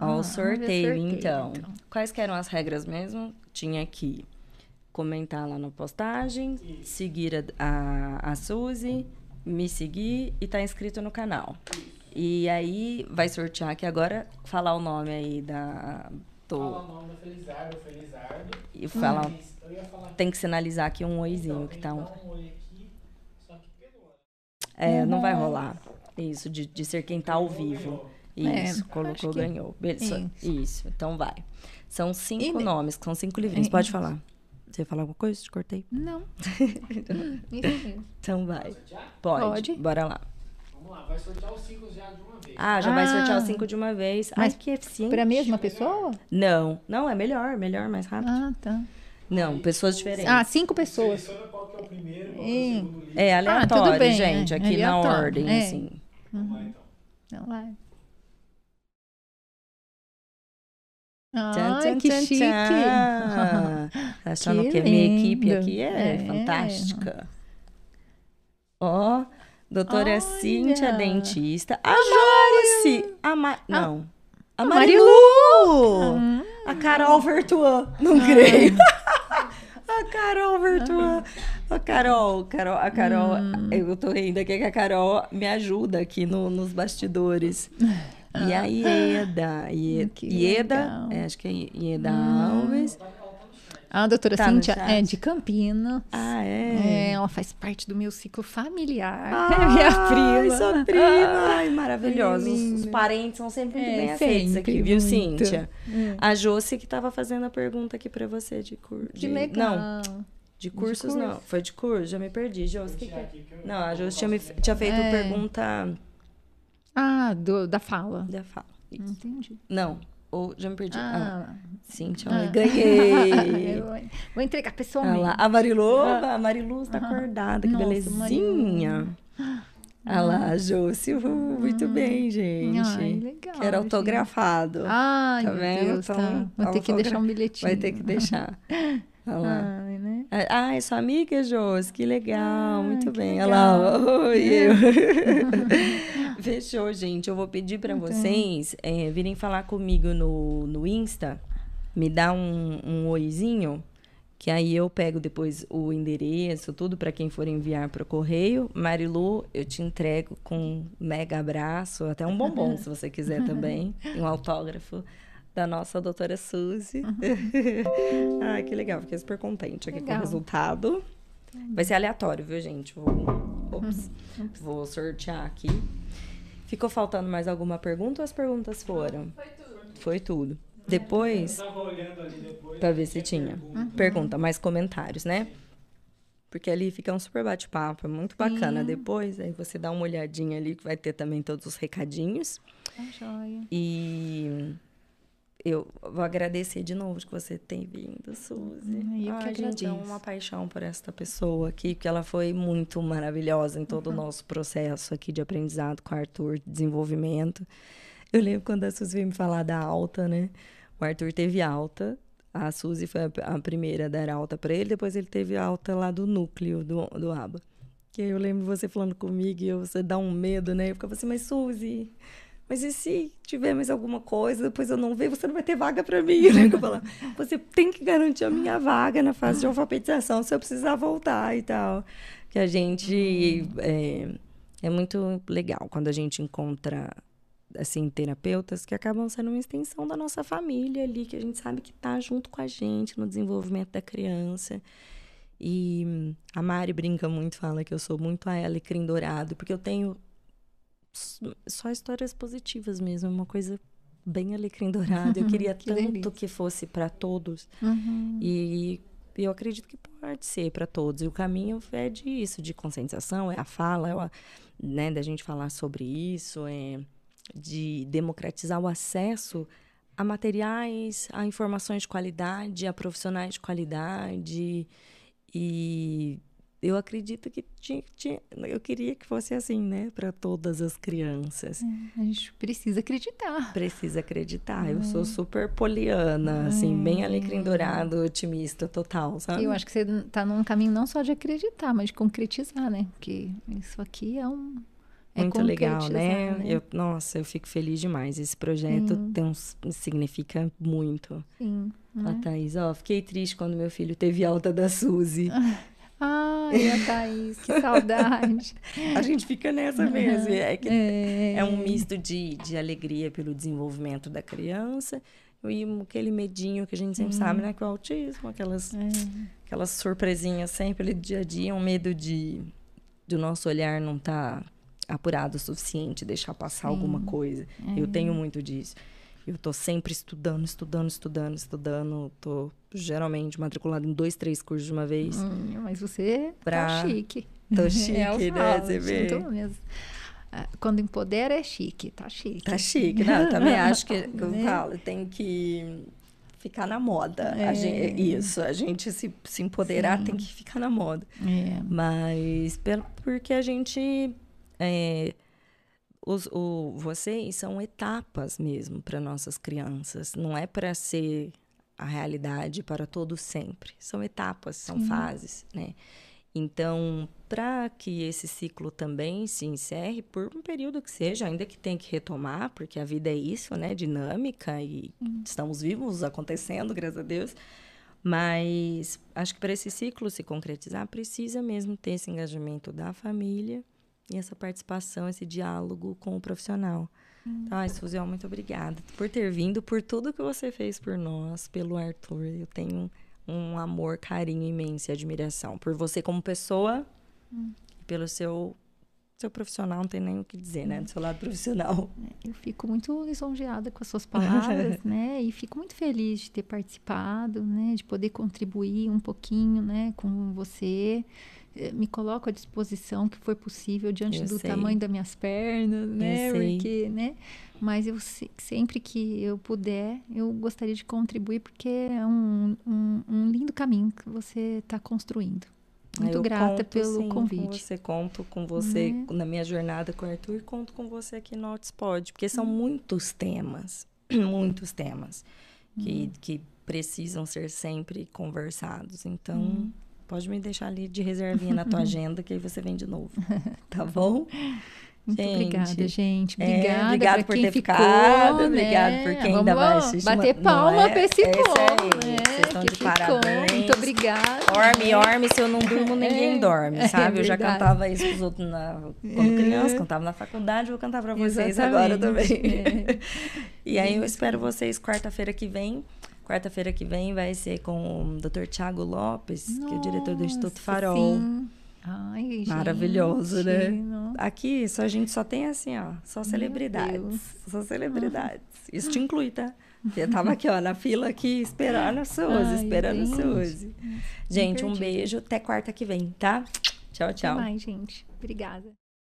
Ó, Ah, sorteio, sorteio, então. Quais que eram as regras mesmo? Tinha que comentar lá na postagem, seguir a, a, a Suzy, me seguir e tá inscrito no canal. E aí vai sortear aqui agora, falar o nome aí da. Fala Do, o nome da Felizardo, Felizardo. e falar. Falar Tem que sinalizar aqui um oizinho então, que tá um. dar um oi aqui, só que pelo. É, não vai rolar. Isso, de, de ser quem tá ao vivo. É, Isso, acho colocou, que- ganhou. Beleza. Isso. Isso, então vai. São cinco E nomes, que são cinco livrinhos. É, Pode isso. falar. Você ia falar alguma coisa? Te cortei? Não. Então vai. Sortear? Pode. Pode. Bora lá. Vamos lá, vai sortear os cinco já de uma vez. Ah, já vai Ah. sortear os cinco de uma vez. Mas Ai, que eficiente. Para a mesma pessoa? Não, não, é melhor, melhor, mais rápido. Ah, tá. Não, pessoas diferentes. Ah, cinco pessoas. Seleciona qual que é o primeiro, qual que é É. o segundo livro. é aleatório, tudo bem, gente, é. aqui na Aleatório, ordem, é. assim. Vamos lá, então. Não vai. Ai, tchan, que tchan, chique. tchan. Tá achando Que que a minha equipe aqui é, É. fantástica? Ó, doutora Olha. Cíntia, dentista. A Joyce! A Ma... Não. A a Marilu! Hum. A Carol Vertuan. Não creio. A Carol Vertuan. A Carol, Carol, a Carol, Hum. eu tô rindo aqui que a Carol me ajuda aqui no- nos bastidores. E a Ieda, Ah. Que Ieda. Hum. é, acho que é Ieda Alves. A doutora Tá Cíntia é de Campinas. Ah, É, é? ela faz parte do meu ciclo familiar. Ai, é minha prima. sua prima. Ai, maravilhosa. Ai, Os, os parentes são sempre muito É, bem aceitos aqui, viu, muito. Cíntia? É. A Josi que tava fazendo a pergunta aqui pra você de curso. Que legal. Não, de cursos curso? não. Foi de curso, já me perdi. Josi, que é? Não, a Josi tinha, me, tinha feito É. pergunta Ah, do, da fala. da fala. Isso. Entendi. Não, ou já me perdi. Ah, Ah, Cíntia, Ah. eu ganhei. vou entregar pessoalmente. lá, a Marilu, a Marilu está acordada, que Nossa, belezinha. Olha lá, a Josi, uh, muito bem, gente. Ai, legal. Quero gente. autografado. Ai, Tá meu vendo? Deus, Então, tá. Vou ter que deixar um bilhetinho. Vai ter que deixar. Olha lá. Ai, né? Ah, é sua amiga, Josi? Que legal, Ah, muito que bem. legal. Olha lá, oi, eu. Fechou, gente. Eu vou pedir para Então. vocês é, virem falar comigo no, no Insta, me dá um, um oizinho, que aí eu pego depois o endereço, tudo para quem for enviar para o correio. Marilu, eu te entrego com um mega abraço, até um bombom, se você quiser também, um autógrafo da nossa doutora Suzy. Ai, que legal, fiquei super contente aqui com o Legal. resultado. Vai ser aleatório, viu, gente? Vou, ops, vou sortear aqui. Ficou faltando mais alguma pergunta ou as perguntas foram? Foi tudo. Foi tudo. Depois, Eu tava olhando ali depois. pra ver se tinha. Pergunta, mais comentários, né? Porque ali fica um super bate-papo, é muito bacana. Depois, aí você dá uma olhadinha ali, que vai ter também todos os recadinhos. Tá joia. E eu vou agradecer de novo de que você tem vindo, Suzy. Ai, eu que Ai, gente, é agradeço. uma paixão por esta pessoa aqui, porque ela foi muito maravilhosa em todo o Uhum. nosso processo aqui de aprendizado com o Arthur, de desenvolvimento. Eu lembro quando a Suzy veio me falar da alta, né? O Arthur teve alta, a Suzy foi a, primeira a dar alta para ele, depois ele teve alta lá do núcleo do, do ABA. Que aí eu lembro você falando comigo e você dá um medo, né? Eu ficava assim, mas Suzy, mas e se tiver mais alguma coisa, depois eu não ver, você não vai ter vaga para mim. Que eu falava, você tem que garantir a minha vaga na fase de alfabetização se eu precisar voltar e tal. Que a gente. É, é muito legal quando a gente encontra assim, terapeutas que acabam sendo uma extensão da nossa família ali, que a gente sabe que tá junto com a gente no desenvolvimento da criança. E a Mari brinca muito, fala que eu sou muito a Alecrim Dourado, porque eu tenho só histórias positivas mesmo, uma coisa bem Alecrim Dourado. Eu queria Que tanto delícia. que fosse para todos. Uhum. E eu acredito que pode ser para todos. E o caminho é disso, de conscientização, é a fala, é a, né, da gente falar sobre isso, é de democratizar o acesso a materiais, a informações de qualidade, a profissionais de qualidade. E eu acredito que tinha, tinha- eu queria que fosse assim, né, para todas as crianças. A gente precisa acreditar. Precisa acreditar. Eu sou super poliana, assim, bem alecrim dourado, otimista total, sabe? Eu acho que você tá num caminho não só de acreditar, mas de concretizar, né? Porque isso aqui é um. É Muito legal, né? concretizar, Eu, nossa, eu fico feliz demais. Esse projeto um, significa muito. Sim. A Né? Thaís, ó, fiquei triste quando meu filho teve alta da Suzy. Ai, a Thaís, que saudade. A gente fica nessa mesmo. É, que É, é um misto de, de alegria pelo desenvolvimento da criança e aquele medinho que a gente sempre sabe, né? Que é o autismo, aquelas é. aquelas surpresinhas sempre ali do dia a dia, um medo de do nosso olhar não estar apurado o suficiente, deixar passar alguma coisa. Eu tenho muito disso. Eu tô sempre estudando, estudando, estudando, estudando. Tô geralmente matriculada em dois, três cursos de uma vez. Hum, mas você Pra- tá chique. Tô chique, É, eu né? Você vê? mesmo. Ah, Quando empodera é chique, tá chique. Tá chique, né? Eu também acho que, que eu Né? falo, tem que ficar na moda. A É. gente- isso, a gente se, se empoderar Sim. tem que ficar na moda. É. Mas porque a gente. é, os, o, vocês são etapas mesmo para nossas crianças. Não é para ser a realidade para todos sempre. São etapas, são fases, né? Então, para que esse ciclo também se encerre, por um período que seja, ainda que tenha que retomar, porque a vida é isso, né? Dinâmica e estamos vivos, acontecendo, graças a Deus. Mas acho que para esse ciclo se concretizar, precisa mesmo ter esse engajamento da família e essa participação, esse diálogo com o profissional. Então, Suzy, ó, muito obrigada por ter vindo, por tudo que você fez por nós, pelo Arthur. Eu tenho um amor, carinho imenso e admiração por você como pessoa e pelo seu, seu profissional, não tem nem o que dizer, né? Do seu lado profissional. Eu fico muito lisonjeada com as suas palavras, né? E fico muito feliz de ter participado, né? De poder contribuir um pouquinho, né? Com você. Eh, Me coloco à disposição que for possível diante Eu do sei. tamanho das minhas pernas, né? Porque, né? Mas eu se- sempre que eu puder, eu gostaria de contribuir porque é um, um, um lindo caminho que você está construindo. Muito Eu grata conto, pelo sim, convite. você, conto com você Né? na minha jornada com o Arthur e conto com você aqui no Outspod, porque Hum. são muitos temas, muitos temas Hum. que, que precisam ser sempre conversados. Então, Hum. Pode me deixar ali de reservinha na tua agenda, que aí você vem de novo. Tá bom? Muito Gente, obrigada, gente. é, Obrigada, pra por ter ficou, ficado, né? obrigado por quem ainda vai Vamos assistir. Bater Não palma é? pra esse É povo, aí, né? vocês estão que de ficou. parabéns. Muito obrigada. Orme, orme, se eu não durmo, ninguém É, dorme, é sabe? eu já cantava isso pros outros na, quando criança, cantava na faculdade, vou cantar pra vocês agora também. Exatamente, é. e aí eu espero vocês quarta-feira que vem. Quarta-feira que vem vai ser com o Dr. Tiago Lopes, que é o diretor do Instituto Nossa, Farol. sim. Ai, gente, Maravilhoso, né? não- Aqui só, a gente só tem assim, ó, só celebridades. Só celebridades. Isso te inclui, tá? Eu tava aqui, ó, na fila aqui, esperando a Suzy, Ai, esperando a gente. Suzy. Gente, um beijo, até quarta que vem, tá? Tchau, Até tchau. mais, gente. Obrigada.